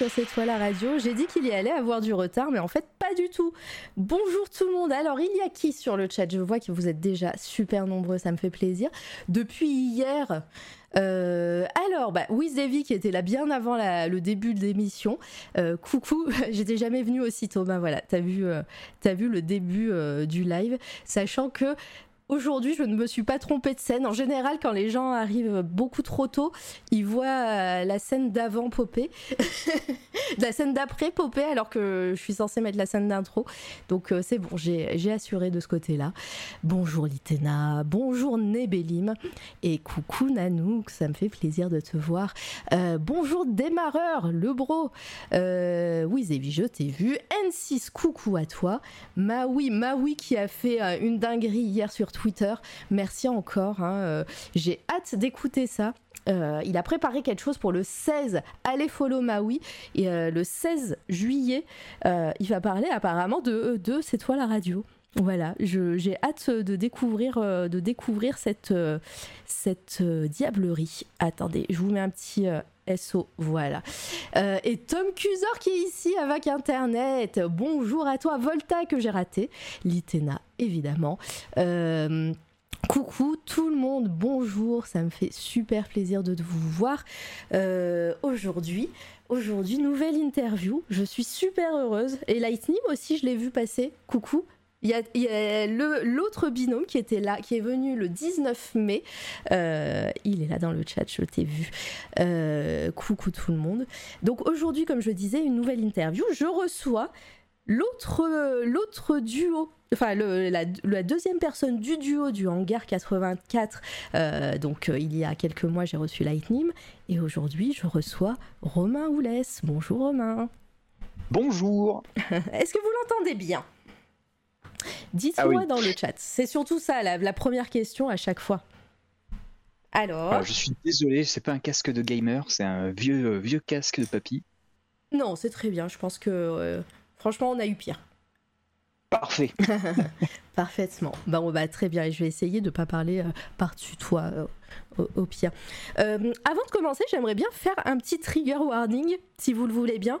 sur cette fois la radio. J'ai dit qu'il y allait avoir du retard, mais en fait pas du tout. Bonjour tout le monde. Alors il y a qui sur le chat? Je vois que vous êtes déjà super nombreux, ça me fait plaisir. Depuis hier, euh, alors, bah, Wiz Davy qui était là bien avant le début de l'émission. Euh, coucou, j'étais jamais venue aussi Thomas. Voilà, t'as vu, euh, vu le début du live, sachant que Aujourd'hui, je ne me suis pas trompée de scène. En général, quand les gens arrivent beaucoup trop tôt, ils voient euh, la scène d'avant popper, la scène d'après popper, alors que je suis censée mettre la scène d'intro. Donc euh, c'est bon, j'ai assuré de ce côté-là. Bonjour Litena, bonjour Nebélim, et coucou Nanouk, ça me fait plaisir de te voir. Euh, bonjour Démarreur, le bro. Oui, Zévi, je t'ai vu. N6, coucou à toi. Maui, Maui qui a fait une dinguerie hier sur Twitter. Merci encore. hein, euh, J'ai hâte d'écouter ça. Euh, il a préparé quelque chose pour le 16. Allez follow Maui. Et euh, le 16 juillet, il va parler apparemment de, C'est toi la radio. Voilà, j'ai hâte de découvrir, de découvrir cette, cette diablerie. Attendez, je vous mets un petit Voilà. Euh, et Tom Cusor qui est ici avec Internet. Bonjour à toi, Volta que j'ai raté. Litena, évidemment. Euh, Coucou tout le monde, bonjour, ça me fait super plaisir de vous voir Euh, aujourd'hui. Aujourd'hui, nouvelle interview, je suis super heureuse. Et Lightning aussi, je l'ai vu passer. Coucou. Il y a, il y a le- l'autre binôme qui était là, qui est venu le 19 mai. Euh, il est là dans le chat, je t'ai vu. Euh, coucou tout le monde. Donc aujourd'hui, comme je disais, une nouvelle interview. Je reçois l'autre l'autre duo enfin le- la, la deuxième personne du duo du hangar 84 Euh, donc euh, il y a quelques mois j'ai reçu Lightning et aujourd'hui je reçois Romain Oulès bonjour Romain Bonjour. est-ce que vous l'entendez bien? Dites-moi Ah oui. dans le chat c'est surtout ça la, la première question à chaque fois alors Alors, je suis désolé, c'est pas un casque de gamer, c'est un vieux euh, vieux casque de papy. non c'est très bien je pense que euh, franchement on a eu pire Parfait. Parfaitement. Bon, bah, très bien. Et je vais essayer de ne pas parler euh, par-dessus toi, euh, au, au pire. Euh, avant de commencer, j'aimerais bien faire un petit trigger warning, si vous le voulez bien.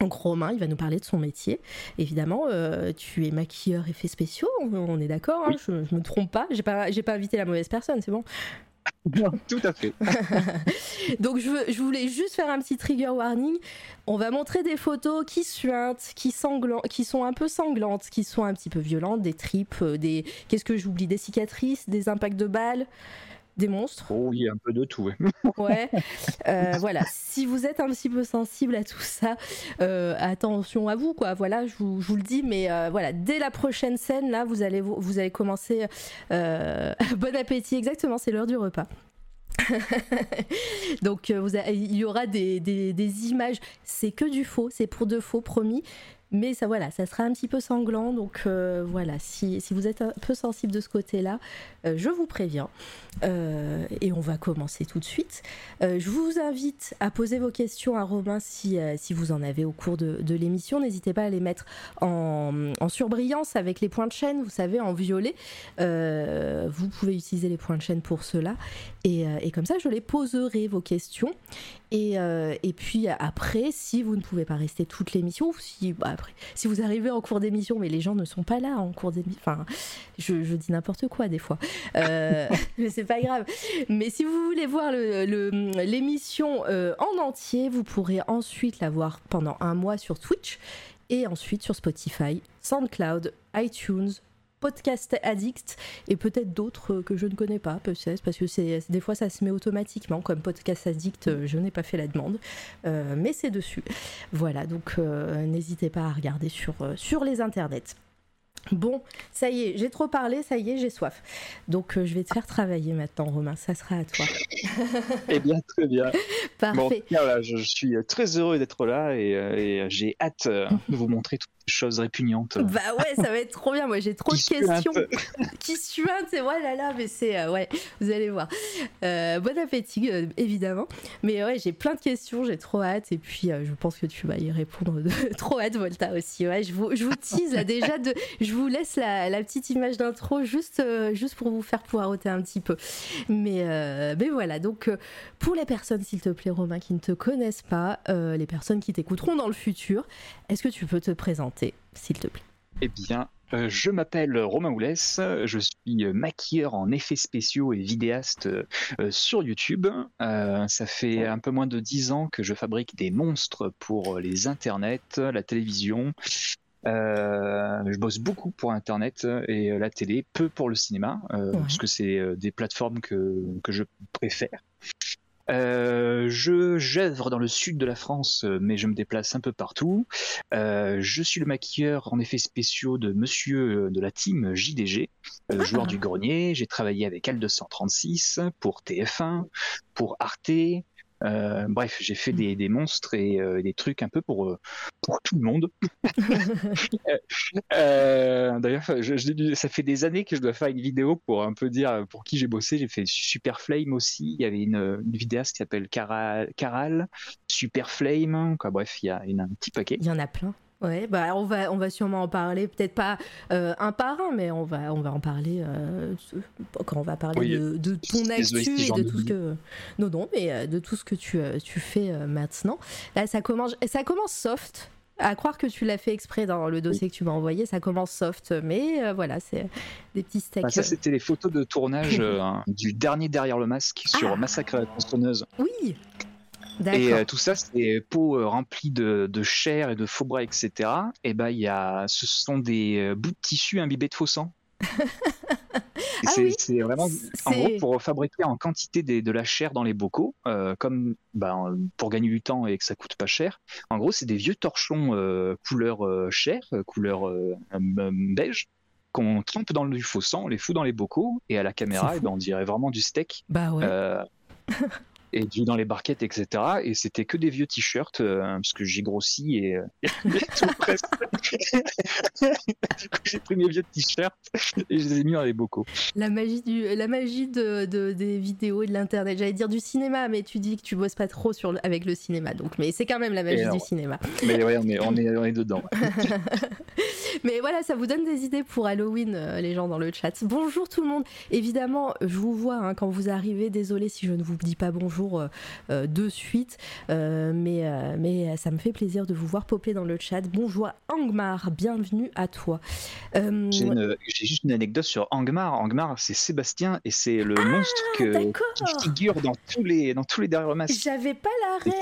Donc Romain, il va nous parler de son métier. Évidemment, euh, tu es maquilleur effets spéciaux, on, on est d'accord, hein, Oui. je, je me trompe pas. J'ai pas, pas invité la mauvaise personne, c'est bon. Tout à fait. Donc je, veux- je voulais juste faire un petit trigger warning. On va montrer des photos qui suintent, qui, qui sont un peu sanglantes, qui sont un petit peu violentes, des tripes, euh, des... Qu'est-ce que j'oublie Des cicatrices, des impacts de balles, des monstres. Oh, il y a un peu de tout. ouais. Ouais. Euh, voilà. Si vous êtes un petit peu sensible à tout ça, euh, attention à vous, quoi. Voilà, je vous, je vous le dis, mais euh, voilà, dès la prochaine scène, là, vous allez, vous, vous allez commencer. bon appétit, exactement, c'est l'heure du repas. Donc, euh, vous a- il y aura des, des- des images. C'est que du faux, c'est pour de faux, promis. Mais ça, voilà, ça sera un petit peu sanglant. Donc, euh, voilà, si, si vous êtes un peu sensible de ce côté-là, euh, je vous préviens. Euh, et on va commencer tout de suite. Je vous invite à poser vos questions à Romain si, si vous en avez au cours de, l'émission. N'hésitez pas à les mettre en, en surbrillance avec les points de chaîne, vous savez, en violet. Vous pouvez utiliser les points de chaîne pour cela. Et, et comme ça, je les poserai vos questions. Et, et puis après, si vous ne pouvez pas rester toute l'émission, ou si, bah, après, si vous arrivez en cours d'émission, mais les gens ne sont pas là en cours d'émission, enfin, je, je dis n'importe quoi des fois. Euh, mais c'est pas grave. Mais si vous voulez voir le- le- l'émission euh, en entier, vous pourrez ensuite la voir pendant un mois sur Twitch et ensuite sur Spotify, SoundCloud, iTunes, Podcast Addict et peut-être d'autres que je ne connais pas, peut-être parce que c'est des fois ça se met automatiquement comme Podcast Addict, je n'ai pas fait la demande, euh, mais c'est dessus. Voilà, donc euh, n'hésitez pas à regarder sur, euh, sur les internets. Bon, ça y est, j'ai trop parlé, ça y est, j'ai soif. Donc euh, je vais te faire travailler maintenant, Romain, ça sera à toi. Eh bien, très bien. Parfait. voilà, je, je suis très heureux d'être là et, et j'ai hâte de vous montrer tout. Choses répugnantes. Bah ouais, ça va être trop bien. Moi, j'ai trop de questions qui suintent. Et voilà, là, mais c'est ouais, vous allez voir. bon appétit, évidemment. Mais ouais, j'ai plein de questions. J'ai trop hâte. Et puis, je pense que tu vas y répondre. trop hâte, Volta aussi. Ouais, je vous, je vous tease là déjà. De, je vous laisse la, la petite image d'intro juste, juste pour vous faire poireauter un petit peu. Mais, mais voilà. Donc, pour les personnes, s'il te plaît, Romain, qui ne te connaissent pas, les personnes qui t'écouteront dans le futur, est-ce que tu peux te présenter, s'il te plaît Eh bien, euh, je m'appelle Romain Oulès, je suis maquilleur en effets spéciaux et vidéaste euh, sur YouTube. Euh, ça fait un peu moins de dix ans que je fabrique des monstres pour les internets, la télévision. je bosse beaucoup pour Internet et la télé, peu pour le cinéma, parce que c'est des plateformes que, que je préfère. Euh, je j'œuvre dans le sud de la France, mais je me déplace un peu partout. Euh, je suis le maquilleur en effets spéciaux de Monsieur de la team JDG, euh, joueur ah. du grenier. J'ai travaillé avec L236 pour TF1, pour Arte, euh, bref, j'ai fait des, des, monstres et euh, des trucs un peu pour, euh, pour tout le monde. D'ailleurs, ça fait des années que je dois faire une vidéo pour un peu dire pour qui j'ai bossé. J'ai fait Super Flame aussi. Il y avait une, une vidéaste qui s'appelle Caral, Caral, Super Flame. Quoi, bref, il y a une, un petit paquet. Il y en a plein. Ouais, bah on va, on va sûrement en parler, peut-être pas euh, un par un, mais on va, on va en parler euh, quand on va parler de, de, ton actu et de tout ce que. Non, non, mais euh, de tout ce que tu, tu fais maintenant. Là, ça commence, ça commence soft. À croire que tu l'as fait exprès dans le dossier que tu m'as envoyé, ça commence soft, mais voilà, c'est des petits steaks. Bah, ça, c'était les photos de tournage du dernier Derrière le masque sur ah. Massacre à la tronçonneuse. Oui, et euh, tout ça, c'est des pots euh, remplis de, de, chair et de faux bras, etc. Et ben, il y a, ce sont des euh, bouts de tissu imbibés de faux sang. ah c'est vraiment, en gros, pour fabriquer en quantité de la chair dans les bocaux, comme ben, pour gagner du temps et que ça coûte pas cher. En gros, c'est des vieux torchons couleur chair, couleur beige, qu'on trempe dans du faux sang, on les fout dans les bocaux, et à la caméra, et ben, on dirait vraiment du steak. Bah ouais. et du dans les barquettes, etc. Et c'était que des vieux t-shirts, euh, parce que j'ai grossi et, euh, tout presque. j'ai pris mes vieux t-shirts et je les ai mis dans les bocaux. La magie, du, la magie de, des vidéos et de l'internet. J'allais dire du cinéma, mais tu dis que tu bosses pas trop sur avec le cinéma, donc mais c'est quand même la magie du cinéma. Mais ouais, on est, on est, on est dedans. mais voilà, ça vous donne des idées pour Halloween, euh, les gens dans le chat. Bonjour tout le monde. Évidemment, je vous vois hein, quand vous arrivez. Désolé si je ne vous dis pas bonjour euh, euh, de suite. Euh, mais, mais ça me fait plaisir de vous voir popper dans le chat. Bonjour Angmar, bienvenue à toi. J'ai juste une anecdote sur Angmar. Angmar, c'est Sébastien et c'est le ah, monstre que, qui figure dans tous les, dans tous les derrière masques. J'avais pas l'arrêt,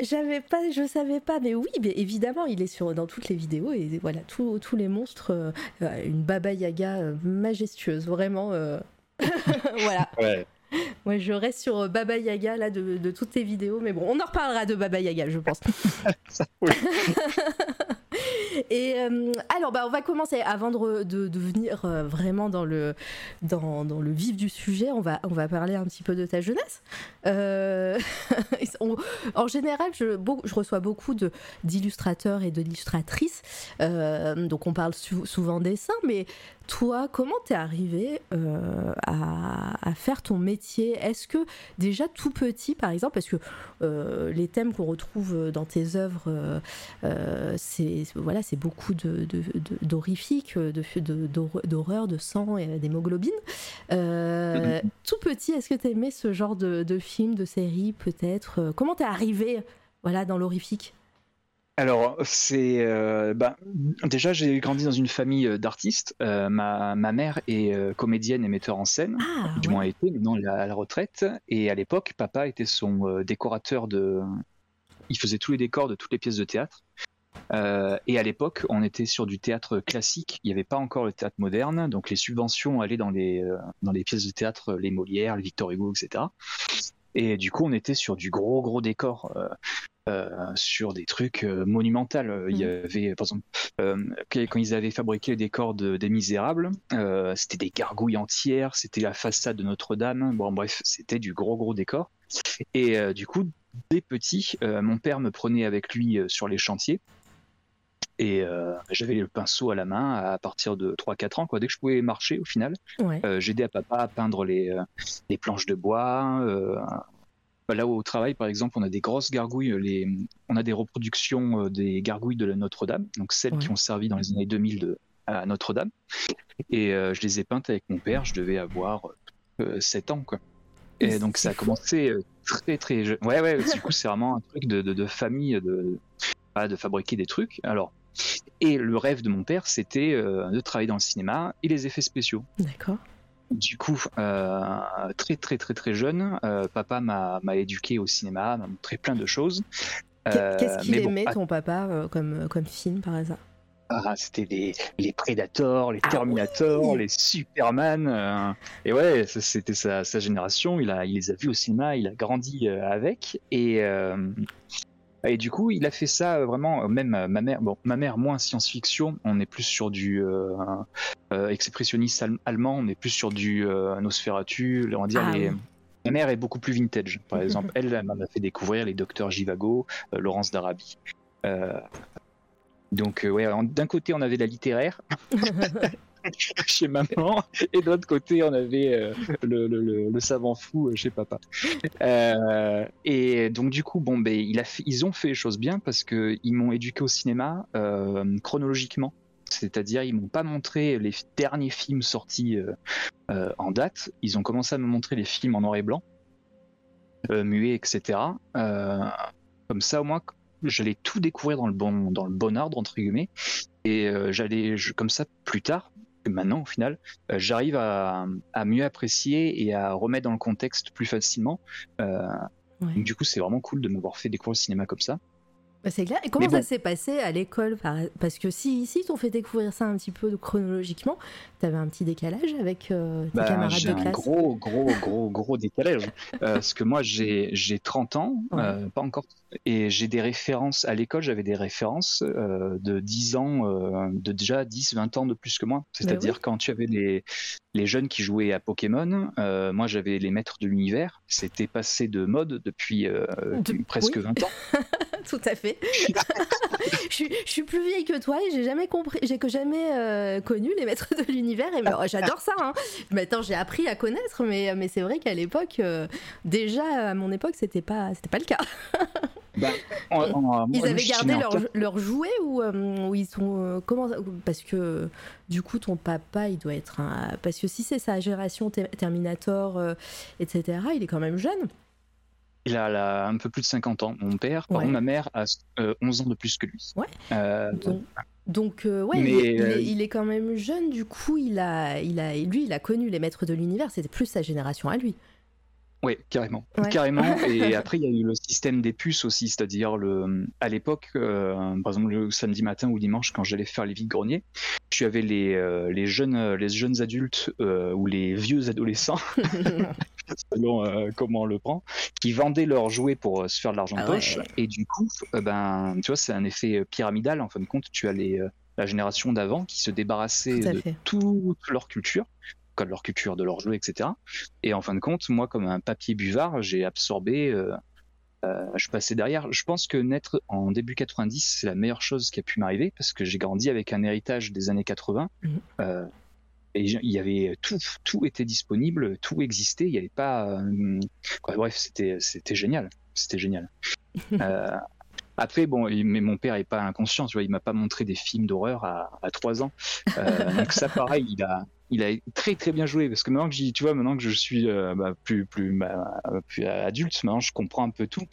j'avais pas, je savais pas, mais oui, mais évidemment, il est sur, dans toutes les vidéos et voilà, tous, tous les monstres, une Baba Yaga majestueuse, vraiment. voilà. Ouais. Moi, je reste sur euh, Baba Yaga là de, toutes tes vidéos, mais bon, on en reparlera de Baba Yaga, je pense. Et euh, alors, bah, on va commencer avant de, de, venir euh, vraiment dans le, dans, dans, le vif du sujet. On va, on va parler un petit peu de ta jeunesse. en général, je, je, reçois beaucoup d'illustrateurs et d'illustratrices. donc, on parle souvent dessin, mais toi, comment t'es arrivé euh, à, faire ton métier? Est-ce que déjà tout petit, par exemple, parce que euh, les thèmes qu'on retrouve dans tes œuvres, euh, c'est voilà, c'est beaucoup d'horrifiques, de, d'horreur, de, sang et d'hémoglobine. Mm-hmm. tout petit, est-ce que t'aimais ce genre de, de film, de série, peut-être? Comment t'es arrivé, voilà, dans l'horrifique? Alors, c'est. Euh, bah, déjà, j'ai grandi dans une famille euh, d'artistes. Euh, ma, ma, mère est comédienne et metteur en scène, ah, du moins était, maintenant elle est à la retraite. Et à l'époque, papa était son décorateur de. Il faisait tous les décors de toutes les pièces de théâtre. et à l'époque, on était sur du théâtre classique. Il n'y avait pas encore le théâtre moderne, donc les subventions allaient dans les dans les pièces de théâtre, les Molières, les Victor Hugo, etc. Et du coup, on était sur du gros gros décor. Euh, sur des trucs euh, monumentaux. Il y mm. avait, par exemple, euh, quand ils avaient fabriqué le décor des Misérables, c'était des gargouilles entières, c'était la façade de Notre-Dame. Bon, bref, c'était du gros gros décor. Et du coup, dès petit, mon père me prenait avec lui sur les chantiers. Et j'avais le pinceau à la main à partir de 3-4 ans, quoi. Dès que je pouvais marcher, au final, j'aidais à papa à peindre les, les planches de bois. Là au travail, par exemple, on a des grosses gargouilles, les... on a des reproductions des gargouilles de Notre-Dame, donc celles qui ont servi dans les années 2000 de... à Notre-Dame. Et je les ai peintes avec mon père, je devais avoir 7 ans, quoi. Et donc ça a commencé très très jeune. Ouais, ouais, du coup, c'est vraiment un truc de, de, de famille, de, de fabriquer des trucs. Alors, et le rêve de mon père, c'était euh, de travailler dans le cinéma et les effets spéciaux. D'accord. Du coup, euh, très très très très jeune, euh, papa m'a éduqué au cinéma, m'a montré plein de choses. Qu'est-ce qu'il aimait ton papa comme, comme film par hasard? Ah, c'était les, les Predators, les ah Terminators, les Superman. et ouais, c'était sa, sa, génération. Il, a, il les a vus au cinéma, il a grandi avec. Et, et du coup, il a fait ça euh, vraiment, euh, même euh, ma mère, bon, ma mère moins science-fiction, on est plus sur du euh, expressionniste allemand, on est plus sur du Nosferatu, on va dire ah les... Ma mère est beaucoup plus vintage, par exemple. Elle, elle m'a fait découvrir les docteurs Givago, Laurence d'Arabie. donc, ouais, d'un côté, on avait la littéraire. chez maman, et de l'autre côté, on avait euh, le, savant fou euh, chez papa. Euh, et donc, du coup, bon, ben, ils ont fait les choses bien parce qu'ils m'ont éduqué au cinéma chronologiquement. C'est-à-dire, ils m'ont pas montré les derniers films sortis en date. Ils ont commencé à me montrer les films en noir et blanc, muets, etc. comme ça, au moins, j'allais tout découvrir dans le bon, dans le bon ordre entre guillemets. Et j'allais, comme ça, plus tard, maintenant, au final, euh, j'arrive à, mieux apprécier et à remettre dans le contexte plus facilement. Euh, du coup, c'est vraiment cool de m'avoir fait découvrir le cinéma comme ça. Bah, c'est clair. Et comment ça s'est passé à l'école Parce que si, si t'ont fait découvrir ça un petit peu chronologiquement, t'avais un petit décalage avec euh, tes bah, camarades de classe? un gros, gros, gros, gros décalage. parce que moi, j'ai 30 ans, pas encore et j'ai des références, à l'école, j'avais des références euh, de 10 ans, euh, de déjà 10, 20 ans de plus que moi. C'est-à-dire quand tu avais les, les jeunes qui jouaient à Pokémon, euh, moi j'avais les maîtres de l'univers. C'était passé de mode depuis presque 20 ans. Tout à fait. je, suis, plus vieille que toi et j'ai jamais compris, j'ai que jamais connu les maîtres de l'univers. Et oh, j'adore ça. Hein. Maintenant j'ai appris à connaître, mais, mais c'est vrai qu'à l'époque, déjà à mon époque, c'était pas, c'était pas le cas. Bah, ils avaient gardé leurs leur jouets ou, euh, ils sont euh, comment parce que du coup ton papa il doit être un parce que si c'est sa génération Terminator euh, etc il est quand même jeune. Il a un peu plus de 50 ans mon père ma mère a 11 ans de plus que lui. Ouais. donc, ouais, il, est, quand même jeune, du coup, il a, il a, lui, il a connu les maîtres de l'univers, c'était plus sa génération à lui. Oui, carrément. Carrément. Et après, il y a eu le système des puces aussi, c'est-à-dire le, à l'époque, euh, par exemple le samedi matin ou dimanche, quand j'allais faire les vides greniers, tu avais les, euh, les jeunes, les jeunes adultes euh, ou les vieux adolescents, selon comment on le prend, qui vendaient leurs jouets pour se faire de l'argent de ah poche. Et du coup, ben, tu vois, c'est un effet pyramidal. En fin de compte, tu as les, la génération d'avant qui se débarrassait de toute leur culture de leur culture, de leur jeu, etc. Et en fin de compte, moi, comme un papier buvard, j'ai absorbé. Euh, euh, je passais derrière. Je pense que naître en début 90, c'est la meilleure chose qui a pu m'arriver parce que j'ai grandi avec un héritage des années 80. Mhm. Euh, et il y avait tout, tout était disponible, tout existait. Il n'y avait pas. bref, c'était, c'était génial. C'était génial. Après, bon, mais mon père est pas inconscient, tu vois, il m'a pas montré des films d'horreur à, à 3 ans. donc ça, pareil, il a, il a très très bien joué parce que maintenant que j'y, tu vois, maintenant que je suis euh, bah, plus plus, bah, plus adulte, maintenant je comprends un peu tout.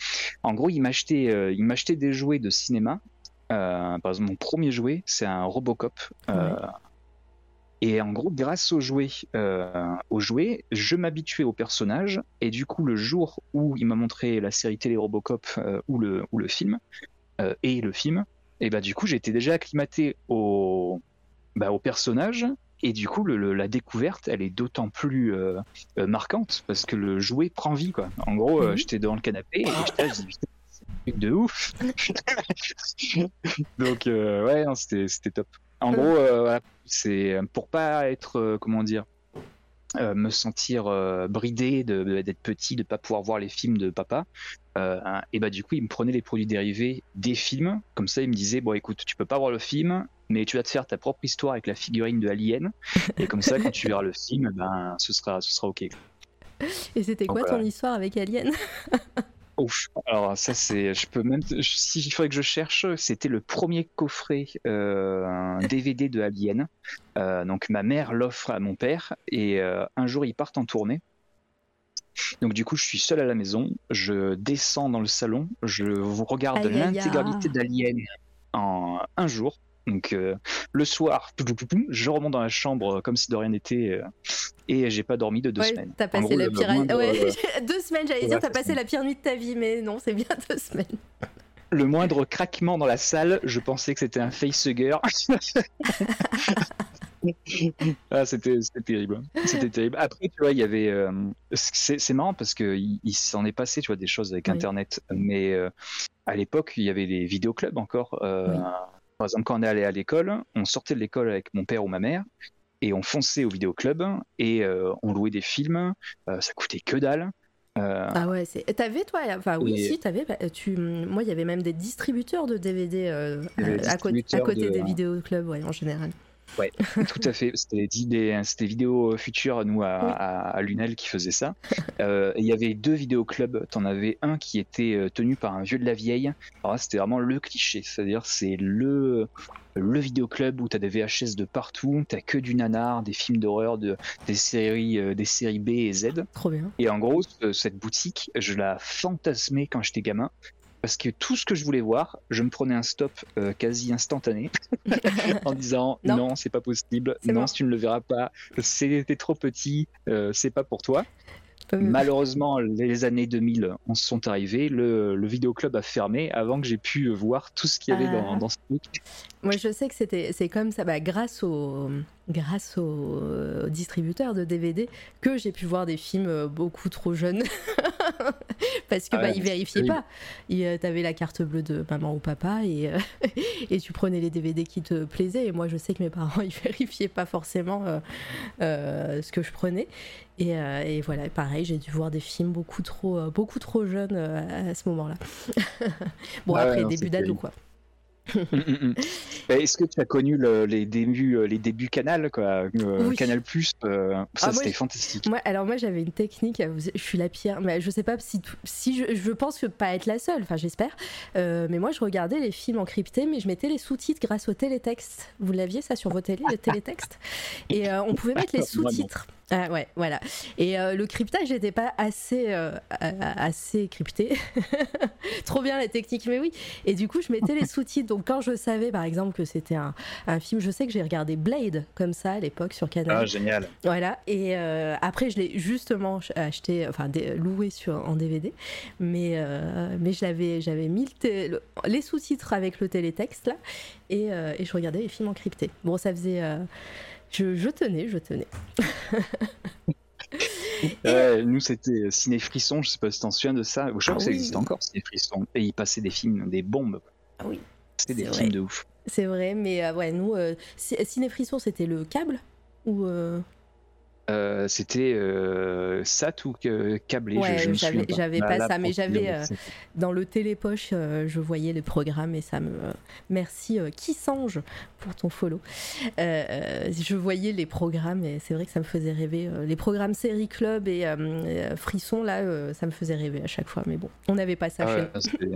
En gros, il m'achetait euh, il m'achetait des jouets de cinéma. Euh, par exemple, mon premier jouet, c'est un Robocop. Et en gros, grâce aux jouets, aux jouets, je m'habituais au personnage. Et du coup, le jour où il m'a montré la série télé Robocop ou le ou le film et le film, et bah du coup, j'étais déjà acclimaté au bah, au personnage et du coup, la découverte, elle est d'autant plus euh, euh, marquante parce que le jouet prend vie, quoi. En gros, euh, mhm. j'étais devant le canapé et j'étais là, c'est un truc de ouf. Donc, ouais, c'était top. En gros, c'est pour pas être, comment dire, euh, me sentir euh, bridé de- d'être petit, de pas pouvoir voir les films de papa. Euh, et bah du coup, il me prenait les produits dérivés des films. Comme ça, il me disait bon, écoute, tu peux pas voir le film, mais tu vas te faire ta propre histoire avec la figurine de Alien. Et comme ça, quand tu verras le film, ben ce sera, ce sera ok. Et c'était quoi Voilà. ton histoire avec Alien? Ouf. Alors ça c'est, je peux même, si il faudrait que je cherche, c'était le premier coffret euh, un DVD de Alien. Euh, donc ma mère l'offre à mon père et euh, un jour ils partent en tournée. Donc du coup je suis seul à la maison, je descends dans le salon, je vous regarde l'intégralité d'Alien en un jour. Donc euh, le soir, je remonte dans la chambre comme si de rien n'était euh, et j'ai pas dormi de deux Ouais, semaines. t'as passé gros, la pire ouais, euh, deux semaines, j'allais dire, t'as passé la pire nuit de ta vie, mais non, c'est bien deux semaines. le moindre craquement dans la salle, je pensais que c'était un facehugger. ah, c'était terrible. C'était terrible. Après, tu vois, il y avait. euh, c'est marrant parce que il, il s'en est passé, tu vois, des choses avec Oui. Internet. Mais euh, à l'époque, il y avait les vidéoclubs encore. euh, Oui. Par exemple, quand on est allé à l'école, on sortait de l'école avec mon père ou ma mère et on fonçait au vidéoclub et euh, on louait des films. euh, ça coûtait que dalle. Euh, Ah ouais, c'est. T'avais toi, enfin oui, Et- si t'avais. bah, Tu, moi, il y avait même des distributeurs de DVD à, côté, à côté de- des vidéoclubs, ouais, en général. Tout à fait. C'était des, des- c'était Vidéo Future, nous, à, Oui. à- à Lunel, qui faisait ça. Euh, Il y avait deux vidéoclubs. T'en avais un qui était euh, tenu par un vieux de la vieille. Alors là, c'était vraiment le cliché. C'est-à-dire, c'est le, le vidéoclub où t'as des VHS de partout. T'as que du nanar, des films d'horreur, de, des, séries, euh, des séries B et Z. Trop bien. Et en gros, ce- cette boutique, je la fantasmais quand j'étais gamin. Parce que tout ce que je voulais voir, je me prenais un stop euh, quasi instantané en disant Non. non, c'est pas possible, non, bon. tu ne le verras pas, t'es trop petit, euh, c'est pas pour toi. Malheureusement, les années 2000 en sont arrivées, le, le vidéoclub a fermé avant que j'ai pu voir tout ce qu'il y avait Ah. dans, dans ce truc. Moi, je sais que c'était, c'est comme ça, bah, grâce au, grâce au, euh, distributeur de DVD, que j'ai pu voir des films euh, beaucoup trop jeunes, parce que Ah bah, ouais, ils vérifiaient pas. Il, euh, T'avais la carte bleue de maman ou papa et euh, et tu prenais les DVD qui te plaisaient. Et moi, je sais que mes parents ils vérifiaient pas forcément euh, euh, ce que je prenais. Et, et voilà, pareil, j'ai dû voir des films beaucoup trop, beaucoup trop jeunes à ce moment-là. bon, Ah ouais, après non, début d'ado quoi. Mm, mm, mm. Bah, Est-ce que tu as connu le- les débuts, euh, les débuts Canal, quoi, euh, Oui. Canal Plus, euh, ça Ah, c'était fantastique. Moi, alors moi j'avais une technique, je suis la pire, mais je sais pas si, si je, je pense que pas être la seule, enfin j'espère, Euh, mais moi je regardais les films encryptés, mais je mettais les sous-titres grâce au télétexte. Vous l'aviez ça sur vos télés, le télétexte Et euh, on pouvait mettre les sous-titres. Ah ouais, voilà. Et euh, le cryptage n'était pas assez, euh, a- assez crypté. Trop bien la technique, mais oui. Et du coup, je mettais les sous-titres. Donc quand je savais par exemple que c'était un, un film, je sais que j'ai regardé Blade comme ça à l'époque sur Canal. Ah, génial. Voilà, et euh, après je l'ai justement ch- acheté, enfin loué sur, en DVD, mais, euh, mais je l'avais- j'avais mis le les sous-titres avec le télétexte là, et, euh, et je regardais les films encryptés. Bon, ça faisait. Euh, je, je tenais, je tenais. Ouais, nous c'était Ciné Frisson, je sais pas si t'en souviens de ça. Je crois Ah que ça oui. existe encore, Ciné Frisson. Et ils passaient des films, des bombes. Ah oui, C'était des films de ouf. c'est vrai, mais euh, ouais, nous, euh, Ci- Ciné Frisson, c'était le câble ou euh, Euh, c'était euh, SAT ou que- câblé, Ouais, je, je j'avais- pas. pas ça, mais j'avais, euh, dans le télépoche, euh, je voyais les programmes et ça me. merci euh, qui songe pour ton follow. Euh, euh, je voyais les programmes et c'est vrai que ça me faisait rêver. euh, les programmes série club et euh, euh, frisson là, euh, ça me faisait rêver à chaque fois. Mais bon, on n'avait pas ça Ah ouais,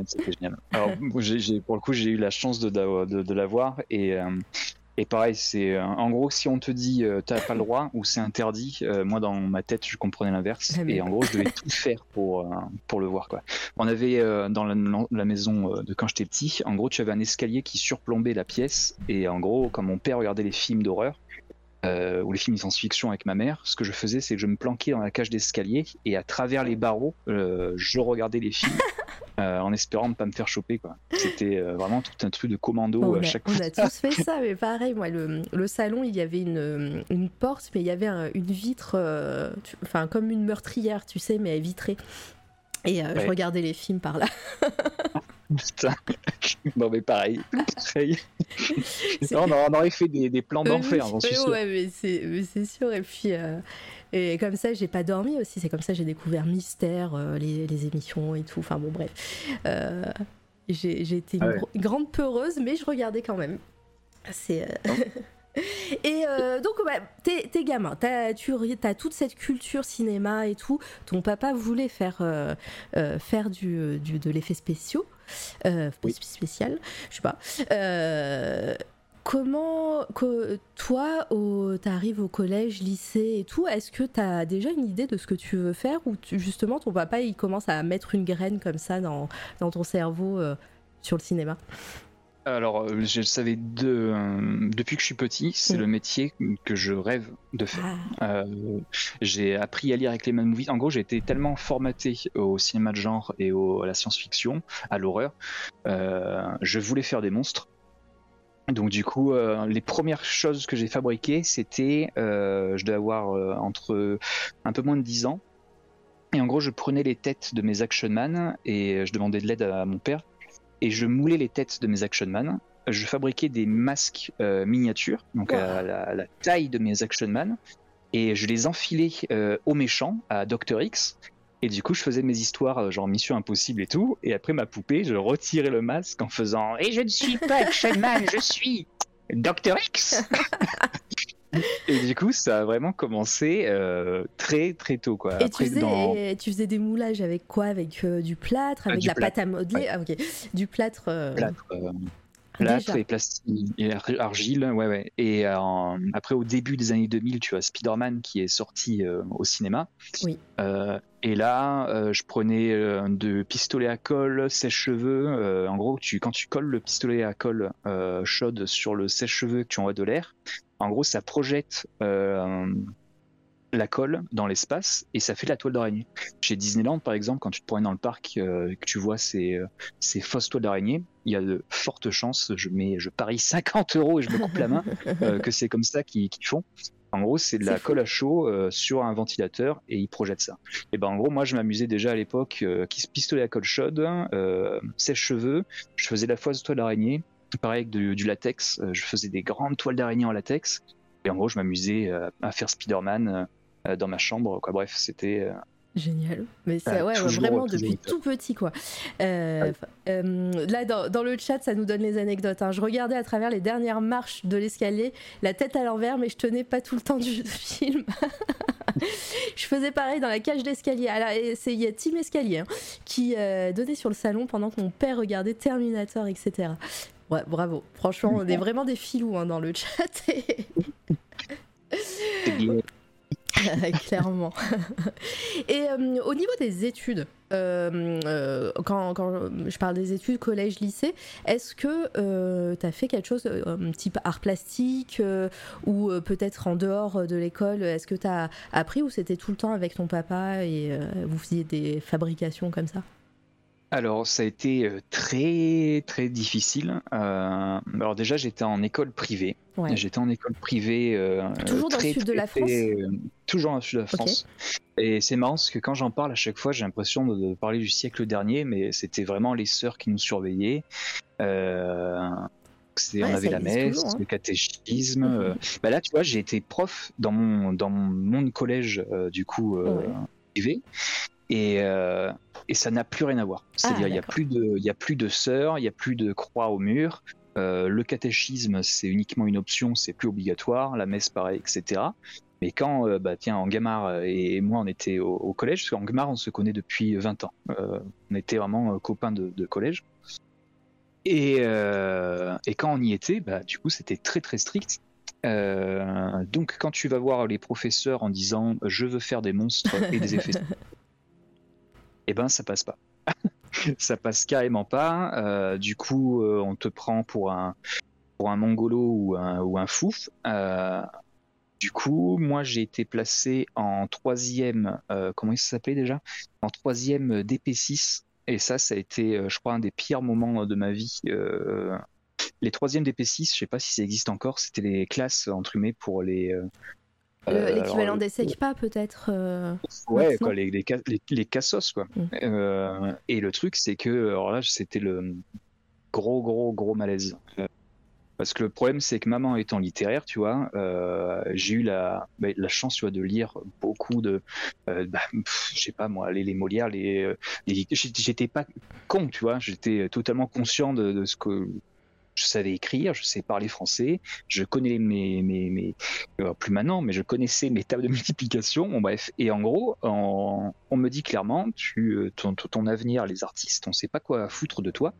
c'était génial. Alors, pour le coup, j'ai eu la chance de, de, de l'avoir. Et, euh, et pareil, c'est euh, en gros, si on te dit euh, t'as pas le droit ou c'est interdit, euh, moi dans ma tête, je comprenais l'inverse. Ah, Et en gros, je devais tout faire pour, euh, pour le voir. Quoi. On avait euh, dans la, la maison euh, de quand j'étais petit, en gros, tu avais un escalier qui surplombait la pièce. Et en gros, quand mon père regardait les films d'horreur, euh, ou les films de science-fiction avec ma mère, ce que je faisais, c'est que je me planquais dans la cage d'escalier et à travers les barreaux, euh, je regardais les films euh, en espérant ne pas me faire choper. quoi. C'était vraiment tout un truc de commando on, à chaque on fois. a tous fait ça, mais pareil, moi, le, le salon, il y avait une, une porte, mais il y avait un- une vitre, tu- enfin, comme une meurtrière, tu sais, mais vitrée. Et euh, je regardais les films par là. Putain. non, mais pareil. on, aurait fait des, plans d'enfer, j'en suis sûr. Ouais, mais c'est sûr. Et puis, euh, et comme ça, j'ai pas dormi aussi. C'est comme ça j'ai découvert Mystère, euh, les, les, émissions et tout. Enfin, bon, bref. Euh, j'ai été une ah grande peureuse, mais je regardais quand même. C'est. Et euh, donc, t'es, gamin, t'as, tu as toute cette culture cinéma et tout. Ton papa voulait faire, euh, euh, faire du, du, de l'effet spéciaux, spécial, je sais pas. comment que, toi, t'arrives au collège, lycée et tout, est-ce que t'as déjà une idée de ce que tu veux faire ou justement ton papa il commence à mettre une graine comme ça dans, dans ton cerveau sur le cinéma? Alors, euh, je le savais de, euh, depuis que je suis petit, c'est le métier que je rêve de faire. Ah. Euh, j'ai appris à lire avec les mêmes movies. En gros, j'ai été tellement formaté au cinéma de genre et à la science-fiction, à l'horreur. je voulais faire des monstres. Donc du coup, les premières choses que j'ai fabriquées, c'était, je dois avoir entre un peu moins de 10 ans. Et en gros, je prenais les têtes de mes action man et je demandais de l'aide à mon père et je moulais les têtes de mes Action Man. Je fabriquais des masques euh, miniatures, donc à, la, taille de mes Action Man, et je les enfilais euh, aux méchants, à Dr. X. Et du coup, je faisais mes histoires, euh, genre Mission Impossible et tout. Et après ma poupée, je retirais le masque en faisant Et je ne suis pas Action Man, je suis Dr. X Et du coup, ça a vraiment commencé euh, très très tôt. Quoi. Et tu, faisais, tu, faisais, des moulages avec quoi? Avec euh, du plâtre, avec de la pâte à modeler? ah, ok. Du plâtre. Euh, plâtre, plâtre et plastique, et argile, ouais, ouais. Et après, au début des années 2000, tu as Spider-Man qui est sorti au cinéma. Oui. et là, je prenais de pistolet à colle, sèche-cheveux. en gros, tu, quand tu colles le pistolet à colle chaude sur le sèche-cheveux que tu envoies de l'air, en gros, ça projette euh, la colle dans l'espace et ça fait la toile d'araignée. Chez Disneyland, par exemple, quand tu te promènes dans le parc euh, et que tu vois ces, euh, ces fausses toiles d'araignée, il y a de fortes chances, je, mets, je parie 50 euros et je me coupe la main, que c'est comme ça qu'ils font. En gros, c'est de la colle à chaud sur un ventilateur et ils projettent ça. Et ben en gros, moi je m'amusais déjà à l'époque qui se pistolet à colle chaude, sèche-cheveux, je faisais la fausse toile d'araignée pareil avec du latex. Euh, je faisais des grandes toiles d'araignée en latex. Et en gros, je m'amisais euh, à faire Spider-Man euh, dans ma chambre. Quoi. Bref, c'était. Génial. Mais c'est ouais, vraiment depuis tout petit quoi. là dans, le chat ça nous donne les anecdotes. Hein. Je regardais à travers les dernières marches de l'escalier, la tête à l'envers, mais je tenais pas tout le temps du film. je faisais pareil dans la cage d'escalier. Il y a Team Escalier hein, qui donnait sur le salon pendant que mon père regardait Terminator, etc. Ouais, bravo. Franchement, on est vraiment des filous hein, dans le chat. Clairement. Et euh, au niveau des études, euh, euh, quand, je parle des études collège, lycée, est-ce que tu as fait quelque chose type art plastique ou peut-être en dehors de l'école Est-ce que tu as appris ou c'était tout le temps avec ton papa et vous faisiez des fabrications comme ça? Alors, ça a été euh, très très difficile. Euh, alors déjà, j'étais en école privée. J'étais en école privée. Euh, toujours dans le sud de la France. toujours dans le sud de la France. Et c'est marrant parce que quand j'en parle à chaque fois, j'ai l'impression de, parler du siècle dernier, mais c'était vraiment les sœurs qui nous surveillaient. on avait la messe, hein. le catéchisme. Bah là, tu vois, j'ai été prof dans mon dans mon monde collège du coup privé. Et, et ça n'a plus rien à voir. C'est-à-dire, ah, il n'y a, plus de, il a plus de sœurs, il n'y a plus de croix au mur. Euh, le catéchisme, c'est uniquement une option, c'est plus obligatoire. La messe, pareil, etc. Mais quand, euh, bah, tiens, Angamar et moi, on était au, collège, parce qu'Angamar, on se connaît depuis 20 ans. Euh, on était vraiment copains de, collège. Et, et, quand on y était, bah, du coup, c'était très très strict. donc, quand tu vas voir les professeurs en disant je veux faire des monstres et des effets eh ben ça passe pas. ça passe carrément pas. Euh, du coup, euh, on te prend pour un pour un mongolo ou un, ou un fouf. Euh, du coup, moi j'ai été placé en troisième, comment ça s'appelait déjà? En troisième DP6. Et ça, ça a été, je crois, un des pires moments de ma vie. les troisièmes DP6, je sais pas si ça existe encore, c'était les classes entre pour les L'équivalent alors, des SECPA peut-être euh, Ouais, quoi, les, les, les, les cassos, quoi. Mm. Euh, et le truc, c'est que, alors là, c'était le gros, gros, gros malaise. Euh, Parce que le problème, c'est que maman étant littéraire, tu vois, euh, j'ai eu la, bah, la chance, tu vois, de lire beaucoup de, euh, bah, je sais pas moi, les, les Molières, les, euh, les- j'étais j'étais pas con, tu vois, j'étais totalement conscient de, de ce que je savais écrire, je sais parler français, je connais mes, mes, mes euh, plus maintenant, mais je connaissais mes tables de multiplication, bref. Et en gros, en- on me dit clairement, tu, euh, ton, ton- ton avenir, les artistes, on sait pas quoi foutre de toi.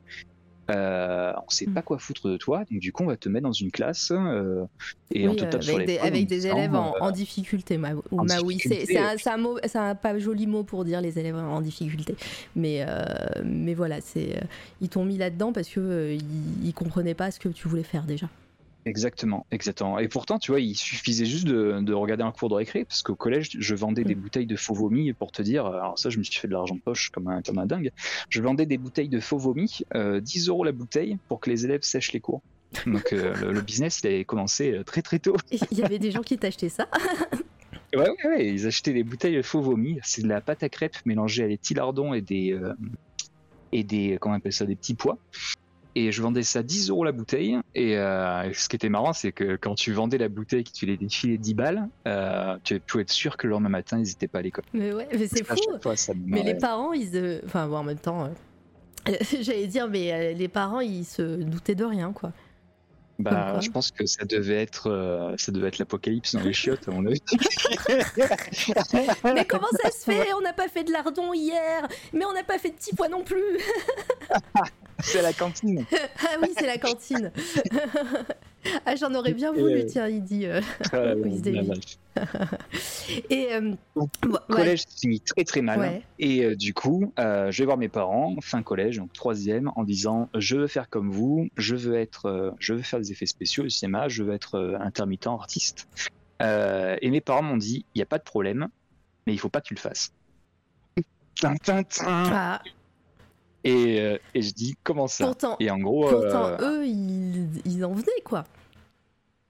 Euh, on sait Mm. pas quoi foutre de toi, donc du coup on va te mettre dans une classe euh, et on te euh, tape sur avec, des, l'épaule. en avec des élèves en, euh, en difficulté, ma, ou. C'est un, euh, pas joli mot pour dire les élèves en difficulté. Mais, euh, mais voilà, euh, ils t'ont mis là-dedans parce que euh, ils, ils comprenaient pas ce que tu voulais faire déjà. Exactement, exactement. Et pourtant, tu vois, il suffisait juste de, de regarder un cours de récré, parce qu'au collège, je vendais des Mm. bouteilles de faux vomi pour te dire. Alors ça, je me suis fait de l'argent de poche comme un, comme un dingue. Je vendais des bouteilles de faux vomi, euh, 10 euros la bouteille, pour que les élèves sèchent les cours. Donc euh, le, le business, il avait commencé euh, très très tôt. Il y avait des gens qui t'achetaient ça? Ouais, ouais, ouais, ils achetaient des bouteilles de faux vomi. C'est de la pâte à crêpes mélangée à des petits lardons et des euh, et des comment on appelle ça, des petits pois. Et je vendais ça 10 euros la bouteille. Et euh, ce qui était marrant, c'est que quand tu vendais la bouteille, que tu les défilais 10 balles, euh, tu pouvais être sûr que le lendemain matin, ils n'étaient pas à l'école. Mais ouais, mais c'est fou. fois, Mais les parents, ils, euh, enfin bon, en même temps, j'allais dire, mais les parents, ils se doutaient de rien, quoi. Bah, je pense que ça devait être, euh, ça devait être l'apocalypse dans les chiottes, à mon avis. Mais comment ça se fait? On n'a pas fait de lardon hier, mais on n'a pas fait de petits pois non plus. c'est la cantine. Ah oui, c'est la cantine. ah, j'en aurais bien voulu, euh, tiens, il dit. euh. Ah, c'est. Et euh, Donc, ouais, ouais, collège ça finit très très mal. Ouais. Et euh, du coup, euh, je vais voir mes parents, fin collège, donc troisième, en disant je veux faire comme vous, je veux être, euh, je veux faire des effets spéciaux au cinéma, je veux être intermittent artiste. Et mes parents m'ont dit il n'y a pas de problème, mais il faut pas que tu le fasses. Tin, tin, tin. Ah, Et, euh, et je dis comment ça pourtant, Et en gros, pourtant euh, eux, ils, ils en venaient, quoi.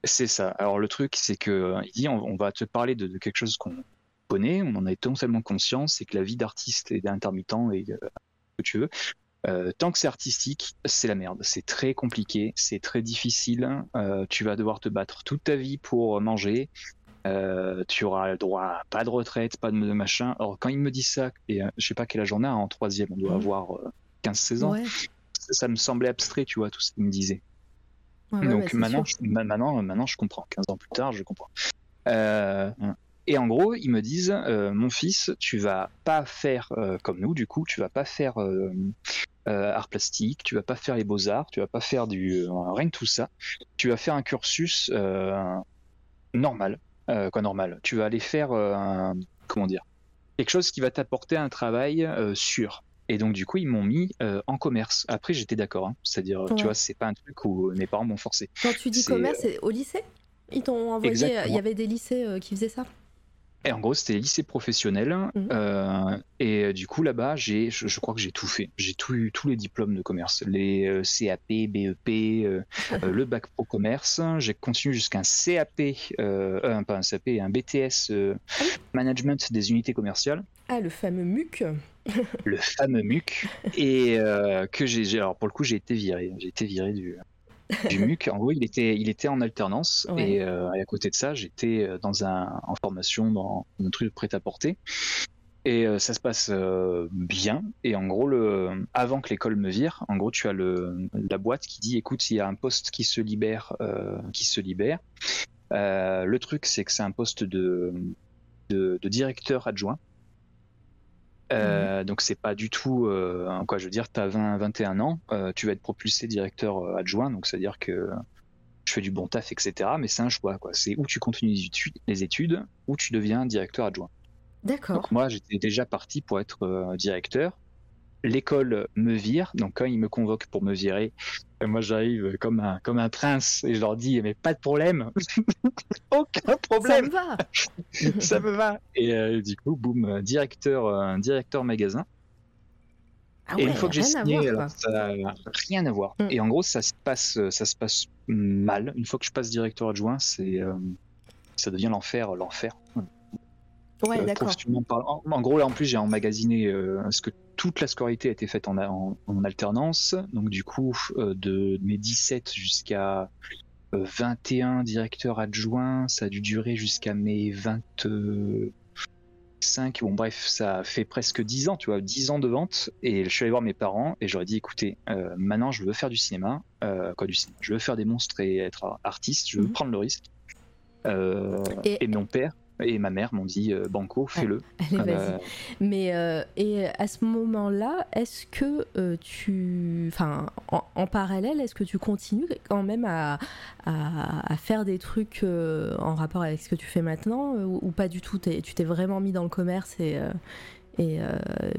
C'est ça. Alors le truc, c'est que euh, il dit on, on va te parler de, de quelque chose qu'on connaît, on en est totalement conscient, c'est que la vie d'artiste et d'intermittent et euh, que tu veux, euh, tant que c'est artistique, c'est la merde. C'est très compliqué, c'est très difficile. euh, tu vas devoir te battre toute ta vie pour manger. euh, tu auras le droit à pas de retraite, pas de machin. Alors quand il me dit ça, et je sais pas quel âge on a, en troisième, on doit Mhm. avoir 15-16 ans, Ouais. ça, ça me semblait abstrait, tu vois, tout ce qu'il me disait. Ouais, bah, Donc maintenant, je, ma- maintenant, maintenant, je comprends. 15 ans plus tard, je comprends. Euh, et en gros, ils me disent, euh, mon fils, tu vas pas faire euh, comme nous, du coup, tu vas pas faire art plastique, tu vas pas faire les beaux arts, tu vas pas faire du rien de tout ça. Tu vas faire un cursus normal, quoi normal? Tu vas aller faire un- comment dire? Quelque chose qui va t'apporter un travail sûr. Et donc du coup, ils m'ont mis euh, en commerce. Après, j'étais d'accord. hein. C'est-à-dire, Ouais. tu vois, c'est pas un truc où mes parents m'ont forcé. Quand tu dis commerce, c'est au lycée? Ils t'ont envoyé. Exactement. Il y avait des lycées euh, qui faisaient ça? Et en gros, c'était lycée professionnel. Mhm. euh, et euh, du coup, là-bas, j'ai, je, je crois que j'ai tout fait. J'ai tout eu, tous les diplômes de commerce. Les euh, CAP, BEP, euh, euh, le bac pro commerce. J'ai continué jusqu'à un CAP, euh, euh, pas un CAP, un BTS euh, Ah management des unités commerciales. Ah, le fameux MUC. le fameux MUC, et euh, que j'ai, alors pour le coup, j'ai été viré. J'ai été viré du, du MUC. En gros, il était, il était en alternance, Ouais. et, euh, et à côté de ça, j'étais euh, dans un, en formation dans un truc de prêt-à-porter. Et euh, ça se passe euh, bien. Et en gros, le, avant que l'école me vire, en gros, tu as le, la boîte qui dit, écoute, s'il y a un poste qui se libère, euh, qui se libère. Le truc, c'est que c'est un poste de, de, de directeur adjoint. Euh, Donc c'est pas du tout euh, quoi je veux dire t'as 20 21 ans euh, tu vas être propulsé directeur euh, adjoint donc c'est à dire que je fais du bon taf etc mais c'est un choix quoi. C'est où tu continues les études, ou tu deviens directeur adjoint. D'accord. donc moi j'étais déjà parti pour être directeur l'école me vire donc quand ils me convoquent pour me virer euh, moi j'arrive comme un comme un prince et je leur dis mais pas de problème aucun Ça problème me va. ça me va. Et euh, du coup, boum, directeur, euh, directeur magasin. Ah et une fois que j'ai rien à signé, voir, alors, quoi. ça n'a rien à voir. Mm. Et en gros, ça se passe, ça se passe mal. Une fois que je passe directeur adjoint, c'est, euh, ça devient l'enfer, l'enfer. Ouais, Euh, d'accord. En, en gros, là, en plus, j'ai emmagasiné euh, parce que toute la scolarité a été faite en, en- en alternance. Donc, du coup, euh, de mes 17 jusqu'à euh, 21 directeurs adjoints, ça a dû durer jusqu'à mes 25. Bon, bref, ça fait presque 10 ans, tu vois, 10 ans de vente. Et je suis allé voir mes parents et j'aurais dit écoutez, euh, maintenant, je veux faire du cinéma. Euh, quoi, du cinéma Je veux faire des monstres et être artiste. Je veux Mhm. prendre le risque. Euh, Et- et mon père et ma mère m'ont dit euh, Banco, fais-le. Allez, vas-y. bah, Mais euh, et à ce moment-là, est-ce que euh, tu, enfin, en, en parallèle, est-ce que tu continues quand même à, à, à faire des trucs euh, en rapport avec ce que tu fais maintenant euh, ou, ou pas du tout? Tu t'es vraiment mis dans le commerce et euh, et euh,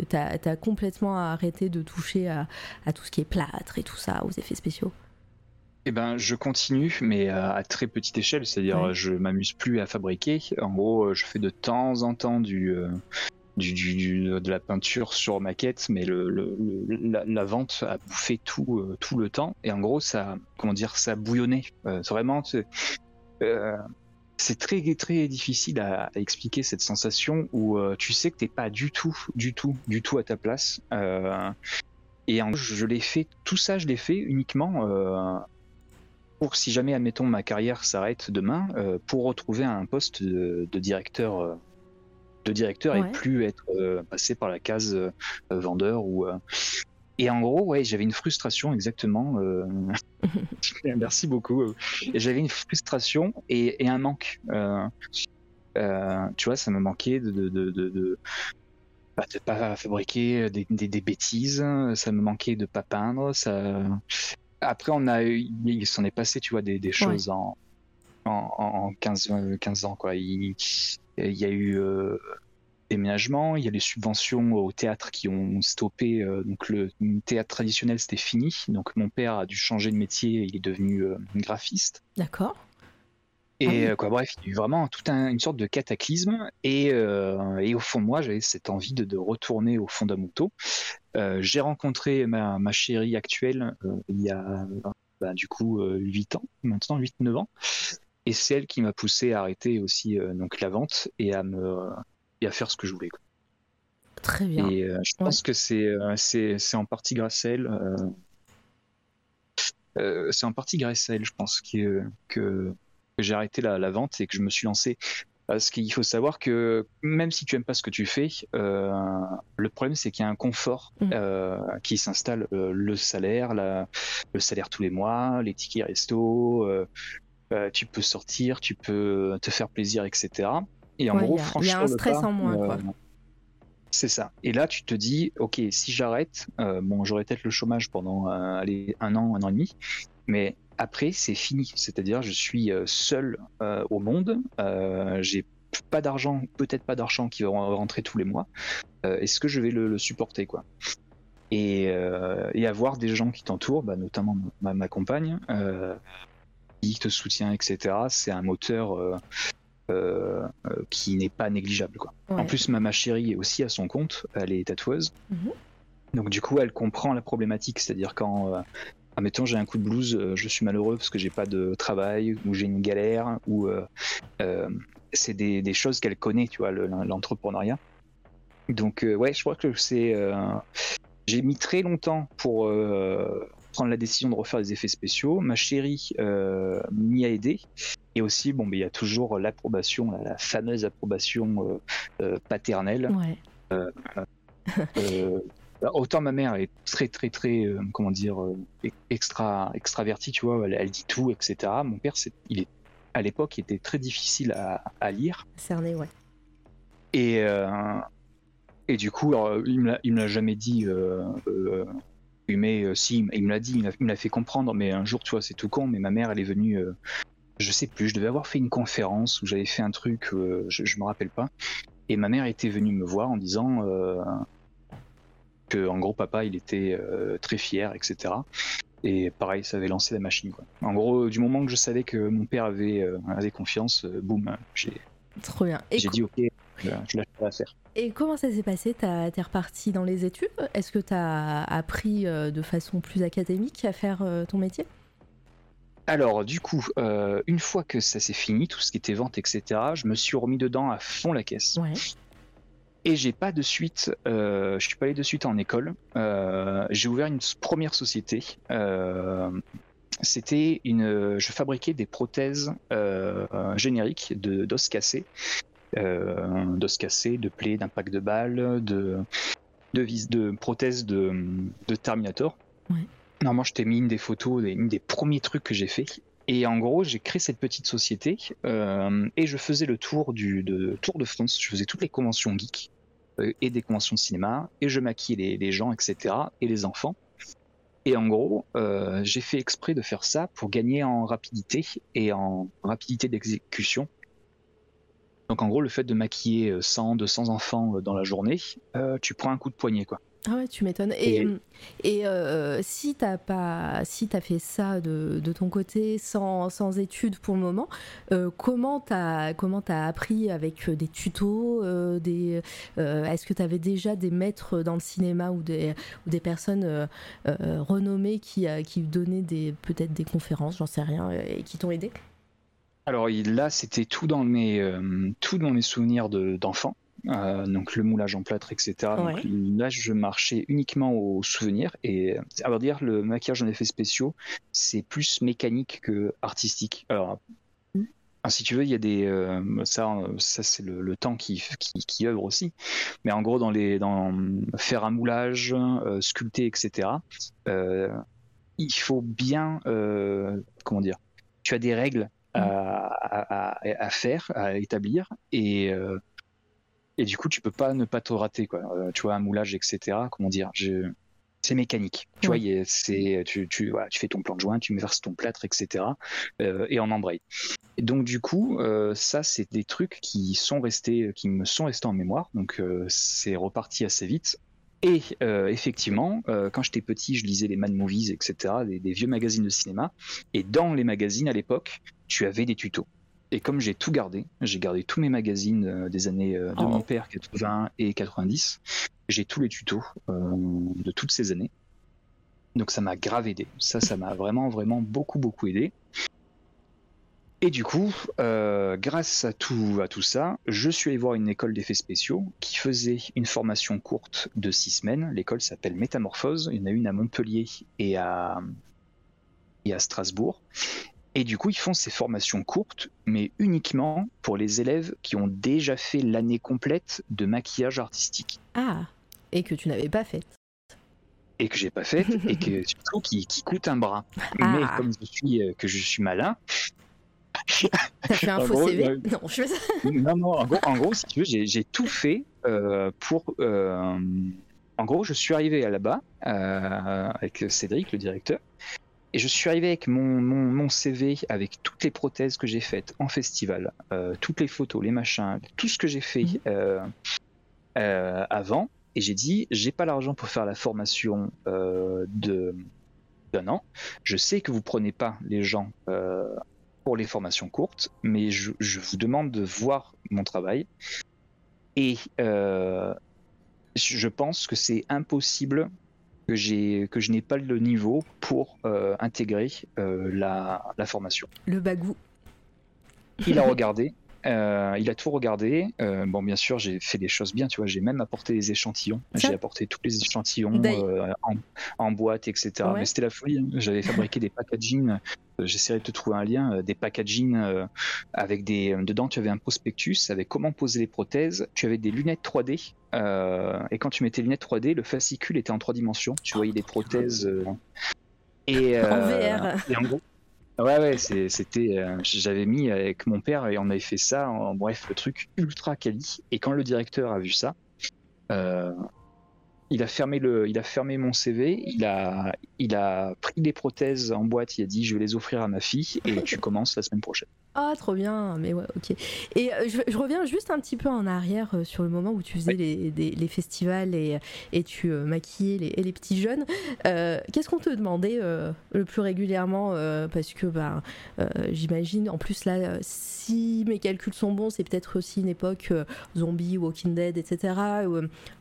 t'as as complètement arrêté de toucher à, à tout ce qui est plâtre et tout ça, aux effets spéciaux? Eh ben, je continue, mais à, très petite échelle, c'est-à-dire Ouais. je m'amuse plus à fabriquer. En gros, euh, je fais de temps en temps du, euh, du, du- du- de la peinture sur maquette, mais le, le- le- la, la vente a bouffé tout, euh, tout le temps. Et en gros, ça, comment dire, ça. Euh, c'est vraiment, c'est euh, très très difficile à, à expliquer cette sensation où tu sais que t'es pas du tout, du tout, du tout à ta place. Et en gros, je, je l'ai fait, tout ça, je l'ai fait uniquement. Pour si jamais, admettons, ma carrière s'arrête demain, euh, pour retrouver un poste de, de directeur, euh, de directeur Ouais. et plus être euh, passé par la case vendeur ou. Et en gros, ouais, j'avais une frustration exactement. Merci beaucoup. J'avais une frustration et, et un manque. Tu vois, ça me manquait de, de, de, de, de- bah, de pas fabriquer des, des, des bêtises. Ça me manquait de pas peindre. Ça. Après, on a eu, il s'en est passé, tu vois, des, des choses en, en, en 15, euh, 15 ans, quoi. Il, il y a eu euh, déménagement, il y a les subventions au théâtre qui ont stoppé. euh, donc le théâtre traditionnel, c'était fini. Donc mon père a dû changer de métier, il est devenu euh, graphiste. D'accord. Et Ah oui. euh, quoi, bref, il y a eu vraiment toute une sorte de cataclysme. Et, euh, et au fond de moi, j'avais cette envie de, de retourner aux fondamentaux. Euh, J'ai rencontré ma, ma chérie actuelle euh, il y a bah, du coup euh, 8 ans, maintenant 8-9 ans. Et c'est elle qui m'a poussé à arrêter aussi donc la vente et à me et à faire ce que je voulais. quoi. Très bien. Et je pense que c'est c'est c'est en partie grâce à elle. c'est en partie grâce à elle, je pense, que, que j'ai arrêté la, la vente et que je me suis lancé. Parce qu'il faut savoir que même si tu aimes pas ce que tu fais, euh, le problème c'est qu'il y a un confort Mm. euh, qui s'installe. euh, le salaire, la, le salaire tous les mois, les tickets resto, tu peux sortir, tu peux te faire plaisir, etc. Et en Ouais, gros, a- il y a un stress pas, en moins, quoi. c'est ça. Et là, tu te dis, ok, si j'arrête, euh, bon, j'aurai peut-être le chômage pendant euh, allez, un an, un an et demi, mais après, c'est fini. C'est-à-dire, je suis euh, seul euh, au monde, euh, j'ai pas d'argent, peut-être pas d'argent qui va rentrer tous les mois. Euh, Est-ce que je vais le, le supporter, quoi? Et, et avoir des gens qui t'entourent, bah, notamment ma, ma compagne, qui te soutient, etc. C'est un moteur euh, euh, euh, qui n'est pas négligeable, quoi. En plus, ma, ma chérie est aussi à son compte, elle est tatoueuse. Mhm. Donc du coup, elle comprend la problématique, c'est-à-dire quand, euh, admettons, j'ai un coup de blues, euh, je suis malheureux parce que j'ai pas de travail, ou j'ai une galère, ou euh, euh, c'est des, des choses qu'elle connaît, tu vois, le- l'entrepreneuriat. Donc ouais, je crois que c'est, j'ai mis très longtemps pour prendre la décision de refaire des effets spéciaux. Ma chérie euh, m'y a aidé. Et aussi, bon, mais il y a toujours l'approbation, la, la fameuse approbation euh, euh, paternelle. Ouais. Euh, autant ma mère est très très très euh, comment dire euh, extra extravertie tu vois elle, elle dit tout etc mon père c'est il est à l'époque il était très difficile à, à lire. Cerné, ouais. et euh, et du coup alors, il me l'a- il me l'a jamais dit mais si il me l'a dit il me l'a- fait comprendre mais un jour tu vois c'est tout con mais ma mère elle est venue je sais plus je devais avoir fait une conférence où j'avais fait un truc euh, je, je me rappelle pas. Et ma mère était venue me voir en disant euh, que en gros papa il était euh, très fier etc et pareil ça avait lancé la machine quoi en gros du moment que je savais que mon père avait euh, avait confiance euh, boum j'ai Trop bien. J'ai dit ok je, lâche pas l'affaire et comment ça s'est passé? T'es reparti dans les études? Est-ce que t'as appris de façon plus académique à faire ton métier? Alors, du coup, euh, une fois que ça s'est fini, tout ce qui était vente, etc., je me suis remis dedans à fond la caisse. Ouais. Et j'ai pas de suite, euh, je suis pas allé de suite en école. Euh, j'ai ouvert une première société. Euh, C'était une, je fabriquais des prothèses euh, génériques de d'os cassés, d'os cassés, de plaies, d'impact de balles, de de vis, de prothèses de, de Terminator. Ouais. Normalement, je t'ai mis une des photos, une des premiers trucs que j'ai fait. Et en gros, j'ai créé cette petite société euh, et je faisais le tour du de, tour de France. Je faisais toutes les conventions geeks euh, et des conventions de cinéma et je maquillais les, gens, etc. et les enfants. Et en gros, euh, j'ai fait exprès de faire ça pour gagner en rapidité et en rapidité d'exécution. Donc en gros, le fait de maquiller euh, 100, 200 enfants euh, dans la journée, euh, tu prends un coup de poignet quoi. Ah ouais, tu m'étonnes. Et, Et- et euh, si t'as pas, si t'as fait ça de, de ton côté sans, sans études pour le moment, euh, comment t'as comment t'as appris avec euh, des tutos, euh, des, est-ce que t'avais déjà des maîtres dans le cinéma ou des ou des personnes renommées qui qui donnaient des peut-être des conférences, j'en sais rien, et qui t'ont aidé? Alors là, c'était tout dans mes tout dans mes souvenirs de- d'enfant. Euh, donc le moulage en plâtre, etc. Donc là, je marchais uniquement aux souvenirs et à vrai dire, le maquillage en effets spéciaux, c'est plus mécanique que artistique. Alors, ah, si tu veux, il y a des euh, ça, euh, ça c'est le, le temps qui, qui qui œuvre aussi. Mais en gros, dans les dans faire un moulage, euh, sculpter, etc. euh, il faut bien comment dire. Tu as des règles à, à, à- à faire, à établir, et, et du coup, tu peux pas ne pas te rater, quoi. Euh, tu vois, un moulage, etc. Comment dire je... C'est mécanique. Tu vois, Ouais. a- c'est, tu, tu, voilà, tu fais ton plan de joint, tu verses ton plâtre, etc. euh, et on embraye. Et donc, du coup, euh, ça, c'est des trucs qui sont restés, qui me sont restés en mémoire. Donc, c'est reparti assez vite. Et euh, effectivement, euh, quand j'étais petit, je lisais les Mad Movies, etc., des, des vieux magazines de cinéma. Et dans les magazines à l'époque, tu avais des tutos. Et comme j'ai tout gardé, j'ai gardé tous mes magazines euh, des années euh, de Oh. mon père, 80 et 90, j'ai tous les tutos euh, de toutes ces années. Donc ça m'a grave aidé. Ça, ça m'a vraiment, vraiment beaucoup, beaucoup aidé. Et du coup, euh, grâce à tout, à tout ça, je suis allé voir une école d'effets spéciaux qui faisait une formation courte de six semaines. L'école s'appelle Métamorphose. Il y en a une à Montpellier et à, et à Strasbourg. Et du coup, ils font ces formations courtes, mais uniquement pour les élèves qui ont déjà fait l'année complète de maquillage artistique. Ah, et que tu n'avais pas fait. Et que j'ai pas fait, et que surtout qui, qui coûte un bras. Ah. Mais comme je suis, euh, que je suis malin, T'as fait un En faux gros, CV euh, Non, je fais ça. non, non, en gros, en gros, si tu veux, j'ai tout fait euh, pour. euh, en gros, je suis arrivé à là-bas avec Cédric, le directeur, et je suis arrivé avec mon, mon, mon CV, avec toutes les prothèses que j'ai faites en festival, euh, toutes les photos, les machins, tout ce que j'ai fait Mhm. euh, euh, avant, et j'ai dit, j'ai pas l'argent pour faire la formation de d'un an. Je sais que vous prenez pas les gens pour les formations courtes, mais je, je vous demande de voir mon travail. Et euh, je pense que c'est impossible que, j'ai, que je n'ai pas le niveau pour euh, intégrer euh, la, la formation. Le bagou. Il a regardé, euh, il a tout regardé. Euh, bon, bien sûr, j'ai fait des choses bien, tu vois. J'ai même apporté les échantillons. J'ai apporté tous les échantillons euh, en, en boîte, etc. Ouais. Mais c'était la folie. hein. J'avais fabriqué des packaging. J'essaierai de te trouver un lien. des packaging avec des. Dedans, tu avais un prospectus avec comment poser les prothèses. Tu avais des lunettes 3D. euh, et quand tu mettais les lunettes 3D, le fascicule était en trois dimensions. Tu voyais les prothèses. et, En VR. Et en gros. Ouais, ouais, c'était. euh, J'avais mis avec mon père et on avait fait ça. En bref, le truc ultra quali. Et quand le directeur a vu ça, euh, il a fermé le, il a fermé mon CV. Il a, il a pris les prothèses en boîte. Il a dit, je vais les offrir à ma fille et tu commences la semaine prochaine. Ah, trop bien, mais ouais, ok. Et euh, je, je reviens juste un petit peu en arrière euh, sur le moment où tu faisais les, festivals et, et tu euh, maquillais les, les petits jeunes. Euh, Qu'est-ce qu'on te demandait euh, le plus régulièrement euh, Parce que bah, euh, j'imagine, en plus là, euh, si mes calculs sont bons, c'est peut-être aussi une époque euh, zombie, Walking Dead, etc.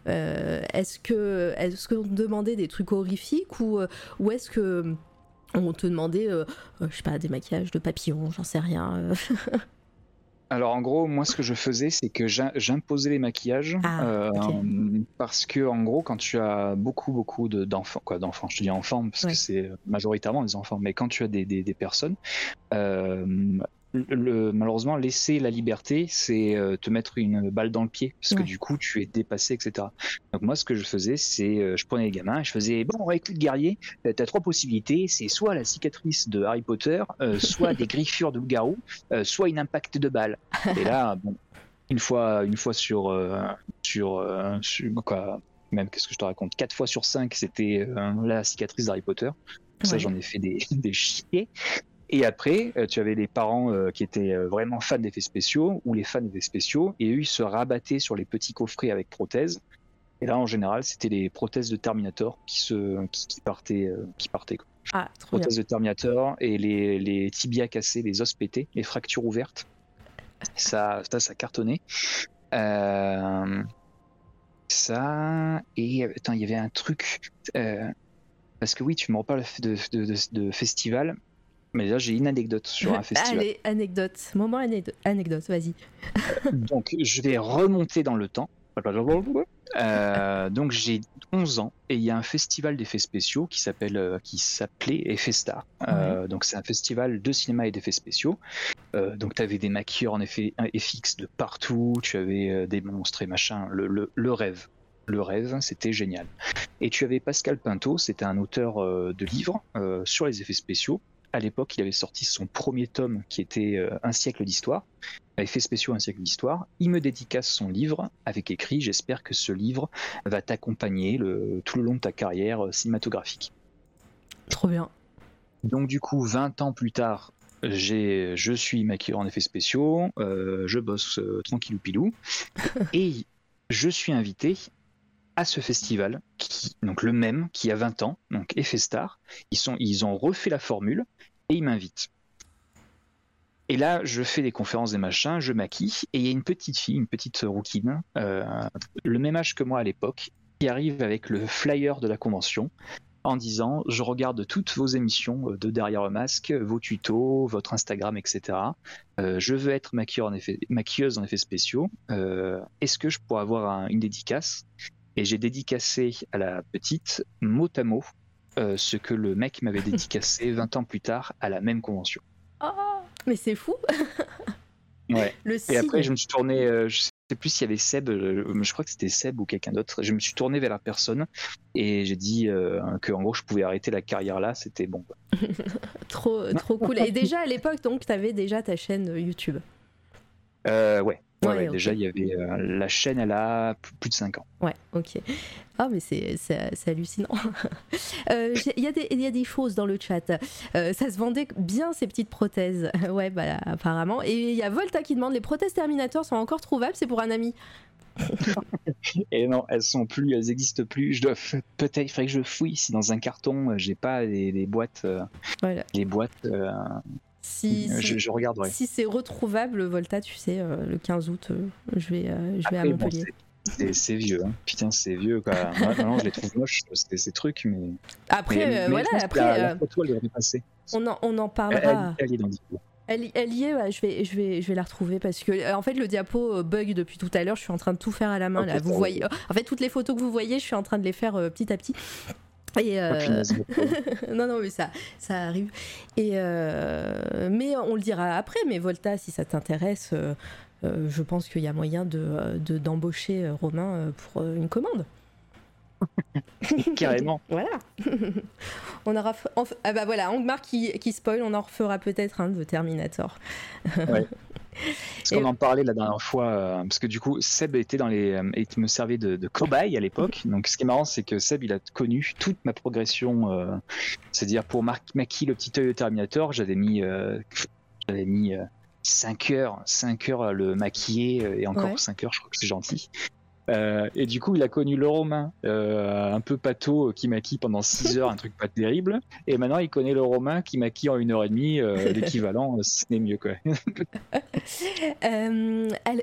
euh, est-ce que est-ce qu'on te demandait des trucs horrifiques ou, euh, ou est-ce que on te demandait, euh, euh, je sais pas, des maquillages de papillons, j'en sais rien. euh. Alors en gros, moi ce que je faisais, c'est que j'im- j'imposais les maquillages Ah, euh, parce que en gros, quand tu as beaucoup beaucoup de- d'enfants, quoi d'enfants, je te dis enfants parce Ouais. que c'est majoritairement des enfants, mais quand tu as des, des, des personnes, euh, le, malheureusement laisser la liberté, c'est euh, te mettre une balle dans le pied parce que du coup tu es dépassé, etc. Donc moi ce que je faisais, c'est euh, je prenais les gamins et je faisais bon avec le guerrier, tu as trois possibilités, c'est soit la cicatrice de Harry Potter, euh, soit des griffures de loup-garou, euh, soit une impact de balle. Et là, bon, une fois, une fois sur, euh, sur, euh, sur- quoi, même qu'est-ce que je te raconte, quatre fois sur cinq, c'était euh, la cicatrice d'Harry Potter. Ça, Ouais. j'en ai fait des, des chiés. Et après, euh, tu avais les parents euh, qui étaient euh, vraiment fans d'effets spéciaux ou les fans d'effets spéciaux, et eux, ils se rabattaient sur les petits coffrets avec prothèses. Et là, en général, c'était les prothèses de Terminator qui se, qui, qui partaient, qui partaient. quoi. Ah, trop bien. Prothèses de Terminator et les, les tibias cassés, les os pétés, les fractures ouvertes. Ça, ça, ça cartonnait. Euh, ça et attends, il y avait un truc euh, parce que oui, tu me reparles de, de, de, de festival, mais là j'ai une anecdote sur un festival. Allez, anecdote. Moment anecdote, anecdote vas-y. Donc, je vais remonter dans le temps. Euh, donc, j'ai 11 ans et il y a un festival d'effets spéciaux qui s'appelle, euh, qui s'appelait Effet Star. Euh, Donc, c'est un festival de cinéma et d'effets spéciaux. Euh, donc, tu avais des maquilleurs en effet FX de partout, tu avais des monstres et machin. Le, le, le rêve. Le rêve, c'était génial. Et tu avais Pascal Pinto, c'était un auteur de livres sur les effets spéciaux. À l'époque, il avait sorti son premier tome qui était euh, Un siècle d'histoire effets spéciaux un siècle d'histoire, il me dédicace son livre avec écrit J'espère que ce livre va t'accompagner le, tout le long de ta carrière euh, cinématographique. Trop bien. Donc du coup, 20 ans plus tard, j'ai, je suis maquilleur en effets spéciaux, euh, je bosse euh, tranquillou pilou, et je suis invité à ce festival, qui, donc le même, qui a 20 ans, donc Effet Star. Ils, ils ont refait la formule et ils m'invitent. Et là, je fais des conférences des machins, je maquille, et il y a une petite fille, une petite rouquine, euh, le même âge que moi à l'époque, qui arrive avec le flyer de la convention en disant Je regarde toutes vos émissions de Derrière le masque, vos tutos, votre Instagram, etc. Euh, je veux être maquilleur en maquilleuse en effets spéciaux. Euh, Est-ce que je pourrais avoir un- une dédicace? Et j'ai dédicacé à la petite, mot à mot, euh, ce que le mec m'avait dédicacé 20 ans plus tard à la même convention. Oh, mais c'est fou. Ouais. Le Et signe. après, je me suis tourné, euh, je sais plus s'il y avait Seb, euh, je crois que c'était Seb ou quelqu'un d'autre. Je me suis tourné vers la personne et j'ai dit euh, que en gros, je pouvais arrêter la carrière là, c'était bon. quoi. Trop, trop cool. Et déjà à l'époque, donc, t'avais déjà ta chaîne YouTube. Euh, ouais. Ouais, Ouais, ouais, ok. Déjà, il y avait euh, la chaîne, elle a plus- de 5 ans. Ouais, ok. Ah, mais c'est, hallucinant. Euh, Il y, a des- il y a des choses dans le chat. Euh, ça se vendait bien ces petites prothèses. Ouais, bah apparemment. Et il y a Volta qui demande les prothèses Terminator sont encore trouvables C'est pour un ami. Et non, elles sont plus, elles existent plus. Je dois peut-être, il faudrait que je fouille si dans un carton, euh, j'ai pas les, les boîtes, euh, Voilà. les boîtes. Euh, Si, je, c'est retrouvable, Volta, tu sais, euh, le 15 août, euh, je vais, euh, je vais à Après, Montpellier. c'est- vieux, hein. putain, c'est vieux. Quoi. Moi, maintenant, je les trouve moches, ces, ces trucs, mais. après, mais- mais voilà, après, la, la photo, elle passer. on, en, on en Elle, parlera. elle- elle est dans. Elle, elle y est, ouais, je, vais, je, vais, je vais la retrouver parce que en fait le diapo bug depuis tout à l'heure. Je suis en train de tout faire à la main. Ok, là, vous voyez, en fait toutes les photos que vous voyez, je suis en train de les faire euh, petit à petit. Et euh, non non mais ça ça arrive. Et euh, mais on le dira après. Mais Volta, si ça t'intéresse, euh, je pense qu'il y a moyen de de- d'embaucher euh, Romain pour une commande. Carrément. Voilà. on aura. Ah bah voilà, Angmar qui, qui spoil, on en refera peut-être un de Terminator. Parce Et- qu'on en parlait la dernière fois, euh, parce que du coup, Seb était dans les, euh, et me servait de, de cobaye à l'époque. Donc, ce qui est marrant, c'est que Seb, il a connu toute ma progression. euh, C'est-à-dire, pour Mar- maquiller le petit œil de Terminator, j'avais mis, euh, j'avais mis 5 heures, 5 heures à le maquiller, et encore Ouais. 5 heures, je crois que c'est gentil. Euh, et du coup, il a connu le romain, euh, un peu pâteau, euh, qui maquille pendant 6 heures, un truc pas terrible. Et maintenant, il connaît le romain qui maquille en une heure et demie, l'équivalent, ce n'est mieux quoi.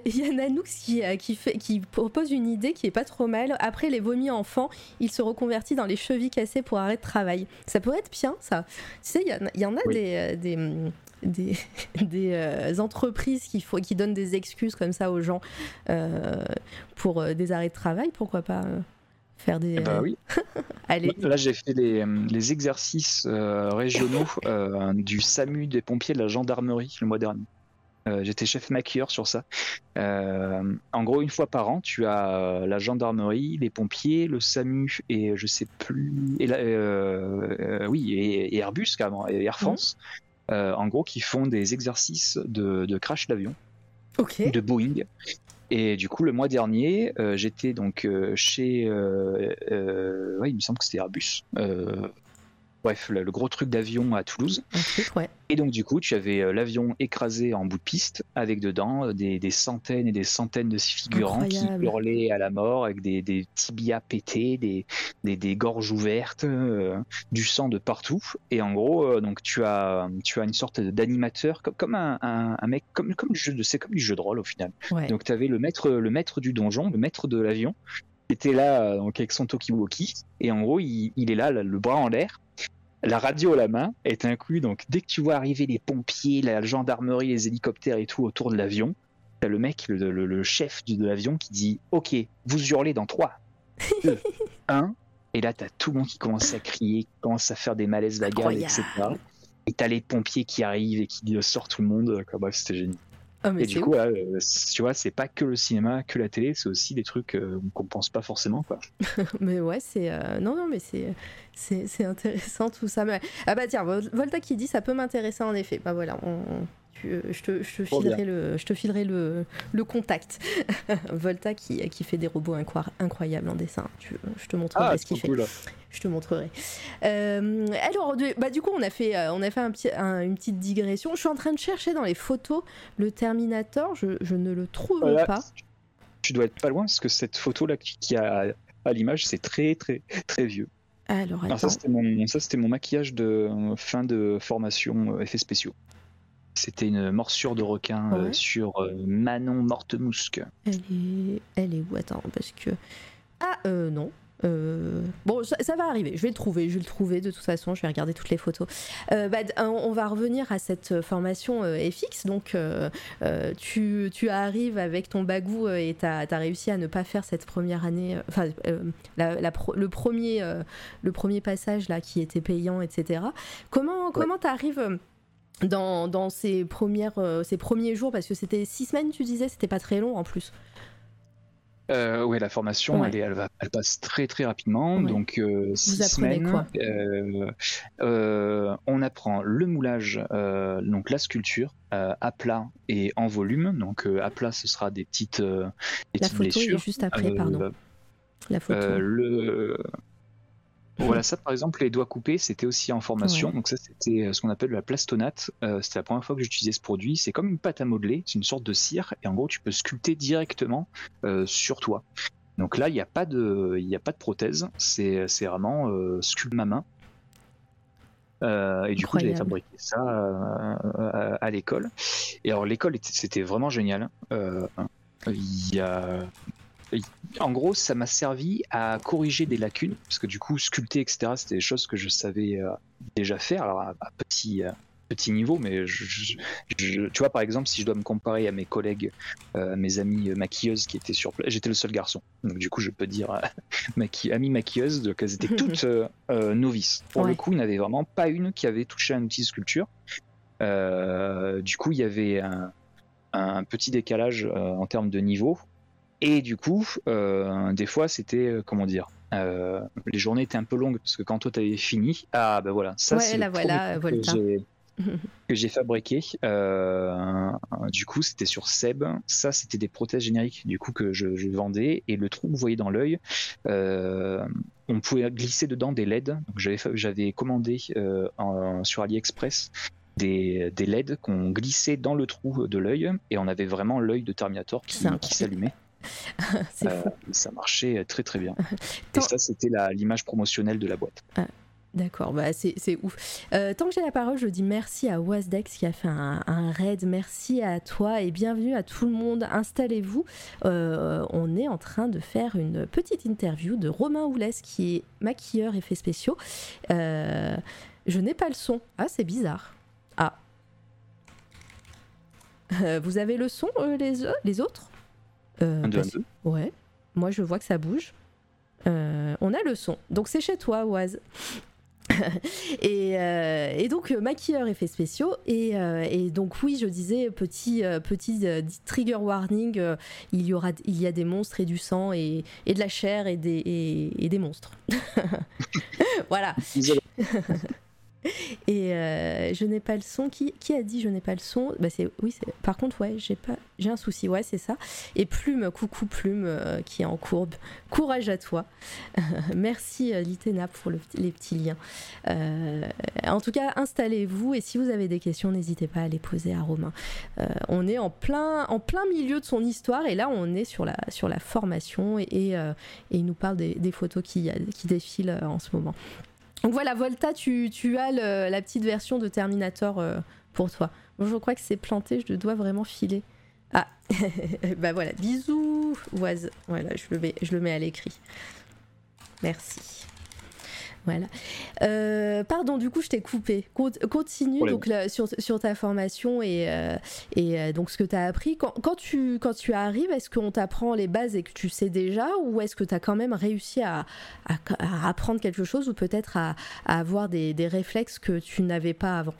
Il y a Nanoux qui, qui, fait, qui propose une idée qui est pas trop mal. Après les vomis enfants, il se reconvertit dans les chevilles cassées pour arrêt de travail. Ça pourrait être bien, ça. Tu sais, il y, en a des, des, des, des entreprises qui, faut, qui donnent des excuses comme ça aux gens pour euh, des arrêts de travail, pourquoi pas euh, faire des. Bah oui. Allez. Là, j'ai fait les, les exercices euh, régionaux du SAMU des pompiers de la gendarmerie le mois dernier. J'étais chef maquilleur sur ça. en gros, une fois par an, tu as la gendarmerie, les pompiers, le SAMU et je sais plus. Et oui, et, Airbus, carrément, et Air France. En gros, qui font des exercices de, de crash d'avion. de Boeing. Et du coup, le mois dernier, euh, j'étais donc euh, chez, euh, ouais, il me semble que c'était Airbus, Bref, le, gros truc d'avion à Toulouse. Et donc, du coup, tu avais euh, l'avion écrasé en bout de piste, avec dedans euh, des, centaines et des centaines de figurants qui hurlaient à la mort, avec des, tibias pétés, des, des, gorges ouvertes, euh, du sang de partout. Et en gros, donc tu as, tu as une sorte d'animateur, comme, comme un, un, mec, comme, comme du jeu de, c'est comme du jeu de rôle au final. Donc, tu avais le maître, le maître du donjon, le maître de l'avion, qui était là donc, avec son Tokiwoki. Et en gros, il, il est là, le bras en l'air la radio à la main est inclus. Donc, dès que tu vois arriver les pompiers, la gendarmerie, les hélicoptères et tout autour de l'avion, t'as le mec, le, chef de l'avion qui dit Ok, vous hurlez dans 3, 2, 1. Et là, t'as tout le monde qui commence à crier, qui commence à faire des malaises vagales, etc. Et t'as les pompiers qui arrivent et qui sortent tout le monde. Bref, c'était génial. Ah, et du coup, euh, tu vois, c'est pas que le cinéma, que la télé, c'est aussi des trucs euh, qu'on pense pas forcément, quoi. mais ouais, c'est euh, non, non, mais c'est c'est intéressant tout ça. Ah bah tiens, Volta qui dit ça peut m'intéresser en effet. Bah voilà, on, euh, je, te, je, te filerai le, je te filerai le, le contact. Volta qui, qui fait des robots incroyables en dessin. je te montrerai ah, ce qu'il fait. Je te montrerai. Euh, alors, bah, du coup, on a fait, euh, on a fait un petit, une petite digression. Je suis en train de chercher dans les photos le Terminator. Je, je ne le trouve pas. Tu dois être pas loin parce que cette photo-là qui a à l'image, c'est très, très, très vieux. Alors, ça, c'était mon, mon, maquillage de fin de formation effets spéciaux. C'était une morsure de requin euh, sur euh, Manon Mortemousque. Elle est, elle est où? Attends, parce que ah euh, non. bon, ça, va arriver. Je vais le trouver. Je vais le trouver de toute façon. Je vais regarder toutes les photos. Bah, on va revenir à cette formation FX. Donc, tu, tu, arrives avec ton bagou et tu as, réussi à ne pas faire cette première année. Enfin, le, premier, le premier passage là qui était payant, etc. Comment comment tu arrives dans, dans ces, premières, euh, ces premiers jours Parce que c'était six semaines, tu disais, c'était pas très long en plus. Euh, oui, la formation, elle, elle, va, elle, passe très très rapidement. Donc, euh, six semaines. Quoi euh, on apprend le moulage, donc la sculpture, à plat et en volume. Donc, à plat, ce sera des petites, des la photo Est juste après, pardon. La photo. le, voilà, ça par exemple, les doigts coupés, c'était aussi en formation. Donc ça, c'était euh, ce qu'on appelle la plastonate. Euh, c'était la première fois que j'utilisais ce produit. C'est comme une pâte à modeler, c'est une sorte de cire, et en gros, tu peux sculpter directement euh, sur toi. Donc là, il n'y a pas de, a pas de prothèse. C'est, vraiment euh, sculpte ma main. et du coup, j'avais fabriqué ça à l'école. Et alors, l'école, c'était vraiment génial. Il y a en gros, ça m'a servi à corriger des lacunes, parce que du coup, sculpter, etc., c'était des choses que je savais euh, déjà faire, alors à, petit, euh, petit niveau, mais je, tu vois, par exemple, si je dois me comparer à mes collègues, euh, mes amis maquilleuses qui étaient sur place, j'étais le seul garçon, donc du coup, je peux dire maqui amis maquilleuses, donc elles étaient toutes novices. Pour le coup, il n'y avait vraiment pas une qui avait touché un outil de sculpture. du coup, il y avait un, un petit décalage en termes de niveau et du coup, euh, des fois, c'était, euh, comment dire, euh, les journées étaient un peu longues parce que quand toi t'avais fini, ah ben voilà, ça c'est voilà, que j'ai fabriqué. du coup, c'était sur Seb. Ça, c'était des prothèses génériques du coup que je, vendais. Et le trou que vous voyez dans l'œil, on pouvait glisser dedans des LED. J'avais commandé sur AliExpress des, des LED qu'on glissait dans le trou de l'œil et on avait vraiment l'œil de Terminator qui, qui s'allumait. ça marchait très très bien. Et ça, c'était l'image promotionnelle de la boîte. Ah, D'accord, bah c'est ouf. Euh, tant que j'ai la parole, je dis merci à Wasdex qui a fait un, raid. Merci à toi et bienvenue à tout le monde. Installez-vous. Euh, on est en train de faire une petite interview de Romain Oulès qui est maquilleur effets spéciaux. Euh, je n'ai pas le son. Ah, c'est bizarre. Ah. vous avez le son, les, les autres? Deux, Ouais. Moi, je vois que ça bouge. on a le son. Donc c'est chez toi, Oise. Euh, et, donc euh, maquilleur effets spéciaux et, euh, et, donc oui je disais petit petit trigger warning il y aura il y a des monstres et du sang et, et de la chair et des et, des monstres voilà Et euh, je n'ai pas le son. Qui, a dit je n'ai pas le son? Bah c'est oui. Par contre ouais j'ai pas j'ai un souci. Ouais c'est ça. Et Plume coucou Plume euh, qui est en courbe. Courage à toi. Merci euh, Litena pour les petits liens. en tout cas installez-vous et si vous avez des questions n'hésitez pas à les poser à Romain. on est en plein en plein milieu de son histoire et là on est sur la formation et, il nous parle des, photos qui défilent en ce moment. Donc voilà, Volta, tu, as la petite version de Terminator euh, pour toi. je crois que c'est planté, je dois vraiment filer. Ah, bah voilà, bisous, Oise. Voilà, je le mets, je le mets à l'écrit. Merci. Voilà. Euh, pardon, du coup, je t'ai coupé. Continue donc sur, ta formation et, euh, et euh, donc ce que tu as appris. Quand, tu, quand tu arrives, est-ce qu'on t'apprend les bases et que tu sais déjà ou est-ce que tu as quand même réussi à, apprendre quelque chose ou peut-être à, avoir des, réflexes que tu n'avais pas avant?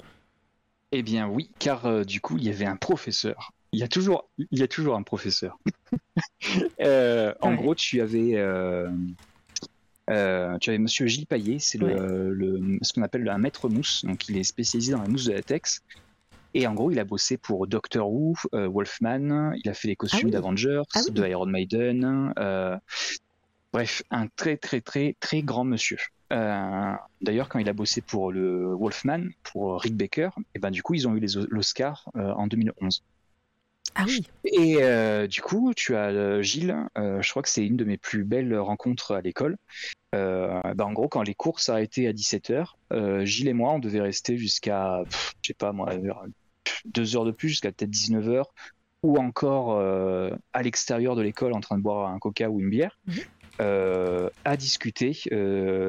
Eh bien oui, car du coup, il y avait un professeur. Il y a toujours, il y a toujours un professeur. en gros, tu avais euh, tu avais Monsieur Gilles Payet, c'est le, ce qu'on appelle un maître mousse, donc il est spécialisé dans la mousse de latex. Et en gros, il a bossé pour Doctor Who, euh, Wolfman, il a fait les costumes ah d'Avengers, ah de Iron Maiden. Euh, bref, un très très très très grand monsieur. D'ailleurs, quand il a bossé pour le Wolfman, pour Rick Baker, et ben du coup, ils ont eu l'Oscar en 2011. Ah oui. Et euh, du coup, tu as euh, Gilles, euh, je crois que c'est une de mes plus belles rencontres à l'école. Bah, en gros, quand les cours s'arrêtaient à 17h, Gilles et moi, on devait rester jusqu'à, je sais pas moi, deux heures de plus, jusqu'à peut-être 19h, ou encore à l'extérieur de l'école en train de boire un coca ou une bière. Mhm. à discuter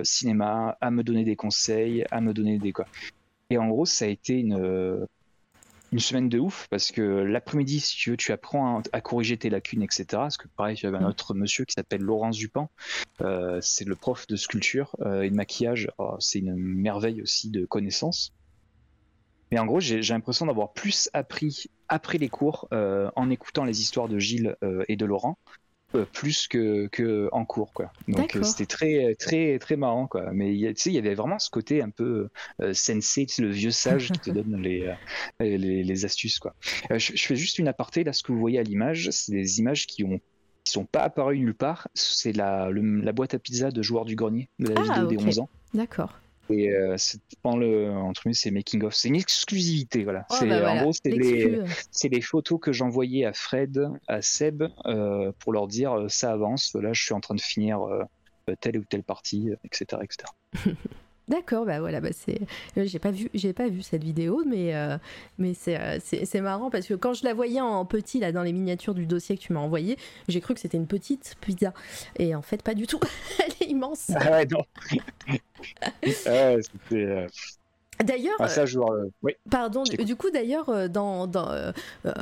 cinéma, à me donner des conseils, à me donner des quoi. Et en gros, ça a été une, une semaine de ouf parce que l'après-midi, si tu veux, tu apprends à, corriger tes lacunes, etc. Parce que pareil, tu avais un mm. autre monsieur qui s'appelle Laurence Dupin. Euh, c'est le prof de sculpture euh, et de maquillage. Oh, c'est une merveille aussi de connaissances. Mais en gros, j'ai l'impression d'avoir plus appris après les cours euh, en écoutant les histoires de Gilles et de Laurent plus que, que, en cours quoi. Donc euh, c'était très très très marrant quoi. Mais tu sais il y avait vraiment ce côté un peu euh, sensei, le vieux sage qui te donne les, les, les, astuces quoi. Je, fais juste une aparté là ce que vous voyez à l'image, c'est des images qui ont qui sont pas apparues nulle part. C'est la, la boîte à pizza de joueurs du grenier de la ah, vidéo des 11 ans. D'accord. Et euh, pendant le entre c'est making of, c'est une exclusivité voilà. Oh, c'est bah en gros c'est les, les photos que j'envoyais à Fred, à Seb euh, pour leur dire euh, ça avance. Là, je suis en train de finir telle ou telle partie, etc., etc. D'accord, bah voilà, bah c'est, euh, j'ai pas vu, j'ai pas vu cette vidéo, mais euh, euh, c'est, marrant parce que quand je la voyais en petit là dans les miniatures du dossier que tu m'as envoyé, j'ai cru que c'était une petite pizza, et en fait pas du tout, elle est immense. Ah ouais non. D'ailleurs, ah, euh, oui. pardon. Du coup, d'ailleurs, euh, dans, dans euh,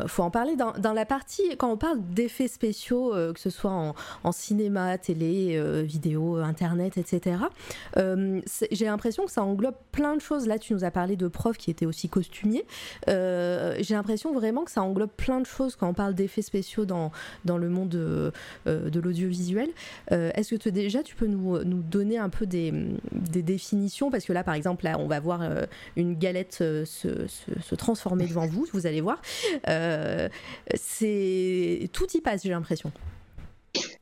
faut en parler dans, dans, la partie quand on parle d'effets spéciaux, que ce soit en, en cinéma, télé, vidéo, internet, etc. J'ai l'impression que ça englobe plein de choses. Là, tu nous as parlé de profs qui étaient aussi costumiers. J'ai l'impression vraiment que ça englobe plein de choses quand on parle d'effets spéciaux dans dans le monde de, de l'audiovisuel. Est-ce que déjà tu peux nous, nous donner un peu des, des définitions? Parce que là, par exemple, là, on va voir une galette euh, se, transformer devant vous, vous allez voir. Euh, c'est tout y passe, j'ai l'impression.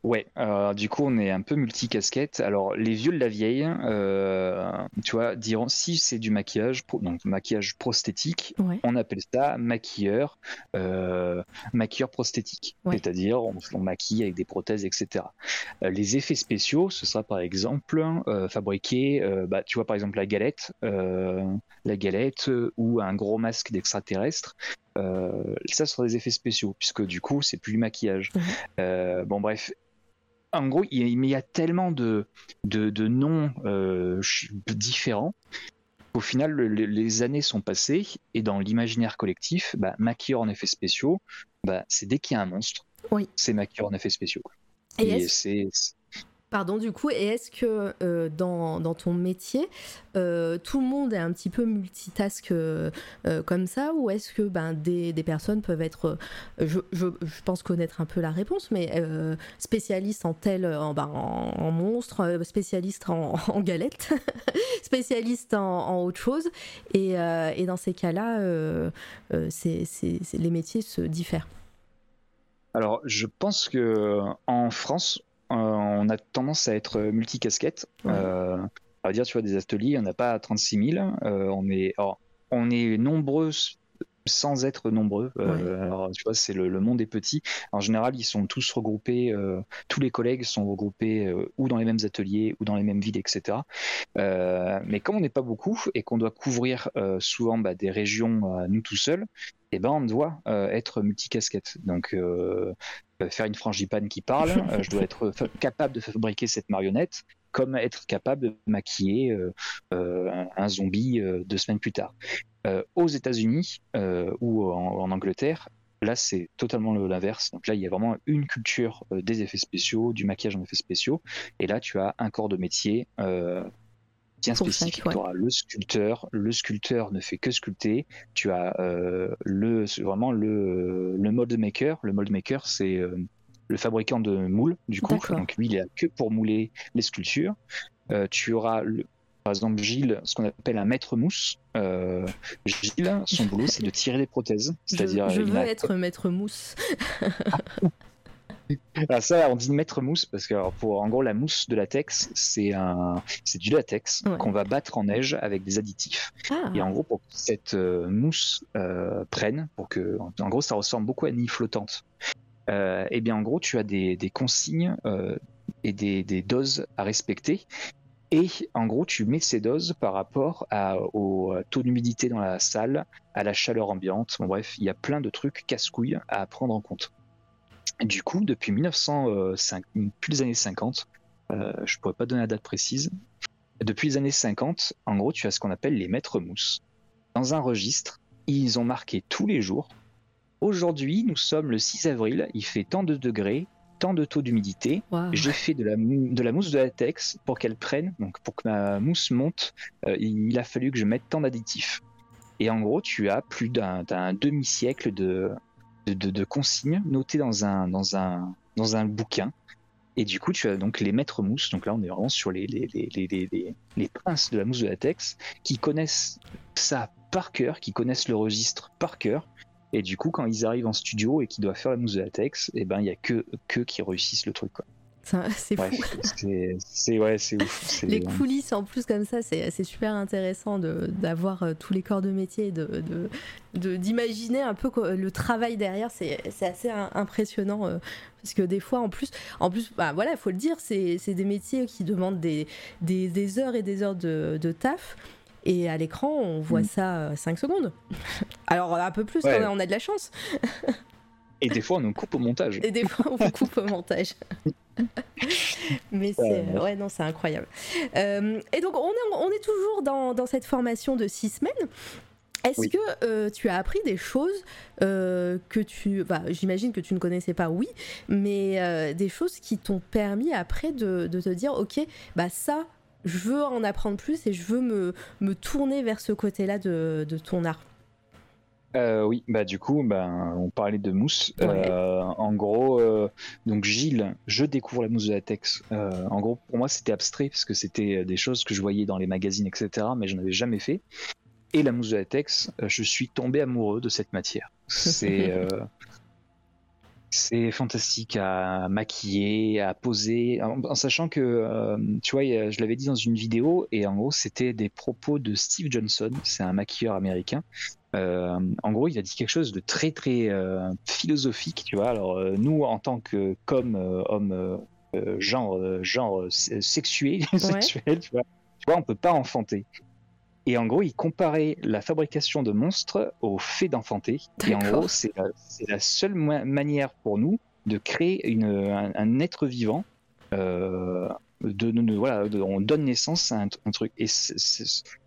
Ouais, euh, du coup, on est un peu multicasquette. Alors, les vieux de la vieille, euh, tu vois, diront si c'est du maquillage, donc maquillage prosthétique, on appelle ça maquilleur, euh, maquilleur prosthétique. C'est-à-dire, on, maquille avec des prothèses, etc. les effets spéciaux, ce sera par exemple fabriquer, bah, tu vois, par exemple, la galette, la galette ou un gros masque d'extraterrestre. ça, ce sera des effets spéciaux, puisque du coup, c'est plus du maquillage. bon, bref, en gros, il y, a, tellement de, de, noms euh, différents qu'au final, les années sont passées et dans l'imaginaire collectif, bah, maquilleur en effets spéciaux, bah, c'est dès qu'il y a un monstre, c'est maquilleur en effets spéciaux. Et, c'est Pardon, du coup, et est-ce que euh, dans, dans, ton métier, euh, tout le monde est un petit peu multitask euh, comme ça, ou est-ce que ben, des, des, personnes peuvent être, je, je, je, pense connaître un peu la réponse, mais spécialiste en tel, en, ben, en, monstre, spécialiste en, en galette, spécialiste en, autre chose, et, et dans ces cas-là, les métiers se diffèrent. Alors, je pense que en France, on a tendance à être multicasquette. Euh, on va dire, tu vois, des ateliers, on n'a pas 36 000. Euh, on, est, on est nombreux sans être nombreux. alors, tu vois, c'est le, monde est petit. En général, ils sont tous regroupés, tous les collègues sont regroupés ou dans les mêmes ateliers ou dans les mêmes villes, etc. mais comme on n'est pas beaucoup et qu'on doit couvrir souvent bah, des régions nous tout seuls, eh ben, on doit être multicasquette. Donc, euh, faire une frangipane qui parle, euh, je dois être capable de fabriquer cette marionnette, comme être capable de maquiller euh, un zombie deux semaines plus tard. aux États-Unis ou en, Angleterre, là c'est totalement l'inverse. Donc là il y a vraiment une culture des effets spéciaux, du maquillage en effets spéciaux, et là tu as un corps de métier bien spécifique. Tu auras le sculpteur. Le sculpteur ne fait que sculpter. Tu as euh, le, vraiment le, le mold maker. Le mold maker, c'est euh, le fabricant de moules, du coup. Donc lui, il est que pour mouler les sculptures. Euh, tu auras, le, par exemple, Gilles, ce qu'on appelle un maître mousse. Gilles, son boulot, c'est de tirer des prothèses. C'est-à-dire, je, veux être maître mousse. Ah, ça, on dit maître mousse parce que pour en gros la mousse de latex, c'est un, c'est du latex qu'on va battre en neige avec des additifs. Ah. Et en gros, pour que cette euh, mousse euh, prenne, pour que, en gros, ça ressemble beaucoup à une île flottante. et euh, eh bien, en gros, tu as des, des consignes et des, des, doses à respecter. Et en gros, tu mets ces doses par rapport à, au taux d'humidité dans la salle, à la chaleur ambiante. Bon, bref, il y a plein de trucs casse-couilles à prendre en compte. Du coup, depuis 1905, depuis les années 50, euh, je ne pourrais pas donner la date précise, depuis les années 50, en gros, tu as ce qu'on appelle les maîtres mousses. Dans un registre, ils ont marqué tous les jours. Aujourd'hui, nous sommes le 6 avril, il fait tant de degrés, tant de taux d'humidité. J'ai fait de la, de la mousse de latex pour qu'elle prenne, donc pour que ma mousse monte, euh, il a fallu que je mette tant d'additifs. Et en gros, tu as plus d'un demi-siècle de, de, consignes notées dans un, dans, un, dans un bouquin. Et du coup, tu as donc les maîtres mousse. Donc là, on est vraiment sur les, les, les, les, princes de la mousse de latex qui connaissent ça par cœur, qui connaissent le registre par cœur. Et du coup, quand ils arrivent en studio et qu'ils doivent faire la mousse de latex, et eh ben, il y a que, que qui réussissent le truc. C'est fou. c'est ouais, ouf. Les coulisses en plus comme ça, c'est super intéressant d'avoir euh, tous les corps de métier, de d'imaginer un peu le travail derrière. C'est assez impressionnant euh, parce que des fois, en plus, en plus, bah voilà, il faut le dire, c'est des métiers qui demandent des, des, heures et des heures de, de taf. Et à l'écran, on voit mm. ça 5 euh, secondes. Alors un peu plus on a de la chance. Et des fois, on nous coupe au montage. Et des fois, on coupe au montage. Mais c'est ouais, non, c'est incroyable. Euh, et donc, on est, on est toujours dans, dans cette formation de six semaines. Est-ce que euh, tu as appris des choses euh, que tu... Bah, J'imagine que tu ne connaissais pas, oui, mais des choses qui t'ont permis après de, de, te dire, ok, bah ça, je veux en apprendre plus et je veux me, me tourner vers ce côté-là de, de ton art? Euh, oui, bah du coup, ben on parlait de mousse. Euh, en gros, euh, donc Gilles, je découvre la mousse de latex. en gros, pour moi, c'était abstrait parce que c'était des choses que je voyais dans les magazines, etc. Mais je n'avais jamais fait. Et la mousse de latex, je suis tombé amoureux de cette matière. C'est C'est fantastique à maquiller, à poser, en, sachant que, euh, tu vois, je l'avais dit dans une vidéo, et en gros, c'était des propos de Steve Johnson, c'est un maquilleur américain. Euh, en gros, il a dit quelque chose de très, très euh, philosophique, tu vois. Alors, nous, en tant que comme homme, genre, genre sexué, sexuel, tu vois, tu vois, on peut pas enfanter. Et en gros, il comparait la fabrication de monstres au fait d'enfanter. Et en gros, c'est la, seule manière pour nous de créer un, être vivant. Euh, de, voilà, on donne naissance à un, truc. Et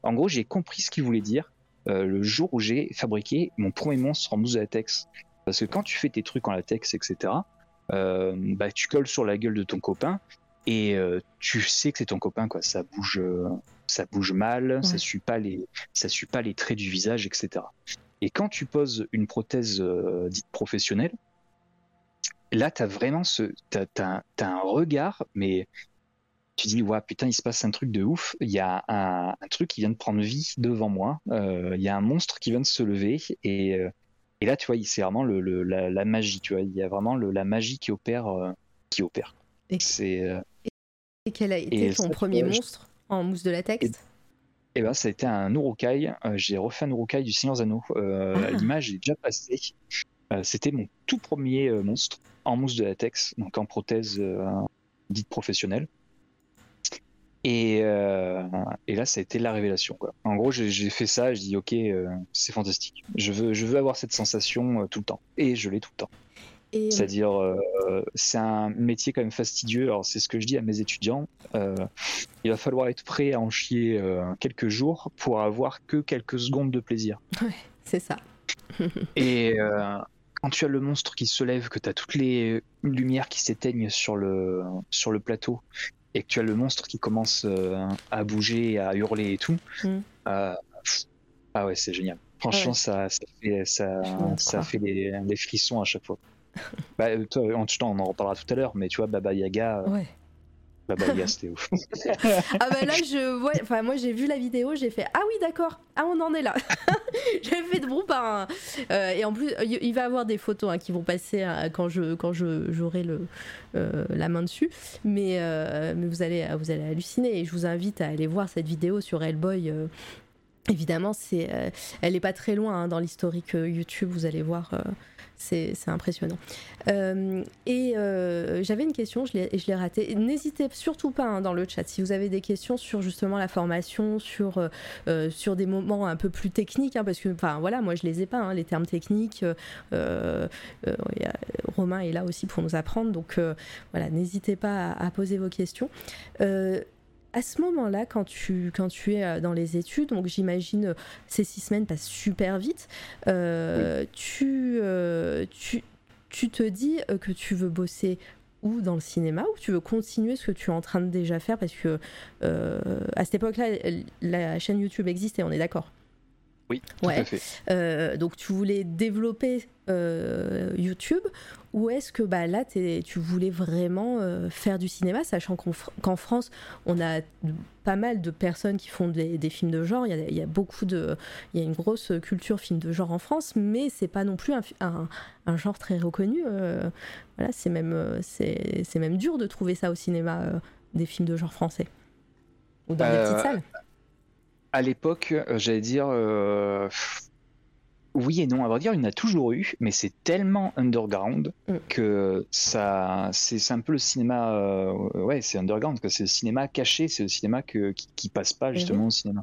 en gros, j'ai compris ce qu'il voulait dire euh, le jour où j'ai fabriqué mon premier monstre en mousse de latex. Parce que quand tu fais tes trucs en latex, etc., euh, bah, tu colles sur la gueule de ton copain et tu sais que c'est ton copain, quoi. Ça bouge ça bouge mal, ça suit pas les, ça suit pas les traits du visage, etc. Et quand tu poses une prothèse euh, dite professionnelle, là, tu as vraiment ce, t'as, un regard, mais tu dis, ouais, putain, il se passe un truc de ouf. Il y a un, truc qui vient de prendre vie devant moi. Euh, il y a un monstre qui vient de se lever. Et, euh, et là, tu vois, c'est vraiment le, la, magie. Tu vois, il y a vraiment la magie qui opère. qui opère. Et, c'est, et quel a été ton premier monstre en mousse de latex et... Eh ben, ça a été un urukai. Euh, j'ai refait un urukai du Seigneur Zano. Euh, ah. L'image est déjà passée. Euh, c'était mon tout premier monstre en mousse de latex, donc en prothèse dite professionnelle. Et, et, là, ça a été la révélation. Quoi. En gros, j'ai fait ça, je dis ok, c'est fantastique. Je veux, je veux avoir cette sensation tout le temps. Et je l'ai tout le temps. C'est-à-dire, euh, c'est un métier quand même fastidieux. Alors, c'est ce que je dis à mes étudiants. Euh, il va falloir être prêt à en chier euh, quelques jours pour avoir que quelques secondes de plaisir. Ouais, c'est ça. Et quand tu as le monstre qui se lève, que tu as toutes les lumières qui s'éteignent sur le, sur le plateau, et que tu as le monstre qui commence à bouger, à hurler et tout, mm. ah ouais, c'est génial. Franchement, ça, ça fait, ça, ça fait des, des frissons à chaque fois bah, euh, toi, en, on en reparlera tout à l'heure, mais tu vois, Baba Yaga. Euh, ouais. C'était ouf. ah bah là, je vois. Enfin, moi, j'ai vu la vidéo, j'ai fait Ah oui, d'accord. Ah, on en est là. j'ai fait de bon par euh, et en plus, il va avoir des photos hein, qui vont passer quand je quand je j'aurai le la main dessus. Mais mais vous allez vous allez halluciner. Et je vous invite à aller voir cette vidéo sur Hellboy. Évidemment, c'est, elle n'est pas très loin hein, dans l'historique YouTube. Vous allez voir c'est impressionnant. Euh, et euh, j'avais une question, je l'ai ratée. N'hésitez surtout pas hein, dans le chat si vous avez des questions sur justement la formation, sur, euh, sur des moments un peu plus techniques, hein, parce que voilà, moi je les ai pas, hein, les termes techniques. Romain est là aussi pour nous apprendre, donc voilà, n'hésitez pas à, poser vos questions à ce moment-là, quand tu, quand tu es euh, dans les études, donc j'imagine euh, ces six semaines passent super vite, euh, tu, tu, tu, te dis que tu veux bosser ou dans le cinéma ou tu veux continuer ce que tu es en train de déjà faire parce que à cette époque-là, la chaîne YouTube existe et on est d'accord. Oui, tout à fait. donc tu voulais développer YouTube ou est-ce que bah, là, tu voulais vraiment euh, faire du cinéma, sachant qu'en France, on a pas mal de personnes qui font des, films de genre. Il y, a, beaucoup de, il y a une grosse culture film de genre en France, mais c'est pas non plus un, genre très reconnu. Euh, voilà, c'est même, euh, c'est même dur de trouver ça au cinéma, des films de genre français ou dans les petites salles. À l'époque, j'allais dire oui et non. À vrai dire, il y en a toujours eu, mais c'est tellement underground mm. que ça, c'est un peu le cinéma. Euh, ouais, c'est underground, que c'est le cinéma caché, c'est le cinéma que, qui, passe pas justement au cinéma.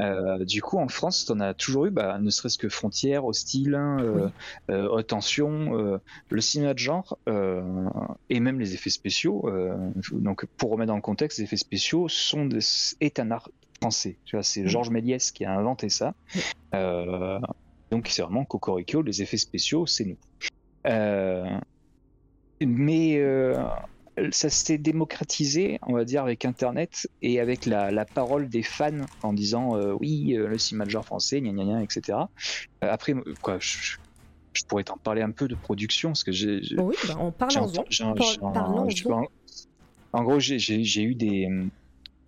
Euh, du coup, en France, on a toujours eu, bah, ne serait-ce que Frontières, Hostile, hein, euh, Attention, le cinéma de genre et même les effets spéciaux. donc, pour remettre dans le contexte, les effets spéciaux sont est un art français. Tu vois, c'est mm. Georges Méliès qui a inventé ça. Donc c'est vraiment Cocorico, les effets spéciaux, c'est nous. Euh, mais euh, ça s'est démocratisé, on va dire, avec Internet et avec la, parole des fans en disant euh, oui, le cinéma français, gna gna gna, etc. après, quoi, je, pourrais t'en parler un peu de production parce que j'ai. Oui, bah, parlons-en. En, en, gros, j'ai eu des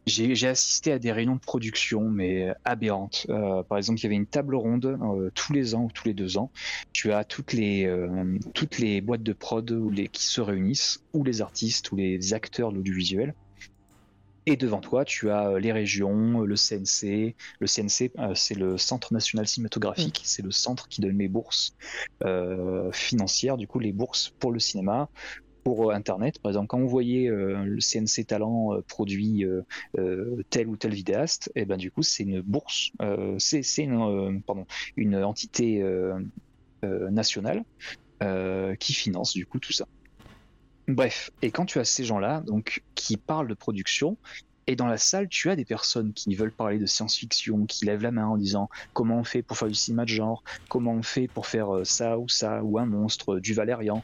j'ai assisté à des réunions de production, mais aberrantes. Euh, par exemple, il y avait une table ronde euh, tous les ans ou tous les deux ans. Tu as toutes les, euh, toutes les boîtes de prod ou les, qui se réunissent, ou les artistes, ou les acteurs de l'audiovisuel. Et devant toi, tu as les régions, le CNC. Le CNC, c'est le Centre national cinématographique. C'est le centre qui donne les bourses financières, du coup, les bourses pour le cinéma pour euh, Internet. Par exemple, quand vous voyez euh, le CNC Talent euh, produit tel ou tel vidéaste, et eh ben du coup c'est une bourse, c'est une, une entité nationale qui finance du coup tout ça. Bref, et quand tu as ces gens-là, donc qui parlent de production, et dans la salle, tu as des personnes qui veulent parler de science-fiction, qui lèvent la main en disant comment on fait pour faire du cinéma de genre, comment on fait pour faire euh, ça ou ça, ou un monstre, du Valérian?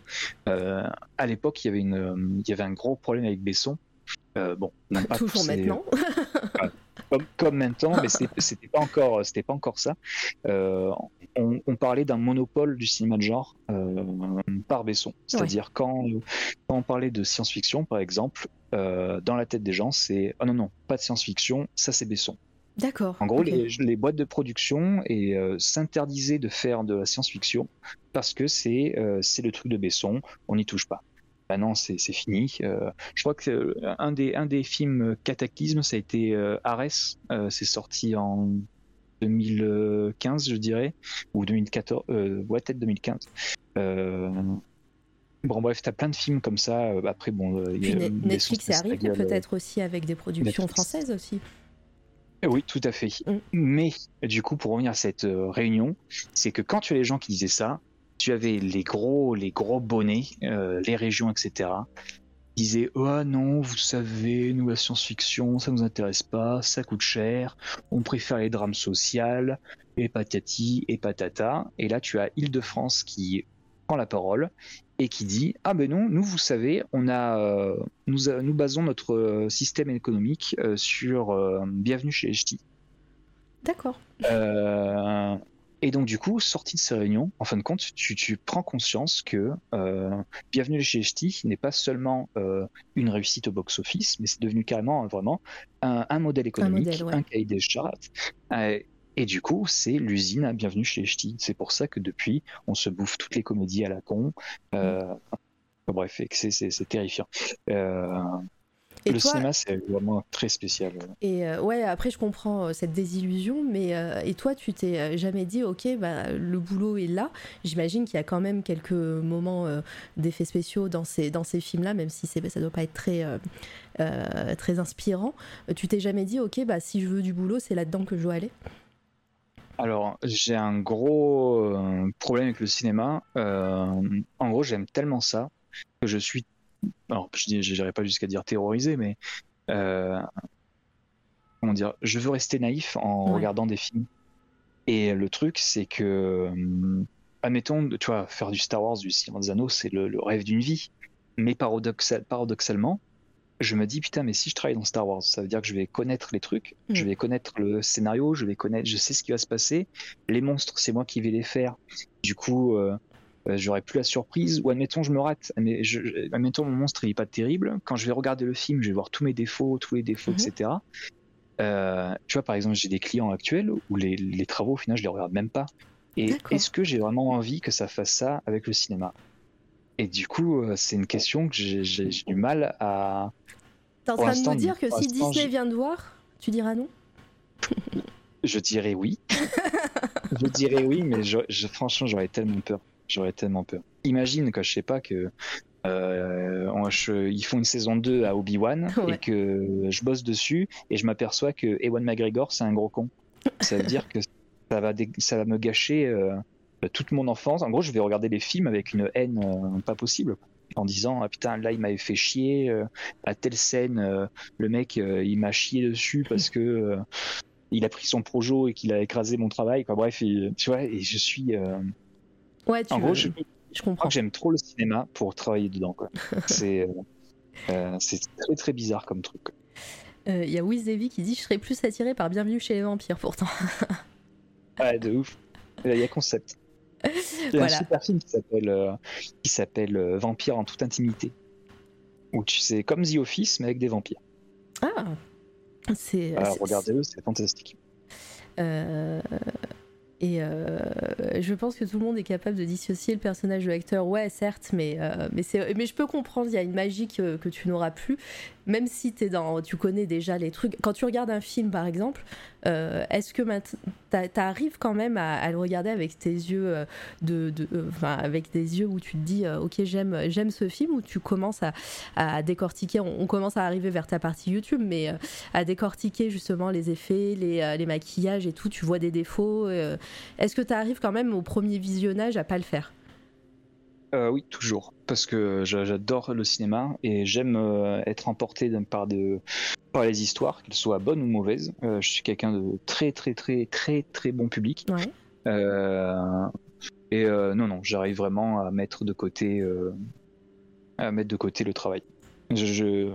Euh, à l'époque, il y avait une, il y avait un gros problème avec Besson. Euh, bon, toujours maintenant. comme, maintenant, mais c'était pas encore, c'était pas encore ça. on, parlait d'un monopole du cinéma de genre par Besson. C'est-à-dire quand, quand, on parlait de science-fiction, par exemple, euh, dans la tête des gens, c'est oh non, non, pas de science-fiction, ça c'est Besson. D'accord. En gros, les, boîtes de production et euh, s'interdisaient de faire de la science-fiction parce que c'est euh, c'est le truc de Besson, on n'y touche pas. Maintenant, c'est fini. je crois que un des, un des films Cataclysme, ça a été Ares. c'est sorti en 2015, je dirais, ou 2014, ouais, peut-être 2015. Bon bref, t'as plein de films comme ça. Euh, après bon, euh, Netflix arrive peut-être aussi avec des productions françaises aussi. Oui, tout à fait. Mm. Mais du coup, pour revenir à cette euh, réunion, c'est que quand tu as les gens qui disaient ça, tu avais les gros, les gros bonnets, les régions, etc. Qui disaient oh non, vous savez, nous la science-fiction, ça nous intéresse pas, ça coûte cher, on préfère les drames sociales, et patati et patata. Et là, tu as Île-de-France qui prend la parole et qui dit ah ben non nous vous savez on a euh, nous, nous basons notre euh, système économique euh, sur bienvenue chez HT. D'accord. Et donc du coup sorti de ces réunions en fin de compte tu, tu prends conscience que bienvenue chez HT n'est pas seulement une réussite au box office mais c'est devenu carrément vraiment un, modèle économique un, cahier des chartes et du coup, c'est l'usine à Bienvenue chez Ch'ti. C'est pour ça que depuis, on se bouffe toutes les comédies à la con. Euh, bref, c'est terrifiant. Euh, le cinéma, c'est vraiment très spécial. Et euh, ouais, après, je comprends cette désillusion, mais et toi, tu t'es jamais dit, ok, bah, le boulot est là. J'imagine qu'il y a quand même quelques moments d'effets spéciaux dans ces, dans ces films-là, même si ça doit pas être très, très inspirant. Tu t'es jamais dit, ok, bah, si je veux du boulot, c'est là-dedans que je dois aller? Alors, j'ai un gros euh, problème avec le cinéma. Euh, en gros, j'aime tellement ça que je suis. Alors, je n'irai pas jusqu'à dire terrorisé, mais. Euh, comment dire Je veux rester naïf en regardant des films. Et le truc, c'est que. admettons, tu vois, faire du Star Wars, du Seigneur des Anneaux, c'est le, le, rêve d'une vie. Mais paradoxal, paradoxalement, je me dis putain mais si je travaille dans Star Wars ça veut dire que je vais connaître les trucs mm. je vais connaître le scénario je vais connaître je sais ce qui va se passer les monstres c'est moi qui vais les faire du coup euh, euh j'aurai plus la surprise ou admettons je me rate mais je, admettons mon monstre il est pas terrible quand je vais regarder le film je vais voir tous mes défauts tous les défauts mm-hmm. etc euh, tu vois par exemple j'ai des clients actuels où les, les, travaux au final je les regarde même pas et est-ce que j'ai vraiment envie que ça fasse ça avec le cinéma? Et du coup, euh, c'est une question que j'ai du mal à. T'es en train de nous dire que si Disney vient de voir, tu diras non? Je dirais oui. je dirais oui, mais je, franchement, j'aurais tellement peur. J'aurais tellement peur. Imagine que je sais pas que euh, ils font une saison 2 à Obi-Wan et que je bosse dessus et je m'aperçois que Ewan McGregor c'est un gros con. Ça veut dire que ça va, ça va me gâcher euh, toute mon enfance. En gros, je vais regarder les films avec une haine euh, pas possible en disant ah putain là il m'avait fait chier à telle scène le mec il m'a chié dessus parce que il a pris son projo et qu'il a écrasé mon travail quoi bref tu vois et je suis ouais tu en gros je, je comprends que j'aime trop le cinéma pour travailler dedans quoi c'est c'est très très bizarre comme truc il y a Wiz qui dit je serais plus attiré par Bienvenue chez les vampires pourtant ouais de ouf il y a concept il y a un super film qui s'appelle euh, qui s'appelle euh, Vampire en toute intimité. Où tu sais comme The Office mais avec des vampires. Ah. C'est. C'est- regardez-le, c'est fantastique. Euh, et euh, je pense que tout le monde est capable de dissocier le personnage de l'acteur. Ouais, certes, mais, euh, mais, je peux comprendre, il y a une magie que tu n'auras plus, même si es dans, tu connais déjà les trucs. Quand tu regardes un film, par exemple, euh, est-ce que tu arrives quand même à, le regarder avec tes yeux, euh, euh, avec des yeux où tu te dis, ok, j'aime, j'aime ce film, ou tu commences à, décortiquer, on, commence à arriver vers ta partie YouTube, mais à décortiquer justement les effets, les, les maquillages et tout, tu vois des défauts. Est-ce que tu arrives quand même au premier visionnage à pas le faire? Euh, oui, toujours, parce que j'a- j'adore le cinéma et j'aime euh, être emporté par, de, par les histoires, qu'elles soient bonnes ou mauvaises. Euh, je suis quelqu'un de très très très très très bon public. Ouais. Et non, non, j'arrive vraiment à mettre de côté, à mettre de côté le travail. Je, je-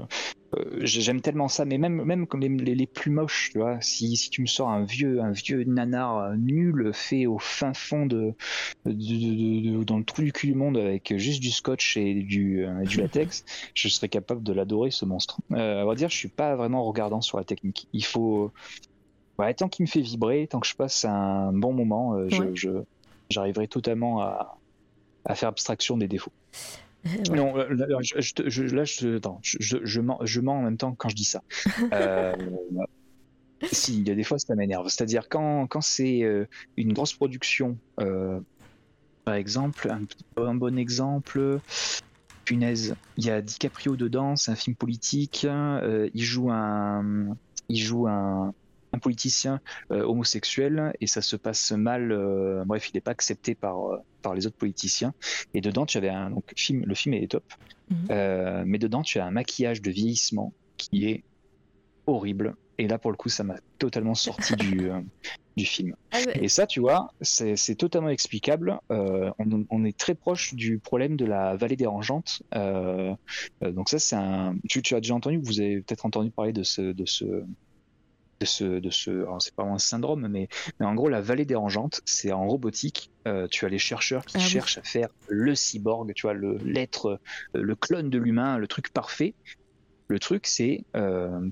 euh, j'aime tellement ça, mais même, même comme les, les- les plus moches, tu vois, si, si tu me sors un vieux, un vieux nanar euh, nul fait au fin fond de, de- de- de- dans le trou du cul du monde avec juste du scotch et du, euh, du latex, je serais capable de l'adorer ce monstre. Euh, à vrai dire, je suis pas vraiment regardant sur la technique. Il faut, ouais, tant qu'il me fait vibrer, tant que je passe un bon moment, euh, Ouais. je- j'arriverai totalement à, à faire abstraction des défauts. Ouais. Non, là, je, je te- je- là, je, attends, je, je, je mens, je mens en même temps quand je dis ça. Euh, si, il y a des fois, ça m'énerve. C'est-à-dire quand, quand c'est euh, une grosse production, euh, par exemple, un, un bon exemple, punaise, il y a DiCaprio dedans, c'est un film politique, il joue un, il joue un, un politicien euh, homosexuel et ça se passe mal. euh, bref, il n'est pas accepté par, euh, par les autres politiciens. Et dedans, tu avais un donc, film, le film est top, Mhm. Mais dedans, tu as un maquillage de vieillissement qui est horrible. Et là, pour le coup, ça m'a totalement sorti du, euh, du film. Ah ouais. Et ça, tu vois, c'est totalement explicable. Euh, on, on est très proche du problème de la vallée dérangeante. Euh, donc ça, c'est un. Tu, tu as déjà entendu, vous avez peut-être entendu parler de ce, de ce, de ce, de ce. c'est pas vraiment un syndrome, mais, mais en gros, la vallée dérangeante, c'est en robotique. Euh, tu as les chercheurs qui Ah oui. cherchent à faire le cyborg, tu vois, le l'être, le clone de l'humain, le truc parfait. Le truc, c'est euh,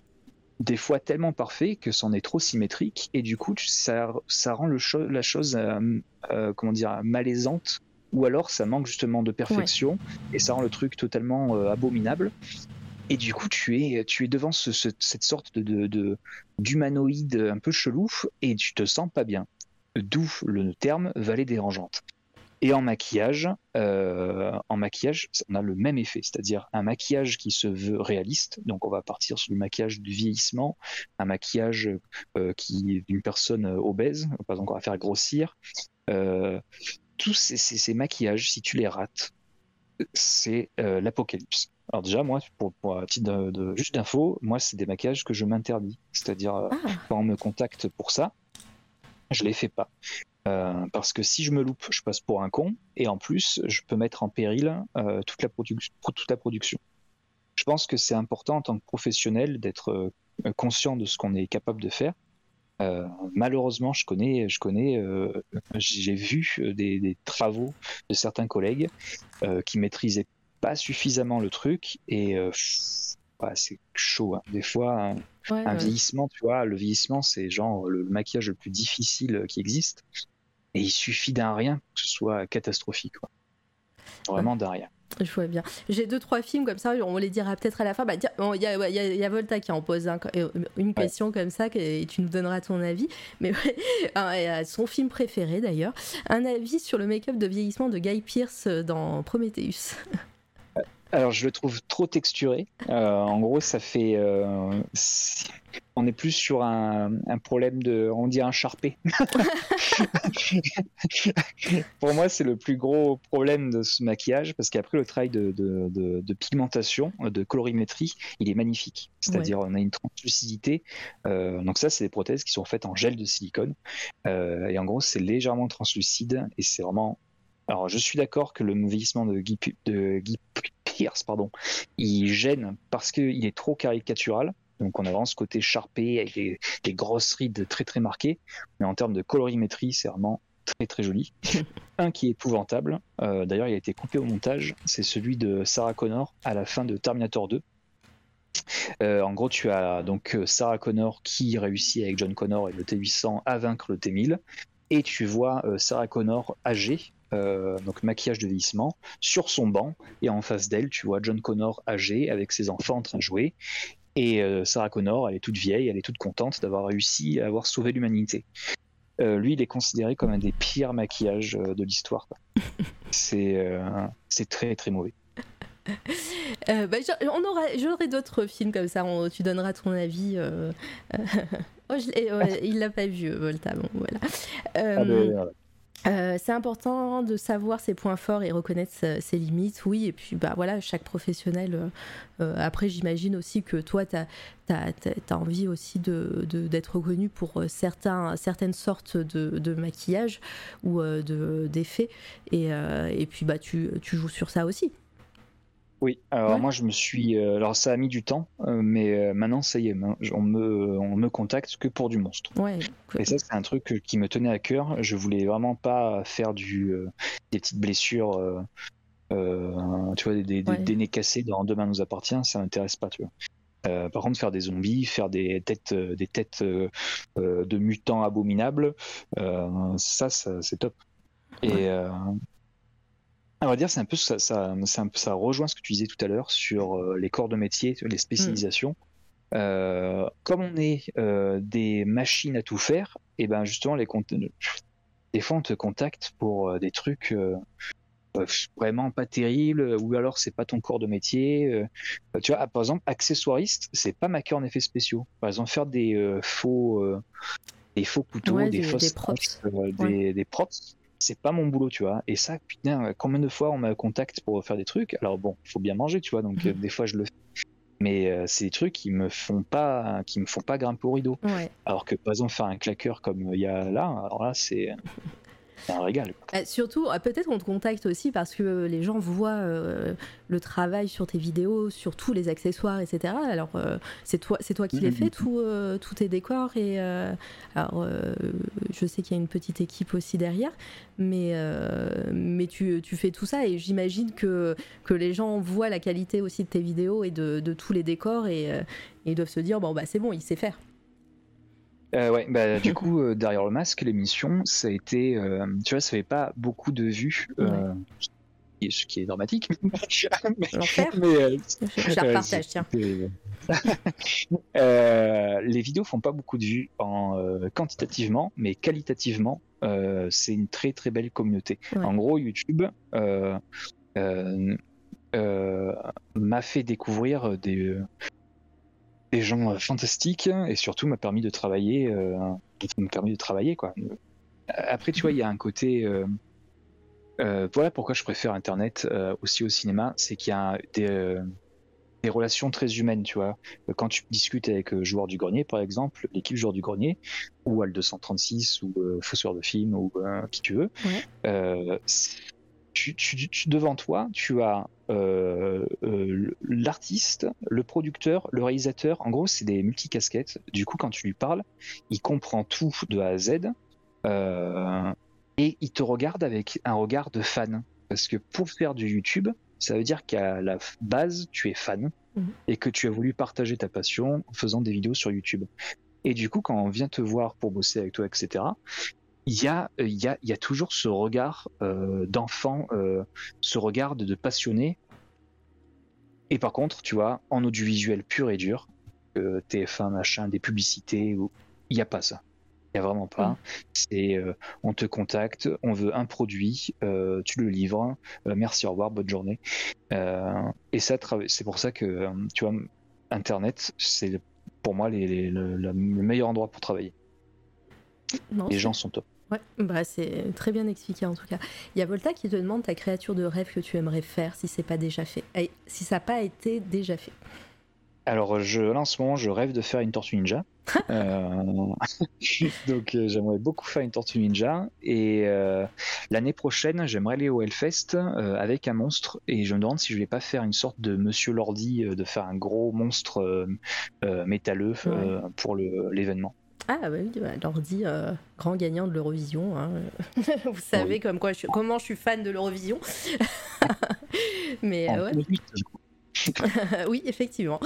des fois tellement parfait que c'en est trop symétrique et du coup ça, ça rend le cho- la chose euh, comment dire malaisante ou alors ça manque justement de perfection et ça rend le truc totalement abominable et du coup tu es tu es devant ce- ce- cette sorte de, de, de- d'humanoïde un peu chelou et tu te sens pas bien d'où le terme vallée dérangeante et en maquillage, euh, en maquillage, on a le même effet, c'est-à-dire un maquillage qui se veut réaliste. Donc, on va partir sur le maquillage du vieillissement, un maquillage euh, qui est d'une personne euh, obèse, pas encore à faire grossir. Euh, tous ces, ces- ces maquillages, si tu les rates, c'est euh, l'apocalypse. Alors déjà, moi, pour, pour un titre de, de- juste d'info, moi, c'est des maquillages que je m'interdis. C'est-à-dire, euh, Ah, quand on me contacte pour ça, je les fais pas. Euh, parce que si je me loupe, je passe pour un con, et en plus, je peux mettre en péril euh, toute, la produc- toute la production. Je pense que c'est important en tant que professionnel d'être euh, conscient de ce qu'on est capable de faire. Malheureusement, je connais, je connais, j'ai vu des, des travaux de certains collègues qui maîtrisaient pas suffisamment le truc, et euh, ouais, c'est chaud. hein. Des fois, un- ouais, un ouais. vieillissement, tu vois, le vieillissement, c'est genre le, le maquillage le plus difficile qui existe. Et il suffit d'un rien pour que ce soit catastrophique. Quoi. Vraiment d'un rien. Je vois bien. J'ai deux, trois films comme ça, on les dira peut-être à la fin. Bah, tiens, bon, Il y, a, ouais, il y a- il y a Volta qui en pose euh, une question comme ça et tu nous donneras ton avis. Mais ouais, euh, son film préféré d'ailleurs, un avis sur le make-up de vieillissement de Guy Pearce dans Prometheus. Alors, je le trouve trop texturé. Euh, en gros, ça fait. euh, on est plus sur un, un problème de. On dit un charpé. Pour moi, c'est le plus gros problème de ce maquillage parce qu'après, le travail de, de- de- de pigmentation, de colorimétrie, il est magnifique. C'est-à-dire, on a une translucidité. Euh, donc, ça, c'est des prothèses qui sont faites en gel de silicone. Et en gros, c'est légèrement translucide et c'est vraiment. Alors, je suis d'accord que le vieillissement de Guy, de Guy Pierce, pardon, il gêne parce qu'il est trop caricatural. Donc, on a vraiment ce côté charpé avec des, des grosses rides très très marquées. Mais en termes de colorimétrie, c'est vraiment très très joli. Un qui est épouvantable, euh, d'ailleurs, il a été coupé au montage, c'est celui de Sarah Connor à la fin de Terminator 2. en gros, tu as donc Sarah Connor qui réussit avec John Connor et le T800 à vaincre le T1000. Et tu vois Sarah Connor âgée, donc maquillage de vieillissement, sur son banc. Et en face d'elle, tu vois John Connor âgé avec ses enfants en train de jouer. Et Sarah Connor, elle est toute vieille, elle est toute contente d'avoir réussi à avoir sauvé l'humanité. lui, il est considéré comme un des pires maquillages de l'histoire. c'est très très mauvais. Euh, bah, on aura, j'aurai d'autres films comme ça. tu donneras ton avis. Euh, oh, il l'a pas vu, Volta. Bon, voilà. Ah, ben, euh, c'est important de savoir ses points forts et reconnaître ses limites, oui. Et puis, bah voilà, chaque professionnel. après, j'imagine aussi que toi, tu as, as, envie aussi d'être de, reconnu pour certains, certaines sortes de, de maquillage ou d'effets. Et, et puis, bah, tu, tu joues sur ça aussi. Oui, alors moi je me suis. Euh, alors ça a mis du temps, euh, mais euh, maintenant ça y est, on me, on me contacte que pour du monstre. Ouais, Et ça, c'est un truc qui me tenait à cœur. Je voulais vraiment pas faire du, des petites blessures, tu vois, des, des, nez cassés dans Demain nous appartient, ça m'intéresse pas, tu vois. par contre, faire des zombies, faire des têtes, des têtes de mutants abominables, ça, ça c'est top. Et on va dire, c'est un peu ça, ça, ça, rejoint ce que tu disais tout à l'heure sur euh, les corps de métier, les spécialisations. Euh, comme on est euh, des machines à tout faire, et ben justement, les des fois on te contacte pour des trucs vraiment pas terribles, ou alors c'est pas ton corps de métier. tu vois, par exemple, accessoiriste, c'est pas ma cœur en effets spéciaux. Par exemple, faire des faux, des faux couteaux, des, fausses props, des, des props c'est pas mon boulot, tu vois. Et ça, putain, combien de fois on me contacte pour faire des trucs? Alors bon, il faut bien manger, tu vois, donc euh, des fois je le fais. Mais euh, c'est des trucs qui me font pas, qui me font pas grimper au rideau. Alors que par exemple faire un claqueur comme il y a là, alors là c'est c'est un régal. Euh, surtout, euh, peut-être on te contacte aussi parce que les gens voient euh, le travail sur tes vidéos, sur tous les accessoires, etc. Alors, c'est toi, c'est toi qui les fais, tous tes décors. Et alors, je sais qu'il y a une petite équipe aussi derrière, mais, mais tu, tu, fais tout ça et j'imagine que, que les gens voient la qualité aussi de tes vidéos et de, de tous les décors et, et ils doivent se dire bon bah c'est bon, il sait faire. Euh, ouais, bah, du coup, euh, derrière le masque, l'émission, ça a été, euh, tu vois, ça fait pas beaucoup de vues, ce qui est dramatique. mais, mais je partage, tiens. les vidéos font pas beaucoup de vues en, quantitativement, mais qualitativement, c'est une très très belle communauté. En gros, YouTube m'a fait découvrir des des gens euh, fantastiques et surtout m'a permis de travailler, euh, m'a permis de travailler quoi. Après, tu vois, il y a un côté. Euh, voilà pourquoi je préfère Internet aussi au cinéma, c'est qu'il y a des, des, relations très humaines, tu vois. Quand tu discutes avec Joueur du Grenier, par exemple, l'équipe Joueur du Grenier, ou Al 236, ou Fossoir de film, ou qui tu veux, tu, devant toi, tu as euh, euh, l'artiste, le producteur, le réalisateur. En gros, c'est des multicasquettes. Du coup, quand tu lui parles, il comprend tout de A à Z euh, et il te regarde avec un regard de fan. Parce que pour faire du YouTube, ça veut dire qu'à la base, tu es fan mhm. et que tu as voulu partager ta passion en faisant des vidéos sur YouTube. Et du coup, quand on vient te voir pour bosser avec toi, etc., il y a, il y a, il y a toujours ce regard euh, d'enfant, euh, ce regard de, passionné. Et par contre, tu vois, en audiovisuel pur et dur, euh, TF1, machin, des publicités, il n'y a pas ça. Il n'y a vraiment pas. Mm. C'est on te contacte, on veut un produit, tu le livres, merci, au revoir, bonne journée. et ça, c'est pour ça que, tu vois, Internet, c'est pour moi les, le meilleur endroit pour travailler. les gens sont top. Ouais, bah c'est très bien expliqué en tout cas. Il y a Volta qui te demande ta créature de rêve que tu aimerais faire si c'est pas déjà fait. si ça n'a pas été déjà fait. Alors je, là en ce moment je rêve de faire une tortue ninja. Euh, donc euh, j'aimerais beaucoup faire une tortue ninja. Et euh, l'année prochaine j'aimerais aller au Hellfest avec un monstre. Et je me demande si je vais pas faire une sorte de Monsieur Lordi, de faire un gros monstre métalleux pour l'événement. Ah bah oui, bah, Lordi, euh, grand gagnant de l'Eurovision. Hein. Vous savez comme quoi je comment je suis fan de l'Eurovision. Mais euh, ouais. oui, effectivement.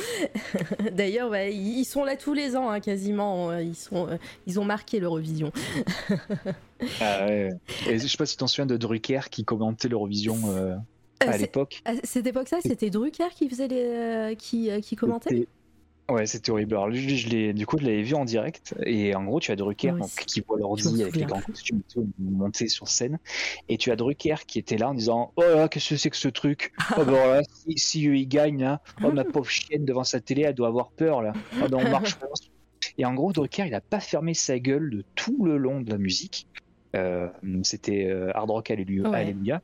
D'ailleurs, bah, ils sont là tous les ans, hein, quasiment. Ils, sont, ils ont marqué l'Eurovision. ah ouais. Et je sais pas si tu t'en souviens de Drucker qui commentait l'Eurovision à l'époque. À cette époque-là, c'était Drucker qui faisait les, qui, qui commentait? Ouais, c'était horrible. Alors, je l'ai, du coup, je l'avais vu en direct. Et en gros, tu as Drucker donc, qui voit l'ordi avec les grands costumes monter sur scène. Et tu as Drucker qui était là en disant Oh là, qu'est-ce que c'est que ce truc? Oh, bah, là, si, si il gagne, là, oh, ma pauvre chienne devant sa télé, elle doit avoir peur, là. Oh, ben, on marche pas. Et en gros, Drucker, il a pas fermé sa gueule de tout le long de la musique. Euh, c'était euh, Hard Rock Alléluia.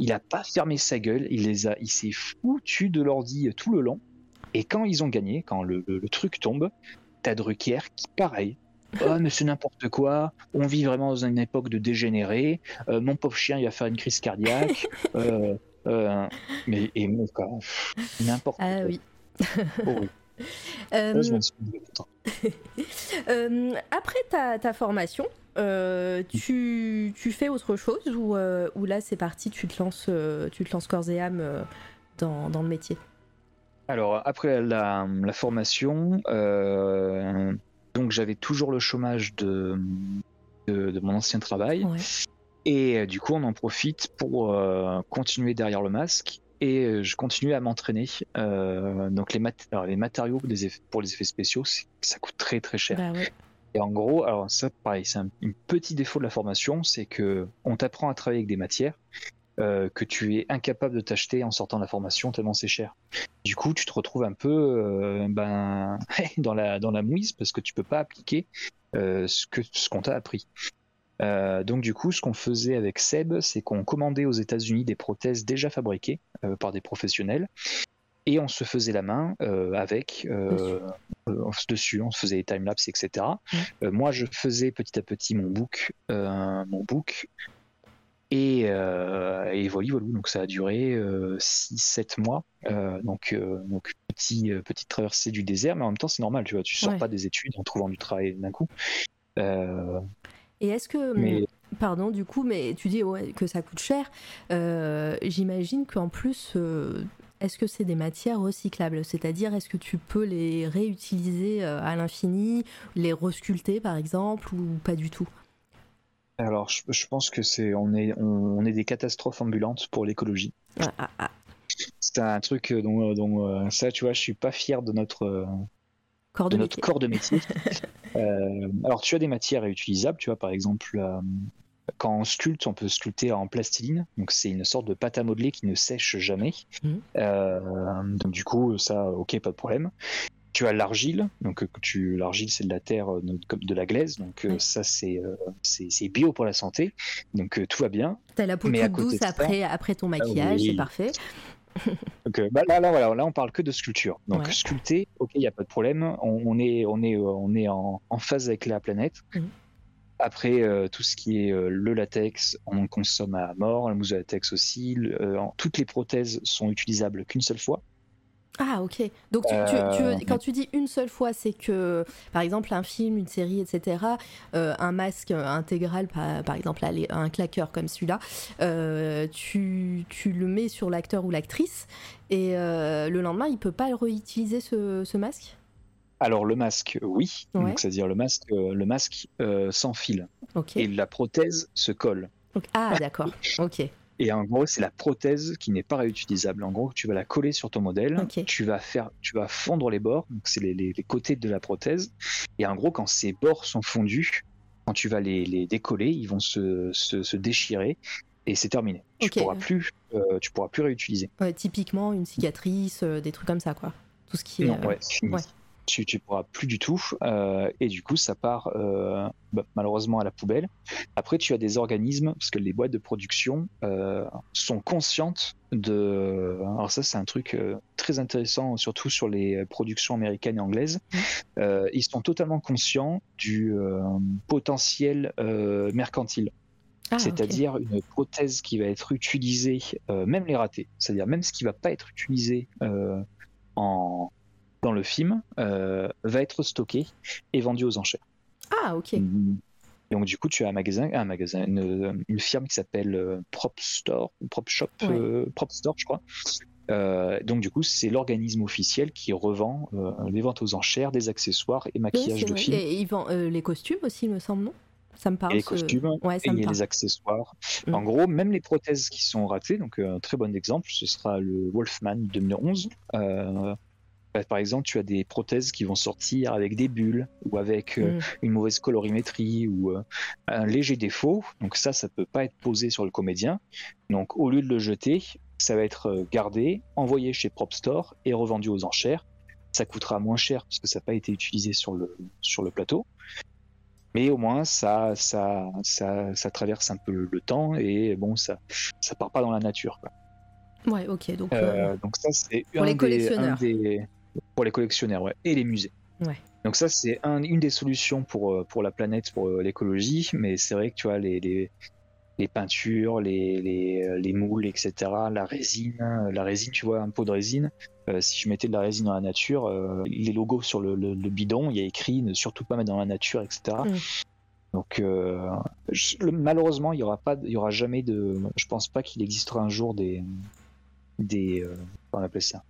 Il a pas fermé sa gueule. Il les a, il s'est foutu de l'ordi tout le long. Et quand ils ont gagné, quand le, truc tombe, t'as Drucker qui, pareil, Oh, mais c'est n'importe quoi. On vit vraiment dans une époque de dégénéré. Euh, mon pauvre chien, il va faire une crise cardiaque. Euh, euh, mais et, n'importe ah, quoi. Oui. oh, oui. après ta, ta formation, tu, tu, fais autre chose ou, ou là c'est parti, tu te lances, tu te lances corps et âme dans, dans le métier? Alors, après la, formation, euh, donc j'avais toujours le chômage de, de, mon ancien travail. Et euh, du coup, on en profite pour euh, continuer derrière le masque. Et je continue à m'entraîner. donc, les, les matériaux pour les effets spéciaux, ça coûte très très cher. Bah et en gros, alors ça, pareil, c'est un, petit défaut de la formation, c'est que on t'apprend à travailler avec des matières euh, que tu es incapable de t'acheter en sortant de la formation tellement c'est cher. Du coup, tu te retrouves un peu euh, ben, dans, la, dans la mouise parce que tu peux pas appliquer euh, ce qu'on t'a appris. donc du coup, ce qu'on faisait avec Seb, c'est qu'on commandait aux États-Unis des prothèses déjà fabriquées par des professionnels et on se faisait la main avec dessus, on se faisait des timelapses, etc. moi, je faisais petit à petit mon book, mon book et, euh, et voilà, donc ça a duré 6-7 euh, mois. Euh, donc, euh, donc petit, petite traversée du désert, mais en même temps c'est normal, tu vois, tu sors pas des études en trouvant du travail d'un coup. Et est-ce que, mais... pardon, du coup, mais tu dis que ça coûte cher. J'imagine qu'en plus, est-ce que c'est des matières recyclables? C'est-à-dire, est-ce que tu peux les réutiliser à l'infini, les resculpter par exemple, ou pas du tout? Alors, je, pense que c'est on est on, est des catastrophes ambulantes pour l'écologie. Ah, ah, ah. C'est un truc euh, dont, euh, dont, euh, ça, tu vois, je suis pas fier de notre corps de, notre corps de métier. alors, tu as des matières réutilisables, tu vois, par exemple. quand on sculpte, on peut sculpter en plastiline, donc c'est une sorte de pâte à modeler qui ne sèche jamais. Mmh. donc du coup, ça, ok, pas de problème tu as l'argile, donc euh, tu l'argile c'est de la terre euh, comme de la glaise, donc euh, ça c'est c'est bio pour la santé, donc tout va bien. T'as la peau toute douce après après ton ah maquillage, c'est parfait. donc bah, là, là, voilà, là on parle que de sculpture. Donc sculpter, ok, il y a pas de problème, on, est on est on est en, phase avec la planète. Mhm. Après, tout ce qui est le latex, on consomme à mort, la mousse de latex aussi. toutes les prothèses sont utilisables qu'une seule fois. Ah ok. Donc tu, euh, quand tu dis une seule fois, c'est que par exemple un film, une série, etc., euh, un masque intégral, par, par exemple un claqueur comme celui-là, euh, tu, tu, le mets sur l'acteur ou l'actrice et le lendemain il peut pas réutiliser ce, ce masque? Alors le masque, oui. c'est-à-dire le masque, le masque s'enfile et la prothèse se colle. Ah d'accord. ok. Et en gros, c'est la prothèse qui n'est pas réutilisable. En gros, tu vas la coller sur ton modèle, tu vas faire, tu vas fondre les bords, donc c'est les, côtés de la prothèse. Et en gros, quand ces bords sont fondus, quand tu vas les, décoller, ils vont se, déchirer et c'est terminé. Tu pourras plus, euh, tu pourras plus réutiliser. typiquement une cicatrice, euh, des trucs comme ça, quoi. Tout ce qui est. Non, ouais, tu, tu pourras plus du tout. Euh, et du coup, ça part euh, bah, malheureusement à la poubelle. Après, tu as des organismes, parce que les boîtes de production euh, sont conscientes de. Alors, ça, c'est un truc très intéressant, surtout sur les productions américaines et anglaises. Mmh. ils sont totalement conscients du potentiel mercantile. Ah, c'est-à-dire une prothèse qui va être utilisée, même les ratés, c'est-à-dire même ce qui va pas être utilisé en, dans le film euh, va être stocké et vendu aux enchères. Ah, ok. Donc du coup, tu as un magasin, un magasin, une, firme qui s'appelle euh, Prop Store, Prop Shop, euh, Prop Store, je crois, Euh, donc du coup, c'est l'organisme officiel qui revend euh, les ventes aux enchères des accessoires et maquillage de films. Et ils vendent euh, les costumes aussi, il me semble, non? Ça me parle. Et les costumes ouais, et les accessoires. Mm. En gros, même les prothèses qui sont ratées, donc un très bon exemple, ce sera le Wolfman 2011. Bah, par exemple, tu as des prothèses qui vont sortir avec des bulles ou avec euh, Mm. une mauvaise colorimétrie ou euh, un léger défaut. Donc ça, ça peut pas être posé sur le comédien. Donc au lieu de le jeter, ça va être euh, gardé, envoyé chez Prop Store et revendu aux enchères. Ça coûtera moins cher puisque ça n'a pas été utilisé sur le, sur le plateau. Mais au moins, ça, ça, ça, ça traverse un peu le temps et bon, ça, ça part pas dans la nature. quoi. Ouais, ok. Donc, euh, donc ça, c'est un les des- collectionneurs. un des- pour les collectionneurs, ouais, et les musées. Ouais. Donc ça, c'est un- une des solutions pour, euh, pour la planète, pour euh, l'écologie, mais c'est vrai que tu vois, les, les, les peintures, les, les, euh, les moules, etc., la résine, la résine, tu vois, un pot de résine, euh, si je mettais de la résine dans la nature, euh, les logos sur le, le- le bidon, il y a écrit ne surtout pas mettre dans la nature, etc. Mm. Donc euh, je- le- malheureusement, il y aura pas, il y aura jamais de, je pense pas qu'il existera un jour des, des, comment on appelle ça,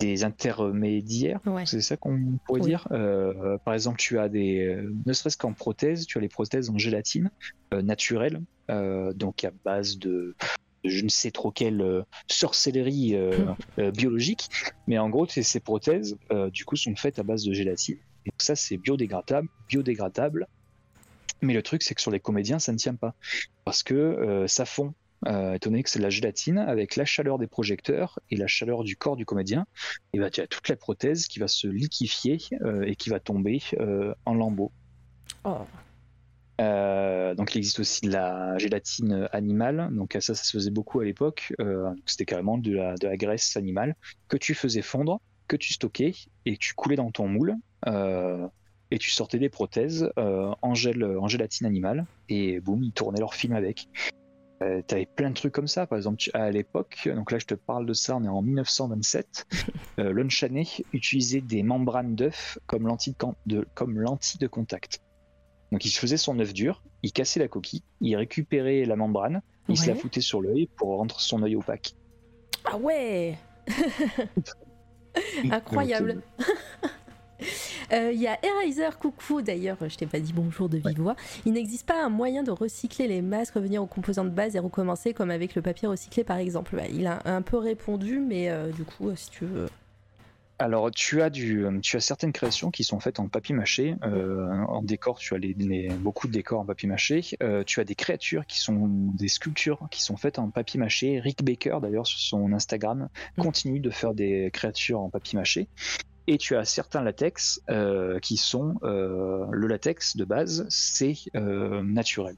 des intermédiaires. ouais. C'est ça qu'on pourrait Oui. dire? Euh, par exemple, tu as des, euh, ne serait-ce qu'en prothèse, tu as les prothèses en gélatine euh, naturelle, euh, donc à base de, de je ne sais trop quelle sorcellerie biologique, mais en gros, ces, prothèses, du coup, sont faites à base de gélatine. Et donc ça, c'est biodégradable, biodégradable. Mais le truc, c'est que sur les comédiens, ça ne tient pas parce que euh, ça fond. Euh, étant donné que c'est de la gélatine, avec la chaleur des projecteurs et la chaleur du corps du comédien, et ben, tu as toute la prothèse qui va se liquéfier euh, et qui va tomber euh, en lambeaux. Oh. Euh, donc il existe aussi de la gélatine animale, donc ça, ça se faisait beaucoup à l'époque. C'était carrément de la, de la graisse animale que tu faisais fondre, que tu stockais et que tu coulais dans ton moule. et tu sortais des prothèses euh, en, gel, en gélatine animale et boum, ils tournaient leur film avec. Euh, T'avais plein de trucs comme ça, par exemple tu- à l'époque, donc là je te parle de ça, on est en 1927, euh, l'Unchané utilisait des membranes d'œufs comme lentille de, comme lentille de contact. Donc il se faisait son œuf dur, il cassait la coquille, il récupérait la membrane, il se la Ouais. foutait sur l'œil pour rendre son œil opaque. Ah ouais Incroyable. Euh, Il y a Eraser, coucou d'ailleurs, je t'ai pas dit bonjour de vive voix. Il n'existe pas un moyen de recycler les masques, revenir aux composants de base et recommencer comme avec le papier recyclé par exemple. Bah, il a un peu répondu, mais euh, du coup, euh, si tu veux. Alors, tu as, du, tu as certaines créations qui sont faites en papier mâché. Euh, en décor, tu as les, les- beaucoup de décors en papier mâché. Euh, tu as des créatures qui sont des sculptures qui sont faites en papier mâché. Rick Baker, d'ailleurs, sur son Instagram, Mm. continue de faire des créatures en papier mâché. Et tu as certains latex euh, qui sont. euh, le latex de base, c'est euh, naturel.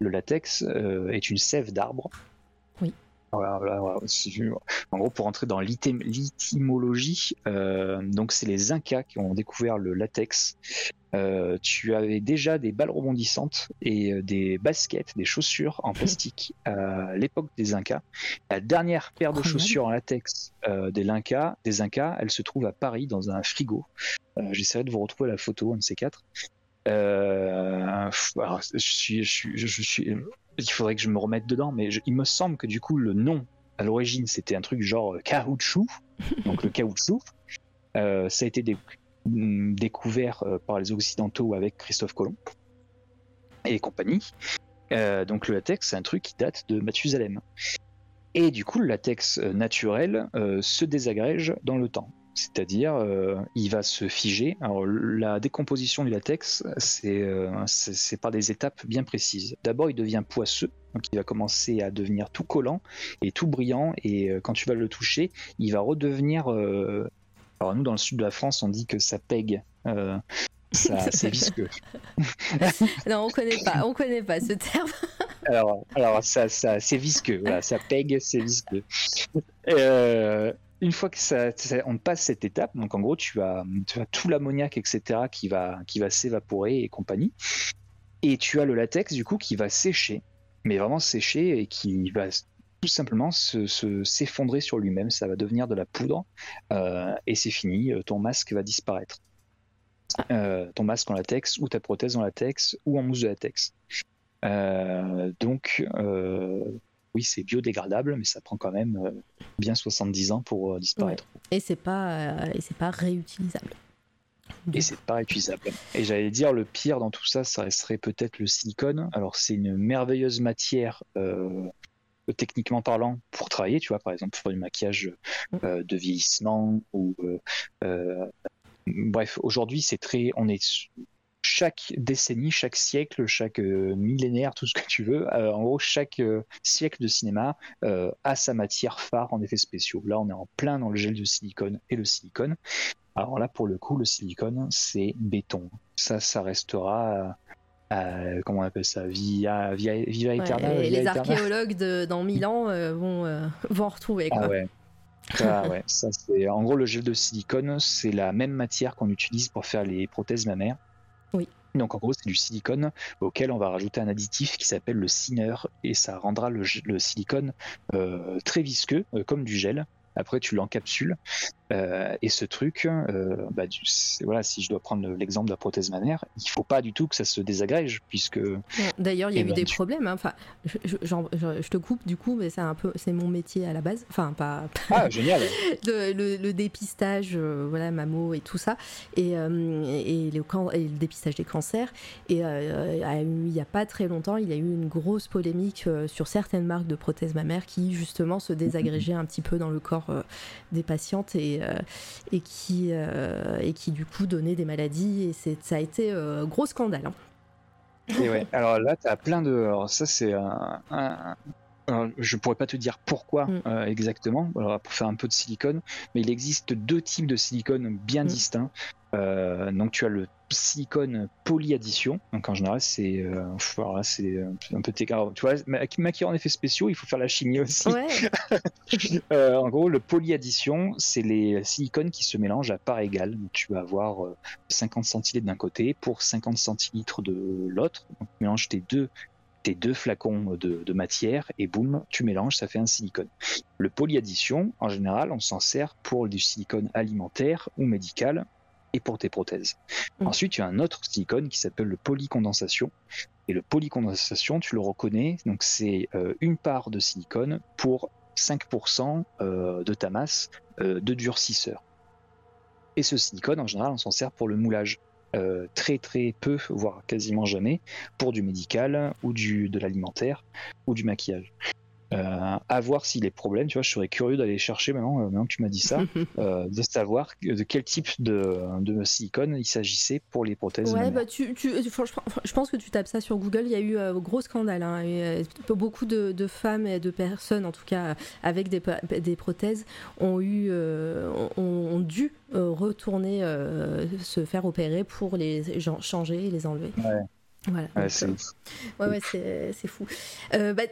Le latex est une sève d'arbre. Oui. Voilà, voilà, voilà. Si- En gros, pour entrer dans l'étymologie, euh, donc c'est les Incas qui ont découvert le latex. Euh, tu avais déjà des balles rebondissantes et euh, des baskets, des chaussures en plastique à l'époque des Incas. La dernière paire de chaussures en latex euh, des, Incas, des Incas, elle se trouve à Paris dans un frigo. J'essaierai de vous retrouver la photo, un de ces quatre. Euh, pff, alors, je suis, je suis, je suis, il faudrait que je me remette dedans, mais je- il me semble que du coup le nom à l'origine c'était un truc genre euh, caoutchouc, donc le caoutchouc. Euh, ça a été dé- mm, découvert euh, par les Occidentaux avec Christophe Colomb et compagnie. Euh, donc le latex c'est un truc qui date de Mathusalem. Et du coup le latex naturel euh, se désagrège dans le temps. C'est-à-dire, euh, il va se figer. Alors, la décomposition du latex, c'est euh, c'est- par des étapes bien précises. D'abord, il devient poisseux, donc il va commencer à devenir tout collant et tout brillant. Et euh, quand tu vas le toucher, il va redevenir. Alors, nous, dans le sud de la France, on dit que ça pègue. ça- c'est visqueux. Non, on connaît pas, on connaît pas ce terme. Alors, alors ça, ça, c'est visqueux, voilà, ça pègue, c'est visqueux. Euh, une fois que ça, ça- on passe cette étape, donc en gros, tu as, tout l'ammoniac, etc., qui va, qui va s'évaporer et compagnie. Et tu as le latex, du coup, qui va sécher, mais vraiment sécher et qui va tout simplement se- se- s'effondrer sur lui-même. Ça va devenir de la poudre euh, et c'est fini. euh, Ton masque va disparaître. Euh, ton masque en latex ou ta prothèse en latex ou en mousse de latex. Donc, oui, c'est biodégradable, mais ça prend quand même bien 70 ans pour disparaître. Et c'est pas, et c'est pas réutilisable. Et c'est pas réutilisable. Et j'allais dire, le pire dans tout ça, ça serait peut-être le silicone. Alors, c'est une merveilleuse matière, euh, techniquement parlant, pour travailler, tu vois, par exemple, pour du maquillage euh, de vieillissement ou. Euh, bref, aujourd'hui, c'est très. On est chaque décennie, chaque siècle, chaque millénaire, tout ce que tu veux, en gros, chaque siècle de cinéma a sa matière phare en effets spéciaux. Là, on est en plein dans le gel de silicone et le silicone. Alors là, pour le coup, le silicone, c'est béton. Ça, ça restera. Euh, comment on appelle ça Via, via, via Et les archéologues dans Milan euh, vont, euh, vont en retrouver. Quoi. Ah ouais. Ah ouais, ça en gros le gel de silicone, c'est la même matière qu'on utilise pour faire les prothèses mammaires. Donc en gros c'est du silicone auquel on va rajouter un additif qui s'appelle le sinner et ça rendra le, le silicone très visqueux comme du gel. Après tu l'encapsules euh, et ce truc, euh, bah, voilà, si je dois prendre l'exemple de la prothèse mammaire, il faut pas du tout que ça se désagrège, puisque. D'ailleurs, il y a eh eu ben, des problèmes. Hein. Enfin, je, te coupe du coup, mais c'est un peu, c'est mon métier à la base. Enfin, pas. Ah, génial. le, dépistage, euh, voilà, mammo et tout ça, et, et, le, et, le, dépistage des cancers. Et il n'y a pas très longtemps, il y a eu une grosse polémique sur certaines marques de prothèses mammaires qui justement se désagrégeaient un petit peu dans le corps des patientes et et, qui, euh, et qui du coup donnait des maladies. Et ça a été euh, gros scandale. Hein. Et ouais, alors là, tu as plein de. Alors ça, c'est un, je pourrais pas te dire pourquoi mm. exactement, alors, pour faire un peu de silicone, mais il existe deux types de silicone bien mm. distincts. donc tu as le silicone polyaddition. Donc en général, c'est euh, c'est un peu Tu vois, maquiller en effets spéciaux, il faut faire la chimie aussi. Euh, en gros, le polyaddition, c'est les silicones qui se mélangent à part égale. Donc, tu vas avoir 50 euh, centilitres d'un côté pour 50 centilitres de l'autre. Donc tu mélanges tes deux tes deux flacons de, de, matière et boum, tu mélanges, ça fait un silicone. Le polyaddition, en général, on s'en sert pour du silicone alimentaire ou médical et pour tes prothèses. Mm. Ensuite, il y a un autre silicone qui s'appelle le polycondensation. Et le polycondensation, tu le reconnais, donc c'est euh, une part de silicone pour 5% euh, de ta masse euh, de durcisseur. Et ce silicone, en général, on s'en sert pour le moulage. Très très peu, voire quasiment jamais, pour du médical ou du, de l'alimentaire ou du maquillage. Euh, à voir s'il est problème. Tu vois, je serais curieux d'aller chercher maintenant, euh, maintenant que tu m'as dit ça, euh, de savoir de quel type de, de silicone il s'agissait pour les prothèses. Ouais, bah tu, tu, je pense que tu tapes ça sur Google. Il y a eu un gros scandale. Hein, et, beaucoup de, de, femmes et de personnes, en tout cas avec des, des prothèses, ont eu, ont, dû retourner se faire opérer pour les changer et les enlever. Ouais. Voilà. Ouais, c'est ouais, ouais, c'est fou. Euh, bah,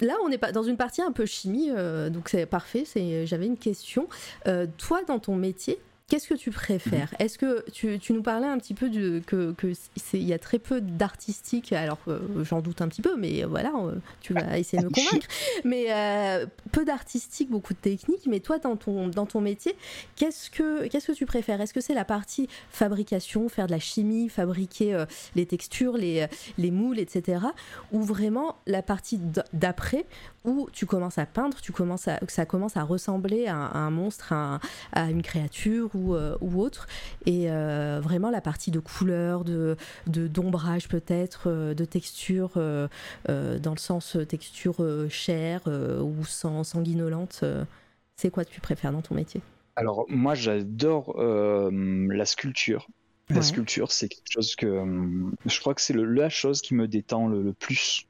là, on est pas dans une partie un peu chimie, euh, donc c'est parfait. J'avais une question. Euh, toi, dans ton métier, Qu'est-ce que tu préfères mhm. Est-ce que tu, tu, nous parlais un petit peu de, que qu'il y a très peu d'artistique Alors euh, j'en doute un petit peu, mais voilà, euh, tu vas essayer de me convaincre. Mais euh, peu d'artistique, beaucoup de technique. Mais toi, dans ton dans ton métier, qu'est-ce que qu'est-ce que tu préfères? Est-ce que c'est la partie fabrication, faire de la chimie, fabriquer les textures, les les moules, etc. Ou vraiment la partie d'après où tu commences à peindre, tu commences à, ça commence à ressembler à, un monstre, à, une créature ou, euh, ou autre. Et euh, vraiment la partie de couleur, de d'ombrage peut-être, euh, de texture, dans le sens texture chair ou sanguinolente. c'est quoi que tu préfères dans ton métier? Alors moi j'adore la sculpture. La sculpture, c'est quelque chose que je crois que c'est la chose qui me détend le, le plus.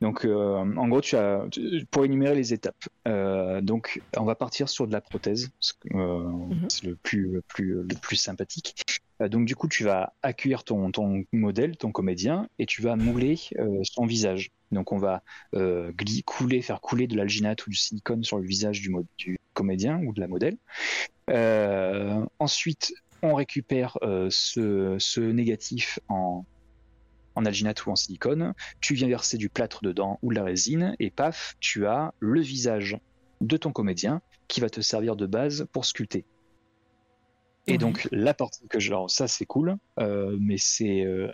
Donc, euh, en gros, tu as, pour énumérer les étapes, euh, donc on va partir sur de la prothèse, euh, mhm. c'est le plus, le plus, le plus sympathique. donc, du coup, tu vas accueillir ton, ton modèle, ton comédien, et tu vas mouler son visage. Donc, on va couler, faire couler de l'alginate ou du silicone sur le visage du, du comédien ou de la modèle. ensuite, on récupère ce, ce négatif en en alginate ou en silicone, tu viens verser du plâtre dedans ou de la résine, et paf, tu as le visage de ton comédien qui va te servir de base pour sculpter. Et donc la partie que genre ça c'est cool, euh, mais c'est euh,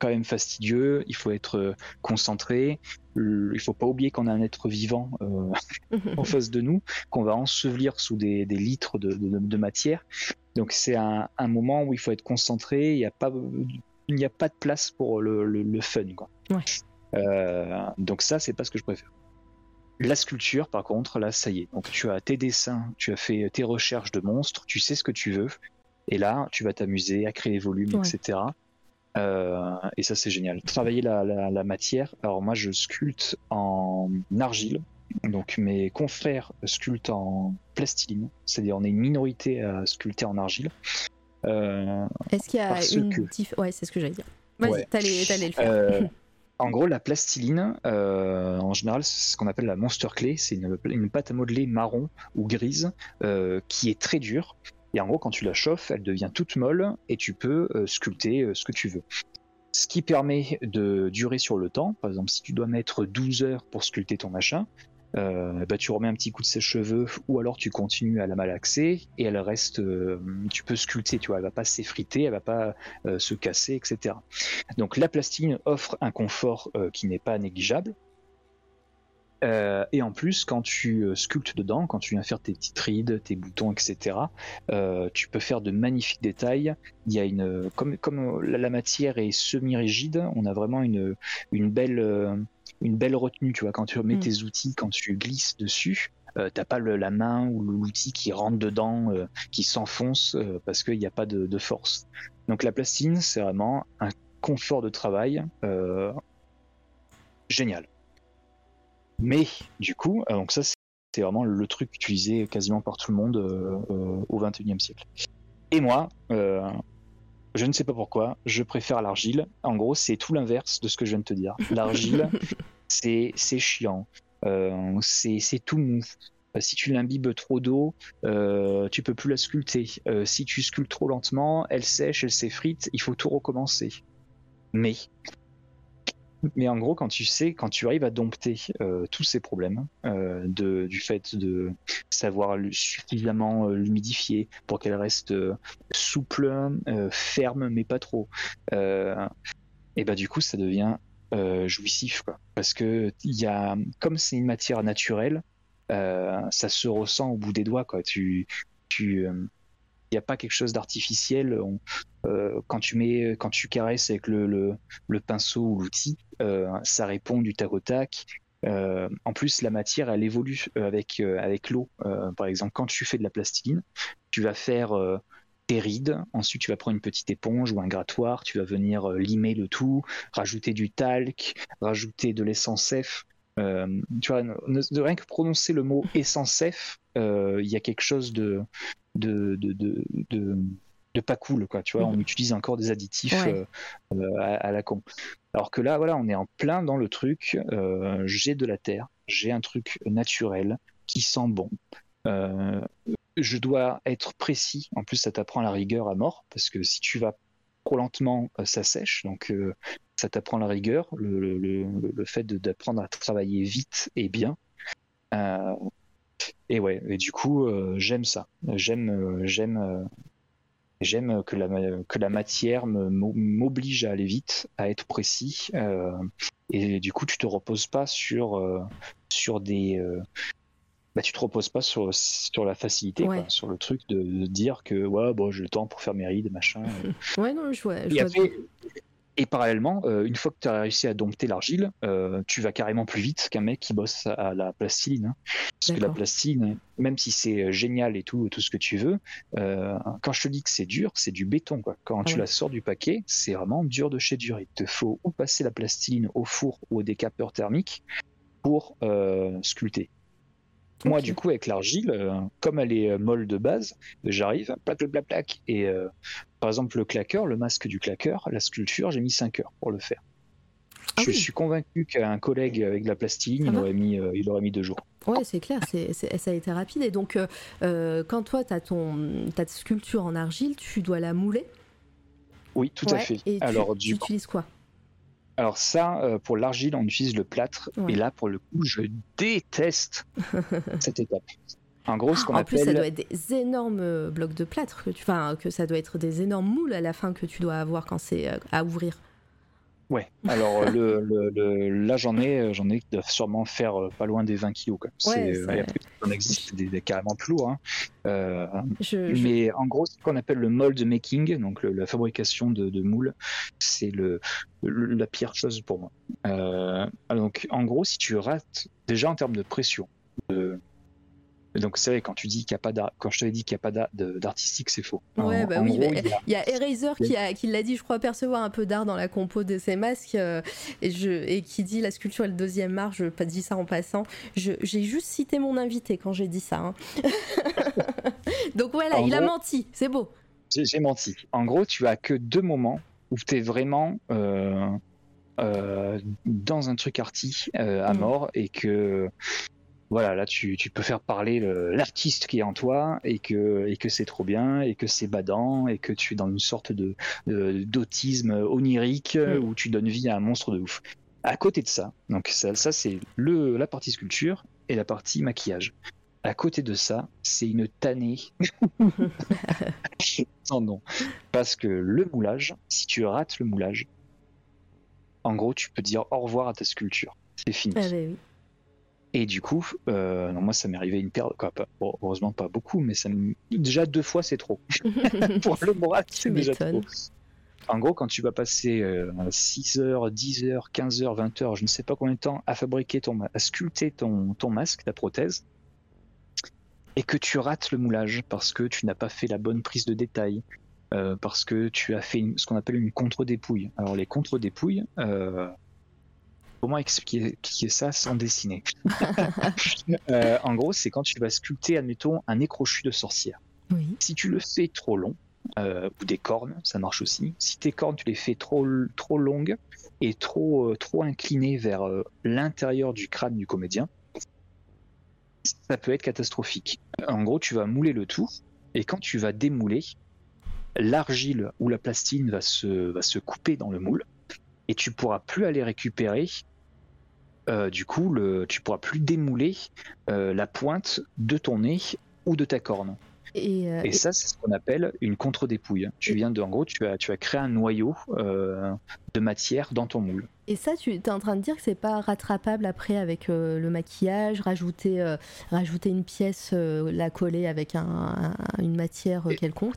quand même fastidieux, il faut être concentré, il faut pas oublier qu'on a un être vivant en face de nous, qu'on va ensevelir sous des, litres de, matière. Donc c'est un, moment où il faut être concentré, il n'y a, pas, il n'y a pas de place pour le, fun. Quoi. donc ça, c'est pas ce que je préfère. La sculpture, par contre, là, ça y est. Donc, tu as tes dessins, tu as fait tes recherches de monstres, tu sais ce que tu veux. Et là, tu vas t'amuser à créer les volumes, etc. Euh, et ça, c'est génial. Travailler la, matière. Alors, moi, je sculpte en argile. Donc, mes confrères sculptent en plastiline. C'est-à-dire, on est une minorité à sculpter en argile. Euh, Est-ce qu'il y a une. Que... Ouais, c'est ce que j'allais dire. Vas-y, t'allais le faire. Euh, En gros, la plastiline, euh, en général, c'est ce qu'on appelle la monster clay. C'est une, pâte à modeler marron ou grise qui est très dure. Et en gros, quand tu la chauffes, elle devient toute molle et tu peux sculpter ce que tu veux. Ce qui permet de durer sur le temps. Par exemple, si tu dois mettre 12 heures pour sculpter ton machin, euh, bah, tu remets un petit coup de sèche-cheveux ou alors tu continues à la malaxer et elle reste, euh, tu peux sculpter, tu vois, elle va pas s'effriter, elle va pas euh, se casser, etc. Donc la plastine offre un confort qui n'est pas négligeable. Et en plus, quand tu sculptes dedans, quand tu viens faire tes petites rides, tes boutons, etc., tu peux faire de magnifiques détails. Il y a une, comme, comme la, matière est semi-rigide, on a vraiment une, une belle une belle retenue, tu vois, quand tu remets mm. tes outils, quand tu glisses dessus, euh, t'as pas la main ou l'outil qui rentre dedans, euh, qui s'enfonce euh, parce qu'il n'y a pas de, force. Donc la plastine, c'est vraiment un confort de travail génial. Mais du coup, donc ça c'est vraiment le truc utilisé quasiment par tout le monde au 21e siècle. Et moi, je ne sais pas pourquoi, je préfère l'argile. En gros, c'est tout l'inverse de ce que je viens de te dire. L'argile, c'est chiant, euh, c'est tout mou. Euh, si tu l'imbibes trop d'eau, euh, tu peux plus la sculpter. Euh, si tu sculptes trop lentement, elle sèche, elle s'effrite, il faut tout recommencer. Mais mais en gros, quand tu sais, quand tu arrives à dompter euh, tous ces problèmes euh, du fait de savoir suffisamment euh, l'humidifier pour qu'elle reste souple, ferme, mais pas trop, et bah du coup, ça devient jouissif. Parce que y a, comme c'est une matière naturelle, ça se ressent au bout des doigts, quoi. Tu, n'y a pas quelque chose d'artificiel. Euh, quand tu mets, quand tu caresses avec le, pinceau ou l'outil, euh, ça répond du tac au tac. Euh, en plus, la matière, elle évolue avec, avec l'eau. par exemple, quand tu fais de la plastiline, tu vas faire tes rides. Ensuite, tu vas prendre une petite éponge ou un grattoir. Tu vas venir limer le tout, rajouter du talc, rajouter de l'essence F. tu vois, de rien que prononcer le mot essence F, il y a quelque chose de, de, de, de, pas cool, quoi. Tu vois, on mhm. utilise encore des additifs euh, euh, à, la con. Alors que là, voilà, on est en plein dans le truc. Euh, j'ai de la terre, j'ai un truc naturel qui sent bon. je dois être précis. En plus, ça t'apprend la rigueur à mort parce que si tu vas trop lentement, ça sèche. Donc, ça t'apprend la rigueur, le, le, le fait d'apprendre à travailler vite et bien. Et ouais, et du coup, euh, j'aime ça. J'aime, euh, j'aime, euh, j'aime que la que la matière m'oblige à aller vite, à être précis. et du coup, tu te reposes pas sur sur des bah, tu te reposes pas sur, sur la facilité, sur le truc de, dire que ouais, bon, j'ai le temps pour faire mes rides, machin. ouais, non, je vois. Et parallèlement, euh, une fois que tu as réussi à dompter l'argile, euh, tu vas carrément plus vite qu'un mec qui bosse à la plastiline. Hein. Parce que la plastine, même si c'est euh, génial et tout, tout ce que tu veux, quand je te dis que c'est dur, c'est du béton. Quoi. Quand tu la sors du paquet, c'est vraiment dur de chez dur. Il te faut ou passer la plastiline au four ou au décapeur thermique pour sculpter. Moi, du coup, avec l'argile, euh, comme elle est euh, molle de base, j'arrive, plaque, plaque, plaque. Et euh, par exemple, le claqueur, le masque du claqueur, la sculpture, j'ai mis 5 heures pour le faire. Ah je suis convaincu qu'un collègue avec de la plastine, il aurait, mis, il aurait mis deux jours. Ouais, c'est clair, ça a été rapide. Et donc, quand toi, tu as ton, ta sculpture en argile, tu dois la mouler? Oui, tout à fait. Et Alors, tu, tu utilises quoi? Alors ça, euh, pour l'argile, on utilise le plâtre. Et là, pour le coup, je déteste cette étape. En gros, ce qu'on appelle... plus, ça doit être des énormes euh, blocs de plâtre, que tu... enfin, que ça doit être des énormes moules à la fin que tu dois avoir quand c'est euh, à ouvrir. Ouais, alors le, le, le- là j'en ai, j'en ai qui doivent sûrement faire euh, pas loin des 20 kilos. Quoi. Ouais, C'est- ça- et après, il en existe des, des carrément plus lourds. hein. Euh, Je, je- mais en gros, ce qu'on appelle le mold making, donc le- la fabrication de, de moules, c'est le, le- la pire chose pour moi. Euh, donc en gros, si tu rates, déjà en termes de pression, de- donc c'est vrai quand tu dis qu'il y a pas quand je t'avais dit qu'il n'y a pas d'artistique, c'est faux. Ouais, En- bah en oui, gros, mais il y a- Eraser qui, a, qui l'a dit, je crois, percevoir un peu d'art dans la compo de ses masques, euh, et, je, et qui dit la sculpture est le deuxième art, je pas dit ça en passant. Je- J'ai juste cité mon invité quand j'ai dit ça. hein. Donc voilà, En il a menti, c'est beau. J'ai j'ai menti. En gros, tu as que deux moments où tu es vraiment euh, euh, dans un truc arty à Mhm. mort et que voilà, là tu, tu peux faire parler le- l'artiste qui est en toi et que, et que c'est trop bien et que c'est badant et que tu es dans une sorte de d'autisme onirique Mhm. où tu donnes vie à un monstre de ouf. À côté de ça, donc ça, ça c'est le la partie sculpture et la partie maquillage. À côté de ça, c'est une tannée sans nom. Parce que le moulage, si tu rates le moulage, en gros, tu peux dire au revoir à ta sculpture. C'est fini. Ah bah oui. Et du coup, euh, non, moi, ça m'est arrivé une paire, quoi, pas- bon, heureusement pas beaucoup, mais ça déjà deux fois, c'est trop. Pour le moral, c'est déjà trop. En gros, quand tu vas passer euh, 6 heures, 10 heures, 15 heures, 20 heures, je ne sais pas combien de temps à fabriquer ton, à sculpter ton, ton masque, ta prothèse, et que tu rates le moulage parce que tu n'as pas fait la bonne prise de détail, euh, parce que tu as fait une- ce qu'on appelle une contre-dépouille. Alors les contre-dépouilles, euh, comment expliquer, expliquer ça sans dessiner Euh, En gros, c'est quand tu vas sculpter, admettons, un nez crochu de sorcière. Oui. Si tu le fais trop long, euh, ou des cornes, ça marche aussi. Si tes cornes, tu les fais trop, trop longues et trop, euh, trop inclinées vers euh, l'intérieur du crâne du comédien, ça peut être catastrophique. En gros, tu vas mouler le tout, et quand tu vas démouler, l'argile ou la plastine va se, va se couper dans le moule, et tu pourras plus aller récupérer. Euh, du coup, le, tu pourras plus démouler euh, la pointe de ton nez ou de ta corne. Et, euh, Et ça, c'est ce qu'on appelle une contre-dépouille. Tu viens de, en gros, tu as, tu as créé un noyau euh, de matière dans ton moule. Et ça, tu es en train de dire que c'est pas rattrapable après avec euh, le maquillage, rajouter, rajouter une pièce, la coller avec un- un- une matière quelconque?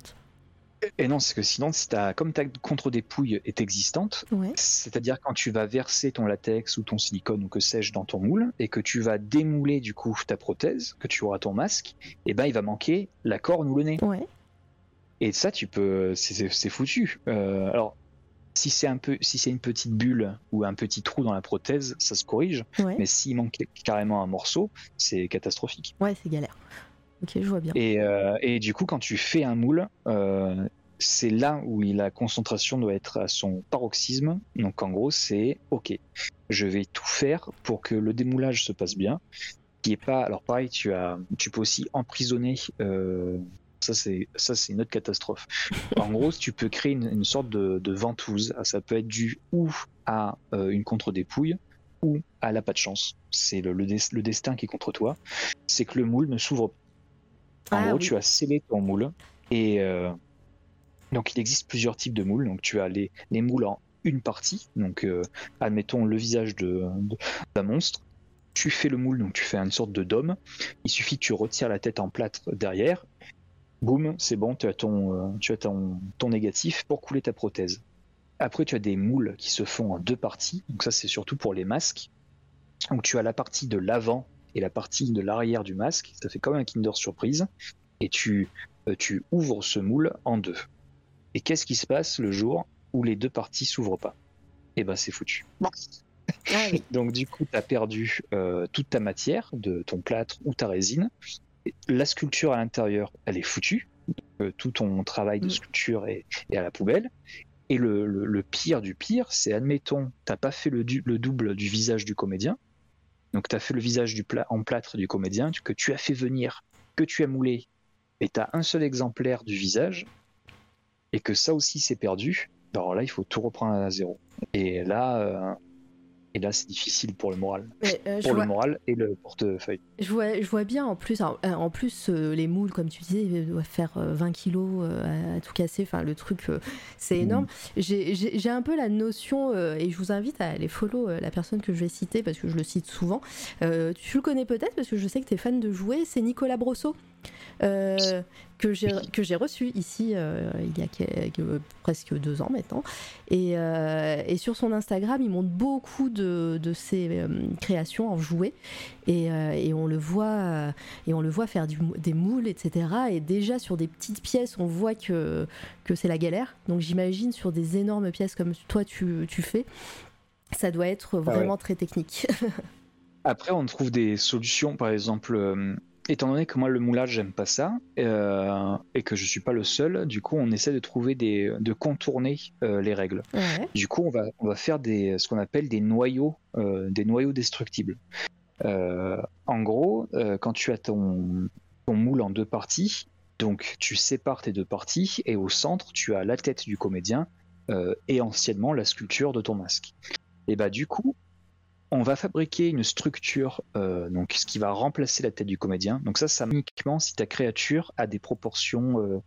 Et non, c'est que sinon, si comme ta contre-dépouille est existante, Ouais. c'est-à-dire quand tu vas verser ton latex ou ton silicone ou que sais-je dans ton moule et que tu vas démouler du coup ta prothèse, que tu auras ton masque, et ben il va manquer la corne ou le nez. Ouais. Et ça, tu peux, c'est- foutu. Euh, alors, si c'est un peu, si c'est une petite bulle ou un petit trou dans la prothèse, ça se corrige. Ouais. Mais s'il manque carrément un morceau, c'est catastrophique. Ouais, c'est galère. Ok, je vois bien. Et, euh, et du coup, quand tu fais un moule, euh, c'est là où la concentration doit être à son paroxysme. Donc en gros, c'est OK, je vais tout faire pour que le démoulage se passe bien. Qui est pas, alors pareil, tu as, tu peux aussi emprisonner. euh, ça c'est, ça c'est une autre catastrophe. En gros, tu peux créer une, une sorte de, de ventouse. Ça peut être dû ou à une contre-dépouille ou à la pas de chance. C'est le, le le destin qui est contre toi. C'est que le moule ne s'ouvre pas. En Ah gros, oui. tu as scellé ton moule et euh, donc il existe plusieurs types de moules. Donc tu as les, les moules en une partie, donc euh, admettons le visage de- de- d'un monstre. Tu fais le moule, donc tu fais une sorte de dôme. Il suffit que tu retires la tête en plâtre derrière. Boum, c'est bon, tu as, ton, euh, tu as ton, ton négatif pour couler ta prothèse. Après, tu as des moules qui se font en deux parties. Donc ça, c'est surtout pour les masques. Donc tu as la partie de l'avant et la partie de l'arrière du masque. Ça fait comme un Kinder Surprise. Et tu, euh, tu ouvres ce moule en deux. Et qu'est-ce qui se passe le jour où les deux parties s'ouvrent pas? Eh ben c'est foutu. Ah oui. Donc du coup, tu as perdu euh, toute ta matière, de ton plâtre ou ta résine. La sculpture à l'intérieur, elle est foutue. Euh, tout ton travail de Mm. sculpture est, est à la poubelle. Et le, le- le pire du pire, c'est admettons, t'as pas fait le, du- le double du visage du comédien. Donc tu as fait le visage en plâtre du comédien, que tu as fait venir, que tu as moulé, et tu as un seul exemplaire du visage, et que ça aussi c'est perdu. Alors là, il faut tout reprendre à zéro. Et là, euh, Et là, c'est difficile pour le moral. euh, pour le vois- moral et le portefeuille. Je vois, je vois bien en plus, en, euh, en plus euh, les moules, comme tu disais, doivent faire euh, 20 kilos à, tout casser. Enfin, le truc, c'est énorme. J'ai- un peu la notion, et je vous invite à aller follow la personne que je vais citer parce que je le cite souvent. Tu le connais peut-être parce que je sais que tu es fan de jouer. C'est Nicolas Brosso. Euh, que j'ai que j'ai reçu ici euh, il y a quelques- presque deux ans maintenant. Et, euh, et sur son Instagram il montre beaucoup de, de ses euh, créations en jouets et, et on le voit et on le voit faire du des moules etc et déjà sur des petites pièces on voit que que c'est la galère. Donc j'imagine sur des énormes pièces comme toi tu, tu fais ça doit être ouais. vraiment très technique. Après, on trouve des solutions, par exemple, étant donné que moi le moulage j'aime pas ça euh, et que je suis pas le seul, du coup on essaie de trouver des, de contourner euh, les règles. ouais Du coup, on va, on va faire des, ce qu'on appelle des noyaux, euh, des noyaux destructibles. En gros, quand tu as ton, ton moule en deux parties, donc tu sépares tes deux parties et au centre, tu as la tête du comédien et anciennement la sculpture de ton masque. Et bah du coup, on va fabriquer une structure, euh, donc ce qui va remplacer la tête du comédien. Donc ça, ça uniquement si ta créature a des proportions euh,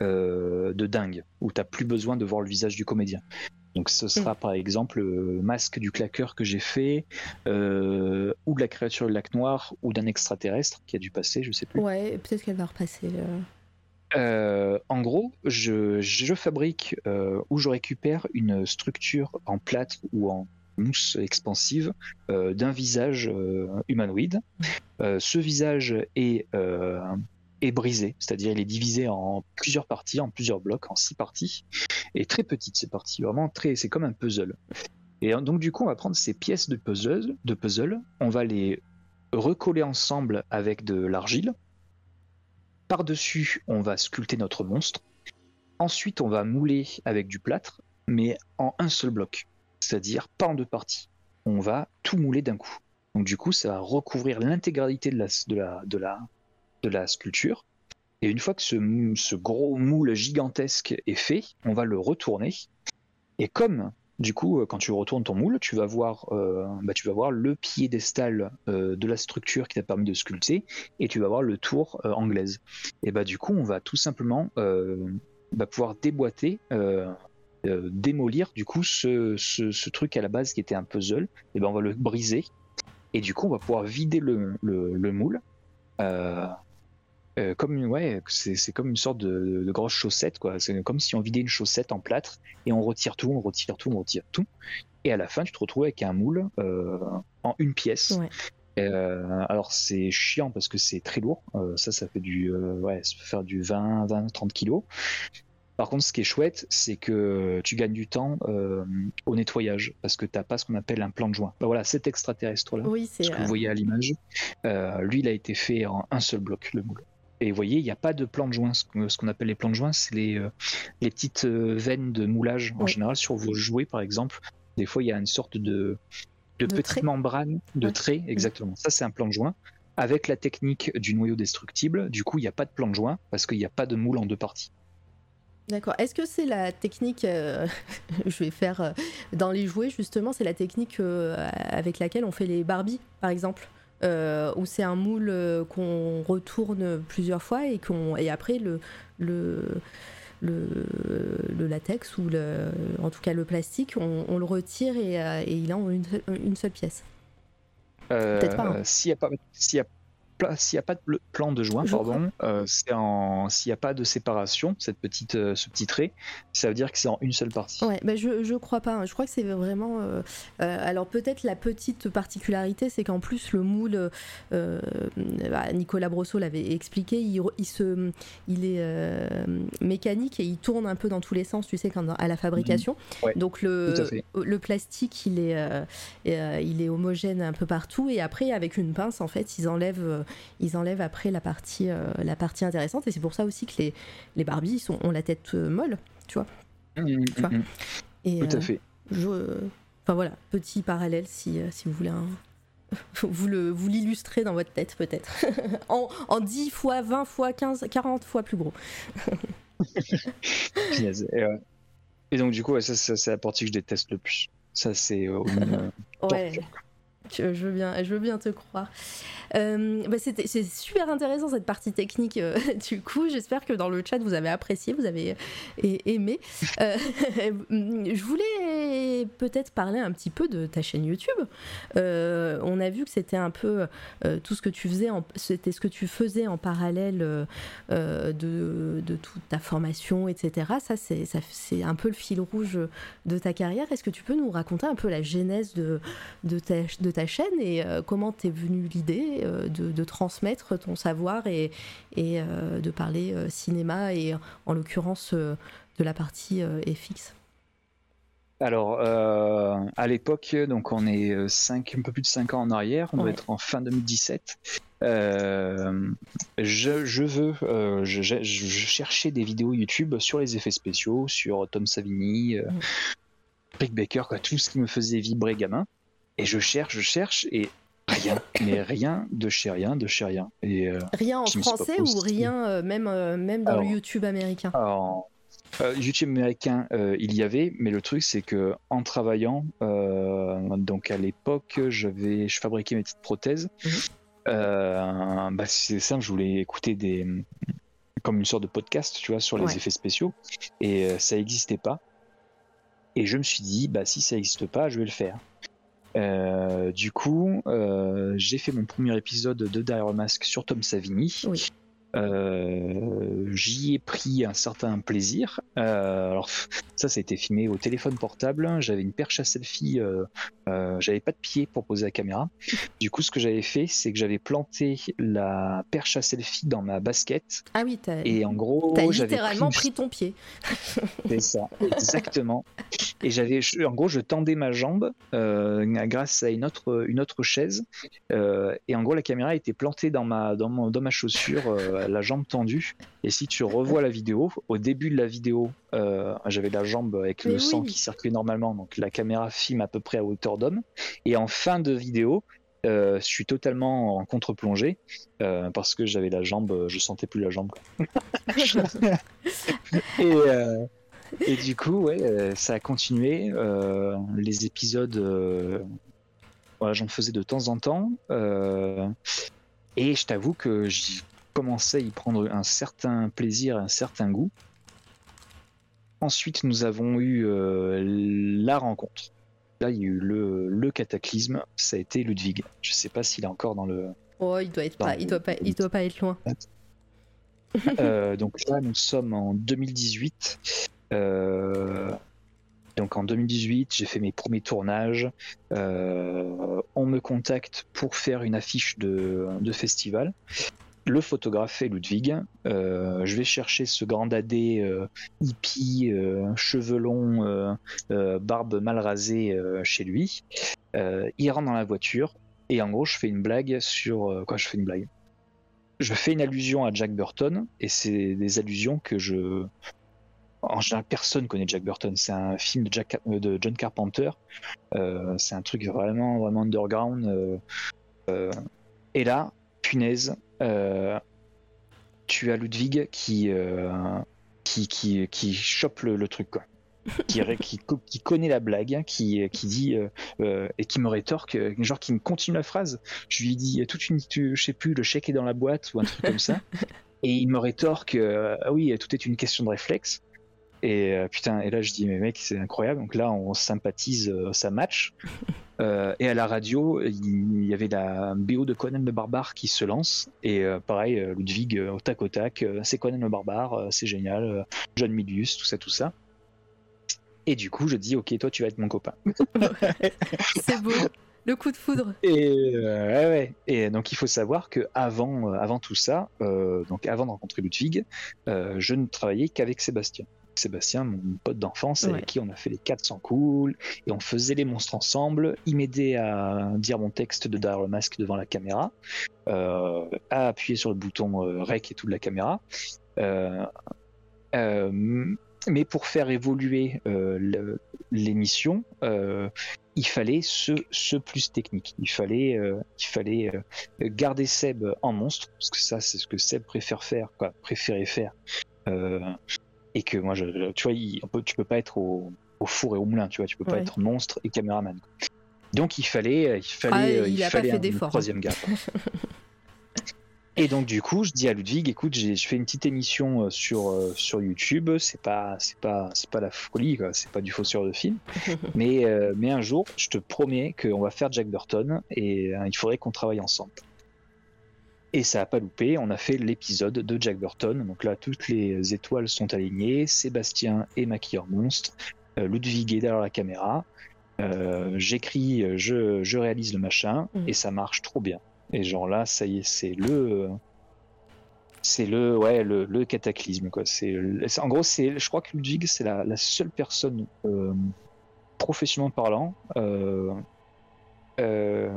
euh, de dingue, où tu n'as plus besoin de voir le visage du comédien. Donc ce sera par exemple le masque du claqueur que j'ai fait, euh, ou de la créature du lac noir, ou d'un extraterrestre qui a dû passer, je sais plus. ouais peut-être qu'elle va repasser. Euh, en gros, je, je fabrique euh, ou je récupère une structure en plâtre ou en mousse expansive euh, d'un visage euh, humanoïde. Euh, ce visage est, est brisé, c'est-à-dire il est divisé en plusieurs parties, en plusieurs blocs, en six parties, et très petites ces parties, vraiment très, c'est comme un puzzle. Et donc du coup, on va prendre ces pièces de puzzle, de puzzle, on va les recoller ensemble avec de l'argile. Par-dessus, on va sculpter notre monstre. Ensuite, on va mouler avec du plâtre, mais en un seul bloc, c'est-à-dire pas en deux parties. On va tout mouler d'un coup. Donc du coup, ça va recouvrir l'intégralité de la, sculpture. Et une fois que ce, gros moule gigantesque est fait, on va le retourner. Et comme du coup, euh, quand tu retournes ton moule, tu vas voir, euh, bah, tu vas le piédestal euh, de la structure qui t'a permis de sculpter, et tu vas voir le tour euh, anglaise. Et bah du coup, on va tout simplement bah, pouvoir déboîter, euh, démolir du coup ce, ce- ce truc à la base qui était un puzzle. Et ben on va le briser, et du coup, on va pouvoir vider le, le- le moule. euh, euh, comme ouais, c'est c'est comme une sorte de, de grosse chaussette quoi. C'est comme si on vidait une chaussette en plâtre et on retire tout, on retire tout, on retire tout. Et à la fin, tu te retrouves avec un moule en une pièce. Ouais. Euh, alors c'est chiant parce que c'est très lourd. Euh, ça, ça fait du, euh, ouais, ça peut faire du 20, 20, 30 kilos. Par contre, ce qui est chouette, c'est que tu gagnes du temps euh, au nettoyage parce que t'as pas ce qu'on appelle un plan de joint. Bah voilà, cet extraterrestre là, oui c'est ce que euh, vous voyez à l'image, euh, lui, il a été fait en un seul bloc, le moule. Et vous voyez, il n'y a pas de plan de joint. Ce qu'on appelle les plans de joint, c'est les, euh, les petites euh, veines de moulage. En Oui. général, sur vos jouets, par exemple, des fois, il y a une sorte de, de, De petite trait. membrane de Ouais. trait, exactement. Ça, c'est un plan de joint. Avec la technique du noyau destructible, du coup, il n'y a pas de plan de joint parce qu'il n'y a pas de moule en deux parties. D'accord. Est-ce que c'est la technique, euh, je vais faire euh, dans les jouets justement, c'est la technique euh, avec laquelle on fait les Barbie par exemple, où c'est un moule qu'on retourne plusieurs fois et qu'on et après le le le, le latex ou le, en tout cas le plastique, on, on le retire et, et il est en une, seule- une seule pièce. Peut-être pas, hein. S'il n'y a pas, s'il y a pas de plan de joint, pardon, euh, c'est en, s'il n'y a pas de séparation, cette petite, euh, ce petit trait, ça veut dire que c'est en une seule partie. Ouais, bah je, je crois pas. hein. Je crois que c'est vraiment. euh, alors peut-être la petite particularité, c'est qu'en plus le moule, bah, Nicolas Brosseau l'avait expliqué, il, se, il est mécanique et il tourne un peu dans tous les sens, tu sais, quand, à la fabrication. Ouais, Donc le, le plastique, il est, il est homogène un peu partout et après avec une pince, en fait, ils enlèvent, ils enlèvent après la partie, euh, la partie intéressante et c'est pour ça aussi que les, les Barbies ils sont, ont la tête euh, molle, tu vois. Vois. mhm, Et, Tout euh, à fait. je... Enfin voilà, petit parallèle si, euh, si vous voulez un... Vous le- vous l'illustrez dans votre tête peut-être. en, en 10 fois, 20 fois, 15, 40 fois plus gros. Et. Et donc du coup, ça, ça, c'est la partie que je déteste le plus. Ça, c'est euh, euh, Ouais. Je veux bien, je veux bien te croire. Euh, bah, c'est super intéressant cette partie technique euh, du coup. J'espère que dans le chat vous avez apprécié, vous avez aimé. Euh, je voulais peut-être parler un petit peu de ta chaîne YouTube. on a vu que c'était un peu tout ce que tu faisais, c'était ce que tu faisais en parallèle de, de, toute ta formation, etc. Ça c'est un peu le fil rouge de ta carrière. Est-ce que tu peux nous raconter un peu la genèse de, de, ta, de ta chaîne et comment t'es venue l'idée euh, de, transmettre ton savoir et, et euh, de parler euh, cinéma et en l'occurrence de la partie FX alors, à l'époque, donc on est cinq, un peu plus de 5 ans en arrière, on doit être en fin 2017. je, je, veux, je, je, cherchais des vidéos YouTube sur les effets spéciaux, sur Tom Savini, Rick Baker, quoi, tout ce qui me faisait vibrer gamin. Et je cherche, je cherche, et Rien, mais rien de chez rien, de chez rien. Et, euh, rien en français ou rien euh, même, euh, même dans le YouTube américain? YouTube américain, il y avait, mais le truc c'est que en travaillant, donc à l'époque, je fabriquais mes petites prothèses. Mhm. bah, c'est simple, je voulais écouter des comme une sorte de podcast, tu vois, sur les effets spéciaux, et ça n'existait pas. Et je me suis dit, bah si ça n'existe pas, je vais le faire. Euh, du coup, euh, j'ai fait mon premier épisode de Dire Mask sur Tom Savini. Euh, j'y ai pris un certain plaisir. Euh, alors ça, ça a été filmé au téléphone portable. J'avais une perche à selfie. Euh, j'avais pas de pied pour poser la caméra. Du coup, ce que j'avais fait, c'est que j'avais planté la perche à selfie dans ma basket. Ah oui, et en gros, t'as littéralement pris... ton pied. c'est ça, exactement. Et j'avais, en gros, je tendais ma jambe grâce à une autre, une autre chaise. et en gros, la caméra était plantée dans ma, dans, dans ma chaussure la jambe tendue. Et si tu revois la vidéo, au début de la vidéo, euh, j'avais la jambe avec le sang qui circulait normalement, donc la caméra filme à peu près à hauteur d'homme. Et en fin de vidéo, euh, je suis totalement en contre-plongée euh, parce que j'avais la jambe, je sentais plus la jambe. et, du coup, ouais, ça a continué. les épisodes, j'en faisais de temps en temps. et je t'avoue que commençait à y prendre un certain plaisir, un certain goût. Ensuite, nous avons eu euh, la rencontre. Là, il y a eu le, cataclysme, ça a été Ludwig. Je sais pas s'il est encore dans le. Oh, il doit être pas, il doit pas, il doit pas être loin. Euh, donc là, nous sommes en 2018. Euh, donc en 2018, j'ai fait mes premiers tournages. on me contacte pour faire une affiche de, de festival le photographe est Ludwig. Euh, je vais chercher ce grand dadé euh, hippie, euh, cheveux longs, barbe mal rasée chez lui. il rentre dans la voiture et en gros, je fais une blague sur quoi Je fais une blague? Je fais une allusion à Jack Burton et c'est des allusions que je. En général, personne connaît Jack Burton. C'est un film de, Jack, de John Carpenter. c'est un truc vraiment, vraiment underground. et là, punaise, euh, tu as Ludwig qui, euh, qui, qui, qui, chope le, truc, quoi. qui, qui, qui, connaît la blague, qui, qui dit euh, et qui me rétorque, genre qui me continue la phrase. Je lui dis toute une, je sais plus, le chèque est dans la boîte ou un truc comme ça. Et il me rétorque, ah oui, tout est une question de réflexe. Et putain, et là je dis mais mec c'est incroyable. Donc là on sympathise, ça match. Euh, et à la radio, il y avait la BO de Conan le Barbare qui se lance. Et euh, pareil, euh, Ludwig au tac au tac, c'est Conan le Barbare, c'est génial. John Milius, tout ça, tout ça. Et du coup, je dis, ok, toi, tu vas être mon copain. c'est beau. Le coup de foudre. Et, ouais, et donc il faut savoir que avant, avant tout ça, donc avant de rencontrer Ludwig, je ne travaillais qu'avec Sébastien. Sébastien, mon pote d'enfance, avec qui on a fait les 400 cool, et on faisait les monstres ensemble. Il m'aidait à dire mon texte de Dire Mask devant la caméra, euh, à appuyer sur le bouton euh, rec et tout de la caméra. Euh, mais pour faire évoluer l'émission, il fallait ce, plus technique. Il fallait, il fallait garder Seb en monstre, parce que ça, c'est ce que Seb préfère faire, quoi, préférait faire et que moi, je, tu vois, tu peux pas être au, four et au moulin, tu vois, tu peux pas être monstre et caméraman. Donc il fallait, il fallait, Ah, euh, il il a pas fallait fait un hein. troisième gars. Et donc du coup, je dis à Ludwig, écoute, je fais une petite émission euh, sur euh, sur YouTube. C'est pas c'est pas c'est pas la folie. C'est pas du fausseur de film. mais euh, mais un jour, je te promets qu'on va faire Jack Burton et euh, il faudrait qu'on travaille ensemble. Et ça a pas loupé. On a fait l'épisode de Jack Burton. Donc là, toutes les étoiles sont alignées. Sébastien est maquilleur monstre. Euh, Ludwig est derrière la caméra. Euh, J'écris, je, je réalise le machin Mhm. et ça marche trop bien. Et genre là, ça y est, c'est le, c'est le, ouais, le, le cataclysme quoi. En gros, je crois que Ludwig, c'est la, la seule personne euh, professionnellement parlant, euh,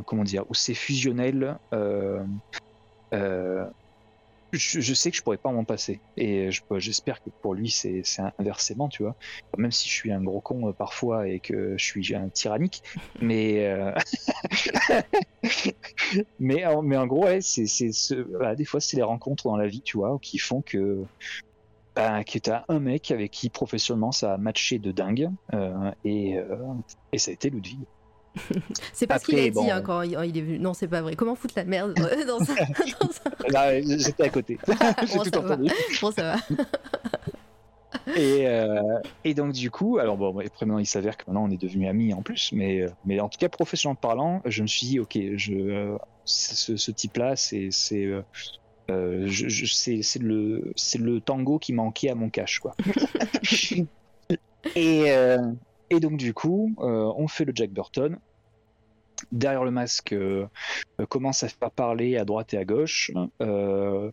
comment dire, où c'est fusionnel. Euh, je, je sais que je pourrais pas m'en passer. Et je- j'espère que pour lui c'est inversement tu vois. Même si je suis un gros con euh, parfois et que je suis un tyrannique. Mais euh, mais en- mais en gros ouais, c'est c'est ce- voilà, des fois c'est les rencontres dans la vie tu vois qui font que bah, que t'as un mec avec qui professionnellement ça a matché de dingue et et ça a été Ludwig C'est pas ce qu'il a dit hein, quand il, est venu. Non, c'est pas vrai. Comment foutre la merde euh, dans ça, ça j'étais à côté j'ai Bon, tout entendu Bon, ça va. Et, euh, et donc du coup, alors bon, après maintenant il s'avère que maintenant on est devenus amis en plus, mais, euh, mais en tout cas professionnellement parlant, je me suis dit ok, je, euh, ce, ce type-là, c'est euh, le le tango qui manquait à mon cache quoi. et et donc du coup, euh, on fait le Jack Burton. Derrière le masque, euh, commence à faire parler à droite et à gauche. Euh,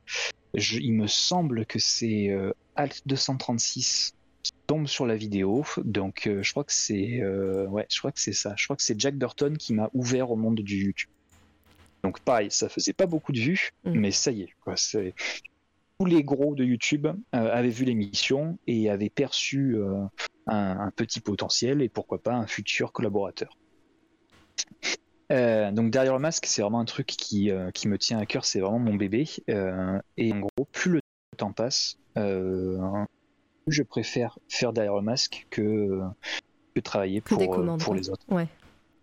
je- il me semble que c'est Alt 236 qui tombe sur la vidéo. Donc euh, je crois que c'est euh, ouais, je crois que c'est ça. Je crois que c'est Jack Burton qui m'a ouvert au monde du YouTube. Donc pareil, ça faisait pas beaucoup de vues, Mm. mais ça y est, quoi. C'est tous les gros de YouTube euh, avaient vu l'émission et avaient perçu euh, un, un petit potentiel et pourquoi pas un futur collaborateur. Euh, donc derrière le masque, c'est vraiment un truc qui, euh, qui me tient à cœur, c'est vraiment mon bébé. Euh, et en gros, plus le temps passe, plus je préfère faire derrière le masque que, que travailler pour, les autres. Ouais.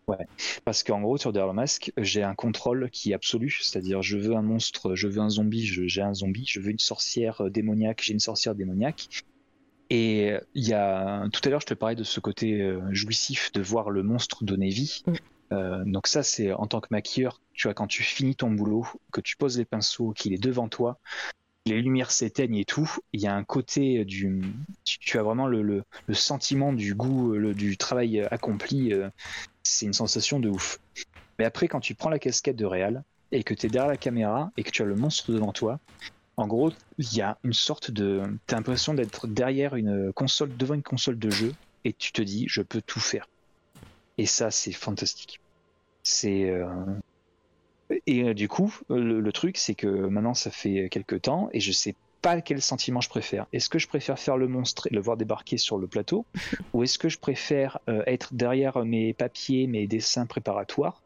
Ouais. Parce qu'en gros, sur le masque, j'ai un contrôle qui est absolu, c'est-à-dire je veux un monstre, je veux un zombie, j'ai un zombie, je veux une sorcière euh, démoniaque, j'ai une sorcière démoniaque. Et euh, il y a tout à l'heure, je te parlais de ce côté euh, jouissif de voir le monstre donner vie. Mm. Euh, donc ça, c'est en tant que maquilleur, tu vois, quand tu finis ton boulot, que tu poses les pinceaux, qu'il est devant toi, les lumières s'éteignent et tout, il y a un côté du, tu, tu as vraiment le, le- le sentiment du goût, le- du travail accompli. euh, c'est une sensation de ouf. Mais après, quand tu prends la casquette de réal et que tu es derrière la caméra et que tu as le monstre devant toi, en gros, il y a une sorte de. Tu as l'impression d'être derrière une console, devant une console de jeu et tu te dis, je peux tout faire. Et ça, c'est fantastique. C'est. euh, Et euh, du coup, le, le truc, c'est que maintenant, ça fait quelques temps et je sais pas quel sentiment je préfère. Est-ce que je préfère faire le monstre et le voir débarquer sur le plateau ou est-ce que je préfère euh, être derrière mes papiers, mes dessins préparatoires,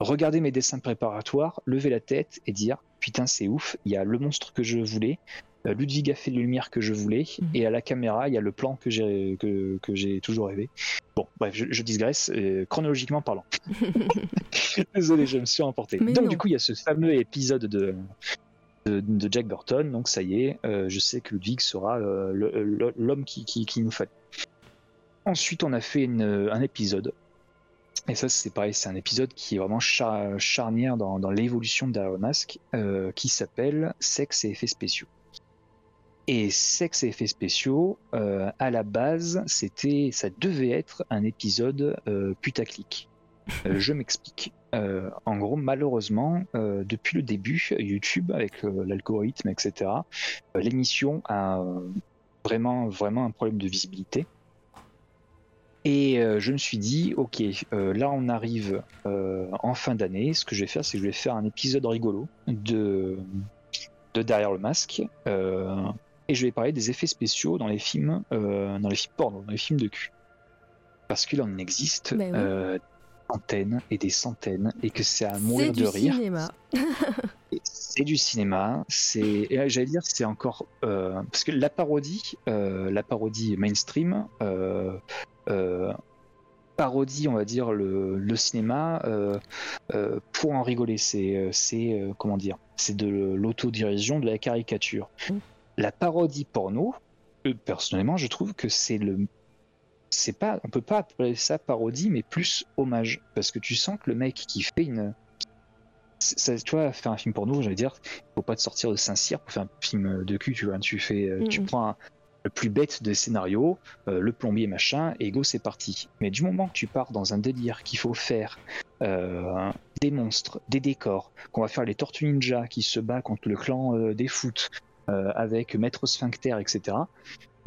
regarder mes dessins préparatoires, lever la tête et dire putain c'est ouf, il y a le monstre que je voulais, euh, Ludwig a fait les lumières que je voulais, Mhm. et à la caméra il y a le plan que j'ai que, que j'ai toujours rêvé. Bon, bref, je, je digresse, euh, chronologiquement parlant. Désolé, je me suis emporté. Mais donc non. du coup il y a ce fameux épisode de de, Jack Burton, donc ça y est, euh, je sais que Ludwig sera euh, l'homme qui, qui, nous fallait. Ensuite, on a fait un épisode. Et ça, c'est pareil, c'est un épisode qui est vraiment char- charnière dans, dans l'évolution d'Iron Mask, euh, qui s'appelle Sexe et effets spéciaux. Et Sexe et effets spéciaux, à la base, c'était, ça devait être un épisode putaclic. Je m'explique. Euh, en gros, malheureusement, euh, depuis le début, YouTube, avec euh, l'algorithme, etc., l'émission a vraiment, vraiment un problème de visibilité. Et je me suis dit, ok, là on arrive en fin d'année. Ce que je vais faire, c'est que je vais faire un épisode rigolo de, de Derrière le masque. et je vais parler des effets spéciaux dans les films, dans les films porno, dans les films de cul. Parce qu'il en existe oui. Euh, centaines et des centaines, et que c'est à mourir de rire. C'est du cinéma, c'est, là, j'allais dire, c'est encore euh, parce que la parodie, euh, la parodie mainstream, euh, euh, parodie, on va dire, le, le cinéma euh, euh, pour en rigoler. C'est, euh, c'est comment dire C'est de l'autodirision, de la caricature. Mm. La parodie porno, personnellement, je trouve que c'est le c'est pas, on peut pas appeler ça parodie, mais plus hommage, parce que tu sens que le mec qui fait une, ça, tu vois, faire un film porno, j'allais dire, faut pas te sortir de Saint-Cyr pour faire un film de cul, tu vois, tu fais, tu Mhm. prends un- le plus bête des scénarios, euh, le plombier machin, et go c'est parti. Mais du moment que tu pars dans un délire qu'il faut faire euh, des monstres, des décors, qu'on va faire les Tortues Ninja qui se bat contre le clan euh, des foot euh, avec Maître Sphincter, etc.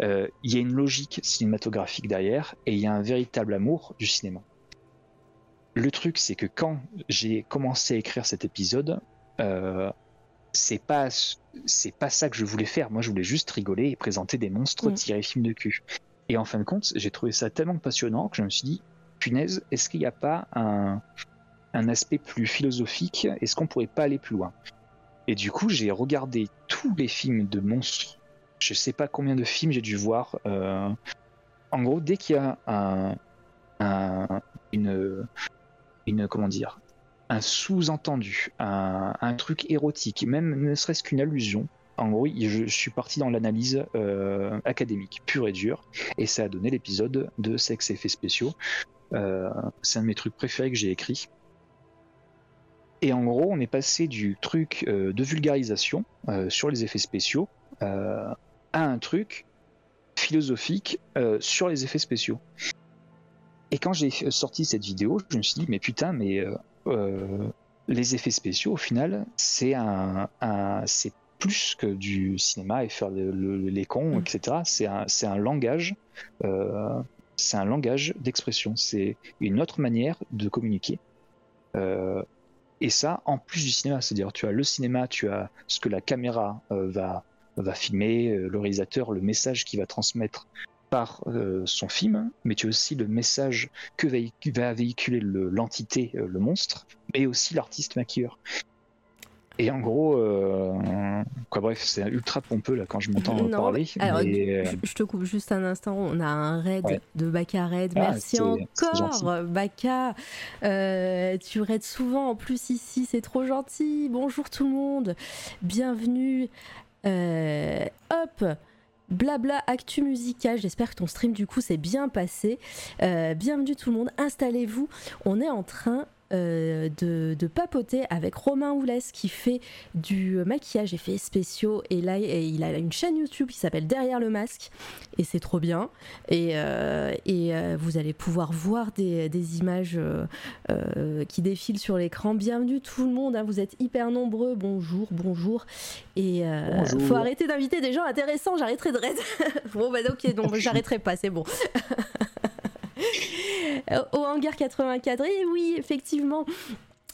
euh, Il y a une logique cinématographique derrière et il y a un véritable amour du cinéma. Le truc, c'est que quand j'ai commencé à écrire cet épisode, euh, c'est pas c'est pas ça que je voulais faire. Moi, je voulais juste rigoler et présenter des monstres Mm. tirés film de cul. Et en fin de compte, j'ai trouvé ça tellement passionnant que je me suis dit, punaise, est-ce qu'il n'y a pas un, un aspect plus philosophique? Est-ce qu'on pourrait pas aller plus loin? Et du coup, j'ai regardé tous les films de monstres. Je sais pas combien de films j'ai dû voir. euh, En gros, dès qu'il y a un, un- une, une comment dire, un sous-entendu, un, truc érotique, même ne serait-ce qu'une allusion. En gros, je suis parti dans l'analyse euh, académique, pure et dure, et ça a donné l'épisode de sexe et effets spéciaux. Euh, c'est un de mes trucs préférés que j'ai écrit. Et en gros, on est passé du truc de vulgarisation sur les effets spéciaux à un truc philosophique euh, sur les effets spéciaux. Et quand j'ai sorti cette vidéo, je me suis dit, mais putain, mais euh, euh, les effets spéciaux, au final, c'est un, un- c'est plus que du cinéma et faire le- le- les cons, Mm. etc. C'est un, c'est un langage, euh, c'est un langage d'expression. C'est une autre manière de communiquer. Euh, et ça, en plus du cinéma, c'est-à-dire tu as le cinéma, tu as ce que la caméra euh, va va filmer, euh, le réalisateur, le message qu'il va transmettre par euh, son film, mais tu as aussi le message que va, véhiculer le- l'entité, euh, le monstre, mais aussi l'artiste maquilleur. Et en gros, euh, quoi, bref, c'est ultra pompeux là quand je m'entends parler. alors, mais, Je, te coupe juste un instant. On a un raid Ouais. de Baka Raid. Ah, Merci encore, Baka. Euh, tu raides souvent en plus ici. C'est trop gentil. Bonjour tout le monde. Bienvenue. Euh, hop. Blabla actu musical, j'espère que ton stream du coup s'est bien passé. Euh, bienvenue tout le monde, installez-vous. On est en train euh, de, de papoter avec Romain Oulès qui fait du maquillage effets spéciaux et là il a une chaîne YouTube qui s'appelle Derrière le masque et c'est trop bien et, euh, et euh, vous allez pouvoir voir des, des images euh, qui défilent sur l'écran. Bienvenue tout le monde, hein, vous êtes hyper nombreux, bonjour, bonjour et Bonjour. faut arrêter d'inviter des gens intéressants, j'arrêterai de raid. bon bah ok, donc j'arrêterai pas, c'est bon. Au hangar 84. Et oui, effectivement.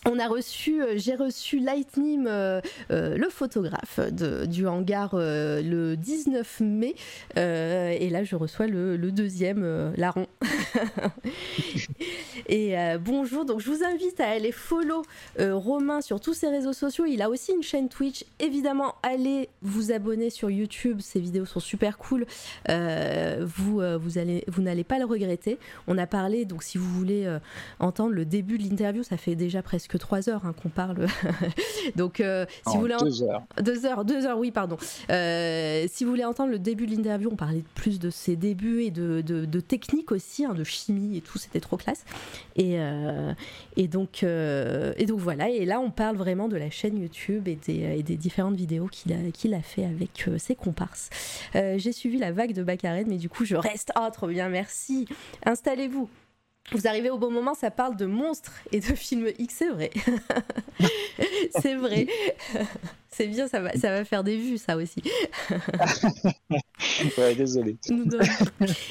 On a reçu, euh, j'ai reçu Lightning, euh, euh, le photographe du hangar, le 19 mai. Et là, je reçois le, le deuxième larron. et euh, bonjour, donc je vous invite à aller follow euh, Romain sur tous ses réseaux sociaux. Il a aussi une chaîne Twitch. Évidemment, allez vous abonner sur YouTube. Ses vidéos sont super cool. Euh, vous, vous allez, vous n'allez pas le regretter. On a parlé, donc si vous voulez entendre le début de l'interview, ça fait déjà presque trois heures hein, qu'on parle. donc, si en vous voulez deux heures. deux heures, deux heures, oui, pardon. Si vous voulez entendre le début de l'interview, on parlait plus de ses débuts et de, de, de technique aussi, hein, de chimie et tout, c'était trop classe. Et, euh, et, donc, euh, et donc voilà, et là on parle vraiment de la chaîne YouTube et des, et des différentes vidéos qu'il a, qu'il a fait avec euh, ses comparses. J'ai suivi la vague de Baccarat, mais du coup je reste. Ah, trop bien, merci. Installez-vous. Vous arrivez au bon moment, ça parle de monstres et de films X, c'est vrai. c'est vrai. C'est bien, ça va, ça va faire des vues, ça aussi. Ouais, désolé.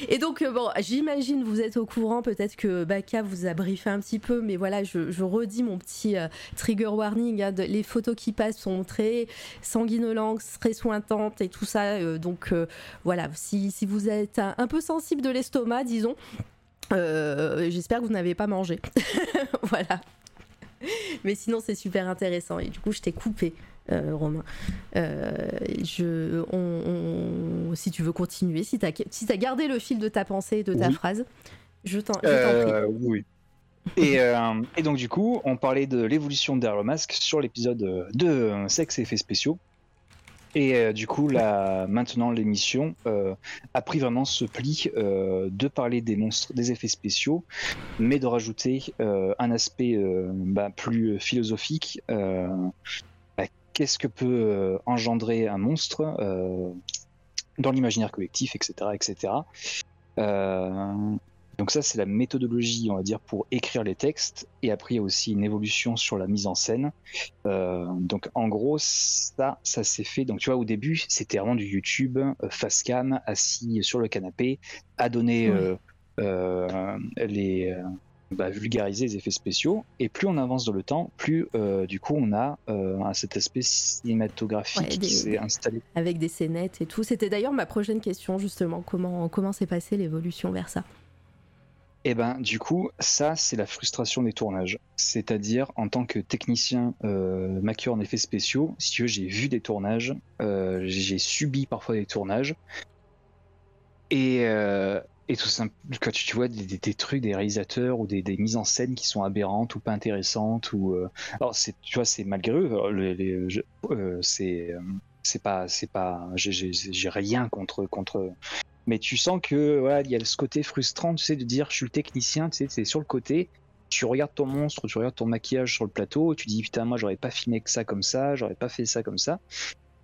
Et donc, euh, bon, j'imagine vous êtes au courant, peut-être que Baka vous a briefé un petit peu, mais voilà, je, je redis mon petit euh, trigger warning. hein, de- les photos qui passent sont très sanguinolentes, très sointantes et tout ça. euh, donc, euh, voilà, si, si vous êtes un, un peu sensible de l'estomac, disons, euh, j'espère que vous n'avez pas mangé. voilà. Mais sinon, c'est super intéressant. Et du coup, je t'ai coupé. euh, Romain, Euh, je, on- on- si tu veux continuer, si tu as, si gardé le fil de ta pensée et de ta Oui. phrase, Je t'en euh, Oui. Et, et, donc du coup, on parlait de l'évolution de le masque sur l'épisode de Sexe et effets spéciaux. Et euh, du coup, là, maintenant, l'émission euh, a pris vraiment ce pli euh, de parler des monstres, des effets spéciaux, mais de rajouter un aspect bah, plus philosophique. Bah, qu'est-ce que peut engendrer un monstre dans l'imaginaire collectif, etc., etc. Donc ça, c'est la méthodologie, on va dire, pour écrire les textes. Et après, il y a aussi une évolution sur la mise en scène. Euh, donc en gros, ça, ça s'est fait. Donc tu vois, au début, c'était vraiment du YouTube, euh, face cam, assis sur le canapé, à donner euh, les... Bah, vulgariser les effets spéciaux. Et plus on avance dans le temps, plus du coup on a cet aspect cinématographique qui s'est installé. Avec des scénettes et tout. C'était d'ailleurs ma prochaine question justement. Comment comment s'est passée l'évolution vers ça? Et eh ben, du coup, ça, c'est la frustration des tournages. C'est-à-dire, en tant que technicien euh, maquilleur en effets spéciaux, si tu veux, j'ai vu des tournages, euh, j'ai subi parfois des tournages. Et, euh, et tout simple, quand tu, vois des, trucs des réalisateurs ou des, mises en scène qui sont aberrantes ou pas intéressantes, ou. Euh, alors, tu vois, c'est malgré eux, c'est. c'est pas. c'est pas J'ai rien contre, contre mais tu sens que voilà, il y a ce côté frustrant, tu sais, de dire je suis le technicien, tu sais, c'est sur le côté. Tu regardes ton monstre, tu regardes ton maquillage sur le plateau, tu dis putain moi j'aurais pas filmé que ça comme ça, j'aurais pas fait ça comme ça.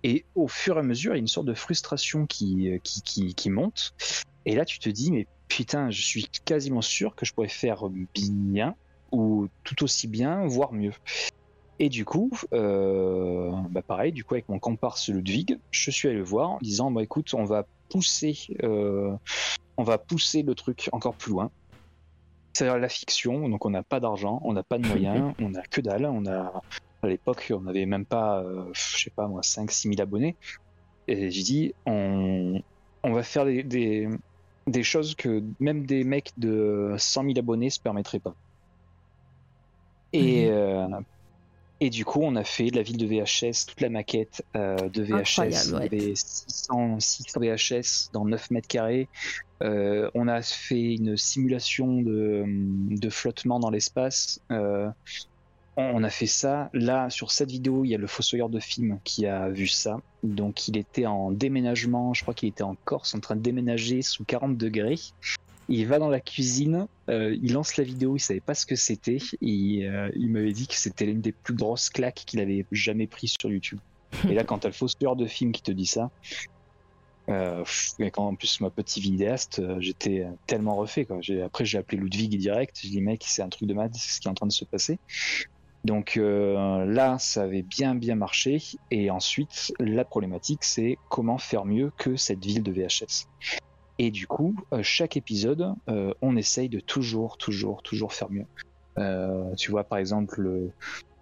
Et au fur et à mesure, il y a une sorte de frustration qui, qui, qui, qui monte. Et là, tu te dis, mais putain, je suis quasiment sûr que je pourrais faire bien, ou tout aussi bien, voire mieux. Et du coup, euh, bah pareil, du coup avec mon comparse Ludwig, je suis allé le voir en disant, bah écoute, on va pousser, euh, on va pousser le truc encore plus loin. C'est la fiction, donc on n'a pas d'argent, on n'a pas de moyens, on n'a que dalle. On a, à l'époque, on n'avait même pas, euh, je sais pas moi, 5-6 000 abonnés. Et j'ai dit, on, on va faire des, des, choses que même des mecs de 100 000 abonnés se permettraient pas. Et mhm. euh, et du coup, on a fait de la ville de VHS, toute la maquette euh, de VHS. Il y avait 600, VHS dans 9 mètres carrés. Euh, on a fait une simulation de, de flottement dans l'espace. Euh, on a fait ça. Là, sur cette vidéo, il y a le fossoyeur de film qui a vu ça. Donc, il était en déménagement. Je crois qu'il était en Corse en train de déménager sous 40 degrés. Il va dans la cuisine, euh, il lance la vidéo, il savait pas ce que c'était. Et euh, il m'avait dit que c'était l'une des plus grosses claques qu'il avait jamais pris sur YouTube. et là, quand t'as le fausseur de film qui te dit ça, euh, quand en plus moi petit vidéaste, j'étais tellement refait. Quoi. Après, j'ai appelé Ludwig direct. J'ai dit mec, c'est un truc de mad, c'est ce qui est en train de se passer. Donc là, ça avait bien bien marché. Et ensuite, la problématique, c'est comment faire mieux que cette ville de VHS. Et du coup, euh, chaque épisode, euh, on essaye de toujours, toujours, toujours faire mieux. Euh, tu vois, par exemple, le,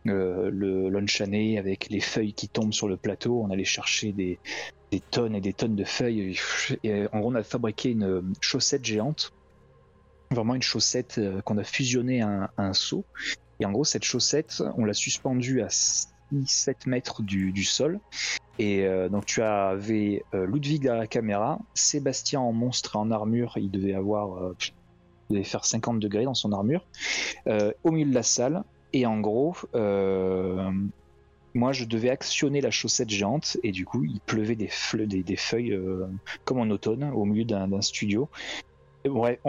le avec les feuilles qui tombent sur le plateau, on allait chercher des, tonnes et des tonnes de feuilles. Et on a fabriqué une chaussette géante, vraiment une chaussette qu'on a fusionnée à un, seau. Et en gros, cette chaussette, on l'a suspendue à 6-7 mètres du, sol. Et euh, donc tu avais euh, Ludwig à la caméra, Sébastien en monstre en armure, il devait avoir, euh, devait faire 50 degrés dans son armure, au milieu de la salle. Et en gros, moi je devais actionner la chaussette géante et du coup il pleuvait des, feuilles comme en automne au milieu d'un studio. Ouais,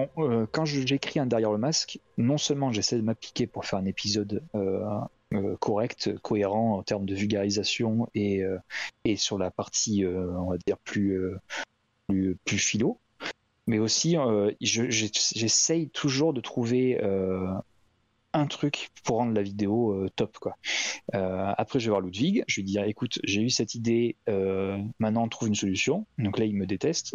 quand j'écris un derrière le masque, non seulement j'essaie de m'appliquer pour faire un épisode correct, cohérent en termes de vulgarisation et, euh, et sur la partie, euh, on va dire, plus, plus, plus, philo. Mais aussi, j'essaye toujours de trouver un truc pour rendre la vidéo top quoi. après je vais voir Ludwig, je lui dis écoute j'ai eu cette idée, maintenant on trouve une solution. Donc là il me déteste.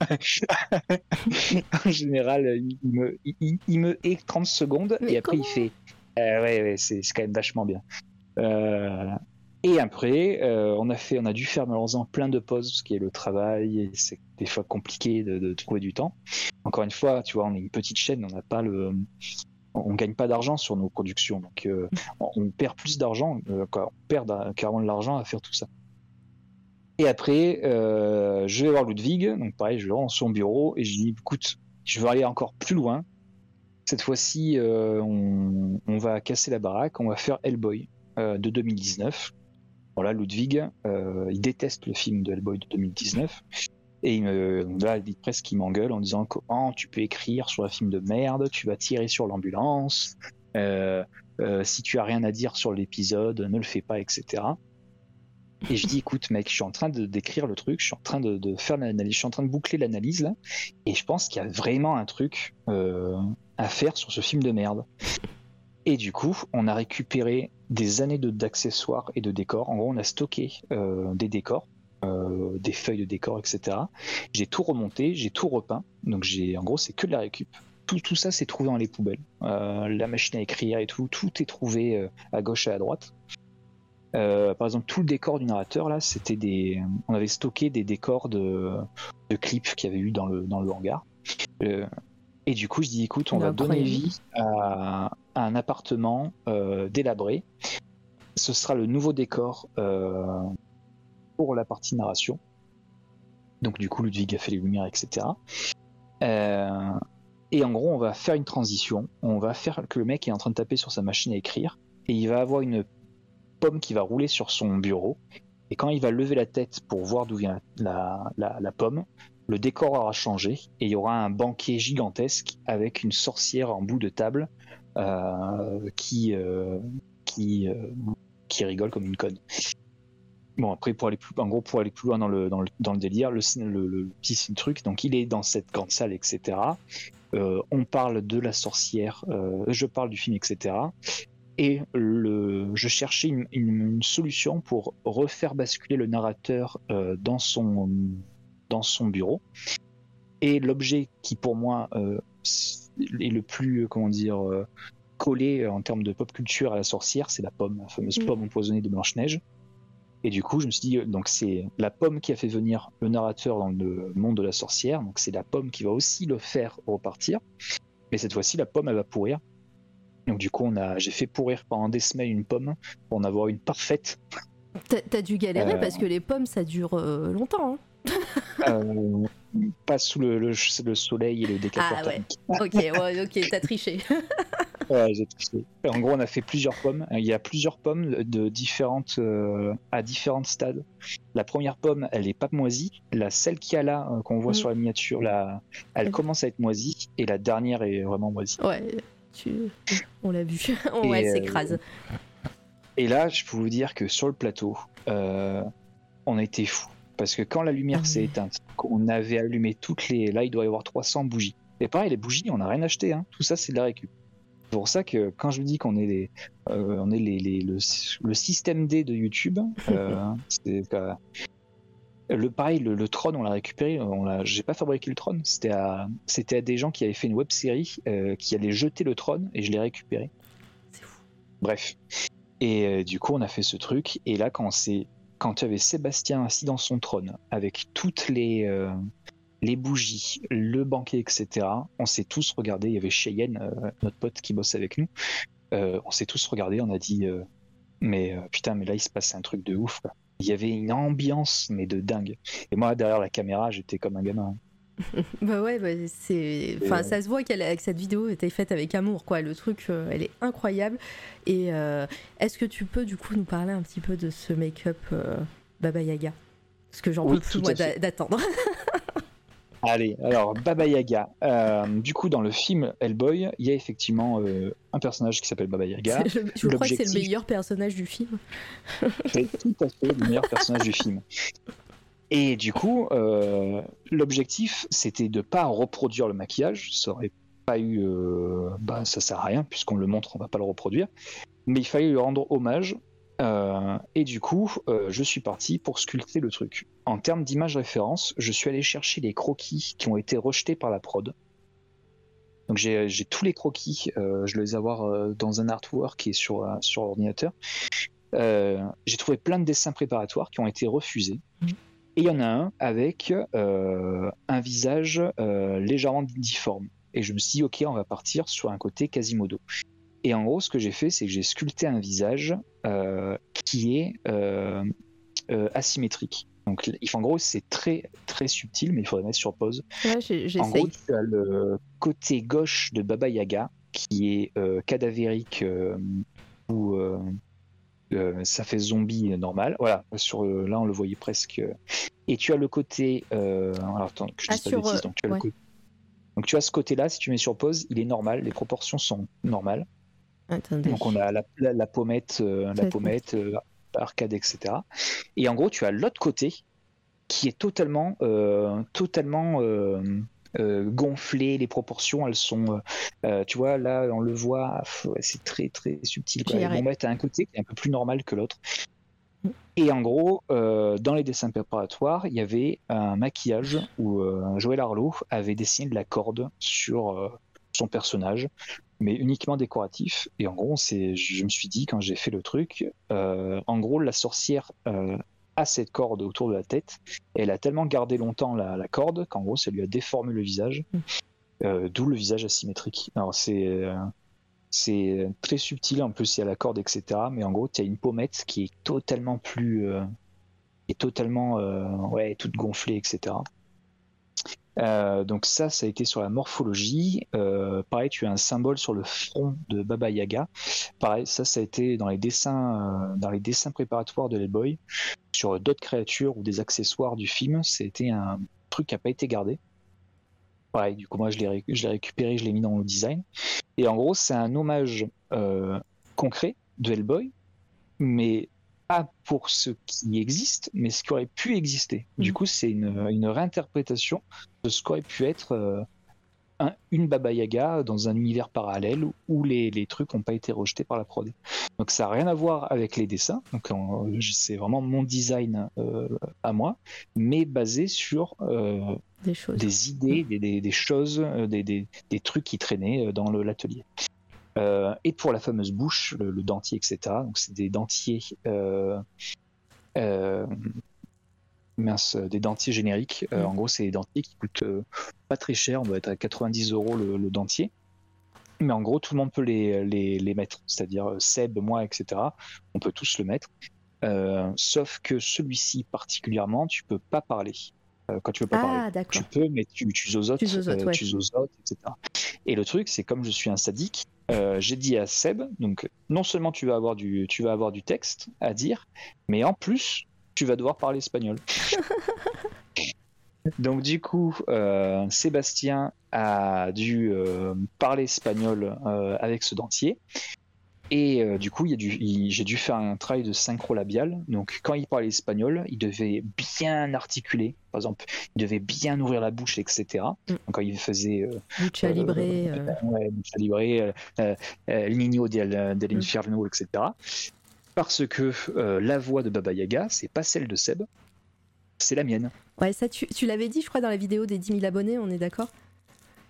en général il me, il, il me hait 30 secondes et après il fait euh, ouais, c'est quand même vachement bien. Euh, et après, euh, on a fait, on a dû faire malheureusement plein de pauses, ce qui est le travail, et c'est des fois compliqué de, trouver du temps. Encore une fois, tu vois, on est une petite chaîne, on n'a pas le, on gagne pas d'argent sur nos productions, donc on perd plus d'argent, on perd carrément de l'argent à faire tout ça. Et après, je vais voir Ludwig, donc pareil, je vais dans son bureau et je dis, écoute, je veux aller encore plus loin, Cette fois-ci, on, on, va casser la baraque, on va faire Hellboy de 2019. Voilà, Ludwig, il déteste le film de Hellboy de 2019. Et il me, là, il presque qu'il m'engueule en disant comment tu peux écrire sur un film de merde, tu vas tirer sur l'ambulance, euh, euh, si tu as rien à dire sur l'épisode, ne le fais pas, etc. Et je dis écoute mec, je suis en train de décrire le truc, je suis en train de, faire l'analyse, je suis en train de boucler l'analyse là, et je pense qu'il y a vraiment un truc euh, à faire sur ce film de merde. Et du coup, on a récupéré des années d'accessoires et de décors. En gros, on a stocké des décors euh, des feuilles de décor, etc. J'ai tout remonté, j'ai tout repeint. Donc j'ai, en gros, c'est que de la récup. Tout, tout ça, c'est trouvé dans les poubelles. Euh, la machine à écrire et tout, tout est trouvé euh, à gauche et à droite. Par exemple, tout le décor du narrateur, là, c'était des. On avait stocké des décors de, de clips qu'il y avait eu dans le, dans le hangar. et du coup, je dis écoute, on va donner vie à, un appartement délabré. Ce sera le nouveau décor pour la partie narration. Donc du coup, Ludwig a fait les lumières, etc. Euh, et en gros, on va faire une transition. On va faire que le mec est en train de taper sur sa machine à écrire et il va avoir une pomme qui va rouler sur son bureau. Et quand il va lever la tête pour voir d'où vient la, la, pomme, le décor aura changé et il y aura un banquet gigantesque avec une sorcière en bout de table euh, qui, euh, qui, qui rigole comme une conne. Bon, après, pour aller plus, en gros, pour aller plus loin dans le, dans le, dans le délire, le, le, le, petit truc, donc il est dans cette grande salle, etc. Euh, on parle de la sorcière, euh, je parle du film, etc. Et le, je cherchais une, une, solution pour refaire basculer le narrateur euh, dans, son, dans son bureau. Et l'objet qui, pour moi, euh, est le plus, comment dire, euh, collé en termes de pop culture à la sorcière, c'est la pomme, la fameuse mm. pomme empoisonnée de Blanche-Neige. Et du coup, je me suis dit, donc c'est la pomme qui a fait venir le narrateur dans le monde de la sorcière, donc c'est la pomme qui va aussi le faire repartir. Mais cette fois-ci, la pomme, elle va pourrir. Donc du coup, on a, j'ai fait pourrir pendant des semaines une pomme pour en avoir une parfaite. T'as, dû galérer euh, parce que les pommes, ça dure euh, longtemps. Hein euh, pas sous le, le, soleil et le décapot. Ah ouais. ok, ouais, ok, t'as triché. En gros, on a fait plusieurs pommes. Il y a plusieurs pommes de différentes, à différents stades. La première pomme, elle est pas moisie. La celle qui a là, qu'on voit mm. sur la miniature, là, elle commence à être moisie. Et la dernière est vraiment moisie. Ouais, on l'a vu. on elle euh, s'écrase. Et là, je peux vous dire que sur le plateau, on a été fou. Parce que quand la lumière ah s'est éteinte, on avait allumé toutes les. Là, il doit y avoir 300 bougies. Et pareil, les bougies, on n'a rien acheté. Hein. Tout ça, c'est de la récup. C'est pour ça que quand je dis qu'on est, les, euh, on est les, les, le, système D de YouTube, euh, c'est le pareil, le, le Tron, on l'a récupéré. On l'a, j'ai pas fabriqué le Tron. C'était à, c'était à des gens qui avaient fait une web série euh, qui allaient jeter le Tron et je l'ai récupéré. C'est fou. Bref. Et du coup, on a fait ce truc. Et là, quand c'est, quand tu avais Sébastien assis dans son trône avec toutes les, les bougies, le banquet, etc. On s'est tous regardé. Il y avait Cheyenne, euh, notre pote qui bosse avec nous. Euh, on s'est tous regardé. On a dit, euh, mais putain, mais là il se passait un truc de ouf. Il y avait une ambiance, mais de dingue. Et moi derrière la caméra, j'étais comme un gamin. bah ouais, bah c'est, enfin ça se voit qu'elle que cette vidéo était faite avec amour, quoi. Le truc, elle est incroyable. Et est-ce que tu peux du coup nous parler un petit peu de ce make-up Baba Yaga? Parce que j'en peux plus moi d'attendre. Allez, alors Baba Yaga. Euh, du coup, dans le film Hellboy, il y a effectivement euh, un personnage qui s'appelle Baba Yaga. Je, crois que c'est le meilleur personnage du film. c'est tout à fait le meilleur personnage du film. Et du coup, euh, l'objectif, c'était de pas reproduire le maquillage. Ça aurait pas eu, bah, ça sert à rien puisqu'on le montre, on va pas le reproduire. Mais il fallait lui rendre hommage euh, et du coup, euh, je suis parti pour sculpter le truc. En termes d'image référence, je suis allé chercher les croquis qui ont été rejetés par la prod. Donc j'ai tous les croquis, euh, je les avoir dans un artwork qui est sur, sur l'ordinateur. j'ai trouvé plein de dessins préparatoires qui ont été refusés. Et il y en a un avec un visage légèrement difforme. Et je me suis dit, ok, on va partir sur un côté Quasimodo. Et en gros, ce que j'ai fait, c'est que j'ai sculpté un visage qui est euh, euh, asymétrique. Donc, en gros, c'est très très subtil, mais il faudrait mettre sur pause. Ouais. En gros, tu as le côté gauche de Baba Yaga qui est euh, cadavérique euh, ou euh, euh, ça fait zombie normal. Voilà, sur euh, là on le voyait presque. Et tu as le côté. euh, alors attends, que je Ah, sur, euh, Donc tu as le ouais. côté- donc tu as ce côté-là, si tu mets sur pause, il est normal, les proportions sont normales. Attendez. Donc on a la, la, la pommette, euh, la pommette, euh, arcade, etc. Et en gros, tu as l'autre côté qui est totalement, euh, totalement gonflé. Les proportions, elles sont, tu vois, là, on le voit, c'est très très subtil. Quoi. Bon, bah, un côté qui est un peu plus normal que l'autre. Mm. Et en gros, euh, dans les dessins préparatoires, il y avait un maquillage où euh, Joël Arlo avait dessiné de la corde sur euh, son personnage, mais uniquement décoratif. Et en gros, c'est, je me suis dit quand j'ai fait le truc, euh, en gros, la sorcière euh, a cette corde autour de la tête. Et elle a tellement gardé longtemps la, la corde qu'en gros, ça lui a déformé le visage, Mm. euh, d'où le visage asymétrique. Alors c'est c'est très subtil, en plus il y a la corde, etc. Mais en gros, tu as une pommette qui est totalement plus. est totalement. ouais, toute gonflée, etc. Euh, donc ça, ça a été sur la morphologie. Euh, pareil, tu as un symbole sur le front de Baba Yaga. Pareil, ça, ça a été dans les dessins, euh, dans les dessins préparatoires de Hellboy. Sur d'autres créatures ou des accessoires du film, c'était un truc qui n'a pas été gardé. Pareil, du coup, moi, je l'ai récupéré, je l'ai mis dans le design. Et en gros, c'est un hommage concret de Hellboy, mais pas pour ce qui existe, mais ce qui aurait pu exister. Du Mhm. coup, c'est une, une réinterprétation de ce qu'aurait pu être euh, un- une Baba Yaga dans un univers parallèle où les, les trucs n'ont pas été rejetés par la prod. Donc ça n'a rien à voir avec les dessins, donc en- c'est vraiment mon design euh, à moi, mais basé sur euh, Des choses. des idées, des, des- des choses, euh, des, des- des trucs qui traînaient euh, dans l'atelier. Euh, et pour la fameuse bouche, le, le dentier, etc. Donc c'est des dentiers, euh, euh, mince, des dentiers génériques. Mm. En gros, c'est des dentiers qui coûtent pas très cher. On doit être à 90 euros le, le dentier. Mais en gros, tout le monde peut les, les, les mettre. C'est-à-dire Seb, moi, etc. On peut tous le mettre. Sauf que celui-ci particulièrement, tu peux pas parler. Euh, quand tu peux pas parler Ah, tu peux, mais tu, tu zozotes, Tu zozotes, euh, ouais. tu zozotes, etc. Et le truc, c'est comme je suis un sadique, euh, j'ai dit à Seb, donc non seulement tu vas avoir du, tu vas avoir du texte à dire, mais en plus, tu vas devoir parler espagnol. donc du coup, euh, Sébastien a dû euh, parler espagnol avec ce dentier. Et euh, du coup, j'ai dû faire un travail de synchro labial. Donc, quand il parlait espagnol, il devait bien articuler. Par exemple, il devait bien ouvrir la bouche, etc. Mm. Donc, quand il faisait euh, Lucha euh, Libre. euh, ouais, Lucha Libre, El Niño del, del Mm. Infierno, etc. Parce que la voix de Baba Yaga, c'est pas celle de Seb, c'est la mienne. Ouais, ça, tu, tu l'avais dit, je crois, dans la vidéo des 10 000 abonnés, on est d'accord?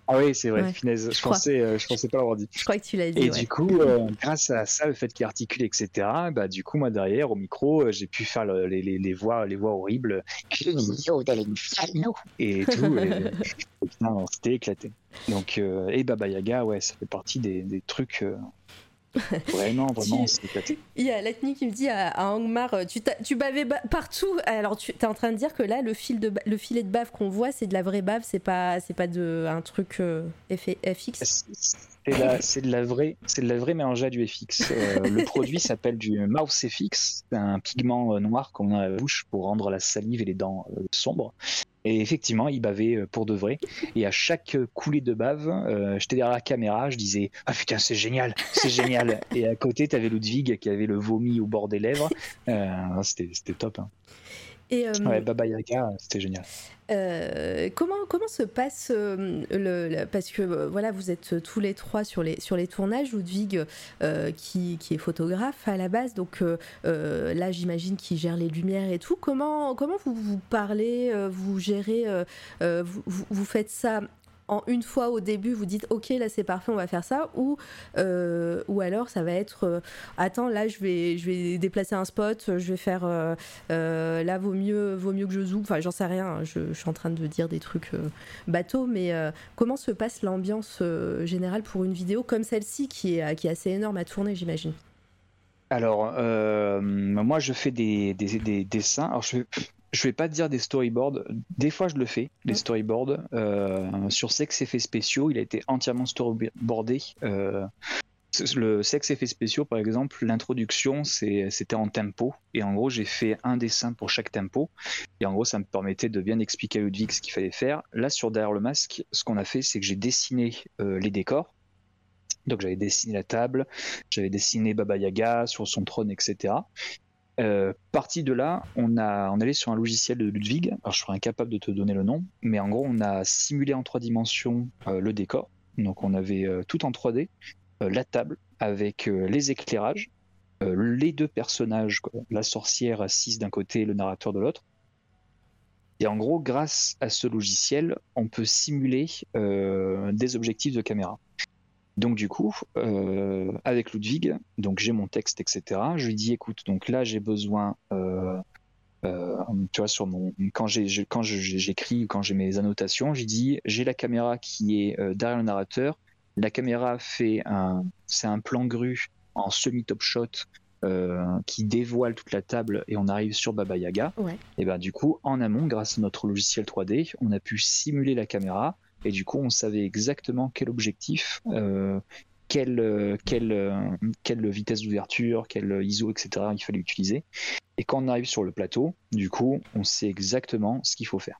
Ah oui, c'est vrai, Ouais, finesse. Je, pensais, euh, je pensais pas l'avoir dit. Je crois que tu l'as dit. Et ouais. du coup, euh, grâce à ça, le fait qu'il articule, etc., bah, du coup, moi, derrière, au micro, euh, j'ai pu faire le- les, les, les voix, les voix horribles. Et tout. et, et putain, on s'était éclaté. Donc, euh, et Baba Yaga, ouais, ça fait partie des, des trucs. euh, vraiment, vraiment, éclaté. Il y a Latni qui me dit à, à Angmar, euh, tu, tu bavais ba- partout. Alors tu es en train de dire que là, le, fil de ba- le filet de bave qu'on voit, c'est de la vraie bave, c'est pas, c'est pas de, un truc euh, FX. C'est de la vraie, c'est de la vraie mélangée à du FX. Euh, le produit s'appelle du Mouse FX, c'est un pigment euh, noir qu'on a à la bouche pour rendre la salive et les dents euh, sombres. Et effectivement, il bavait euh, pour de vrai. Et à chaque coulée de bave, euh, j'étais derrière la caméra, je disais Ah putain, c'est génial, c'est génial. Et à côté, t'avais Ludwig qui avait le vomi au bord des lèvres. Euh, c'était c'était top. hein. Et euh, Ouais, Baba Yaga, c'était génial. euh, comment, comment se passe euh, le, le- Parce que euh, voilà, vous êtes tous les trois sur les, sur les tournages. Ludwig, euh, qui, qui est photographe à la base, donc euh, euh, là, j'imagine qu'il gère les lumières et tout. Comment, comment vous vous parlez euh, Vous gérez euh, euh, vous- vous faites ça en une fois au début, vous dites ok là c'est parfait, on va faire ça, ou euh, alors ça va être euh, attends là je vais déplacer un spot, je vais faire euh, là vaut mieux vaut mieux que je zoome, enfin j'en sais rien, hein, je, suis en train de dire des trucs bateaux, mais comment se passe l'ambiance générale pour une vidéo comme celle-ci qui est assez énorme à tourner j'imagine? Alors, moi, je fais des, des, des dessins. Je vais pas te dire des storyboards. Des fois, je le fais, les storyboards. Euh, sur Sex Effets Spéciaux, il a été entièrement storyboardé. Euh, le sexe effets spéciaux, par exemple, l'introduction, c'était en tempo. Et en gros, j'ai fait un dessin pour chaque tempo. Et en gros, ça me permettait de bien expliquer à Ludwig ce qu'il fallait faire. Là, sur Derrière le masque, ce qu'on a fait, c'est que j'ai dessiné euh, les décors. Donc, j'avais dessiné la table, j'avais dessiné Baba Yaga sur son trône, etc. Euh, parti de là, on a on allait sur un logiciel de Ludwig. Alors, je serais incapable de te donner le nom, mais en gros, on a simulé en trois dimensions euh, le décor. Donc, on avait tout en 3D euh, la table avec euh, les éclairages, euh, les deux personnages, la sorcière assise d'un côté le narrateur de l'autre. Et en gros, grâce à ce logiciel, on peut simuler des objectifs de caméra. Donc du coup, avec Ludwig, donc j'ai mon texte, etc. Je lui dis, écoute, donc là j'ai besoin, tu vois, sur mon, quand j'ai, quand j'écris, quand j'ai mes annotations, j'ai dit, j'ai la caméra qui est derrière le narrateur, la caméra fait un, c'est un plan grue en semi-top shot euh, qui dévoile toute la table et on arrive sur Baba Yaga. Et ben du coup, en amont, grâce à notre logiciel 3D, on a pu simuler la caméra et du coup, on savait exactement quel objectif, euh, quelle, euh, quelle, quelle vitesse d'ouverture, quel ISO, etc. il fallait utiliser. Et quand on arrive sur le plateau, du coup, on sait exactement ce qu'il faut faire.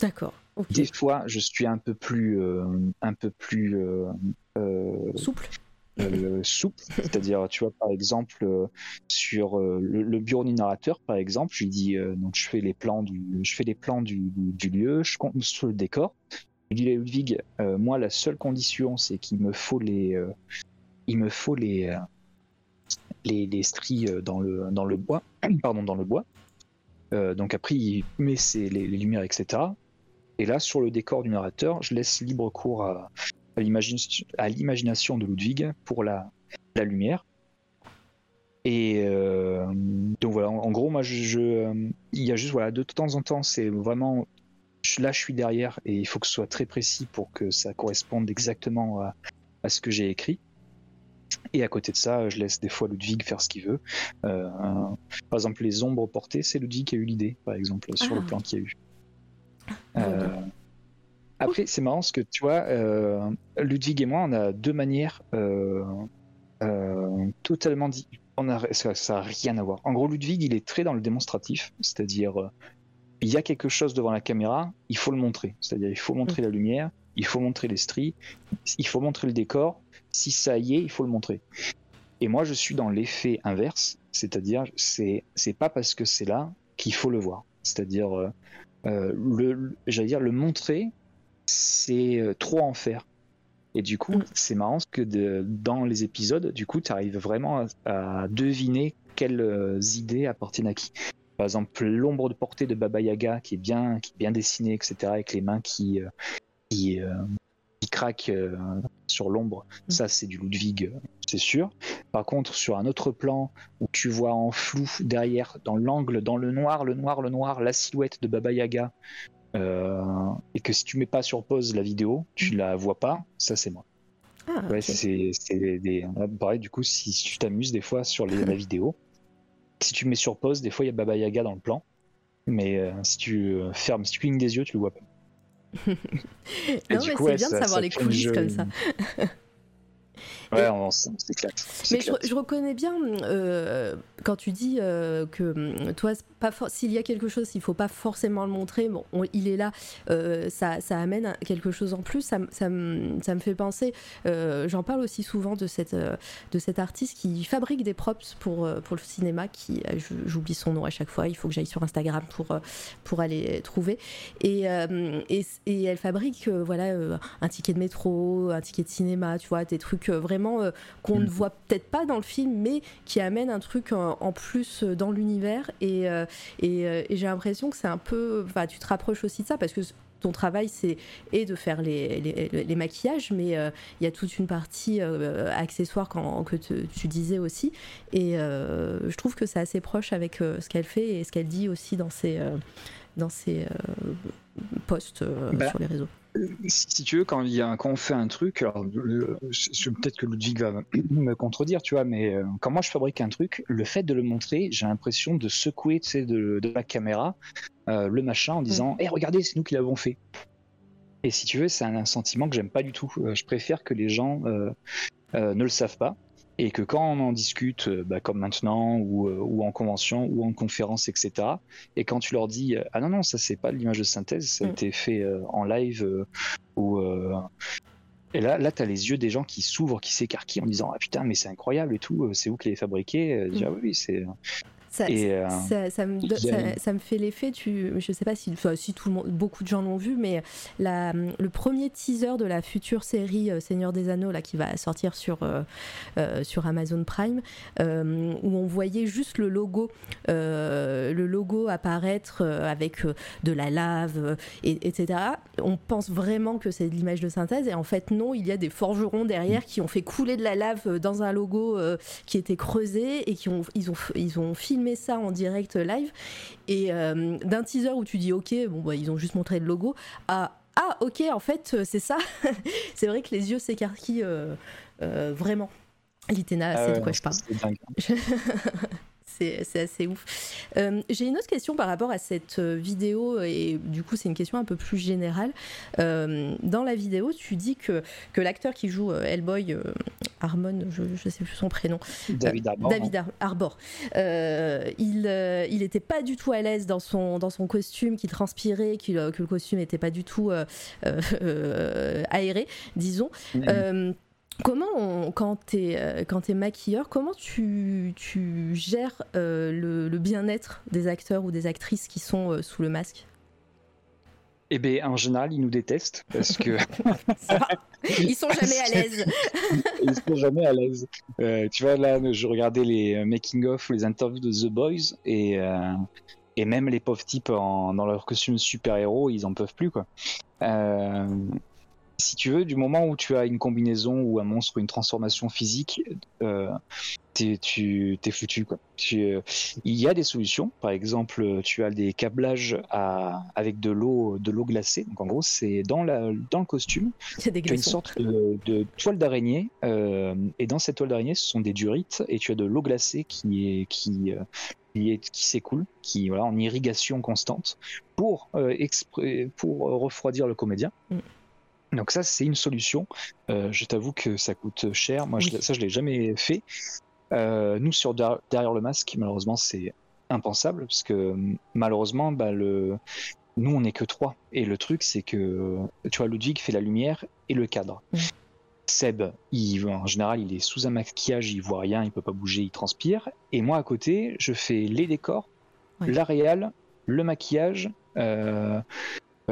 D'accord. Des fois, je suis un peu plus, euh, un peu plus euh, euh, souple. souple, c'est-à-dire, tu vois, par exemple, sur le, bureau du narrateur, par exemple, je dis, donc je fais les plans du, je fais les plans du, lieu, je compte sur le décor. Je Ludwig, moi, la seule condition, c'est qu'il me faut les, il me faut les, les, les stries dans le, dans le bois, pardon, dans le bois. donc après, il met les, lumières, etc. Et là, sur le décor du narrateur, je laisse libre cours à, à l'imagination de Ludwig pour la, la lumière. Et euh, donc voilà, en, gros, moi, je, il y a juste, voilà, de temps en temps, c'est vraiment, là, je suis derrière et il faut que ce soit très précis pour que ça corresponde exactement à, à ce que j'ai écrit. Et à côté de ça, je laisse des fois Ludwig faire ce qu'il veut. Euh, par exemple, les ombres portées, c'est Ludwig qui a eu l'idée, par exemple, sur le ah. plan qu'il y a eu. Euh, après, c'est marrant parce que tu vois, euh, Ludwig et moi, on a deux manières totalement dit. On a, ça n'a rien à voir. En gros, Ludwig, il est très dans le démonstratif, c'est-à-dire, il y a quelque chose devant la caméra, il faut le montrer. C'est-à-dire, il faut montrer la lumière, il faut montrer les stries, il faut montrer le décor. Si ça y est, il faut le montrer. Et moi, je suis dans l'effet inverse, c'est-à-dire, c'est c'est pas parce que c'est là qu'il faut le voir. C'est-à-dire, euh, le, j'allais dire, le montrer, c'est euh, trop en faire. Et du coup, mm. c'est marrant que dans les épisodes, du coup, tu arrives vraiment à, deviner quelles euh, idées appartiennent à qui. Par exemple, l'ombre de portée de Baba Yaga qui est bien, qui est bien dessinée, etc., avec les mains qui, qui, craquent sur l'ombre. Mm. Ça, c'est du Ludwig, c'est sûr. Par contre, sur un autre plan où tu vois en flou derrière, dans l'angle, dans le noir, le noir, le noir, la silhouette de Baba Yaga, euh, et que si tu mets pas sur pause la vidéo, tu mm. la vois pas, ça c'est moi. Ah, ouais, c'est des. Pareil, du coup, si tu t'amuses des fois sur les, la vidéo, si tu mets sur pause, des fois il y a Baba Yaga dans le plan, mais euh, si tu euh, fermes, si tu clignes des yeux, tu le vois pas. non, mais c'est bien de savoir les coulisses comme ça. Ouais, on, s'éclate. Mais je, reconnais bien euh, quand tu dis euh, que hum, toi, s'il y a quelque chose, il faut pas forcément le montrer. Bon, il est là, euh, ça, ça, amène quelque chose en plus. Ça, ça, me, ça me fait penser. J'en parle aussi souvent de cette de cet artiste qui fabrique des props pour pour le cinéma. Qui j'oublie son nom à chaque fois. Il faut que j'aille sur Instagram pour pour aller trouver. Et et, et, elle fabrique voilà un ticket de métro, un ticket de cinéma. Tu vois des trucs vraiment euh, qu'on ne mm. voit peut-être pas dans le film, mais qui amène un truc en, plus euh, dans l'univers. Et, euh, et, j'ai l'impression que c'est un peu. Enfin, tu te rapproches aussi de ça parce que ton travail c'est et de faire les, les, maquillages, mais il y a toute une partie accessoire que tu disais aussi. Et je trouve que c'est assez proche avec ce qu'elle fait et ce qu'elle dit aussi dans ses, dans ses posts bah, sur les réseaux. Si tu veux, quand, il y a, quand on fait un truc, alors peut-être que Ludwig va me contredire, tu vois, mais euh, quand moi je fabrique un truc, le fait de le montrer, j'ai l'impression de secouer, tu sais, de, de la caméra euh, le machin en disant, hé, regardez, c'est nous qui l'avons fait. Et si tu veux, c'est un, sentiment que j'aime pas du tout. Euh, je préfère que les gens ne le savent pas et que quand on en discute, euh, bah, comme maintenant, ou, euh, ou, en convention, ou en conférence, etc., et quand tu leur dis ah non non ça c'est pas l'image de synthèse, ça a mm. été fait euh, en live ou et là là as les yeux des gens qui s'ouvrent, qui s'écarquillent en disant ah putain mais c'est incroyable et tout, c'est vous qui l'avez fabriqué, mm. ah oui c'est euh, ça, ça, me, ça, me, fait l'effet, tu, je sais pas si, si tout le monde, beaucoup de gens l'ont vu, mais la, le premier teaser de la future série euh, Seigneur des Anneaux là, qui va sortir sur, euh, sur Amazon Prime, où on voyait juste le logo, le logo apparaître avec de la lave, et, etc. On pense vraiment que c'est de l'image de synthèse, et en fait non, il y a des forgerons derrière qui ont fait couler de la lave dans un logo qui était creusé et qui ont, ils ont, ils ont filmé ça en direct live. Et euh, d'un teaser où tu dis ok bon bah ils ont juste montré le logo à ah ok en fait euh, c'est ça. C'est vrai que les yeux s'écarquillent euh, vraiment. Litena c'est de quoi je parle c'est assez ouf. Euh, j'ai une autre question par rapport à cette euh, vidéo, et du coup, c'est une question un peu plus générale. Euh, dans la vidéo, tu dis que, que l'acteur qui joue Hellboy, Harmon, je ne sais plus son prénom, David Arbor, David Arbor il n'était pas du tout à l'aise dans son, dans son costume, qui transpirait, que le costume n'était pas du tout aéré, disons. Mm-hmm. Comment, quand tu es, es, maquilleur, comment tu, tu gères euh, le, bien-être des acteurs ou des actrices qui sont euh, sous le masque? Eh bien, en général, ils nous détestent parce que. ils sont jamais à l'aise. ils sont jamais à l'aise. Euh, tu vois, là, je regardais les making-of, les interviews de The Boys et, et même les pauvres types dans leur costume super-héros, ils en peuvent plus, quoi si tu veux, du moment où tu as une combinaison ou un monstre ou une transformation physique, euh, tu es foutu. Quoi. Euh, il y a des solutions. Par exemple, tu as des câblages avec de l'eau, de l'eau glacée. Donc en gros, c'est dans, la, dans le costume. tu as une sorte de, toile d'araignée. Euh, et dans cette toile d'araignée, ce sont des durites. Et tu as de l'eau glacée qui est qui qui, qui s'écoule, qui voilà en irrigation constante pour pour refroidir le comédien. Mm. Donc ça, c'est une solution. Euh, je t'avoue que ça coûte cher. Moi, je, ça, je l'ai jamais fait. Euh, nous, sur derrière le masque, malheureusement, c'est impensable parce que malheureusement, bah, le... nous, on n'est que trois. Et le truc, c'est que tu vois, Ludwig fait la lumière et le cadre. Seb, il, en général, il est sous un maquillage, il voit rien, il peut pas bouger, il transpire. Et moi, à côté, je fais les décors, la réal, le maquillage. Euh,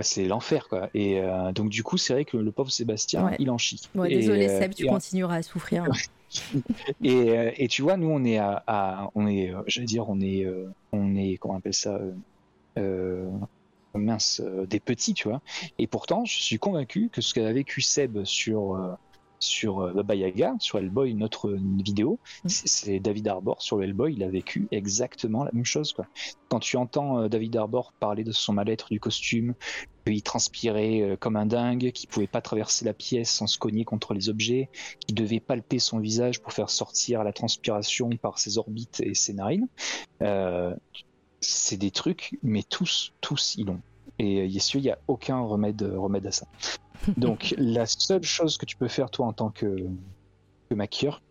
c'est l'enfer quoi. Et euh, donc du coup, c'est vrai que le pauvre Sébastien, il en chie. désolé euh, Seb, tu continueras à souffrir. et, euh, et, tu vois, nous on est à, on est, j'allais dire, on est, on est, comment on appelle ça, mince, des petits, tu vois. Et pourtant, je suis convaincu que ce qu'a vécu Seb sur sur euh, Baba Yaga, sur Hellboy, notre vidéo, mm. c'est David Arbor sur Hellboy, il a vécu exactement la même chose. Quoi. Quand tu entends euh, David Arbor parler de son mal-être du costume, qu'il transpirait euh, comme un dingue, qu'il pouvait pas traverser la pièce sans se cogner contre les objets, qu'il devait palper son visage pour faire sortir la transpiration par ses orbites et ses narines, c'est des trucs, mais tous, tous, ils l'ont. Et il n'y a aucun remède, remède à ça. Donc la seule chose que tu peux faire toi en tant que, que maquilleur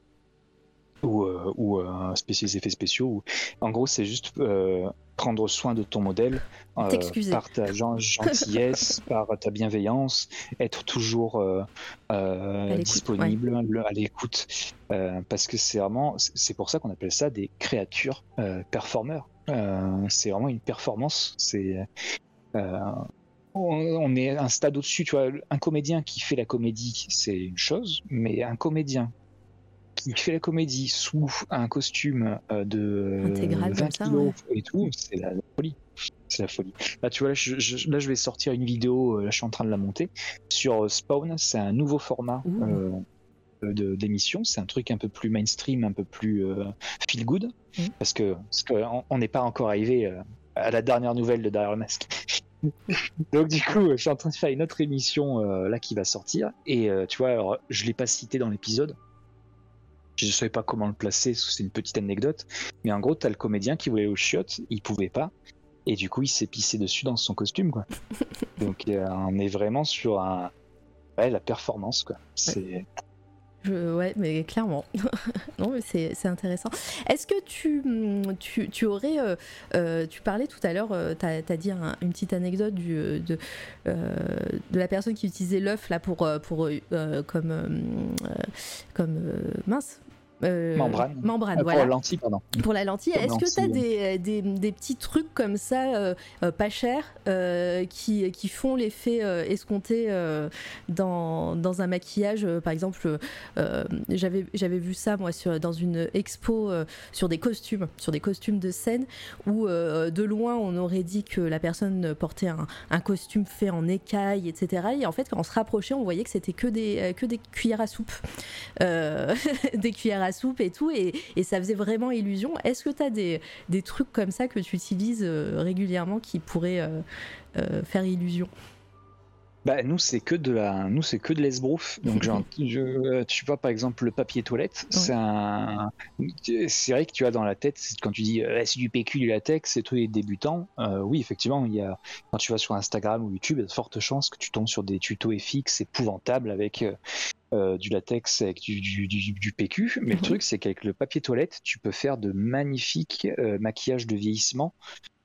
ou, euh, ou euh, spécialiste effets spéciaux, en gros c'est juste euh, prendre soin de ton modèle par ta gentillesse, par ta bienveillance, être toujours disponible, à l'écoute, parce que c'est vraiment, c'est pour ça qu'on appelle ça des créatures performeurs. c'est vraiment une performance. C'est on est un stade au-dessus, tu vois. Un comédien qui fait la comédie, c'est une chose, mais un comédien qui fait la comédie sous un costume euh, de Intégral 20 kilos et tout, c'est la, folie. C'est la folie. Là, tu vois, là je, là, je vais sortir une vidéo, euh, là, je suis en train de la monter, sur euh, Spawn. C'est un nouveau format d'émission. C'est un truc un peu plus mainstream, un peu plus feel good, mmh. parce que parce qu'on n'est pas encore arrivé à la dernière nouvelle de Derrière le masque. Donc du coup, je suis en train de faire une autre émission euh, là qui va sortir et euh, tu vois, alors je l'ai pas cité dans l'épisode. Je ne savais pas comment le placer, c'est une petite anecdote. Mais en gros, t'as le comédien qui voulait au chiottes, il pouvait pas, et du coup, il s'est pissé dessus dans son costume, quoi. Donc euh, on est vraiment sur un, ouais, la performance, quoi. C'est Je- ouais, mais clairement. non, mais c'est c'est intéressant. Est-ce que tu, hum, tu, tu aurais. euh, euh, tu parlais tout à l'heure, tu as, dit un- une petite anecdote euh, de, euh, de la personne qui utilisait l'œuf là pour, euh, pour, euh, comme. euh, euh, comme euh, mince. Euh, Membrane. Membrane, voilà. pour lentille, pardon. Pour la lentille, est-ce que tu as des, des, des petits trucs comme ça, euh, euh, pas chers, euh, qui, qui font l'effet euh, escompté euh, dans, dans un maquillage euh, Par exemple, euh, j'avais vu ça moi sur, dans une expo euh, sur des costumes, sur des costumes de scène, où euh, de loin on aurait dit que la personne portait un, un costume fait en écaille, etc. Et en fait, quand on se rapprochait, on voyait que c'était que des, euh, que des cuillères à soupe. Euh, des cuillères à soupe et tout, et, et ça faisait vraiment illusion. Est-ce que tu as des, des trucs comme ça que tu utilises euh, régulièrement qui pourraient euh, euh, faire illusion? Bah nous c'est que de la, nous c'est que de l'esbrouf. Donc genre, je, tu vois par exemple le papier toilette, c'est un, c'est vrai que tu as dans la tête quand tu dis euh, c'est du PQ du latex, c'est tous les débutants. Euh, oui effectivement il y a quand tu vas sur Instagram ou YouTube, il y a de fortes chances que tu tombes sur des tutos FX épouvantables avec euh, euh, du latex avec du, du, du, du PQ. Mais le Mhm. truc c'est qu'avec le papier toilette, tu peux faire de magnifiques euh, maquillages de vieillissement.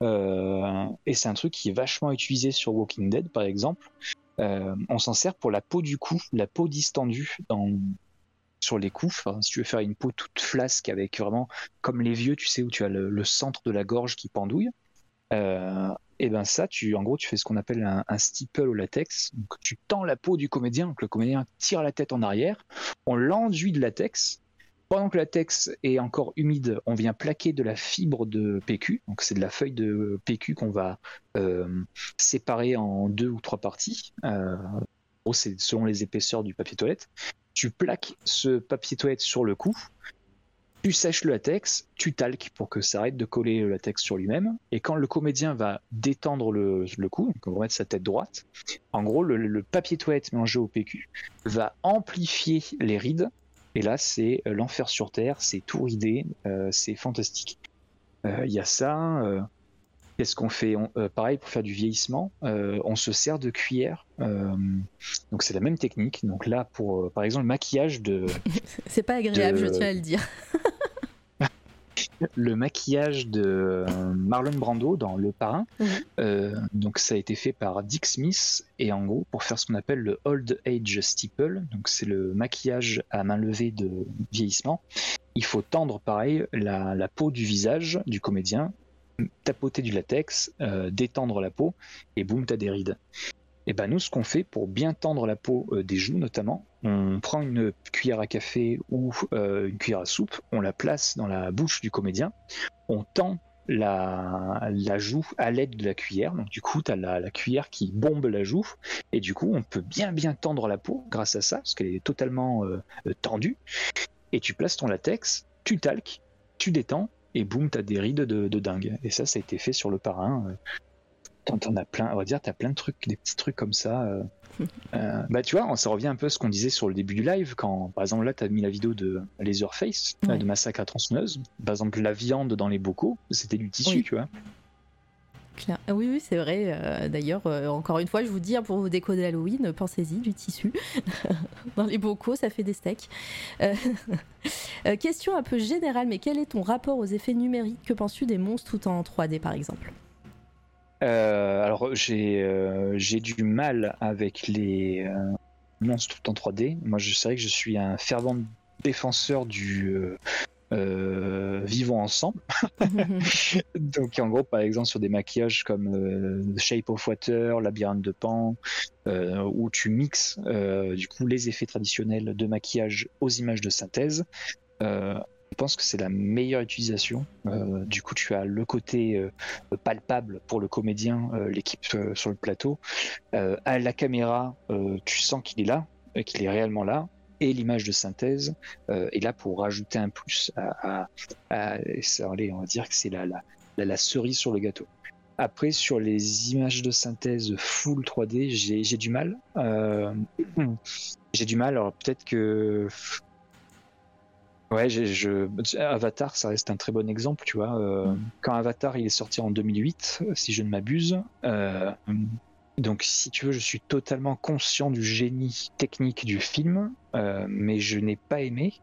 Euh, et c'est un truc qui est vachement utilisé sur Walking Dead par exemple. On s'en sert pour la peau du cou, la peau distendue dans, sur les coups. Enfin, si tu veux faire une peau toute flasque avec vraiment comme les vieux, tu sais, où tu as le, le centre de la gorge qui pendouille. Euh, et ben ça, tu, en gros, tu fais ce qu'on appelle un, un steeple au latex. Donc, tu tends la peau du comédien, donc le comédien tire la tête en arrière, on l'enduit de latex. Pendant que le latex est encore humide, on vient plaquer de la fibre de PQ. Donc c'est de la feuille de PQ qu'on va euh, séparé en deux ou trois parties. Euh, c'est selon les épaisseurs du papier toilette. Tu plaques ce papier toilette sur le cou, tu sèches le latex, tu talques pour que ça arrête de coller le latex sur lui-même. Et quand le comédien va détendre le, le cou, donc on va mettre sa tête droite, en gros, le, le papier toilette mélangé au PQ va amplifier les rides. Et là, c'est euh, l'enfer sur terre, c'est tout ridé, euh, c'est fantastique. Euh, Il y a ça. euh, Qu'est-ce qu'on fait? On- euh, Pareil pour faire du vieillissement, euh, on se sert de cuillère. euh, donc c'est la même technique. Donc là, pour euh, par exemple le maquillage de C'est pas agréable, De- je tiens à le dire. le maquillage de euh, Marlon Brando dans Le Parrain. Mhm. Euh, donc ça a été fait par Dick Smith et en gros pour faire ce qu'on appelle le old age steeple. Donc c'est le maquillage à main levée de vieillissement. Il faut tendre pareil la, la peau du visage du comédien, tapoter du latex, euh, détendre la peau et boum t'as des rides. Et ben nous ce qu'on fait pour bien tendre la peau euh, des joues notamment, on prend une cuillère à café ou euh, une cuillère à soupe, on la place dans la bouche du comédien, on tend la, la joue à l'aide de la cuillère. Donc du coup, tu as la, la cuillère qui bombe la joue. Et du coup, on peut bien bien tendre la peau grâce à ça, parce qu'elle est totalement euh, tendue. Et tu places ton latex, tu talques, tu détends, et boum, tu as des rides de, de dingue. Et ça, ça a été fait sur le parrain. T'en as plein, on va dire, tu as plein de trucs, des petits trucs comme ça. euh. Euh, bah tu vois, ça revient un peu à ce qu'on disait sur le début du live, quand par exemple là tu as mis la vidéo de Laserface, Ouais. de Massacre à tronçonneuse. Par exemple, la viande dans les bocaux, c'était du tissu, Oui. tu vois. Claire. Ah Oui, oui, c'est vrai. euh, D'ailleurs, encore une fois, je vous dis, hein, pour vos décos d'Halloween, pensez-y, du tissu. Dans les bocaux, ça fait des steaks. Question un peu générale, mais quel est ton rapport aux effets numériques? Que penses-tu des monstres tout en 3D, par exemple? Euh, alors j'ai euh, j'ai du mal avec les euh, monstres tout en 3D. Moi, je vrai que je suis un fervent défenseur du euh, vivons ensemble. Donc en gros, par exemple, sur des maquillages comme Shape of Water, Labyrinthe de Pan, où tu mixes du coup les effets traditionnels de maquillage aux images de synthèse. Je pense que c'est la meilleure utilisation. Euh, du coup, tu as le côté euh, palpable pour le comédien, euh, l'équipe sur le plateau. À la caméra, tu sens qu'il est là, qu'il est réellement là. Et l'image de synthèse est là pour rajouter un plus à, allez, on va dire que c'est la, cerise sur le gâteau. après, sur les images de synthèse full 3D, j'ai du mal. J'ai du mal. Alors peut-être que Ouais, je, Avatar, ça reste un très bon exemple, tu vois. Euh, mm. Quand Avatar, il est sorti en 2008, si je ne m'abuse. Euh, donc, si tu veux, je suis totalement conscient du génie technique du film, euh, mais je n'ai pas aimé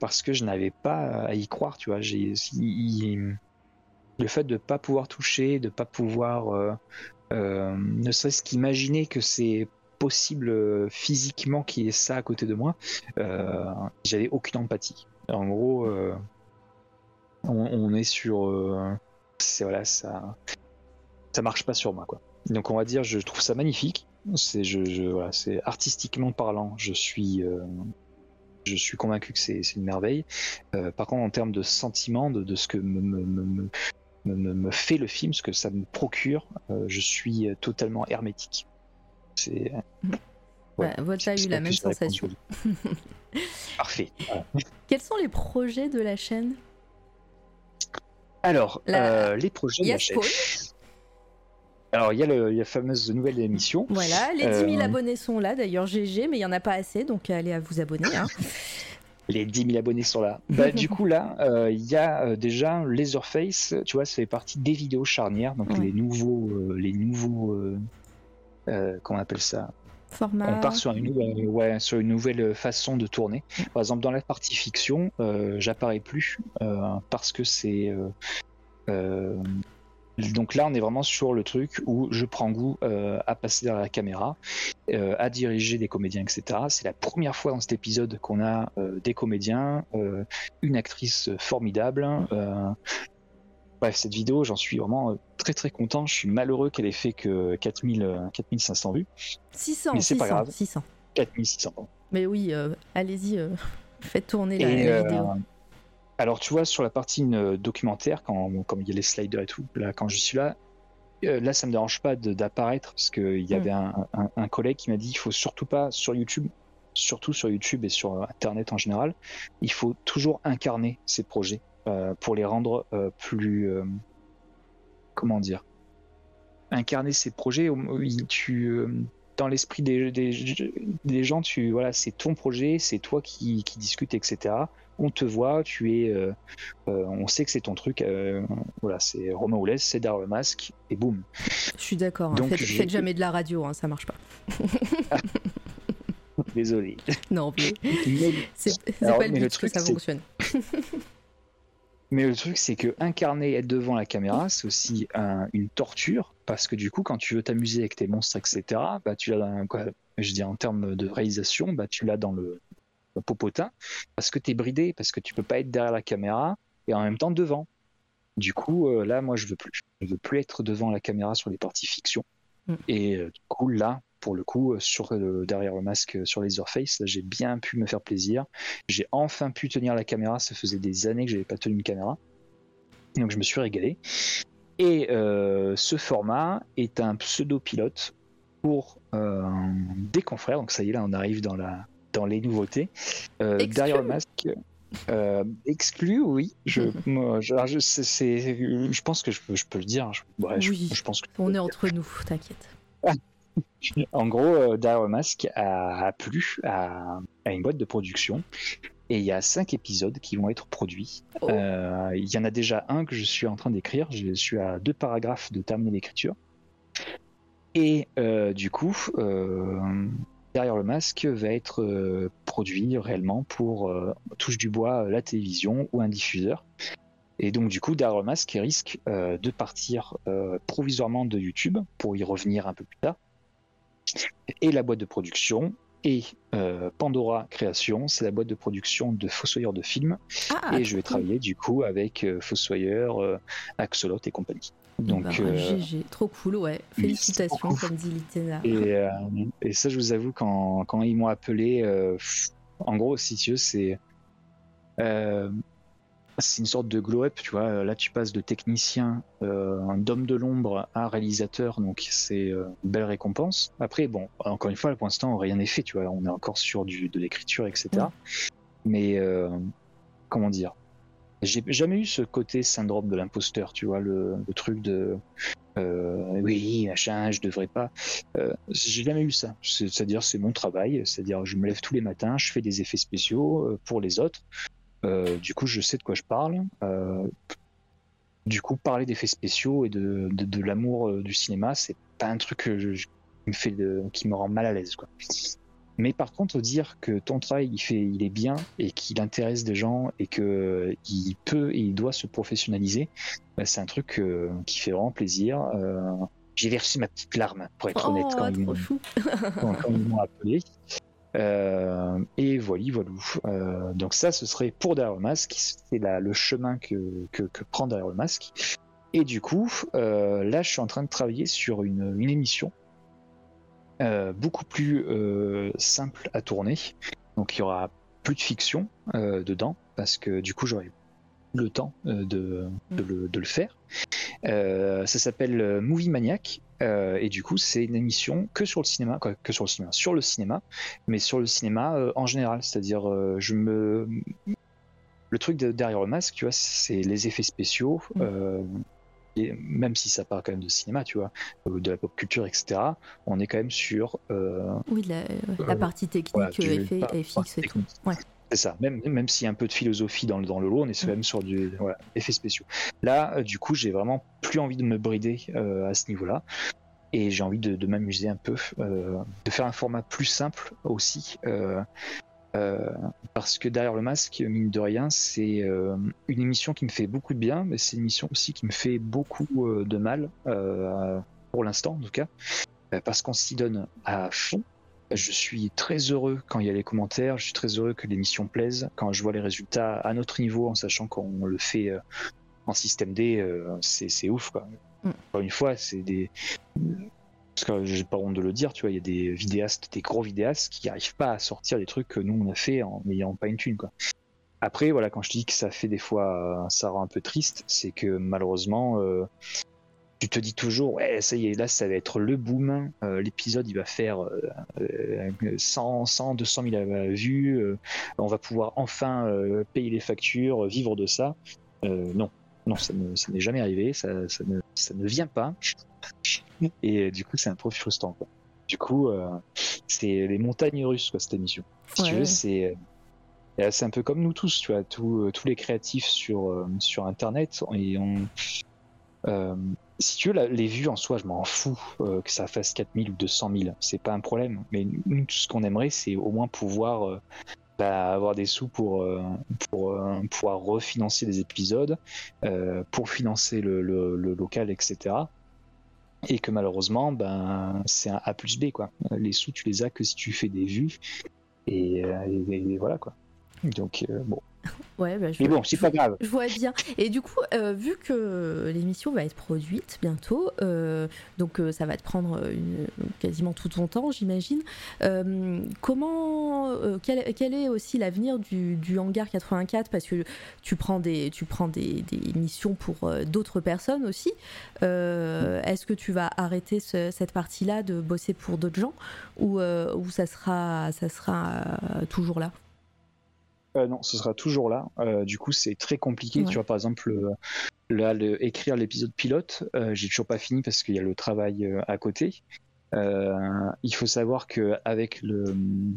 parce que je n'avais pas à y croire, tu vois. J'ai, le fait de ne pas pouvoir toucher, de ne pas pouvoir, ne serait-ce qu'imaginer que c'est possible euh, physiquement qu'il y ait ça à côté de moi, euh, j'avais aucune empathie. En gros, euh, on, est sur, c'est voilà, ça, ça marche pas sur moi quoi. Donc on va dire, je trouve ça magnifique. C'est, artistiquement parlant, je suis, je suis convaincu que c'est, une merveille. par contre, en termes de sentiment, de, ce que me, fait le film, ce que ça me procure, je suis totalement hermétique. C'est. Ouais, votre a eu la même sensation. Parfait. Quels sont les projets de la chaîne? Alors, euh, les projets de la chaîne. Alors, il y, a la fameuse nouvelle émission. Voilà, les 10 000 euh, abonnés sont là, d'ailleurs GG, mais il n'y en a pas assez, donc allez à vous abonner. Hein. les 10 000 abonnés sont là. Bah, du coup, là, euh, il y a déjà Laserface, tu vois, ça fait partie des vidéos charnières, donc les nouveaux, les nouveaux euh, comment on appelle ça Format. On part sur une, nouvelle, ouais, sur une nouvelle façon de tourner. Par exemple, dans la partie fiction, euh, j'apparais plus euh, parce que c'est. donc là, on est vraiment sur le truc où je prends goût à passer derrière la caméra, à diriger des comédiens, etc. C'est la première fois dans cet épisode qu'on a des comédiens, une actrice formidable, Bref, cette vidéo, j'en suis vraiment euh, très très content. Je suis malheureux qu'elle ait fait que 4000, 4500 euh, vues. 600, mais c'est pas grave. 600. 4600. Mais oui, euh, allez-y, faites tourner la, vidéo. alors, tu vois, sur la partie documentaire, quand, comme il y a les sliders et tout, là, quand je suis là, là, ça me dérange pas d'apparaître parce qu'il y mm. avait un, un, collègue qui m'a dit il faut surtout pas sur YouTube, surtout sur YouTube et sur Internet en général, il faut toujours incarner ces projets. Euh, pour les rendre euh, plus euh, comment dire incarner ces projets. Tu dans l'esprit des, des, gens tu voilà c'est ton projet c'est toi qui, qui discute etc on te voit tu es on sait que c'est ton truc voilà c'est Romain Oulès c'est Dar le masque et boum. Je suis d'accord hein. faites, jamais de la radio hein, ça marche pas. Désolé. Non mais, c'est pas le but que ça fonctionne Mais le truc, c'est que incarner, être devant la caméra, c'est aussi une torture, parce que du coup, quand tu veux t'amuser avec tes monstres, etc., bah, tu l'as quoi, je dis en termes de réalisation, bah, tu l'as dans le, popotin, parce que tu es bridé, parce que tu peux pas être derrière la caméra et en même temps devant. Du coup, euh, là, moi, je veux plus. Je veux plus être devant la caméra sur les parties fiction. Mm. Et euh, du coup, là, pour le coup, euh, sur derrière le masque sur Laserface, j'ai bien pu me faire plaisir. J'ai enfin pu tenir la caméra. Ça faisait des années que j'avais pas tenu une caméra. Donc je me suis régalé. Et euh, ce format est un pseudo-pilote pour euh, des confrères. Donc ça y est, là on arrive dans, la, dans les nouveautés. derrière le masque. exclu, oui. Je, je, je, pense que je peux, je peux le dire. Je, oui, je, pense que on est entre nous, t'inquiète. en gros, euh, Dark Mask a, plu à, une boîte de production. Et il y a cinq épisodes qui vont être produits. Oh. Euh, il y en a déjà un que je suis en train d'écrire. Je suis à deux paragraphes de terminer l'écriture. Et euh, du coup, derrière le masque va être produit réellement pour touche du bois la télévision ou un diffuseur. Et donc du coup, derrière le masque risque de partir provisoirement de YouTube pour y revenir un peu plus tard et la boîte de production. Et euh, Pandora Création, c'est la boîte de production de Fossoyeur de films. Ah, et je vais travailler du coup avec euh, Fossoyeur, euh, Axolot et compagnie. Donc, GG, bah, trop cool, ouais. Félicitations, comme dit Litena. Et, et, ça, je vous avoue, quand, quand ils m'ont appelé, en gros, si tu veux, c'est c'est une sorte de glow-up, tu vois. Là, tu passes de technicien, euh, d'homme de l'ombre à réalisateur, donc c'est euh, une belle récompense. Après, bon, encore une fois, pour l'instant, rien n'est fait, tu vois. On est encore sur de l'écriture, etc. Mais euh, comment dire? J'ai jamais eu ce côté syndrome de l'imposteur, tu vois, le, truc de euh, oui, machin, je devrais pas. J'ai jamais eu ça. C'est-à-dire, c'est mon travail. C'est-à-dire, je me lève tous les matins, je fais des effets spéciaux pour les autres. Euh, du coup, je sais de quoi je parle. Euh, du coup, parler d'effets spéciaux et de, de, de l'amour euh, du cinéma, c'est pas un truc que je- qui me fait de, qui me rend mal à l'aise, quoi. Mais par contre, dire que ton travail il fait, il est bien et qu'il intéresse des gens et que il peut et il doit se professionnaliser, bah, c'est un truc euh, qui fait vraiment plaisir. J'ai versé ma petite larme, pour être honnête, Oh, quand, quand ils m'ont appelé. Euh, et voilà, voilà. Euh, donc ça, ce serait pour masque. C'est le chemin que, que, que prend masque. Et du coup, euh, là, je suis en train de travailler sur une, une émission beaucoup plus simple à tourner. Donc il y aura plus de fiction dedans parce que du coup, j'aurai le temps de, de, le, faire. Ça s'appelle Movie Maniac. Euh, et du coup, c'est une émission que sur le cinéma, quoi, que sur le cinéma, sur le cinéma, mais sur le cinéma euh, en général. C'est-à-dire, euh, je me, le truc de- derrière le masque, tu vois, c'est les effets spéciaux. Mm. et même si ça parle quand même de cinéma, tu vois, de la pop culture, etc. On est quand même sur Oui, la, la partie technique, voilà, par- FX et tout. Ouais. C'est ça, même, même s'il y a un peu de philosophie dans le, dans le lot, on est quand Mm. même sur du voilà, effets spéciaux. Là, euh, du coup, j'ai vraiment plus envie de me brider euh, à ce niveau-là. Et j'ai envie de, de m'amuser un peu, euh, de faire un format plus simple aussi. parce que derrière le masque, mine de rien, c'est une émission qui me fait beaucoup de bien, mais c'est une émission aussi qui me fait beaucoup de mal, pour l'instant en tout cas, parce qu'on s'y donne à fond. Je suis très heureux quand il y a les commentaires, je suis très heureux que l'émission plaise, quand je vois les résultats à notre niveau, en sachant qu'on le fait euh, en système D, euh, c'est ouf quoi. Mm. Encore une fois, c'est des. Parce que j'ai pas honte de le dire, tu vois, il y a des vidéastes, des gros vidéastes qui n'arrivent pas à sortir des trucs que nous on a fait en n'ayant pas une thune quoi. Après, voilà, quand je dis que ça fait des fois, euh, ça rend un peu triste, c'est que malheureusement, euh, tu te dis toujours, ouais, ça y est, là, ça va être le boom. euh, L'épisode, il va faire euh, euh, 100, 100, 200 000 vues. euh, on va pouvoir enfin euh, payer les factures, vivre de ça. Non, non, ça ne- ça n'est jamais arrivé. Ça, ça ne, ça ne vient pas. Et du coup, c'est un peu frustrant. Quoi. Du coup, c'est les montagnes russes, quoi, cette émission. Si tu Ouais. veux, c'est. C'est un peu comme nous tous, tu vois, tous, tous les créatifs sur, sur Internet, et on, euh, si tu veux, les vues en soi, je m'en fous euh, que ça fasse 4000 ou 200 000, c'est pas un problème. Mais nous, tout ce qu'on aimerait, c'est au moins pouvoir euh, bah, avoir des sous pour, pouvoir refinancer des épisodes, pour financer le, local, etc. Et que malheureusement, ben, c'est un A plus B, quoi. Les sous, tu les as que si tu fais des vues, et, et- et voilà, quoi. Donc, bon. Ouais, bah, je, Mais bon, c'est pas grave. je vois bien. Et du coup, euh, vu que l'émission va être produite bientôt, euh, donc euh, ça va te prendre une- quasiment tout ton temps, j'imagine. comment, quel, quel est aussi l'avenir du, du hangar 84 Parce que tu prends des, tu prends des, des missions pour d'autres personnes aussi. Est-ce que tu vas arrêter ce- cette partie-là de bosser pour d'autres gens? Ou, ou ça sera, ça sera toujours là? Euh, non, ce sera toujours là. Euh, du coup, c'est très compliqué. Ouais. Tu vois, par exemple, le- là, le- écrire l'épisode pilote, euh, j'ai toujours pas fini parce qu'il y a le travail à côté. Il faut savoir que avec le,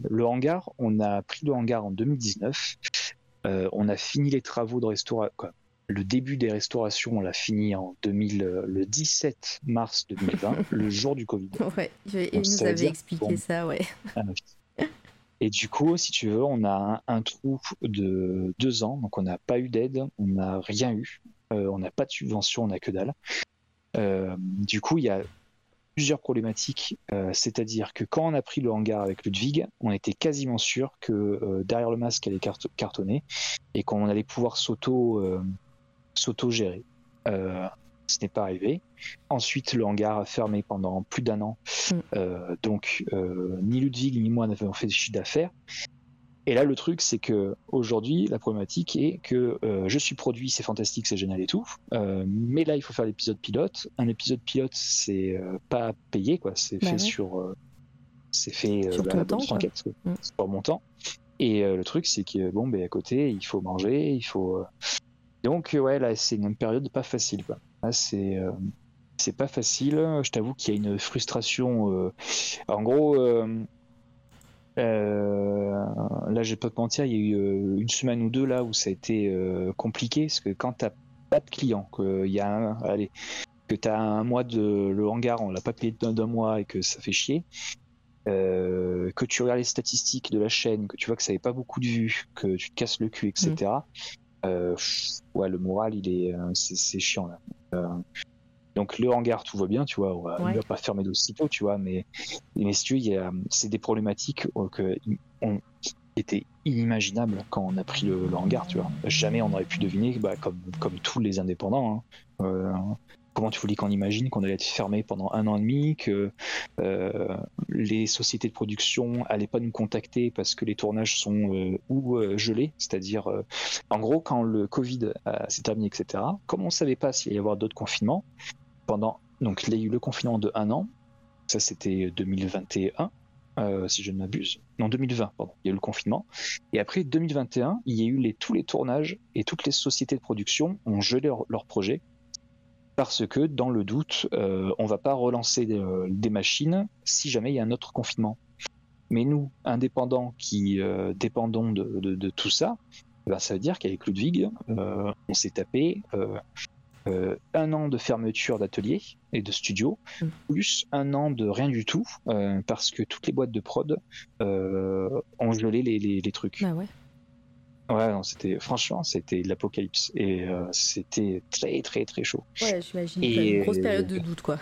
le hangar, on a pris le hangar en 2019. Euh, on a fini les travaux de restauration. Le début des restaurations, on l'a fini en 2000, euh, le 17 mars 2020, le jour du Covid. Ouais, je- il nous avait dire expliqué qu'on- ça, ouais. Et du coup, si tu veux, on a un, trou de deux ans, donc on n'a pas eu d'aide, on n'a rien eu, euh, on n'a pas de subvention, on n'a que dalle. Euh, du coup, il y a plusieurs problématiques, euh, c'est-à-dire que quand on a pris le hangar avec Ludwig, on était quasiment sûr que derrière le masque allait cart- cartonner et qu'on allait pouvoir s'auto s'auto-gérer. Ce n'est pas arrivé. Ensuite, le hangar a fermé pendant plus d'un an. Mm. Euh, donc, euh, ni Ludwig ni moi n'avions fait de chiffre d'affaires. Et là, le truc, c'est que aujourd'hui, la problématique est que euh, je suis produit, c'est fantastique, c'est génial et tout. Mais là, il faut faire l'épisode pilote. Un épisode pilote, c'est pas payé, quoi. C'est Bah fait ouais. sur, c'est fait Sur bah, temps, quoi. Mm. Pour mon temps. Et le truc, c'est que bon, ben à côté, il faut manger, il faut. Donc ouais, là c'est une période pas facile. Quoi. Là c'est c'est pas facile. Je t'avoue qu'il y a une frustration. En gros, là je vais pas te mentir, il y a eu une semaine ou deux là où ça a été compliqué parce que quand t'as pas de clients, qu'il y a un, allez, que tu as un mois de le hangar, on l'a pas payé d'un mois et que ça fait chier, euh, que tu regardes les statistiques de la chaîne, que tu vois que ça n'avait pas beaucoup de vues, que tu te casses le cul, etc. Euh, ouais, le moral, il est, euh, c'est chiant là. donc le hangar, tout va bien, tu vois, on va, va pas fermer d'aussitôt, tu vois, mais, mais si tu c'est des problématiques que, on, était inimaginable quand on a pris le, hangar, tu vois. Jamais on aurait pu deviner, bah, comme, comme tous les indépendants, hein, comment tu voulais qu'on imagine qu'on allait être fermé pendant un an et demi, que euh, les sociétés de production allaient pas nous contacter parce que les tournages sont euh, ou euh, gelés, c'est-à-dire en gros quand le Covid s'est terminé, etc. Comme on savait pas s'il y avoir d'autres confinements pendant donc il y a eu le confinement de un an, ça c'était 2021. si je ne m'abuse. Non, 2020, pardon. Il y a eu le confinement. Et après 2021, il y a eu tous les tournages et toutes les sociétés de production ont gelé leurs leur projets parce que dans le doute, euh, on va pas relancer des, machines si jamais il y a un autre confinement. Mais nous, indépendants qui euh, dépendons de, tout ça, eh ben, ça veut dire qu'avec Ludwig, euh, on s'est tapé un an de fermeture d'atelier et de studio, mm. plus un an de rien du tout, parce que toutes les boîtes de prod ont gelé les, les trucs. Ah ouais. Ouais, c'était franchement, c'était l'apocalypse et euh, c'était très très très chaud. Ouais, j'imagine. Une grosse période de doute, quoi.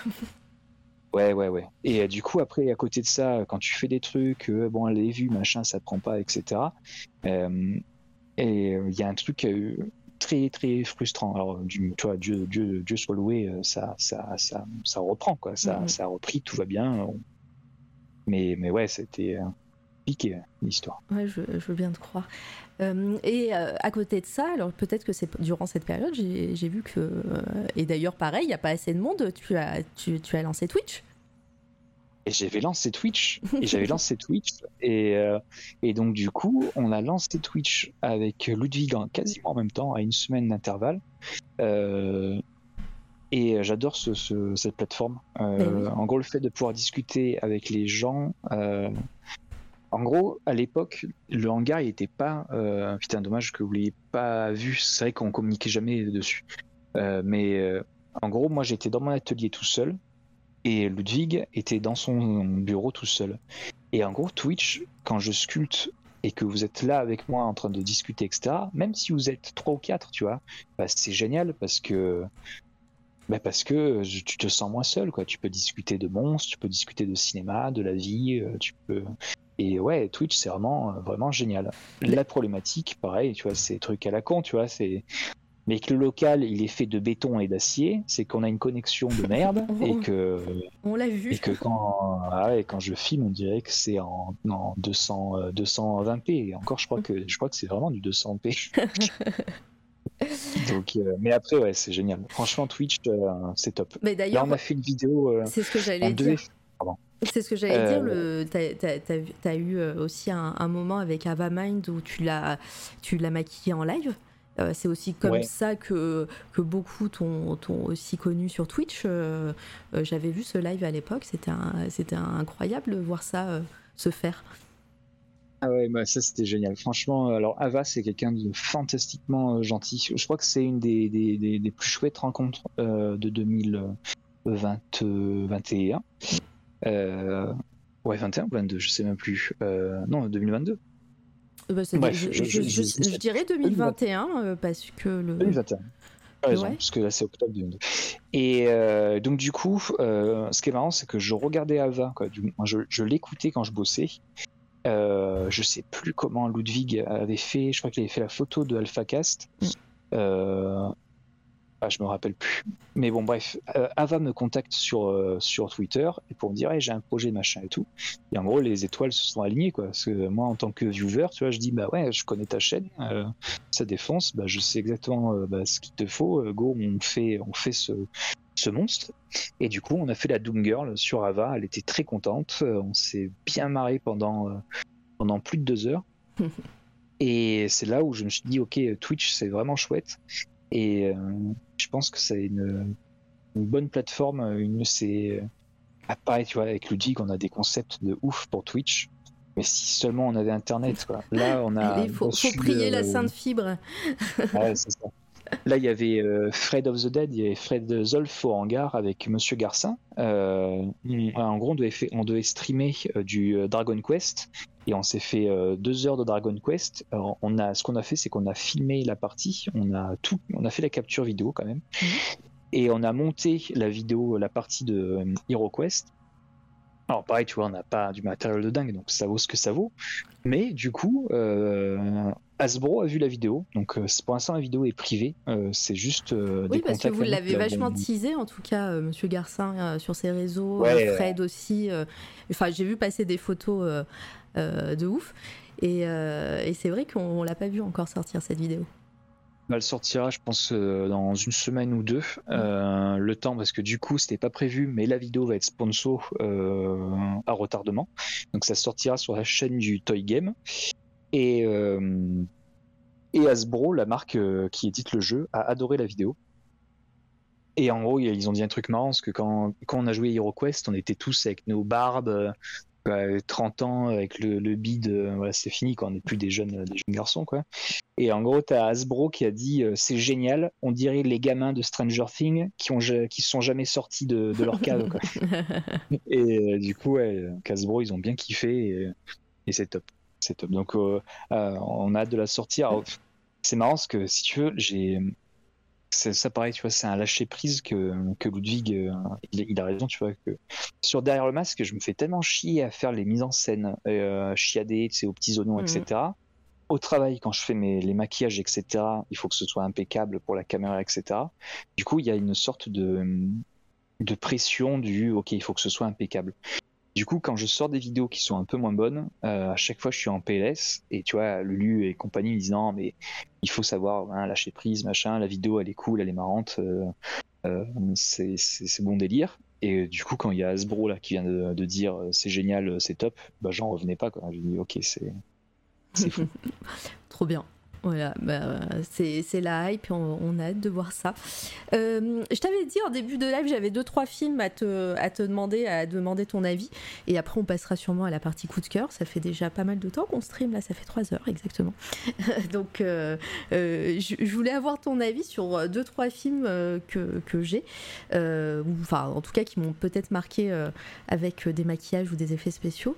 ouais, ouais, ouais. Et euh, du coup, après, à côté de ça, quand tu fais des trucs, euh, bon, les vues, machin, ça te prend pas, etc. et il y a un truc très très frustrant. Alors, du, tu vois, Dieu, Dieu, Dieu soit loué, ça, ça, ça, ça reprend, quoi. Ça, mm-hmm. ça a repris, tout va bien. Mais, mais ouais, c'était piqué l'histoire. Ouais, je, je, veux bien te croire. Euh, et euh, à côté de ça, alors peut-être que c'est durant cette période, j'ai vu que, euh, et d'ailleurs pareil, il n'y a pas assez de monde, tu as, tu, tu as lancé Twitch. Et j'avais lancé Twitch. Et j'avais lancé Twitch. Et, et donc du coup on a lancé Twitch avec Ludwig en quasiment en même temps à une semaine d'intervalle. Et j'adore ce, cette plateforme. Ben en gros le fait de pouvoir discuter avec les gens en gros, à l'époque, le hangar, il était pas. Euh, putain, dommage que vous l'ayez pas vu. C'est vrai qu'on communiquait jamais dessus. Euh, mais euh, en gros, moi, j'étais dans mon atelier tout seul et Ludwig était dans son bureau tout seul. Et en gros, Twitch, quand je sculpte et que vous êtes là avec moi en train de discuter, etc., même si vous êtes trois ou quatre, tu vois, bah, c'est génial parce que bah parce que tu te sens moins seul, quoi. Tu peux discuter de monstres, tu peux discuter de cinéma, de la vie, tu peux. Et ouais, Twitch, c'est vraiment, euh, vraiment génial. La problématique, pareil, tu vois, c'est truc à la con, tu vois, c'est. Mais que le local, il est fait de béton et d'acier, c'est qu'on a une connexion de merde et que. On l'a vu. Et que quand, ah ouais, quand je filme, on dirait que c'est en, en 200, 220p. Euh, et encore, je crois que, je crois que c'est vraiment du 200p. Donc, euh, mais après, ouais, c'est génial. Franchement, Twitch, c'est top. Mais d'ailleurs, Là, on a fait une vidéo. c'est ce que j'allais dire. Pardon. C'est ce que j'allais dire. Euh, tu as, eu euh, aussi un, moment avec Avamind où tu l'as maquillé en live. Euh, c'est aussi comme ça que, que beaucoup t'ont aussi connu sur Twitch. J'avais vu ce live à l'époque. C'était incroyable de voir ça se faire. Ah ouais, bah ça c'était génial. Franchement, alors Ava c'est quelqu'un de fantastiquement gentil. Je crois que c'est une des, des, des, plus chouettes rencontres de 2021. Euh, ouais, 21 ou 22, je sais même plus. Euh, non, 2022. Euh, bah, je, dirais 2021 parce que le. 2021. raison, parce que là c'est octobre 2022. Et donc du coup, ce qui est marrant, c'est que je regardais Ava, quoi. je, l'écoutais quand je bossais. je sais plus comment Ludwig avait fait, je crois qu'il avait fait la photo de AlphaCast. Mm. Ah, je me rappelle plus. Mais bon, bref, euh, Ava me contacte sur, euh, sur Twitter et pour me dire j'ai un projet machin et tout. Et en gros, les étoiles se sont alignées quoi. Parce que moi, en tant que viewer, tu vois, je dis bah ouais, je connais ta chaîne, euh, ça défonce, bah je sais exactement bah, ce qu'il te faut. go, on fait, on fait ce, ce monstre. Et du coup, on a fait la Doom Girl sur Ava. Elle était très contente. On s'est bien marré pendant pendant plus de deux heures. Et c'est là où je me suis dit, ok, Twitch, c'est vraiment chouette. Et euh, je pense que c'est une, une bonne plateforme. Une, c'est ah, pareil, tu vois, avec Ludig, on a des concepts de ouf pour Twitch. Mais si seulement on avait Internet, quoi. Là, on a. Il faut, faut prier la sainte fibre. ouais, c'est ça. Là, il y avait euh, Fred of the Dead, il y avait Fred Zolf au hangar avec Monsieur Garcin. Euh, en gros, on devait, fait, on devait streamer euh, du Dragon Quest et on s'est fait deux heures de Dragon Quest. Alors, on a, ce qu'on a fait, c'est qu'on a filmé la partie, on a tout, on a fait la capture vidéo quand même, mhm. et on a monté la vidéo, la partie de Hero Quest. Alors pareil, tu vois, on n'a pas du matériel de dingue, donc ça vaut ce que ça vaut. Mais du coup, euh, Hasbro a vu la vidéo, donc euh, pour l'instant la vidéo est privée, euh, c'est juste euh, oui, parce que vous l'avez vachement teasé, en tout cas, Monsieur Garcin sur ses réseaux, Fred aussi. Enfin, j'ai vu passer des photos de ouf, et, et c'est vrai qu'on l'a pas vu encore sortir cette vidéo. Elle sortira, je pense, euh, dans une semaine ou deux. Euh, le temps, parce que du coup, c'était pas prévu, mais la vidéo va être sponsor euh, à retardement. Donc, ça sortira sur la chaîne du Toy Game. Et, et Hasbro, la marque qui édite le jeu, a adoré la vidéo. Et en gros, ils ont dit un truc marrant, parce que quand, quand on a joué HeroQuest, on était tous avec nos barbes, 30 ans avec le, le bid, voilà, c'est fini, quand on n'est plus des jeunes, des jeunes garçons, quoi. Et en gros, tu as Hasbro qui a dit euh, c'est génial, on dirait les gamins de Stranger Things qui ont qui sont jamais sortis de, leur cave. Quoi. et euh, du coup, ouais, Hasbro, ils ont bien kiffé et, c'est top. C'est top. Donc, euh, on a hâte de la sortir. C'est marrant parce que si tu veux, j'ai ça pareil, tu vois, c'est un lâcher prise que, que Ludwig, il, a raison, tu vois, que sur derrière le masque, je me fais tellement chier à faire les mises en scène, chiader, tu sais, aux petits oignons, etc mmh au travail, quand je fais mes, les maquillages, etc., il faut que ce soit impeccable pour la caméra, etc. Du coup, il y a une sorte de, de pression du OK, il faut que ce soit impeccable. Du coup, quand je sors des vidéos qui sont un peu moins bonnes, euh, à chaque fois je suis en PLS et tu vois, Lulu et compagnie me disent mais il faut savoir hein, lâcher prise, machin, la vidéo elle est cool, elle est marrante, euh, euh, c'est bon délire. Et du coup, quand il y a Hasbro là qui vient de, dire c'est génial, c'est top, bah j'en revenais pas. Quoi. Je dis ok, c'est c'est fou. Trop bien. Voilà, bah, c'est, la hype et on, a hâte de voir ça. Euh, je t'avais dit en début de live, j'avais deux trois films à te, à te demander, à demander ton avis. Et après, on passera sûrement à la partie coup de cœur. Ça fait déjà pas mal de temps qu'on stream, là, ça fait trois heures exactement. Donc, euh, euh, je, voulais avoir ton avis sur deux trois films que, que j'ai, enfin, en tout cas, qui m'ont peut-être marqué avec des maquillages ou des effets spéciaux.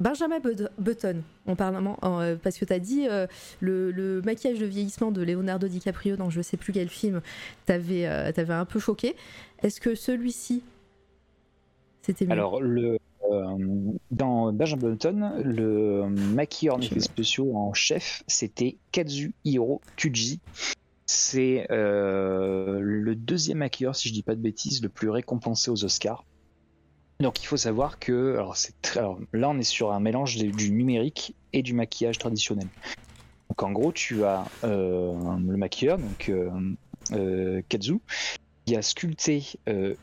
Benjamin Button, en parlant, euh, parce que tu as dit euh, le, maquillage de vieillissement de Leonardo DiCaprio dans je sais plus quel film t'avait euh, t'avait un peu choqué. Est-ce que celui-ci, c'était mieux? Alors, dans Benjamin Button, le maquilleur en effets spéciaux en chef, c'était Kazuhiro Tuji. C'est le deuxième maquilleur, si je dis pas de bêtises, le plus récompensé aux Oscars. Donc il faut savoir que alors là on est sur un mélange du numérique et du maquillage traditionnel. Donc en gros tu as euh, le maquilleur donc euh, euh, Kazu qui a sculpté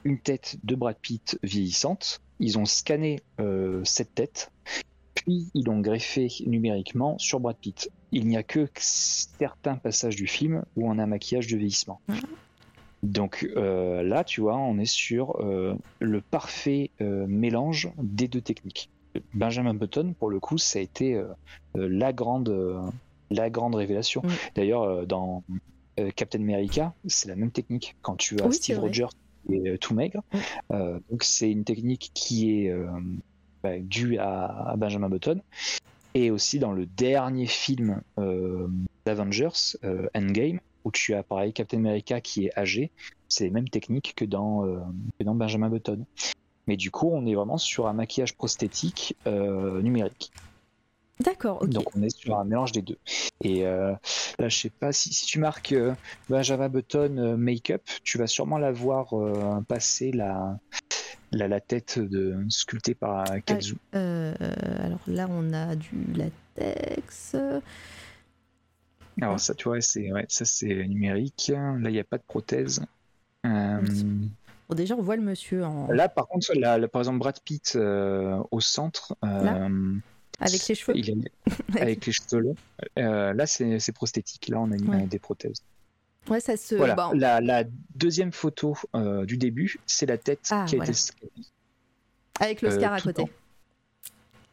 une tête de Brad Pitt vieillissante. Ils ont scanné cette tête puis ils l'ont greffé numériquement sur Brad Pitt. Il n'y a que certains passages du film où on a un maquillage de vieillissement. Mmh. Donc euh, là, tu vois, on est sur euh, le parfait euh, mélange des deux techniques. Benjamin Button, pour le coup, ça a été la grande, la grande révélation. Mm. D'ailleurs, dans Captain America, c'est la même technique. Quand tu as Steve Rogers qui est tout maigre, mm. donc c'est une technique qui est bah, due à, Benjamin Button. Et aussi dans le dernier film d'Avengers, Endgame, où tu as pareil Captain America qui est âgé, c'est les mêmes techniques que dans, euh, dans Benjamin Button. Mais du coup, on est vraiment sur un maquillage prosthétique euh, numérique. D'accord. Donc on est sur un mélange des deux. Et euh, là, je sais pas si, tu marques Benjamin Button make-up, tu vas sûrement la voir passer la, la, tête de, sculptée par Kazu. alors là, on a du latex. Alors ça, tu vois, c'est ouais, ça c'est numérique. Là, il n'y a pas de prothèse. Euh, bon, déjà, on voit le monsieur en. Là, par contre, là, par exemple, Brad Pitt euh, au centre. Euh, Avec les cheveux Il est- avec les cheveux longs. Là, c'est c'est prosthétique. Là, on a mis Ouais. des prothèses. Ouais, ça se. Voilà. bon, La, la deuxième photo du début, c'est la tête Ah, qui a voilà. été avec l'Oscar à côté.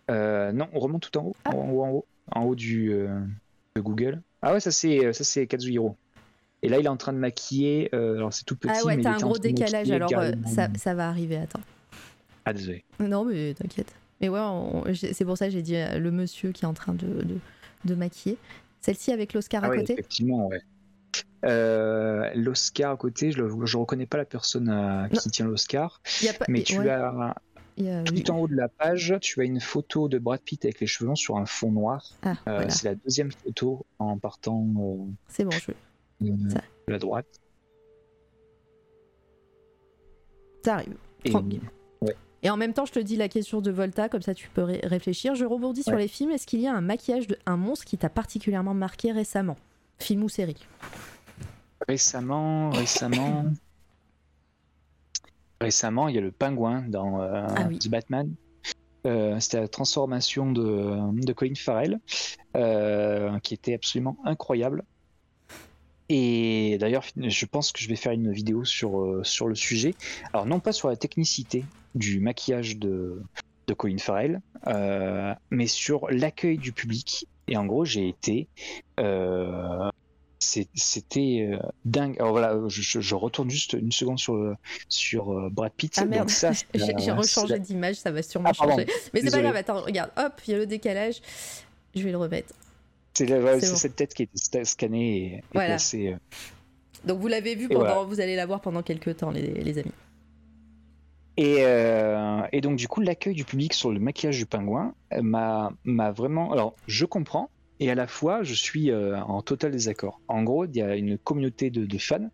en- non, on remonte tout en haut. Ah. En haut, en haut. En haut du, de Google. Ah ouais, ça c'est ça c'est Kazuhiro. Et là, il est en train de maquiller. euh, alors, c'est tout petit. Ah ouais, t'as un gros décalage, alors euh, ça, ça va arriver, attends. Ah, désolé. Non, mais t'inquiète. Mais ouais, c'est pour ça que j'ai dit euh, le monsieur qui est en train de, de, de maquiller. Celle-ci avec l'Oscar Ah à ouais, côté effectivement, ouais. Euh, L'Oscar à côté, je ne reconnais pas la personne qui tient l'Oscar, Il y a pas. mais tu ouais, as tout en haut de la page, tu as une photo de Brad Pitt avec les cheveux longs sur un fond noir. Ah, Euh, voilà. C'est la deuxième photo en partant euh, C'est bon, je... de la droite. ça arrive. Et- Tranquille. Et en même temps, je te dis la question de Volta, comme ça tu peux ré- réfléchir. Je rebondis sur les films. Est-ce qu'il y a un maquillage de un monstre qui t'a particulièrement marqué récemment? Film ou série? Récemment, récemment, récemment, il y a le pingouin dans euh, Ah oui. The Batman. Euh, C'était la transformation de, de Colin Farrell, euh, qui était absolument incroyable. Et d'ailleurs, je pense que je vais faire une vidéo sur, sur le sujet. Alors, non pas sur la technicité du maquillage de, de Colin Farrell, mais sur l'accueil du public. Et en gros, j'ai été. Euh, C'était euh, dingue. Alors voilà, je, retourne juste une seconde sur, le- sur euh, Brad Pitt. Ah merde, j'ai rechangé d'image, ça va sûrement Ah, changer. Mais c'est pas grave, attends, regarde, hop, il y a le décalage. Je vais le remettre. C'est bon. cette tête qui sta- scannée et, et Voilà. placée, euh. Donc vous l'avez vu pendant, voilà. vous allez la voir pendant quelques temps, les, les amis. Et, euh, et donc, du coup, l'accueil du public sur le maquillage du pingouin euh, m'a vraiment. Alors, je comprends, et à la fois, je suis euh, en total désaccord. En gros, il y a une communauté de, fans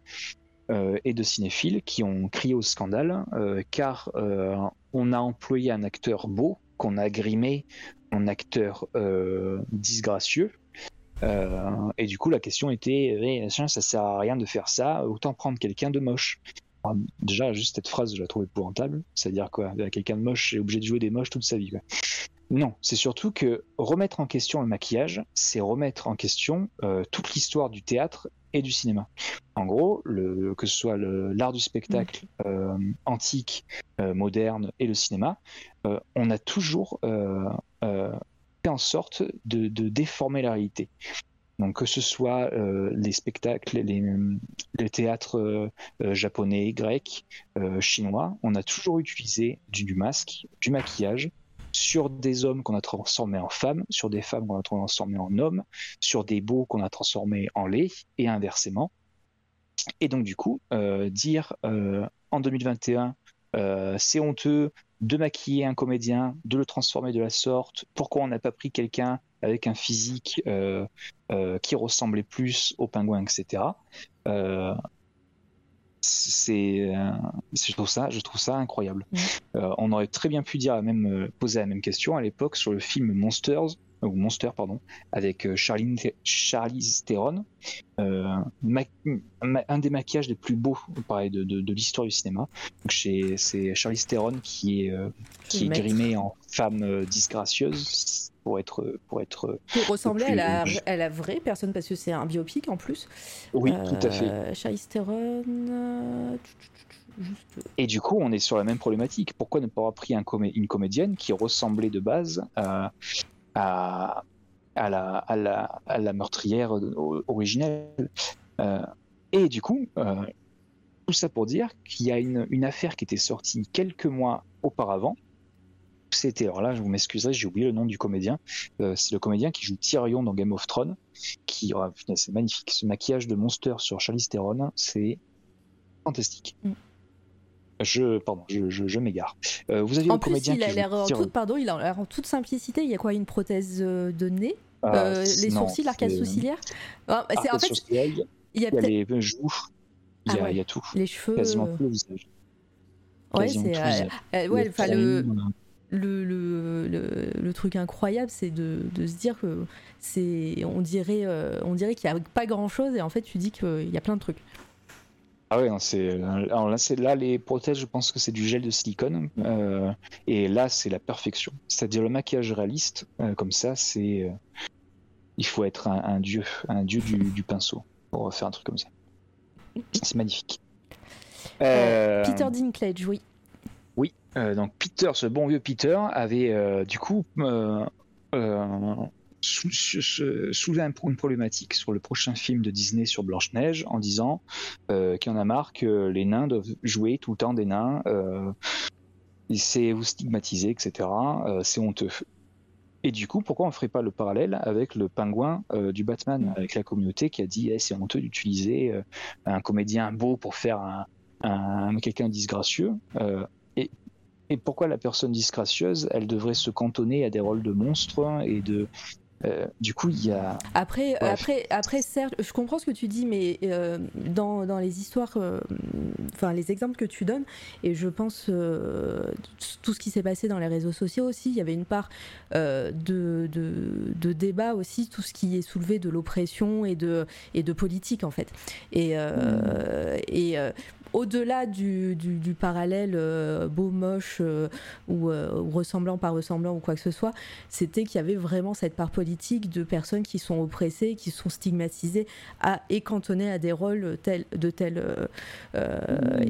euh, et de cinéphiles qui ont crié au scandale, euh, car on a employé un acteur beau, qu'on a grimé en acteur disgracieux. Et du coup, la question était, eh, ça sert à rien de faire ça, autant prendre quelqu'un de moche. Alors, déjà, juste cette phrase, je la trouve épouvantable. C'est-à-dire quoi Quelqu'un de moche est obligé de jouer des moches toute sa vie. quoi. Non, c'est surtout que remettre en question le maquillage, c'est remettre en question euh, toute l'histoire du théâtre et du cinéma. En gros, le, que ce soit l'art du spectacle euh, antique, euh, moderne et le cinéma, euh, on a toujours euh, euh, fait en sorte de, de déformer la réalité. Donc que ce soit euh, les spectacles, les, les théâtres euh, euh, japonais, grecs, chinois, on a toujours utilisé du, masque, du maquillage sur des hommes qu'on a transformés en femmes, sur des femmes qu'on a transformées en hommes, sur des beaux qu'on a transformés en lait, et inversement. Et donc du coup, dire en 2021, euh, c'est honteux de maquiller un comédien, de le transformer de la sorte, pourquoi on n'a pas pris quelqu'un avec un physique euh, euh, qui ressemblait plus au pingouin, etc. Euh, c'est, je trouve ça, je trouve ça incroyable. On aurait très bien pu dire la même, poser la même question à l'époque sur le film Monsters ou Monster pardon, avec Charlene The- Charlize Theron, euh, un des maquillages les plus beaux, pareil, de, de, de l'histoire du cinéma. C'est Charlize Theron qui est, euh, qui est grimée en femme disgracieuse pour être, pour être. euh, Pour ressembler à la, à la vraie personne, parce que c'est un biopic en plus. Oui, tout à fait. Euh, Charlize Theron. euh, Juste. Et du coup, on est sur la même problématique. Pourquoi ne pas avoir pris un comé- une comédienne qui ressemblait de base à, à, à la, à, la, à la meurtrière originelle? Euh, Et du coup, tout ça pour dire qu'il y a une, une affaire qui était sortie quelques mois auparavant. C'était, alors là, je vous m'excuserai, j'ai oublié le nom du comédien. Euh, c'est le comédien qui joue Tyrion dans Game of Thrones. Qui, oh, c'est magnifique. Ce maquillage de Monster sur Charlize Theron, c'est fantastique. Mm. Je, pardon, je, je, je m'égare. Euh, vous aviez En le plus, comédien il a qui l'air en Tyrion. toute, pardon, il a l'air en toute simplicité. Il y a quoi Une prothèse euh, de nez? Ah, Euh, Les non, sourcils, l'arcade sourcilière? Ah, c'est- En fait, il y a il y a peut-être les joues, il y a, Ah ouais. il y a tout. les cheveux. Quasiment tout le visage. Ouais, c'est. euh, euh, ouais, le, le, le, le, le truc incroyable, c'est de, de se dire que c'est. On dirait, euh, on dirait qu'il n'y a pas grand chose et en fait, tu dis qu'il y a plein de trucs. Ah ouais, c'est là, là les prothèses, je pense que c'est du gel de silicone euh, et là c'est la perfection. C'est-à-dire le maquillage réaliste comme ça, c'est il faut être un, dieu, un dieu du, pinceau pour faire un truc comme ça. C'est magnifique. Peter Dinklage, oui. Oui, donc Peter, ce bon vieux Peter, avait du coup soulever une problématique sur le prochain film de Disney sur Blanche-Neige en disant euh, qu'il en a marre que les nains doivent jouer tout le temps des nains, euh, c'est vous stigmatiser, etc. Euh, c'est honteux. Et du coup, pourquoi on ne ferait pas le parallèle avec le pingouin euh, du Batman, avec la communauté qui a dit eh, c'est honteux d'utiliser un comédien beau pour faire un quelqu'un disgracieux et, pourquoi la personne disgracieuse, elle devrait se cantonner à des rôles de monstres et de, euh, du coup, il y a. Après, après, après, certes, je comprends ce que tu dis, mais euh, dans, dans, les histoires, euh, enfin, les exemples que tu donnes, et je pense tout ce qui s'est passé dans les réseaux sociaux aussi, il y avait une part de, de, de, débat aussi, tout ce qui est soulevé de l'oppression et de, et de politique, en fait. Et, mmh. et au-delà du, du, parallèle euh, beau, moche euh, euh, ou, ressemblant, pas ressemblant ou quoi que ce soit, c'était qu'il y avait vraiment cette part politique de personnes qui sont oppressées, qui sont stigmatisées à, et cantonnées à des rôles tel, de tel. Mmh.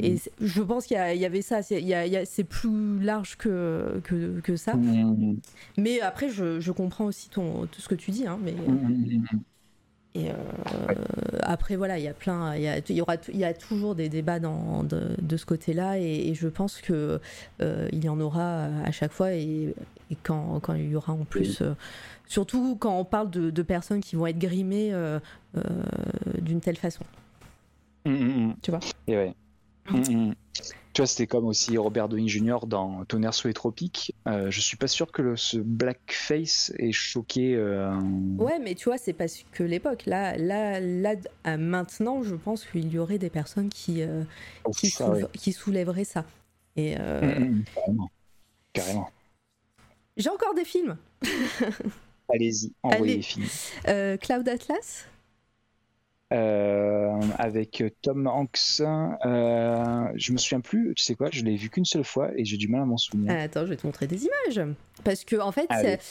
Et je pense qu'il y, avait ça, c'est plus large que, que, ça. Mmh. Mais après, je, je, comprends aussi ton, tout ce que tu dis. Hein, mais, mmh, et euh, après, voilà, il y a plein, il y, y, aura, il y a toujours des débats dans, de, ce côté-là, et, je pense que euh, il y en aura à chaque fois, et, quand, quand, il y aura en plus, euh, surtout quand on parle de, personnes qui vont être grimées d'une telle façon. Mmh, mmh, mmh. Tu vois? Et ouais. Tu vois, c'était comme aussi Robert Downey Jr. dans Tonnerre sous les tropiques. Euh, je suis pas sûr que le, ce blackface ait choqué. Euh, ouais, mais tu vois, c'est pas que l'époque. Là, là, là, maintenant, je pense qu'il y aurait des personnes qui, euh, oh, qui, qui, soulèveraient ça. Et mm, mm, mm, carrément. carrément. J'ai encore des films. Allez-y, envoyez les films. Cloud Atlas? euh, avec Tom Hanks. Euh, je me souviens plus, tu sais quoi, je l'ai vu qu'une seule fois et j'ai du mal à m'en souvenir. Ah, attends, je vais te montrer des images. Parce que, en fait,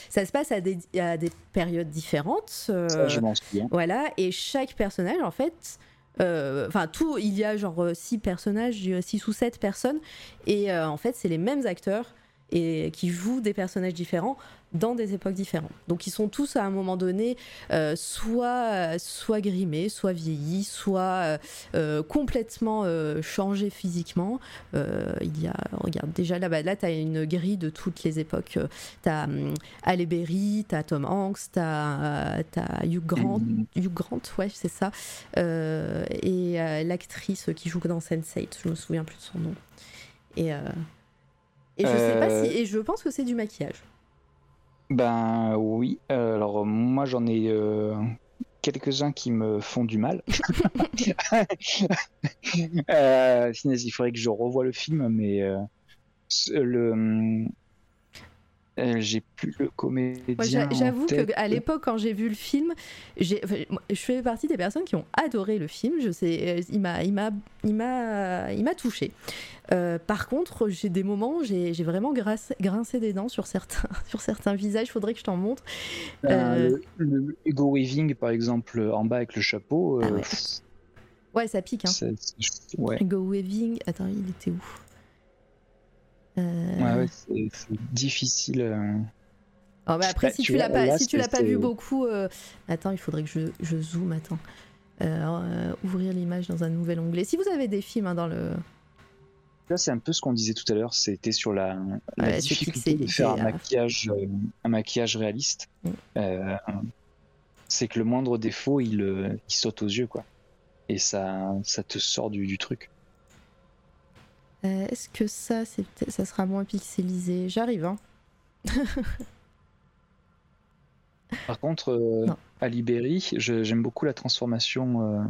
ça, se passe à des, à des périodes différentes. Euh, je m'en souviens. Voilà, et chaque personnage, en fait. Enfin, tout, il y a genre six personnages, six ou sept personnes, et en fait, c'est les mêmes acteurs et qui jouent des personnages différents dans des époques différentes. Donc ils sont tous à un moment donné euh, soit, soit grimés, soit vieillis, soit euh, euh, complètement changés physiquement. il y a, regarde, déjà là-bas, là, tu as une grille de toutes les époques. Tu as um, Halle Berry, tu as Tom Hanks, tu as, as, Hugh Grant, Hugh Grant ouais, c'est ça, et l'actrice qui joue dans Sense8, je me souviens plus de son nom. Et, et je sais pas si, et je pense que c'est du maquillage. Ben oui, euh, alors moi j'en ai euh, quelques-uns qui me font du mal. euh, il faudrait que je revoie le film, mais euh, le euh, j'ai plus le comédien. J'avoue qu'à l'époque, quand j'ai vu le film, je fais partie des personnes qui ont adoré le film. Je sais, euh, il m'a, il m'a, il m'a, il m'a touché. Euh, par contre, j'ai des moments où j'ai, vraiment grincé des dents sur certains, sur certains visages. Il faudrait que je t'en montre. le, Ego Weaving, par exemple, en bas avec le chapeau. Ah ouais. ça pique. Hein. Weaving, attends, il était où? Euh, ouais, c'est difficile. Euh. Oh, bah, après, si tu, l'as pas, si tu l'as pas vu beaucoup, euh, attends, il faudrait que je, je zoome. Attends, ouvrir l'image dans un nouvel onglet. Si vous avez des films hein, dans le. Là, c'est un peu ce qu'on disait tout à l'heure. C'était sur la, la difficulté de faire un maquillage, un maquillage réaliste. Mm. c'est que le moindre défaut, il, il, saute aux yeux, quoi. Et ça, ça te sort du, du truc. Euh, est-ce que ça, ça sera moins pixelisé? J'arrive, hein. Par contre, euh, à Libéry, j'aime beaucoup la transformation.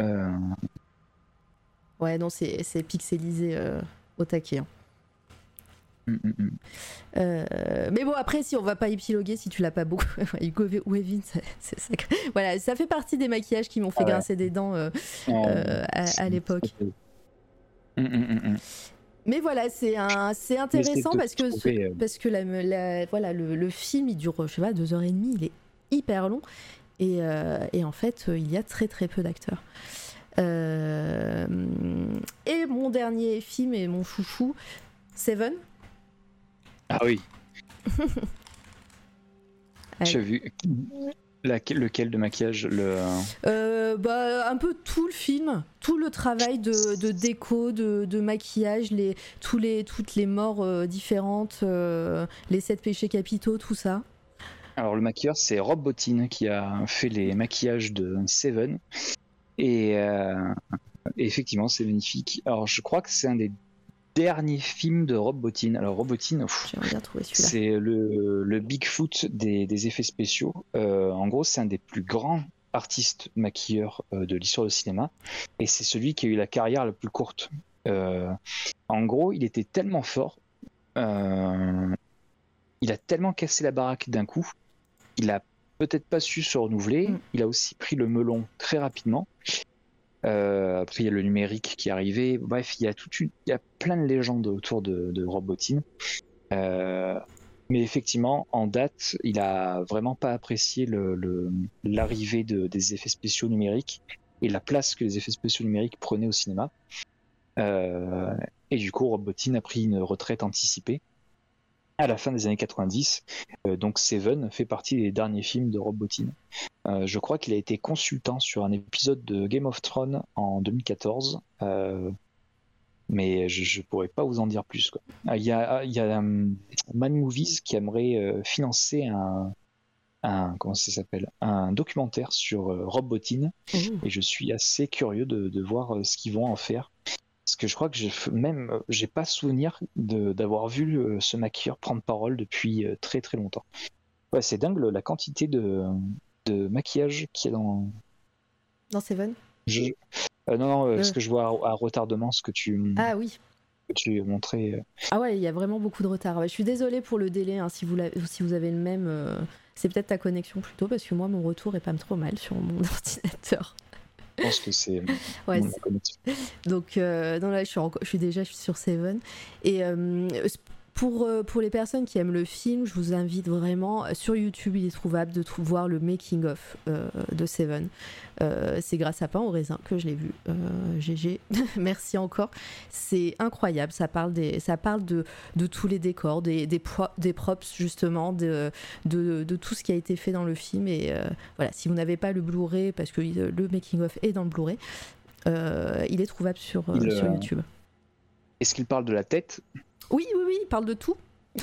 Euh, ouais, non, c'est pixelisé au taquet. Hein. Mm, mm, mm. Euh, mais bon, après, si on va pas épiloguer, si tu l'as pas beaucoup, Hugo Weaving, c'est- sacré. Voilà, ça fait partie des maquillages qui m'ont fait Ah ouais. grincer des dents euh, Oh, euh, à, à l'époque. Mm, mm, mm. Mais voilà, c'est un, c'est intéressant parce que trouver, euh, parce que la, la- voilà le, le film il dure je sais pas deux heures et demie, il est hyper long et, euh, et en fait il y a très très peu d'acteurs. Euh, et mon dernier film et mon chouchou, Seven. Ah oui, j'ai vu. Laquelle- lequel de maquillage le... Euh, bah, un peu tout le film, tout le travail de, de déco, de, de maquillage, les, tous les, toutes les morts euh, différentes, euh, les sept péchés capitaux, tout ça. Alors le maquilleur c'est Rob Bottin qui a fait les maquillages de Seven et, et effectivement c'est magnifique. Alors je crois que c'est un des derniers films de Rob Bottin. Alors Rob Bottin, c'est le, le Bigfoot des, des effets spéciaux. Euh, en gros c'est un des plus grands artistes maquilleurs euh, de l'histoire du cinéma et c'est celui qui a eu la carrière la plus courte. Euh, en gros il était tellement fort, il a tellement cassé la baraque d'un coup il a peut-être pas su se renouveler. Mm. Il a aussi pris le melon très rapidement. Euh, après, il y a le numérique qui est arrivé. Bref, il y a plein de légendes autour de, de Rob Bottin. Euh, mais effectivement, en date, il a vraiment pas apprécié l'arrivée de- des effets spéciaux numériques et la place que les effets spéciaux numériques prenaient au cinéma. Euh, et du coup, Rob Bottin a pris une retraite anticipée à la fin des années 90. Euh, donc Seven fait partie des derniers films de Rob Bottin. Euh, je crois qu'il a été consultant sur un épisode de Game of Thrones en 2014. euh, mais je ne pourrais pas vous en dire plus. Ah, Il y a, il y a um, Man Movies qui aimerait financer un, un comment ça s'appelle? Un documentaire sur Rob Bottin Oh. et je suis assez curieux de, de voir ce qu'ils vont en faire. Parce que je crois que j'ai même euh, j'ai pas souvenir de- d'avoir vu euh, ce maquilleur prendre parole depuis euh, très très longtemps. Ouais, c'est dingue la quantité de, de maquillage qu'il y a dans. Dans Seven? Je... Euh, non, non, euh, parce que je vois à, à retardement ce que tu, Ah oui. que tu montrais. euh. Ah ouais, il y a vraiment beaucoup de retard. Ouais, je suis désolée pour le délai, hein, si, vous si vous avez le même. euh, C'est peut-être ta connexion plutôt, parce que moi, mon retour est pas trop mal sur mon ordinateur. Je pense que c'est Ouais, mon c'est- connexion. donc, euh, non, là, je suis, je suis déjà sur Seven. Et euh, pour, euh, pour les personnes qui aiment le film, je vous invite vraiment. euh, Sur YouTube, il est trouvable de trou- voir le making-of euh, de Seven. Euh, c'est grâce à Pain au raisin que je l'ai vu. Euh, GG, merci encore. C'est incroyable. Ça parle, des, ça parle de, de tous les décors, des, des, pro- des props, justement, de, de, de tout ce qui a été fait dans le film. Et voilà, si vous n'avez pas le Blu-ray, parce que le making-of est dans le Blu-ray, il est trouvable sur, Il, sur YouTube. Est-ce qu'il parle de la tête? Oui, oui, oui, il parle de tout.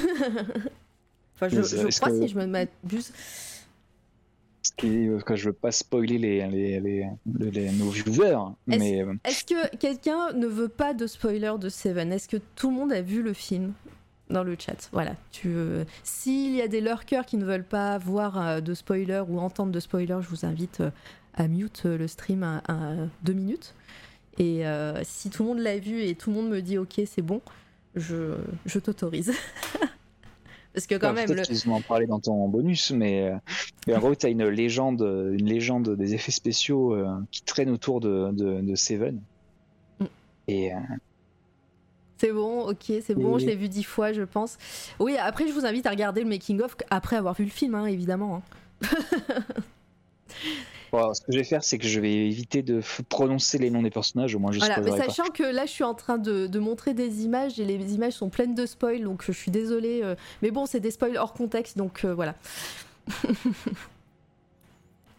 enfin, je, je crois que- si je me m'abuse. Que, je veux pas spoiler les, les, les, nos viewers, Est-ce- mais euh, Est-ce que quelqu'un ne veut pas de spoiler de Seven? Est-ce que tout le monde a vu le film dans le chat? Voilà. Tu, euh, S'il y a des lurkers qui ne veulent pas voir euh, de spoiler ou entendre de spoiler, je vous invite euh, à mute le stream à, à deux minutes. Et si tout le monde l'a vu et tout le monde me dit ok, c'est bon, je, je t'autorise. Parce que quand même, le... vont en parler dans ton bonus, mais, euh, en gros, tu as une légende, une légende des effets spéciaux euh, qui traîne autour de, de, de Seven. Mm. Et euh, C'est bon, ok, c'est bon, Oui. je l'ai vu dix fois, je pense. Oui, après, je vous invite à regarder le making-of après avoir vu le film, hein, évidemment. hein. bon, ce que je vais faire, c'est que je vais éviter de prononcer les noms des personnages, au moins je Voilà, mais pas. sachant que là, je suis en train de, de montrer des images et les images sont pleines de spoil, donc je suis désolée. euh, mais bon, c'est des spoils hors contexte, donc euh, voilà.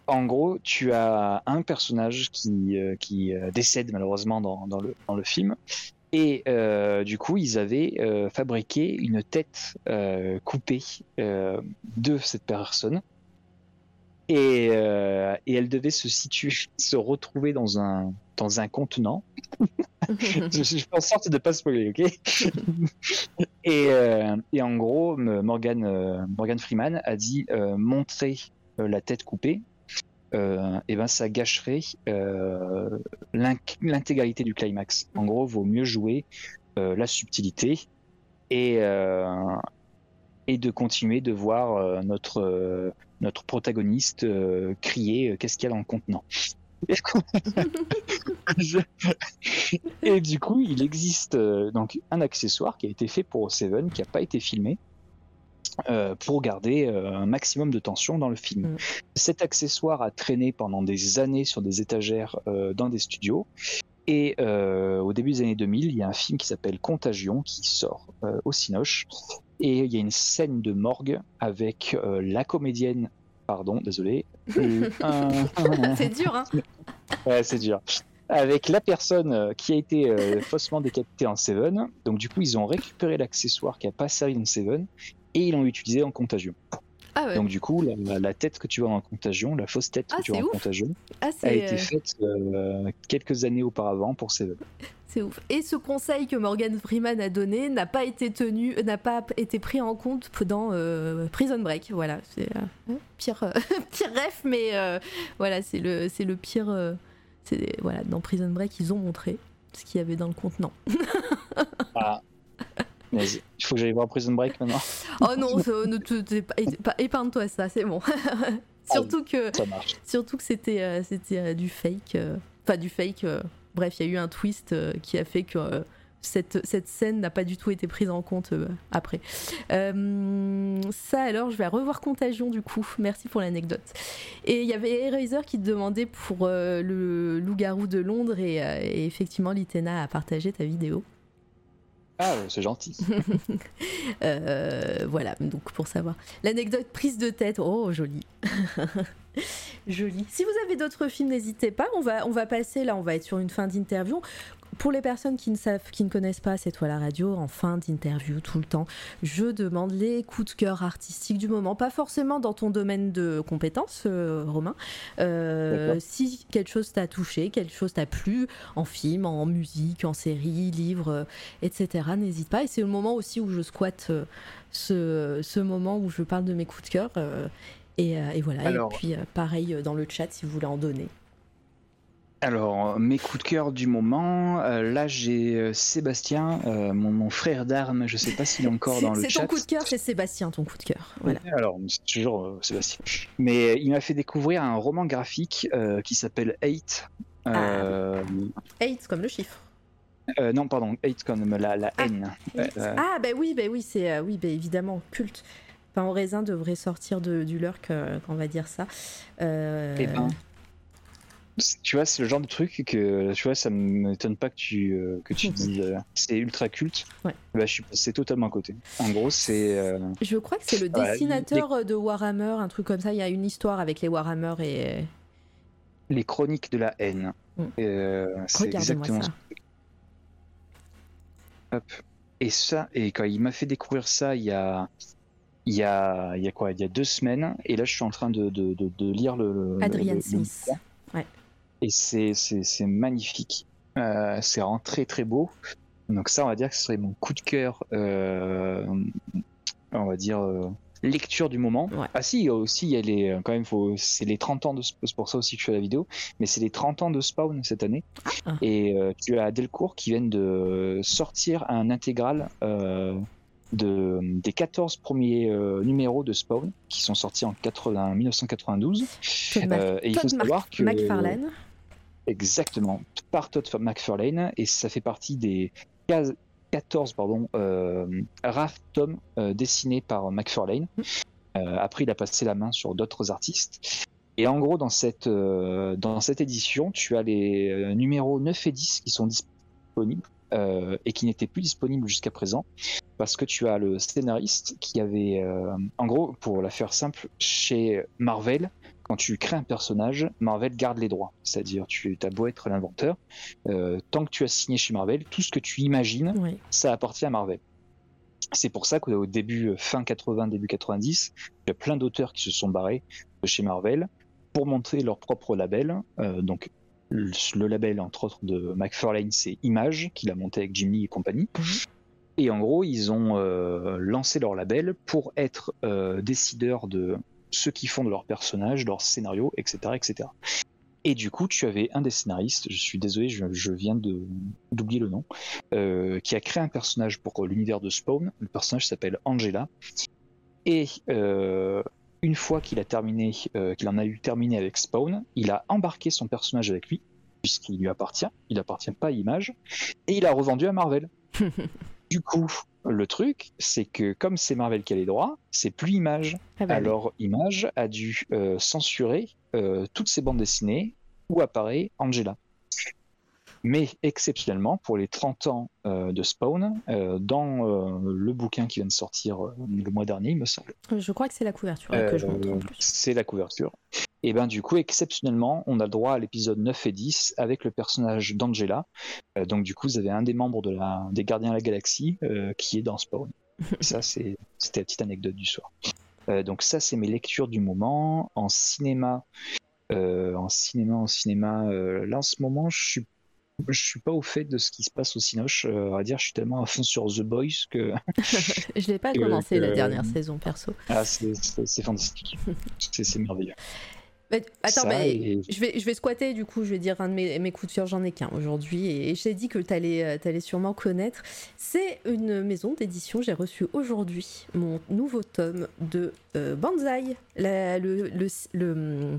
En gros, tu as un personnage qui, euh, qui euh, décède malheureusement dans, dans le, dans le film. Et euh, du coup, ils avaient euh, fabriqué une tête coupée de cette personne. Et, euh, et elle devait se situer, se retrouver dans un, dans un contenant. je, je fais en sorte de pas spoiler, ok? Et, euh, et en gros, Morgan, euh, Morgan Freeman a dit montrer la tête coupée, et ben ça gâcherait l'intégralité du climax. En gros, vaut mieux jouer la subtilité et, et de continuer de voir notre, notre protagoniste euh, crier euh, qu'est-ce qu'il y a dans le contenant. Et du coup, il existe euh, donc un accessoire qui a été fait pour Seven, qui n'a pas été filmé, euh, pour garder euh, un maximum de tension dans le film. Mm. Cet accessoire a traîné pendant des années sur des étagères dans des studios. Et au début des années 2000, il y a un film qui s'appelle Contagion qui sort au Cinoche. Et il y a une scène de morgue avec euh, la comédienne, pardon, désolé. c'est dur, hein Ouais, c'est dur. Avec la personne euh, qui a été euh, faussement décapitée en Seven. Donc, du coup, ils ont récupéré l'accessoire qui a pas servi dans Seven et ils l'ont utilisé en Contagion. Ah ouais. Donc, du coup, la, la tête que tu vois en Contagion, la fausse tête que Ah, tu vois en. Contagion, Ah, a été euh, faite euh, quelques années auparavant pour Seven. c'est ouf. Et ce conseil que Morgan Freeman a donné n'a pas été tenu, n'a pas été pris en compte dans euh, Prison Break. Voilà, c'est euh, pire, pire ref, mais voilà, c'est le, c'est le pire. c'est voilà, dans Prison Break, ils ont montré ce qu'il y avait dans le contenant. Ah. Vas-y. Il faut que j'aille voir Prison Break maintenant. Oh non, ne épargne-toi ça, c'est bon. surtout que, Ça marche. surtout que c'était, euh, c'était euh, du fake, euh, enfin du fake. bref, il y a eu un twist qui a fait que cette, cette scène n'a pas du tout été prise en compte euh, après. Euh, ça alors, je vais revoir Contagion du coup. Merci pour l'anecdote. Et il y avait Eraser qui te demandait pour euh, le loup-garou de Londres et, et effectivement, Litena a partagé ta vidéo. Ah, c'est gentil. Euh, voilà, donc pour savoir. L'anecdote prise de tête, oh joli. joli. Si vous avez d'autres films, n'hésitez pas. On va, on va passer là, on va être sur une fin d'interview. Pour les personnes qui ne savent, qui ne connaissent pas C'est toi la radio, en fin d'interview tout le temps, je demande les coups de cœur artistiques du moment, pas forcément dans ton domaine de compétences, euh, Romain. Euh, si quelque chose t'a touché, quelque chose t'a plu, en film, en musique, en série, livre, euh, etc. N'hésite pas. Et c'est le moment aussi où je squatte ce, ce moment où je parle de mes coups de cœur. et, et voilà. Alors- Et puis, pareil dans le chat si vous voulez en donner. Alors, mes coups de cœur du moment, euh, là j'ai euh, Sébastien, euh, mon, mon frère d'armes, je sais pas s'il est encore C'est dans le c'est chat. ton coup de cœur, c'est Sébastien, ton coup de cœur. Voilà. Alors, c'est toujours euh, Sébastien. Mais euh, il m'a fait découvrir un roman graphique euh, qui s'appelle Hate. Euh, 8 comme le chiffre. euh, non, pardon, Hate comme la, la Ah, haine. Eight. Euh, Ah, bah oui, bah oui, c'est euh, oui, bah évidemment, culte. Pain au raisin devrait sortir de, du lurk, euh, on va dire ça. Euh, Eh ben, c'est- tu vois, c'est le genre de truc que, tu vois, ça m'étonne pas que tu, euh, que tu dis euh, c'est ultra culte. Ouais. Bah, je suis passé totalement à côté. En gros, c'est. euh, Je crois que c'est le Ouais, dessinateur de Warhammer, un truc comme ça. Il y a une histoire avec les Warhammer et. les chroniques de la haine. Mm. Euh, c'est exactement ça. Hop. Et ça, et quand il m'a fait découvrir ça il y a, il y a, il y a quoi, il y a deux semaines, et là je suis en train de, de, de, de lire le. Adrian le- Smith. Ouais. Et c'est, magnifique. Euh, c'est vraiment très très beau. Donc ça, on va dire que ce serait mon coup de cœur. euh, on va dire. euh, lecture du moment. Ouais. Ah si, il y a aussi il y a les quand même faut c'est les 30 ans de Spawn, c'est pour ça aussi que je fais la vidéo, mais c'est les 30 ans de Spawn cette année. Ah. Et tu as Delcourt qui viennent de sortir un intégral de, des 14 premiers euh, numéros de Spawn qui sont sortis en 80, 1992. Todd, Mac- Euh, et il faut savoir que McFarlane. Exactement par Todd McFarlane et ça fait partie des 15 14 pardon euh, tomes euh, dessinés par McFarlane. Euh, après, il a passé la main sur d'autres artistes. Et en gros, dans cette, dans cette édition, tu as les numéros 9 et 10 qui sont disponibles et qui n'étaient plus disponibles jusqu'à présent parce que tu as le scénariste qui avait, en gros, pour la faire simple, chez Marvel, quand tu crées un personnage, Marvel garde les droits. C'est-à-dire, tu as beau être l'inventeur, euh, tant que tu as signé chez Marvel, tout ce que tu imagines, Oui. ça appartient à Marvel. C'est pour ça qu'au début, euh, fin 80, début 90, il y a plein d'auteurs qui se sont barrés de chez Marvel pour monter leur propre label. Euh, donc, le, le label, entre autres, de McFarlane, c'est Image, qu'il a monté avec Jim Lee et compagnie. Mhm. Et en gros, ils ont euh, lancé leur label pour être euh, décideurs de ce qu'ils font de leurs personnages, leurs scénarios, etc., etc. Et du coup, tu avais un des scénaristes, je suis désolé, je, viens d'oublier le nom, euh, qui a créé un personnage pour l'univers de Spawn. Le personnage s'appelle Angela. Et euh, une fois qu'il a terminé, euh, qu'il en a eu terminé avec Spawn, il a embarqué son personnage avec lui, puisqu'il lui appartient. Il appartient pas à Image, et il a revendu à Marvel. du coup, le truc, c'est que comme c'est Marvel qui a les droits, c'est plus Image. Ah bah Alors Image a dû censurer toutes ses bandes dessinées où apparaît Angela. Mais exceptionnellement, pour les 30 ans euh, de Spawn, euh, dans euh, le bouquin qui vient de sortir le mois dernier, il me semble. Je crois que c'est la couverture que je montre en plus. C'est la couverture. Et ben du coup, exceptionnellement, on a le droit à l'épisode 9 et 10 avec le personnage d'Angela. donc du coup, vous avez un des membres de la, des Gardiens de la Galaxie qui est dans Spawn. ça, c'était la petite anecdote du soir. donc ça, c'est mes lectures du moment. En cinéma, euh, en cinéma, en cinéma, euh, là en ce moment, je suis je suis pas au fait de ce qui se passe au Cinoche. Euh, à dire, je suis tellement à fond sur The Boys que. je l'ai pas commencé la dernière saison perso. Ah, c'est fantastique. c'est merveilleux attends, mais je, vais, je vais squatter du coup, je vais dire un de mes, mes coups de cœur, j'en ai qu'un aujourd'hui, et, j'ai dit que tu allais, euh, allais, sûrement connaître. C'est une maison d'édition, j'ai reçu aujourd'hui mon nouveau tome de euh, Banzai, le, le, le,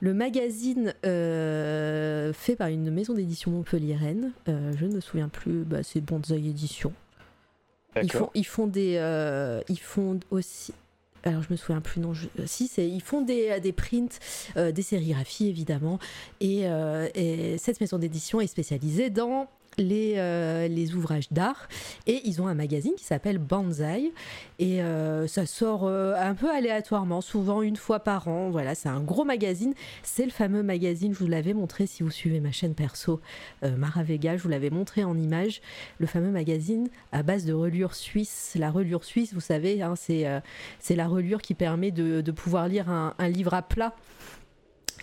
le, magazine euh, fait par une maison d'édition montpelliéraine, je ne me souviens plus, bah, c'est Banzai Édition. Ils font, ils font des, ils font aussi, alors je me souviens plus non euh, si c'est ils font des, euh, des prints euh, des sérigraphies évidemment. Et cette maison d'édition est spécialisée dans les, euh, les ouvrages d'art et ils ont un magazine qui s'appelle Banzai et euh, ça sort euh, un peu aléatoirement, souvent une fois par an. Voilà, c'est un gros magazine. C'est le fameux magazine, je vous l'avais montré si vous suivez ma chaîne perso Mara Vega, je vous l'avais montré en image, le fameux magazine à base de reliure suisse. La reliure suisse, vous savez, hein, c'est la reliure qui permet de, pouvoir lire un livre à plat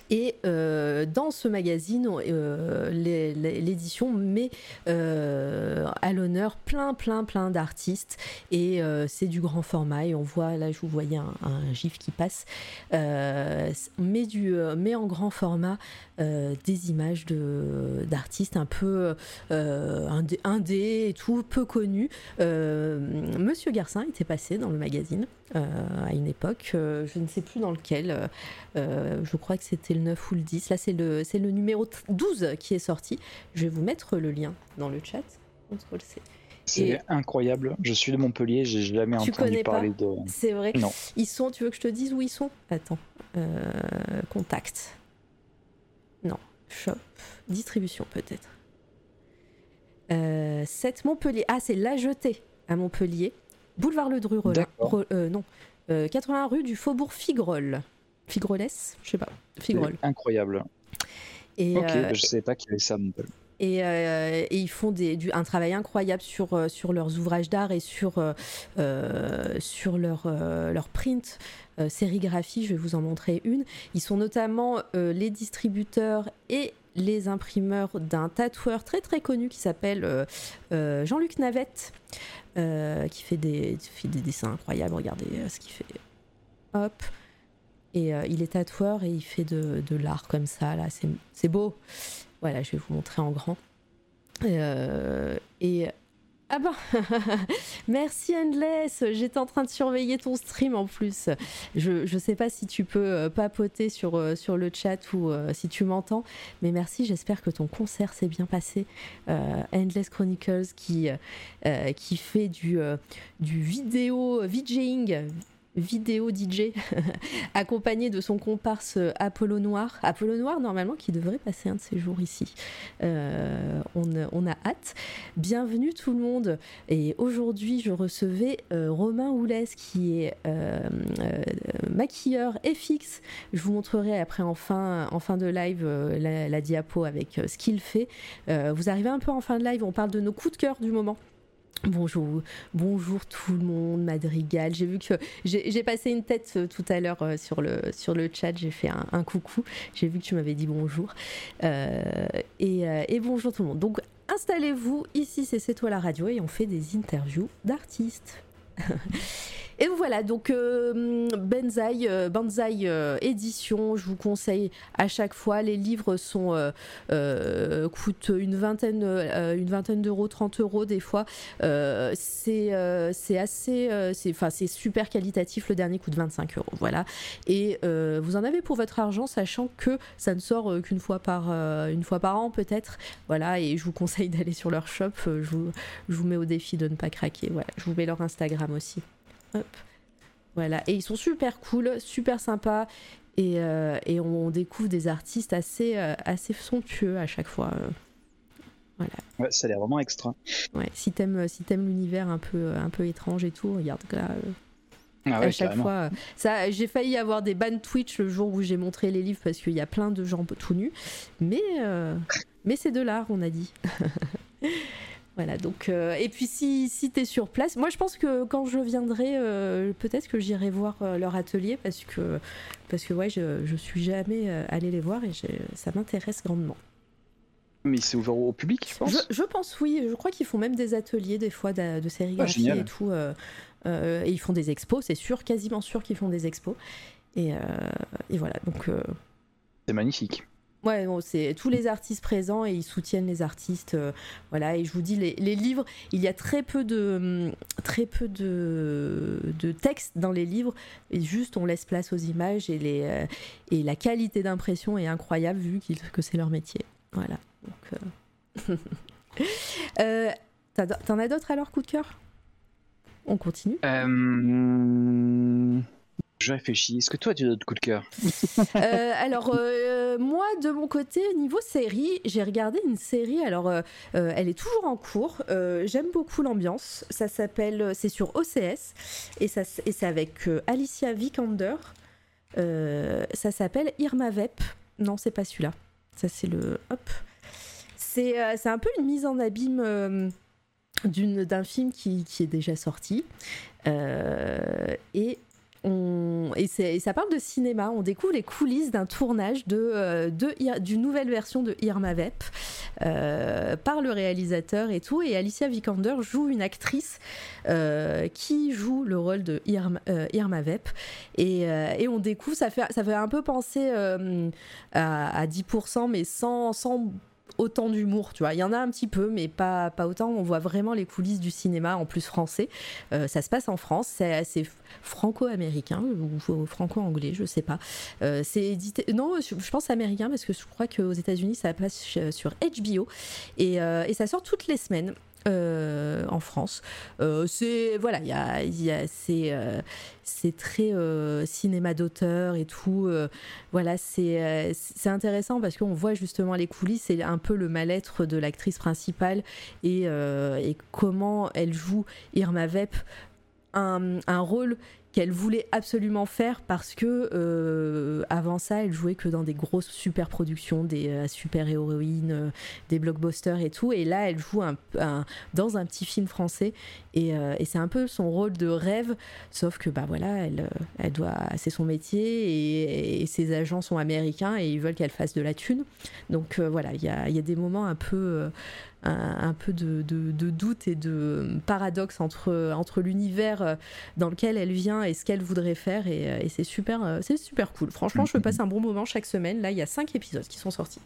et euh, dans ce magazine, euh, l'édition met euh, à l'honneur plein, plein, plein d'artistes. Et c'est du grand format. Et on voit, là, je vous voyais un, gif qui passe, met, du, met en grand format des images d'artistes un peu indé, et tout, peu connus. Monsieur Garcin était passé dans le magazine. À une époque, je ne sais plus dans lequel, je crois que c'était 9 ou le 10. Là, c'est le, c'est le numéro 12 qui est sorti. Je vais vous mettre le lien dans le chat. C'est incroyable. Je suis de Montpellier, j'ai jamais entendu parler de. C'est vrai. Non. Ils sont. Tu veux que je te dise où ils sont? Attends. Euh, contact. Non. Shop. Distribution peut-être. 7 euh, Montpellier. Ah, c'est La Jetée à Montpellier. Boulevard Le Dru. Euh, non. 80 rue du Faubourg Figrol. Figrolès Je sais pas. Figrol. Incroyable. Et ok, euh, je sais pas qui est ça non plus. Et, euh, et, ils font des, du, un travail incroyable sur, euh, sur leurs ouvrages d'art et sur, sur leur, leur print, sérigraphie. Je vais vous en montrer une. Ils sont notamment les distributeurs et les imprimeurs d'un tatoueur très très connu qui s'appelle Jean-Luc Navette, qui fait des, dessins incroyables. Regardez ce qu'il fait. Hop. Et euh, il est tatoueur et il fait de, de l'art comme ça, là, c'est beau. Voilà, je vais vous montrer en grand. Euh, et. Ah bah Merci Endless J'étais en train de surveiller ton stream en plus. Je, je sais pas si tu peux euh, papoter sur, sur le chat ou si tu m'entends, mais merci, j'espère que ton concert s'est bien passé. Endless Chronicles qui, fait du vidéo VJing, vidéo DJ accompagné de son comparse euh, Apollo Noir. Apollo Noir, normalement, qui devrait passer un de ces jours ici. Euh, on, a hâte. Bienvenue tout le monde. Et aujourd'hui, je recevais euh, Romain Houlès, qui est maquilleur FX. Je vous montrerai après en fin, en fin de live la, la, diapo avec ce qu'il fait. vous arrivez un peu en fin de live, on parle de nos coups de cœur du moment. Bonjour, bonjour tout le monde, Madrigal. J'ai vu que j'ai passé une tête euh, tout à l'heure euh, sur le, sur le chat, j'ai fait un, coucou, j'ai vu que tu m'avais dit bonjour. Euh, et, bonjour tout le monde. Donc installez-vous, ici c'est C'est toi la radio et on fait des interviews d'artistes. Et voilà, donc euh, euh, Banzai euh, édition, je vous conseille à chaque fois. Les livres sont coûtent une vingtaine, vingtaine d'euros, 30 euros des fois. c'est assez, c'est super qualitatif. Le dernier coûte 25 euros, voilà. Et vous en avez pour votre argent, sachant que ça ne sort qu'une fois par une fois par an peut-être. Voilà, et je vous conseille d'aller sur leur shop. Je vous, je vous mets au défi de ne pas craquer. Voilà, je vous mets leur Instagram aussi. Hop. Voilà, et ils sont super cool, super sympas. Et, euh, et on découvre des artistes assez, euh, assez somptueux à chaque fois. euh. Voilà. Ouais, ça a l'air vraiment extra. Ouais, si t'aimes si t'aimes l'univers un peu un peu étrange et tout, regarde là. euh, Ah à chaque carrément. fois, euh, ça, j'ai failli avoir des bans Twitch le jour où j'ai montré les livres parce qu'il y a plein de gens tout nus, mais euh, mais c'est de l'art, on a dit. Voilà, donc, euh, et puis si, si tu es sur place, moi je pense que quand je viendrai, euh, peut-être que j'irai voir euh, leur atelier parce que, parce que ouais, je, je suis jamais allée les voir et ça m'intéresse grandement. Mais c'est ouvert au public, je pense. Je, je pense oui, je crois qu'ils font même des ateliers des fois de, de sérigraphie génial. et tout. euh, et ils font des expos, c'est sûr, quasiment sûr qu'ils font des expos. Et, et voilà, donc C'est magnifique. Ouais, bon, c'est tous les artistes présents et ils soutiennent les artistes. euh, voilà, et je vous dis, les, livres, il y a très peu de, hum, très peu de, de texte dans les livres, et juste on laisse place aux images et, les, euh, et la qualité d'impression est incroyable vu que c'est leur métier. Voilà. Euh, T'en as d'autres alors, coup de cœur? On continue Euh, Je réfléchis. Est-ce que toi, tu as d'autres coups de cœur Euh, alors euh, moi de mon côté niveau série j'ai regardé une série. Alors euh, euh, elle est toujours en cours. Euh, j'aime beaucoup l'ambiance. Ça s'appelle c'est sur OCS et et c'est avec euh, Alicia Vikander. Euh, ça s'appelle Irma Vep. Non c'est pas celui-là. Ça c'est le hop. C'est euh, un peu une mise en abîme euh, d'un film qui, qui est déjà sorti. Euh, et et, ça parle de cinéma. On découvre les coulisses d'un tournage de, euh, d'une nouvelle version de Irma Vep euh, par le réalisateur et tout. Et Alicia Vikander joue une actrice euh, qui joue le rôle de Irma, euh, Vep. Et, on découvre, ça fait, ça fait un peu penser à, à 10%, mais sans, sans autant d'humour, tu vois. Il y en a un petit peu, mais pas, pas autant. On voit vraiment les coulisses du cinéma, en plus français. Euh, ça se passe en France, c'est c'est franco-américain ou franco-anglais, je sais pas. Euh, c'est édité, non, je, pense américain parce que je crois qu'aux États-Unis ça passe sur HBO euh, et ça sort toutes les semaines. Euh, en France, Euh, c'est voilà, il y a, y euh, c'est très cinéma d'auteur et tout. voilà, c'est intéressant parce qu'on voit justement les coulisses et un peu le mal-être de l'actrice principale et, comment elle joue Irma Vep un rôle qu'elle voulait absolument faire parce que euh, avant ça elle jouait que dans des grosses super productions des euh, super héroïnes euh, des blockbusters et tout. Et là elle joue dans un petit film français. Et, c'est un peu son rôle de rêve. Sauf que bah voilà elle, elle doit c'est son métier et, ses agents sont américains et ils veulent qu'elle fasse de la thune. Donc voilà il y a, des moments un peu un, un peu de, de- de doute et de paradoxe entre, entre l'univers euh, dans lequel elle vient et ce qu'elle voudrait faire et, euh, et c'est super euh, c'est super cool franchement je passe un bon moment chaque semaine là il y a cinq épisodes qui sont sortis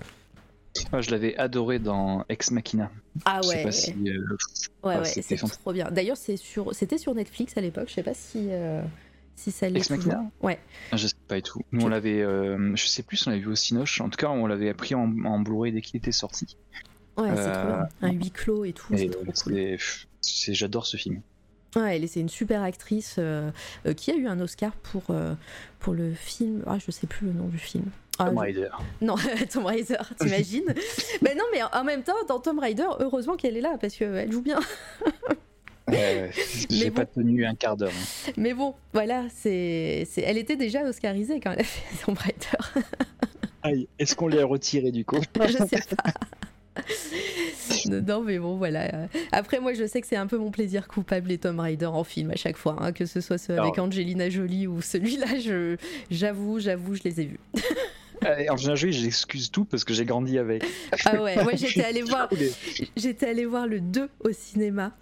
Moi, Je l'avais adoré dans Ex Machina. ah ouais si. euh, ouais, ah, ouais c'était c'est trop bien d'ailleurs c'est sur c'était sur Netflix à l'époque je sais pas si euh, si ça l'est Ex Machina toujours ouais Je sais pas et tout. Nous, on l'avait. euh, je sais plus si on l'avait vu au Cinoche. En tout cas, on l'avait appris en, en Blu-ray dès qu'il était sorti. Ouais c'est trop Euh, bien un huis clos et tout c'est trop cool c'est- c'est- J'adore ce film. Ouais, elle est- c'est une super actrice euh, euh, qui a eu un Oscar pour, euh, pour le film. Ah, je sais plus le nom du film. Ah, Tomb je- Raider. Non, Tomb Raider, t'imagines? Mais non, mais en même temps, dans Tomb Raider, heureusement qu'elle est là parce qu'elle joue bien. Euh, J'ai bon. pas tenu un quart d'heure. Mais bon, voilà, c'est, c'est... elle était déjà oscarisée quand elle a fait Tomb Raider. Aïe, est-ce qu'on l'a retiré du coup? Je sais pas. non, mais bon, voilà. Après, moi, je sais que c'est un peu mon plaisir coupable les Tomb Raider en film à chaque fois, hein, que ce soit ceux avec Angelina Jolie ou celui-là. Je, j'avoue, j'avoue, je les ai vus. Euh, En général, j'excuse tout parce que j'ai grandi avec. Ah ouais, ouais, j'étais allée voir, j'étais allée voir le 2 au cinéma.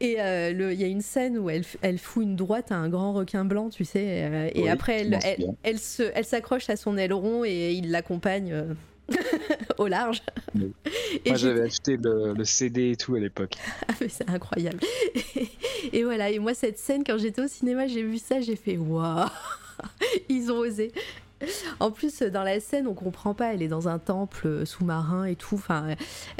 Et euh, il y a une scène où elle, elle fout une droite à un grand requin blanc, tu sais, euh, et Oui, après elle, elle, elle s'accroche à son aileron et il l'accompagne au large. Oui. Et Moi, j'avais acheté le, le CD et tout à l'époque. Ah, mais c'est incroyable. Et, voilà, et moi, cette scène, quand j'étais au cinéma, j'ai vu ça, j'ai fait waouh, ils ont osé. En plus, dans la scène, on comprend pas, elle est dans un temple sous-marin et tout. Enfin,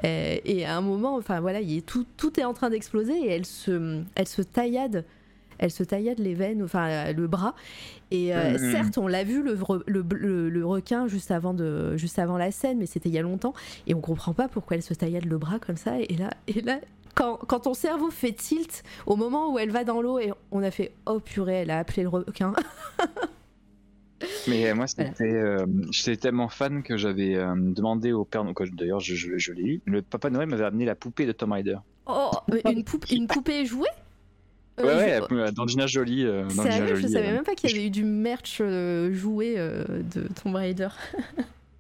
euh, et à un moment, enfin voilà, il est tout, tout est en train d'exploser et elle se, elle se taillade. Elle se taillade les veines, enfin euh, le bras. Et euh, Mhm. certes, on l'a vu le, le, le- le requin juste avant, de, juste avant la scène, mais c'était il y a longtemps. Et on comprend pas pourquoi elle se taillade le bras comme ça. Et là, et là quand, quand ton cerveau fait tilt au moment où elle va dans l'eau et on a fait oh purée, elle a appelé le requin. Mais euh, moi, c'était, euh, j'étais tellement fan que j'avais euh, demandé au père, d'ailleurs, je, je, je l'ai eu. Le Papa Noël m'avait amené la poupée de Tom Rider. Oh, une, une poupée jouée? Euh, ouais, je- ouais, euh, Jolie. euh, je savais euh, même pas qu'il y avait eu du merch euh, joué euh, de Tomb Raider.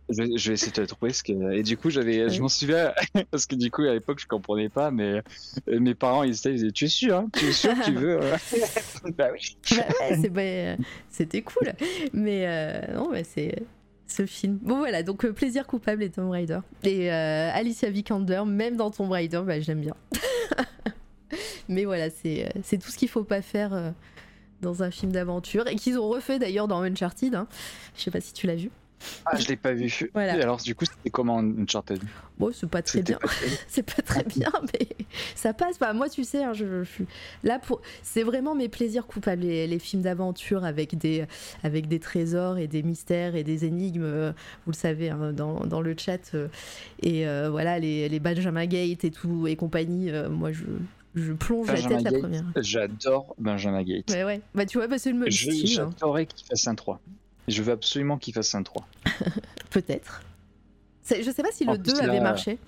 Je, vais essayer de le trouver. Parce que... Et du coup, j'avais, je m'en souviens, parce que du coup, à l'époque, je comprenais pas, mais euh, mes parents, ils étaient, ils disaient, tu es sûr, hein tu es sûr que tu veux euh Bah oui. Bah ouais, euh, c'était cool. Mais euh, non, bah, c'est ce film. Bon voilà, donc euh, plaisir coupable et Tomb Raider. Et euh, Alicia Vikander, même dans Tomb Raider, bah, je l'aime bien. Mais voilà, c'est euh, c'est tout ce qu'il faut pas faire euh, dans un film d'aventure et qu'ils ont refait d'ailleurs dans Uncharted. Hein. Je sais pas si tu l'as vu. Ah, je l'ai pas vu. Voilà. Et alors, du coup, c'était comment Uncharted? Bon, c'est pas très bien. c'est pas très bien, mais ça passe. Bah, moi, tu sais, hein, je, suis là pour. C'est vraiment mes plaisirs coupables, les, les films d'aventure avec des, avec des trésors et des mystères et des énigmes. euh, Vous le savez hein, dans, dans le chat. euh, et euh, voilà, les, les Benjamin Gate et tout et compagnie. moi, je, je plonge la tête la première. J'adore Benjamin Gate. Ouais, ouais. Bah, tu vois, bah, c'est le même Je- style. hein. J'adorerais qu'il fasse un 3. Je veux absolument qu'il fasse un 3. Peut-être. Je sais pas si En le plus, 2 avait là- marché.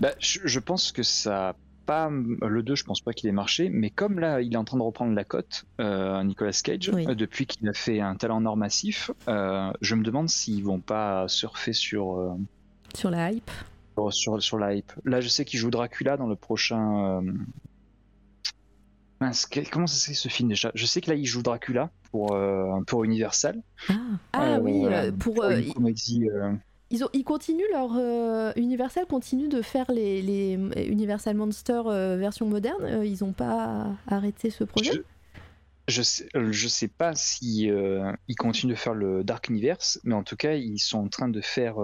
Bah, je, je pense que ça pas. Le 2, je pense pas qu'il ait marché, mais comme là, il est en train de reprendre la cote, euh, Nicolas Cage, Oui. euh, depuis qu'il a fait un talent or massif, euh, je me demande s'ils vont pas surfer sur, Sur la hype. Sur, sur, la hype. Là, je sais qu'il joue Dracula dans le prochain. euh, Mince, quel- comment ça c'est ce film déjà? Je sais que là, il joue Dracula pour, euh, pour Universal. Ah, ah Euh, oui, pour. pour une comédie. Ils, ont, ils continuent leur. euh, Universal continue de faire les, les Universal Monster euh, version moderne. Euh, ils ont pas arrêté ce projet? Je, je sais, je sais pas si ils continuent de faire le Dark Universe, mais en tout cas, ils sont en train de faire.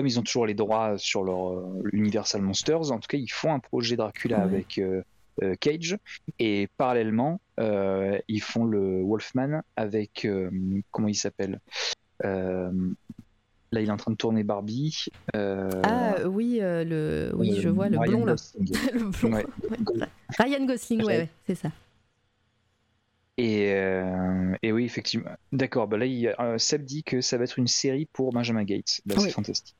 Comme ils ont toujours les droits sur leur euh, Universal Monsters, en tout cas, ils font un projet Dracula Ouais. avec euh, euh, Cage, et parallèlement, euh, ils font le Wolfman avec. euh, comment il s'appelle Euh, Là, il est en train de tourner Barbie. Ah oui, le, oui, je vois le Ryan blond là. Le blond. Ouais. Ouais. Ryan Gosling, ouais, c'est ça. Et, et oui, effectivement. D'accord, bah là, il, Seb dit que ça va être une série pour Benjamin Gates. Bah, Oui. C'est fantastique.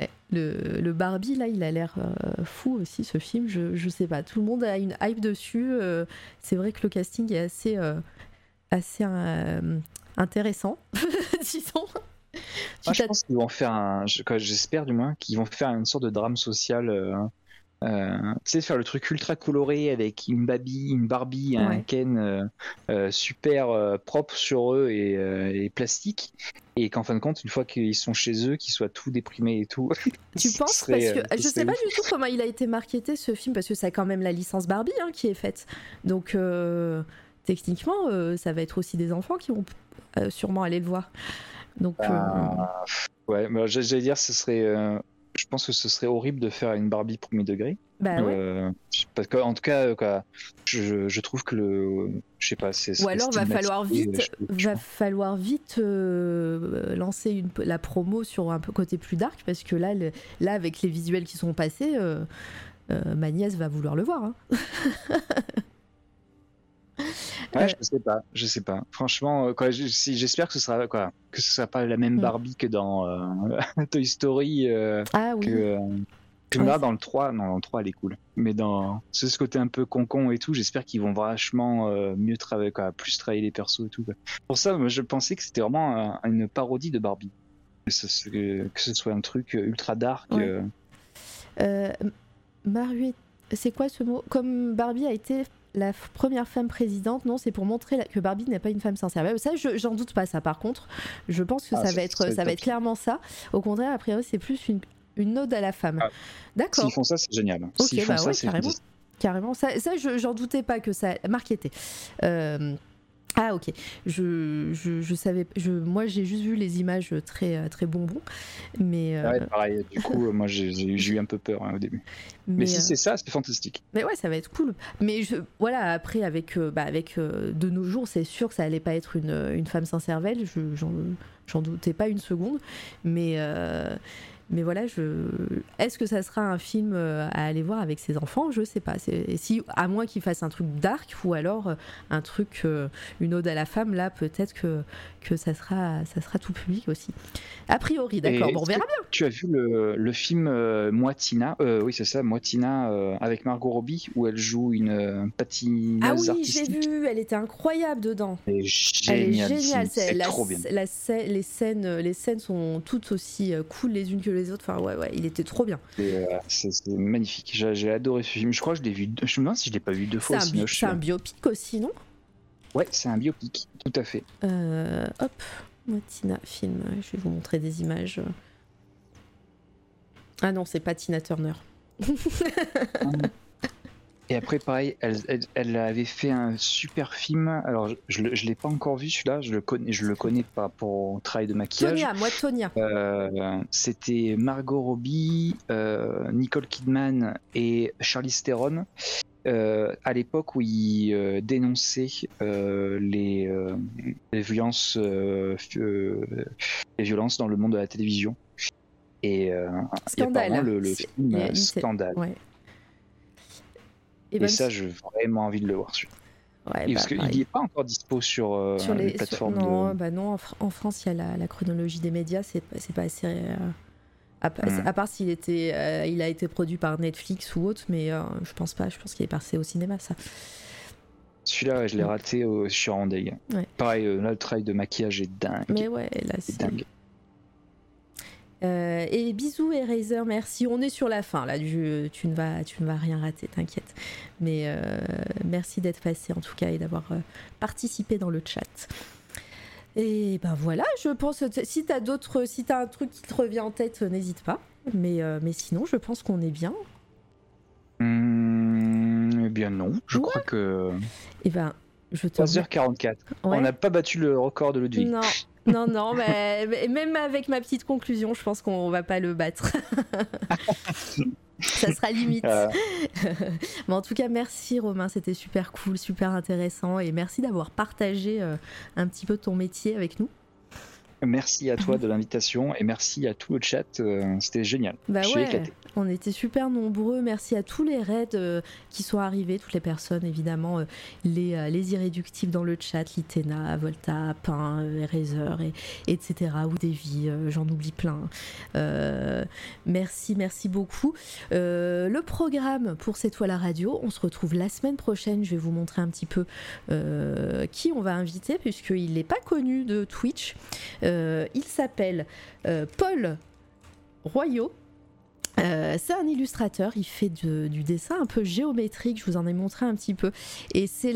Ouais. Le, le Barbie, là, il a l'air euh, fou aussi, ce film. Je, je sais pas, tout le monde a une hype dessus. euh, c'est vrai que le casting est assez, euh, assez intéressant, disons. Moi, je t'att- pense qu'ils vont faire un. je- J'espère du moins qu'ils vont faire une sorte de drame social. Euh, tu sais, faire le truc ultra coloré avec une Barbie, une Barbie, un. Ken euh, euh, super euh, propre sur eux et, et plastique. Et qu'en fin de compte, une fois qu'ils sont chez eux, qu'ils soient tout déprimés et tout. Tu penses serait, parce que je sais pas du tout comment il a été marketé ce film parce que c'est quand même la licence Barbie hein, qui est faite. Donc techniquement, ça va être aussi des enfants qui vont sûrement aller le voir. Donc Ah, ouais, bah, j'allais dire, ce serait. Euh, je pense que ce serait horrible de faire une Barbie premier degré. bah ouais. Euh, parce que, en tout cas, euh, quoi, je, je trouve que le. Je sais pas, c'est. Ou alors va falloir vite, Je- va falloir vite euh, lancer une, la promo sur un peu côté plus dark parce que là, le- là avec les visuels qui sont passés, euh, euh, ma nièce va vouloir le voir. hein. Ouais, Euh, je sais pas, je sais pas. Franchement, euh, quoi, j'espère que ce sera quoi, que ce sera pas la même Mm. Barbie que dans euh, Toy Story, euh, Ah oui. que, que Ouais, là dans le 3, non, dans le 3 elle est cool. Mais dans ce côté un peu concon et tout, j'espère qu'ils vont vachement euh, mieux travailler, quoi, plus travailler les persos et tout. quoi. Pour ça, moi, je pensais que c'était vraiment une parodie de Barbie. Que ce, que- que ce soit un truc ultra dark. Ouais. euh, c'est quoi ce mot? Comme Barbie a été la première femme présidente, non, c'est pour montrer que Barbie n'est pas une femme sincère. Ça, j'en doute pas, ça. Par contre, je pense que ah, ça, va être, ça va être clairement ça. Au contraire, a priori, c'est plus une, une ode à la femme. Ah. D'accord. S'ils font ça, c'est génial. Ok, bah ouais, carrément. Carrément. Ça, ça j'en doutais pas que ça marquait. Euh, ah ok, je, je, savais, je, moi j'ai juste vu les images très euh, très bonbons, mais euh, pareil. Du coup, moi j'ai eu un peu peur hein, au début. Mais, si c'est ça, c'est fantastique. Mais ouais, ça va être cool. Mais je, voilà, après avec bah, avec de nos jours, c'est sûr que ça allait pas être une, une femme sans cervelle. J'en doutais pas une seconde, mais mais voilà, je... est-ce que ça sera un film euh, à aller voir avec ses enfants? Je sais pas. Si, à moins qu'il fasse un truc dark ou alors euh, un truc, euh, une ode à la femme, là peut-être que, que ça, sera, ça sera tout public aussi. A priori, d'accord. Bon, on verra bien. Tu as vu le, le film Moitina Oui, c'est ça, Moitina avec Margot Robbie où elle joue une patineuse Ah oui, j'ai vu. Elle était incroyable dedans. Elle est géniale. Trop bien. les scènes, les scènes sont toutes aussi cool les unes que les autres. Enfin, ouais, ouais, il était trop bien. Euh, c'est magnifique. J'ai adoré ce film. Je crois que je l'ai vu. Je me demande si je l'ai pas vu deux fois. C'est un, biopic aussi, non? Ouais, c'est un biopic, tout à fait. Euh, hop, Tina film. Je vais vous montrer des images. Ah non, c'est pas Tina Turner. Et après, pareil, elle, elle, avait fait un super film. Alors, je ne l'ai pas encore vu celui-là, je le connais, je le connais pas pour travail de maquillage. Tonia, moi Tonia. Euh, C'était Margot Robbie, euh, Nicole Kidman et Charlize Theron. Euh, à l'époque où il euh, dénonçait euh, les, les, violences, les violences dans le monde de la télévision. Et, scandale. le, le film Scandale. Ouais. Et, ça, j'ai vraiment envie de le voir. Ouais, parce bah, qu'il n'est pas encore dispo sur, euh, les, plateformes. Non, bah non en, France, il y a la, chronologie des médias, c'est pas assez. Euh, hmm. à, part s'il était, euh, il a été produit par Netflix ou autre, mais je pense pas. Je pense qu'il est passé au cinéma, ça. Celui-là, je l'ai raté sur Andeg. Pareil, là, le travail de maquillage est dingue. Mais ouais, là, c'est dingue. Euh, et bisous Eraser, merci. On est sur la fin là, tu, tu ne, vas, tu ne vas rien rater, t'inquiète. Mais euh, merci d'être passé en tout cas et d'avoir euh, participé dans le chat. Et ben voilà, je pense. Si t'as d'autres, si t'as un truc qui te revient en tête, n'hésite pas. Mais, mais sinon, je pense qu'on est bien. Mmh, eh bien non, je crois que. Et eh ben, je te. 3h44. On n'a pas battu le record de Ludwig. Non, non, non, mais, même avec ma petite conclusion, je pense qu'on va pas le battre. Ça sera limite. Euh. mais en tout cas, merci Romain, c'était super cool, super intéressant et merci d'avoir partagé euh, un petit peu ton métier avec nous. Merci à toi de l'invitation et merci à tout le chat. Euh, c'était génial. Bah ouais, on était super nombreux. Merci à tous les raids euh, qui sont arrivés, toutes les personnes évidemment, euh, les, les irréductibles dans le chat, Litena, Volta, Pain, Eraser, et, etc. Ou Davy, j'en oublie plein. merci, merci beaucoup. le programme pour cette fois la radio, on se retrouve la semaine prochaine. Je vais vous montrer un petit peu qui on va inviter puisqu'il n'est pas connu de Twitch. Euh, il s'appelle euh, Paul Royaux. Euh, c'est un illustrateur, il fait du dessin un peu géométrique, je vous en ai montré un petit peu. Et c'est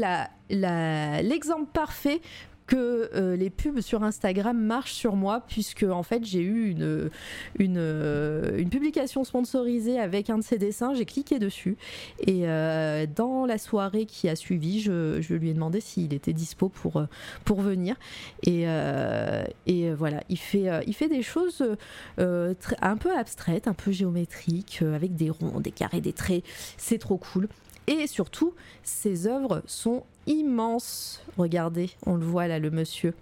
l'exemple parfait que euh, les pubs sur Instagram marchent sur moi puisque en fait j'ai eu une, une, euh, publication sponsorisée avec un de ses dessins, j'ai cliqué dessus. Et euh, dans la soirée qui a suivi, je, je lui ai demandé s'il était dispo pour, pour venir. Et, et voilà, il fait, il fait des choses un peu abstraites, un peu géométriques avec des ronds, des carrés, des traits, c'est trop cool. Et surtout, ses œuvres sont immenses. Regardez, on le voit là, le monsieur.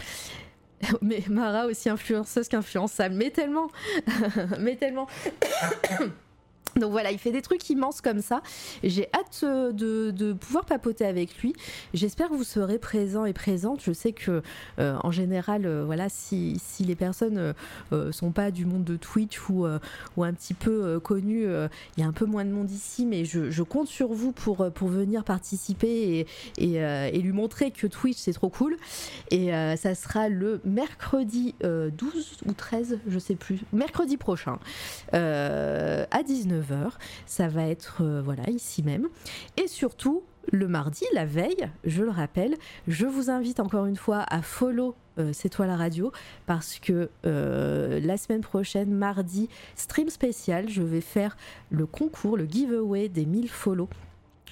Mais Mara aussi influenceuse qu'influençable, mais tellement, mais tellement. Donc voilà, il fait des trucs immenses comme ça. J'ai hâte euh, de, pouvoir papoter avec lui. J'espère que vous serez présents et présentes. Je sais que euh, en général, euh, voilà, si, les personnes ne sont pas du monde de Twitch ou, ou un petit peu connues, il y a un peu moins de monde ici, mais je, compte sur vous pour, pour venir participer et, et, lui montrer que Twitch c'est trop cool. Et ça sera le mercredi 12 ou 13, je sais plus, mercredi prochain à 19h 19h. Ça va être voilà ici même. Et surtout, le mardi, la veille, je le rappelle, je vous invite encore une fois à follow C'est toi la radio parce que la semaine prochaine, mardi, stream spécial, je vais faire le concours, le giveaway des 1000 follow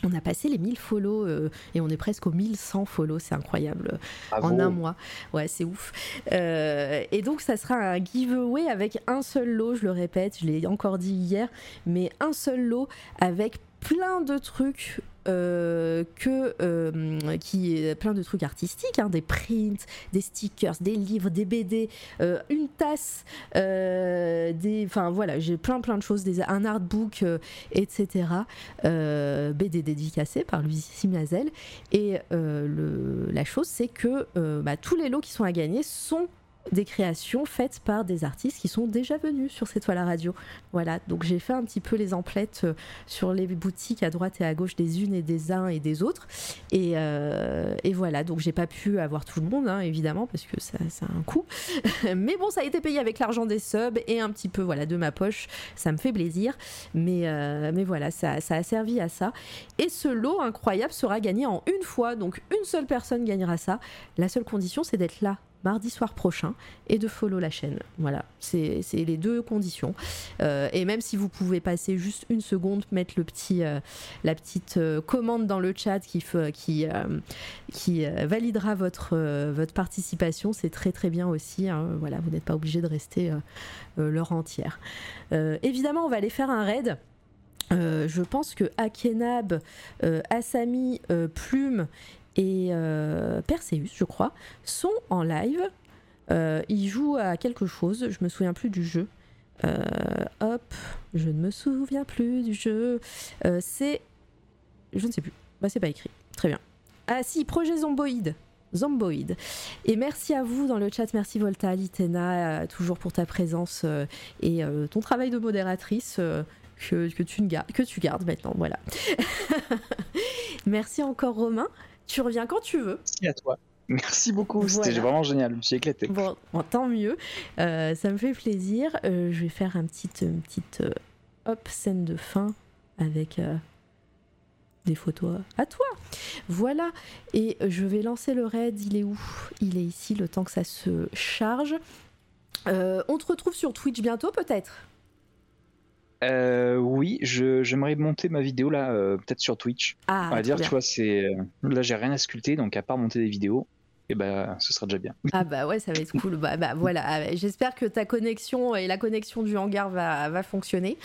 on a passé les 1000 follow euh, et on est presque aux 1100 follow, c'est incroyable en un mois. Ouais, c'est ouf. Euh, et donc ça sera un giveaway avec un seul lot, je le répète, je l'ai encore dit hier, mais un seul lot avec plein de trucs euh, que euh, qui est plein de trucs artistiques, hein, des prints, des stickers, des livres, des BD, euh, une tasse, des, enfin voilà, j'ai plein plein de choses, des, un artbook, etc. BD dédicacé par Lucie Simazel. Et la chose, c'est que bah, tous les lots qui sont à gagner sont des créations faites par des artistes qui sont déjà venus sur cette toile à radio. Voilà, donc j'ai fait un petit peu les emplettes euh, sur les boutiques à droite et à gauche des unes et des uns et des autres. Et, euh, voilà, donc j'ai pas pu avoir tout le monde, hein, évidemment, parce que ça, a un coût. Mais bon, ça a été payé avec l'argent des subs et un petit peu voilà, de ma poche. Ça me fait plaisir. Mais, euh, mais voilà, ça, ça a servi à ça. Et ce lot incroyable sera gagné en une fois. Donc une seule personne gagnera ça. La seule condition, c'est d'être là mardi soir prochain et de follow la chaîne. Voilà, c'est les deux conditions. Euh, et même si vous pouvez passer juste une seconde, mettre le petit, euh, la petite euh, commande dans le chat qui, qui, validera votre, votre participation, c'est très très bien aussi. Hein. Voilà, vous n'êtes pas obligé de rester l'heure entière. évidemment, on va aller faire un raid. je pense que Akenab, Asami, Plume et euh, Perseus, je crois, sont en live. Euh, ils jouent à quelque chose, je me souviens plus du jeu. Euh, hop, je ne me souviens plus du jeu. c'est. Je ne sais plus. Bah, c'est pas écrit. Très bien. Ah, si, projet Zomboid. Zomboid. Et merci à vous dans le chat, merci Volta, Litena, toujours pour ta présence et ton travail de modératrice que, tu que tu gardes maintenant. Voilà. merci encore Romain. Tu reviens quand tu veux. Merci à toi. Merci beaucoup, c'était vraiment génial, je me suis éclaté. Bon, tant mieux, euh, ça me fait plaisir. Euh, je vais faire un petit, une petite euh, hop, scène de fin avec des photos à toi. Voilà, et je vais lancer le raid, il est où? Il est ici, le temps que ça se charge. on te retrouve sur Twitch bientôt peut-être? Euh, oui, j'aimerais monter ma vidéo là, euh, peut-être sur Twitch. Ah, On va dire, tu vois, c'est euh, là j'ai rien à sculpter, donc à part monter des vidéos, et eh ben ce sera déjà bien. Ah bah ouais, ça va être cool. bah, bah, voilà, ah, j'espère que ta connexion et la connexion du hangar va, va fonctionner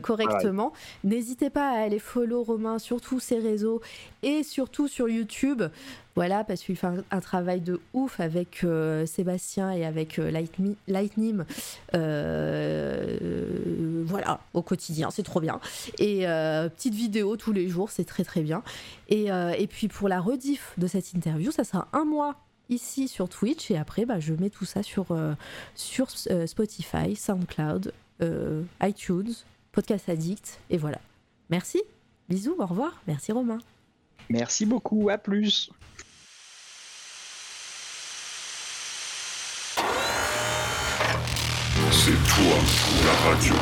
correctement. N'hésitez pas à aller follow Romain sur tous ses réseaux et surtout sur YouTube. Voilà, parce qu'il fait un, travail de ouf avec euh, Sébastien et avec euh, Lightning. Euh, voilà, au quotidien, c'est trop bien. Et petite vidéo tous les jours, c'est très très bien. Et, puis pour la rediff de cette interview, ça sera un mois ici sur Twitch et après bah, je mets tout ça sur, sur Spotify, SoundCloud, iTunes, Podcast Addict et voilà. Merci, bisous, au revoir, merci Romain. Merci beaucoup, à plus. C'est toi la radio.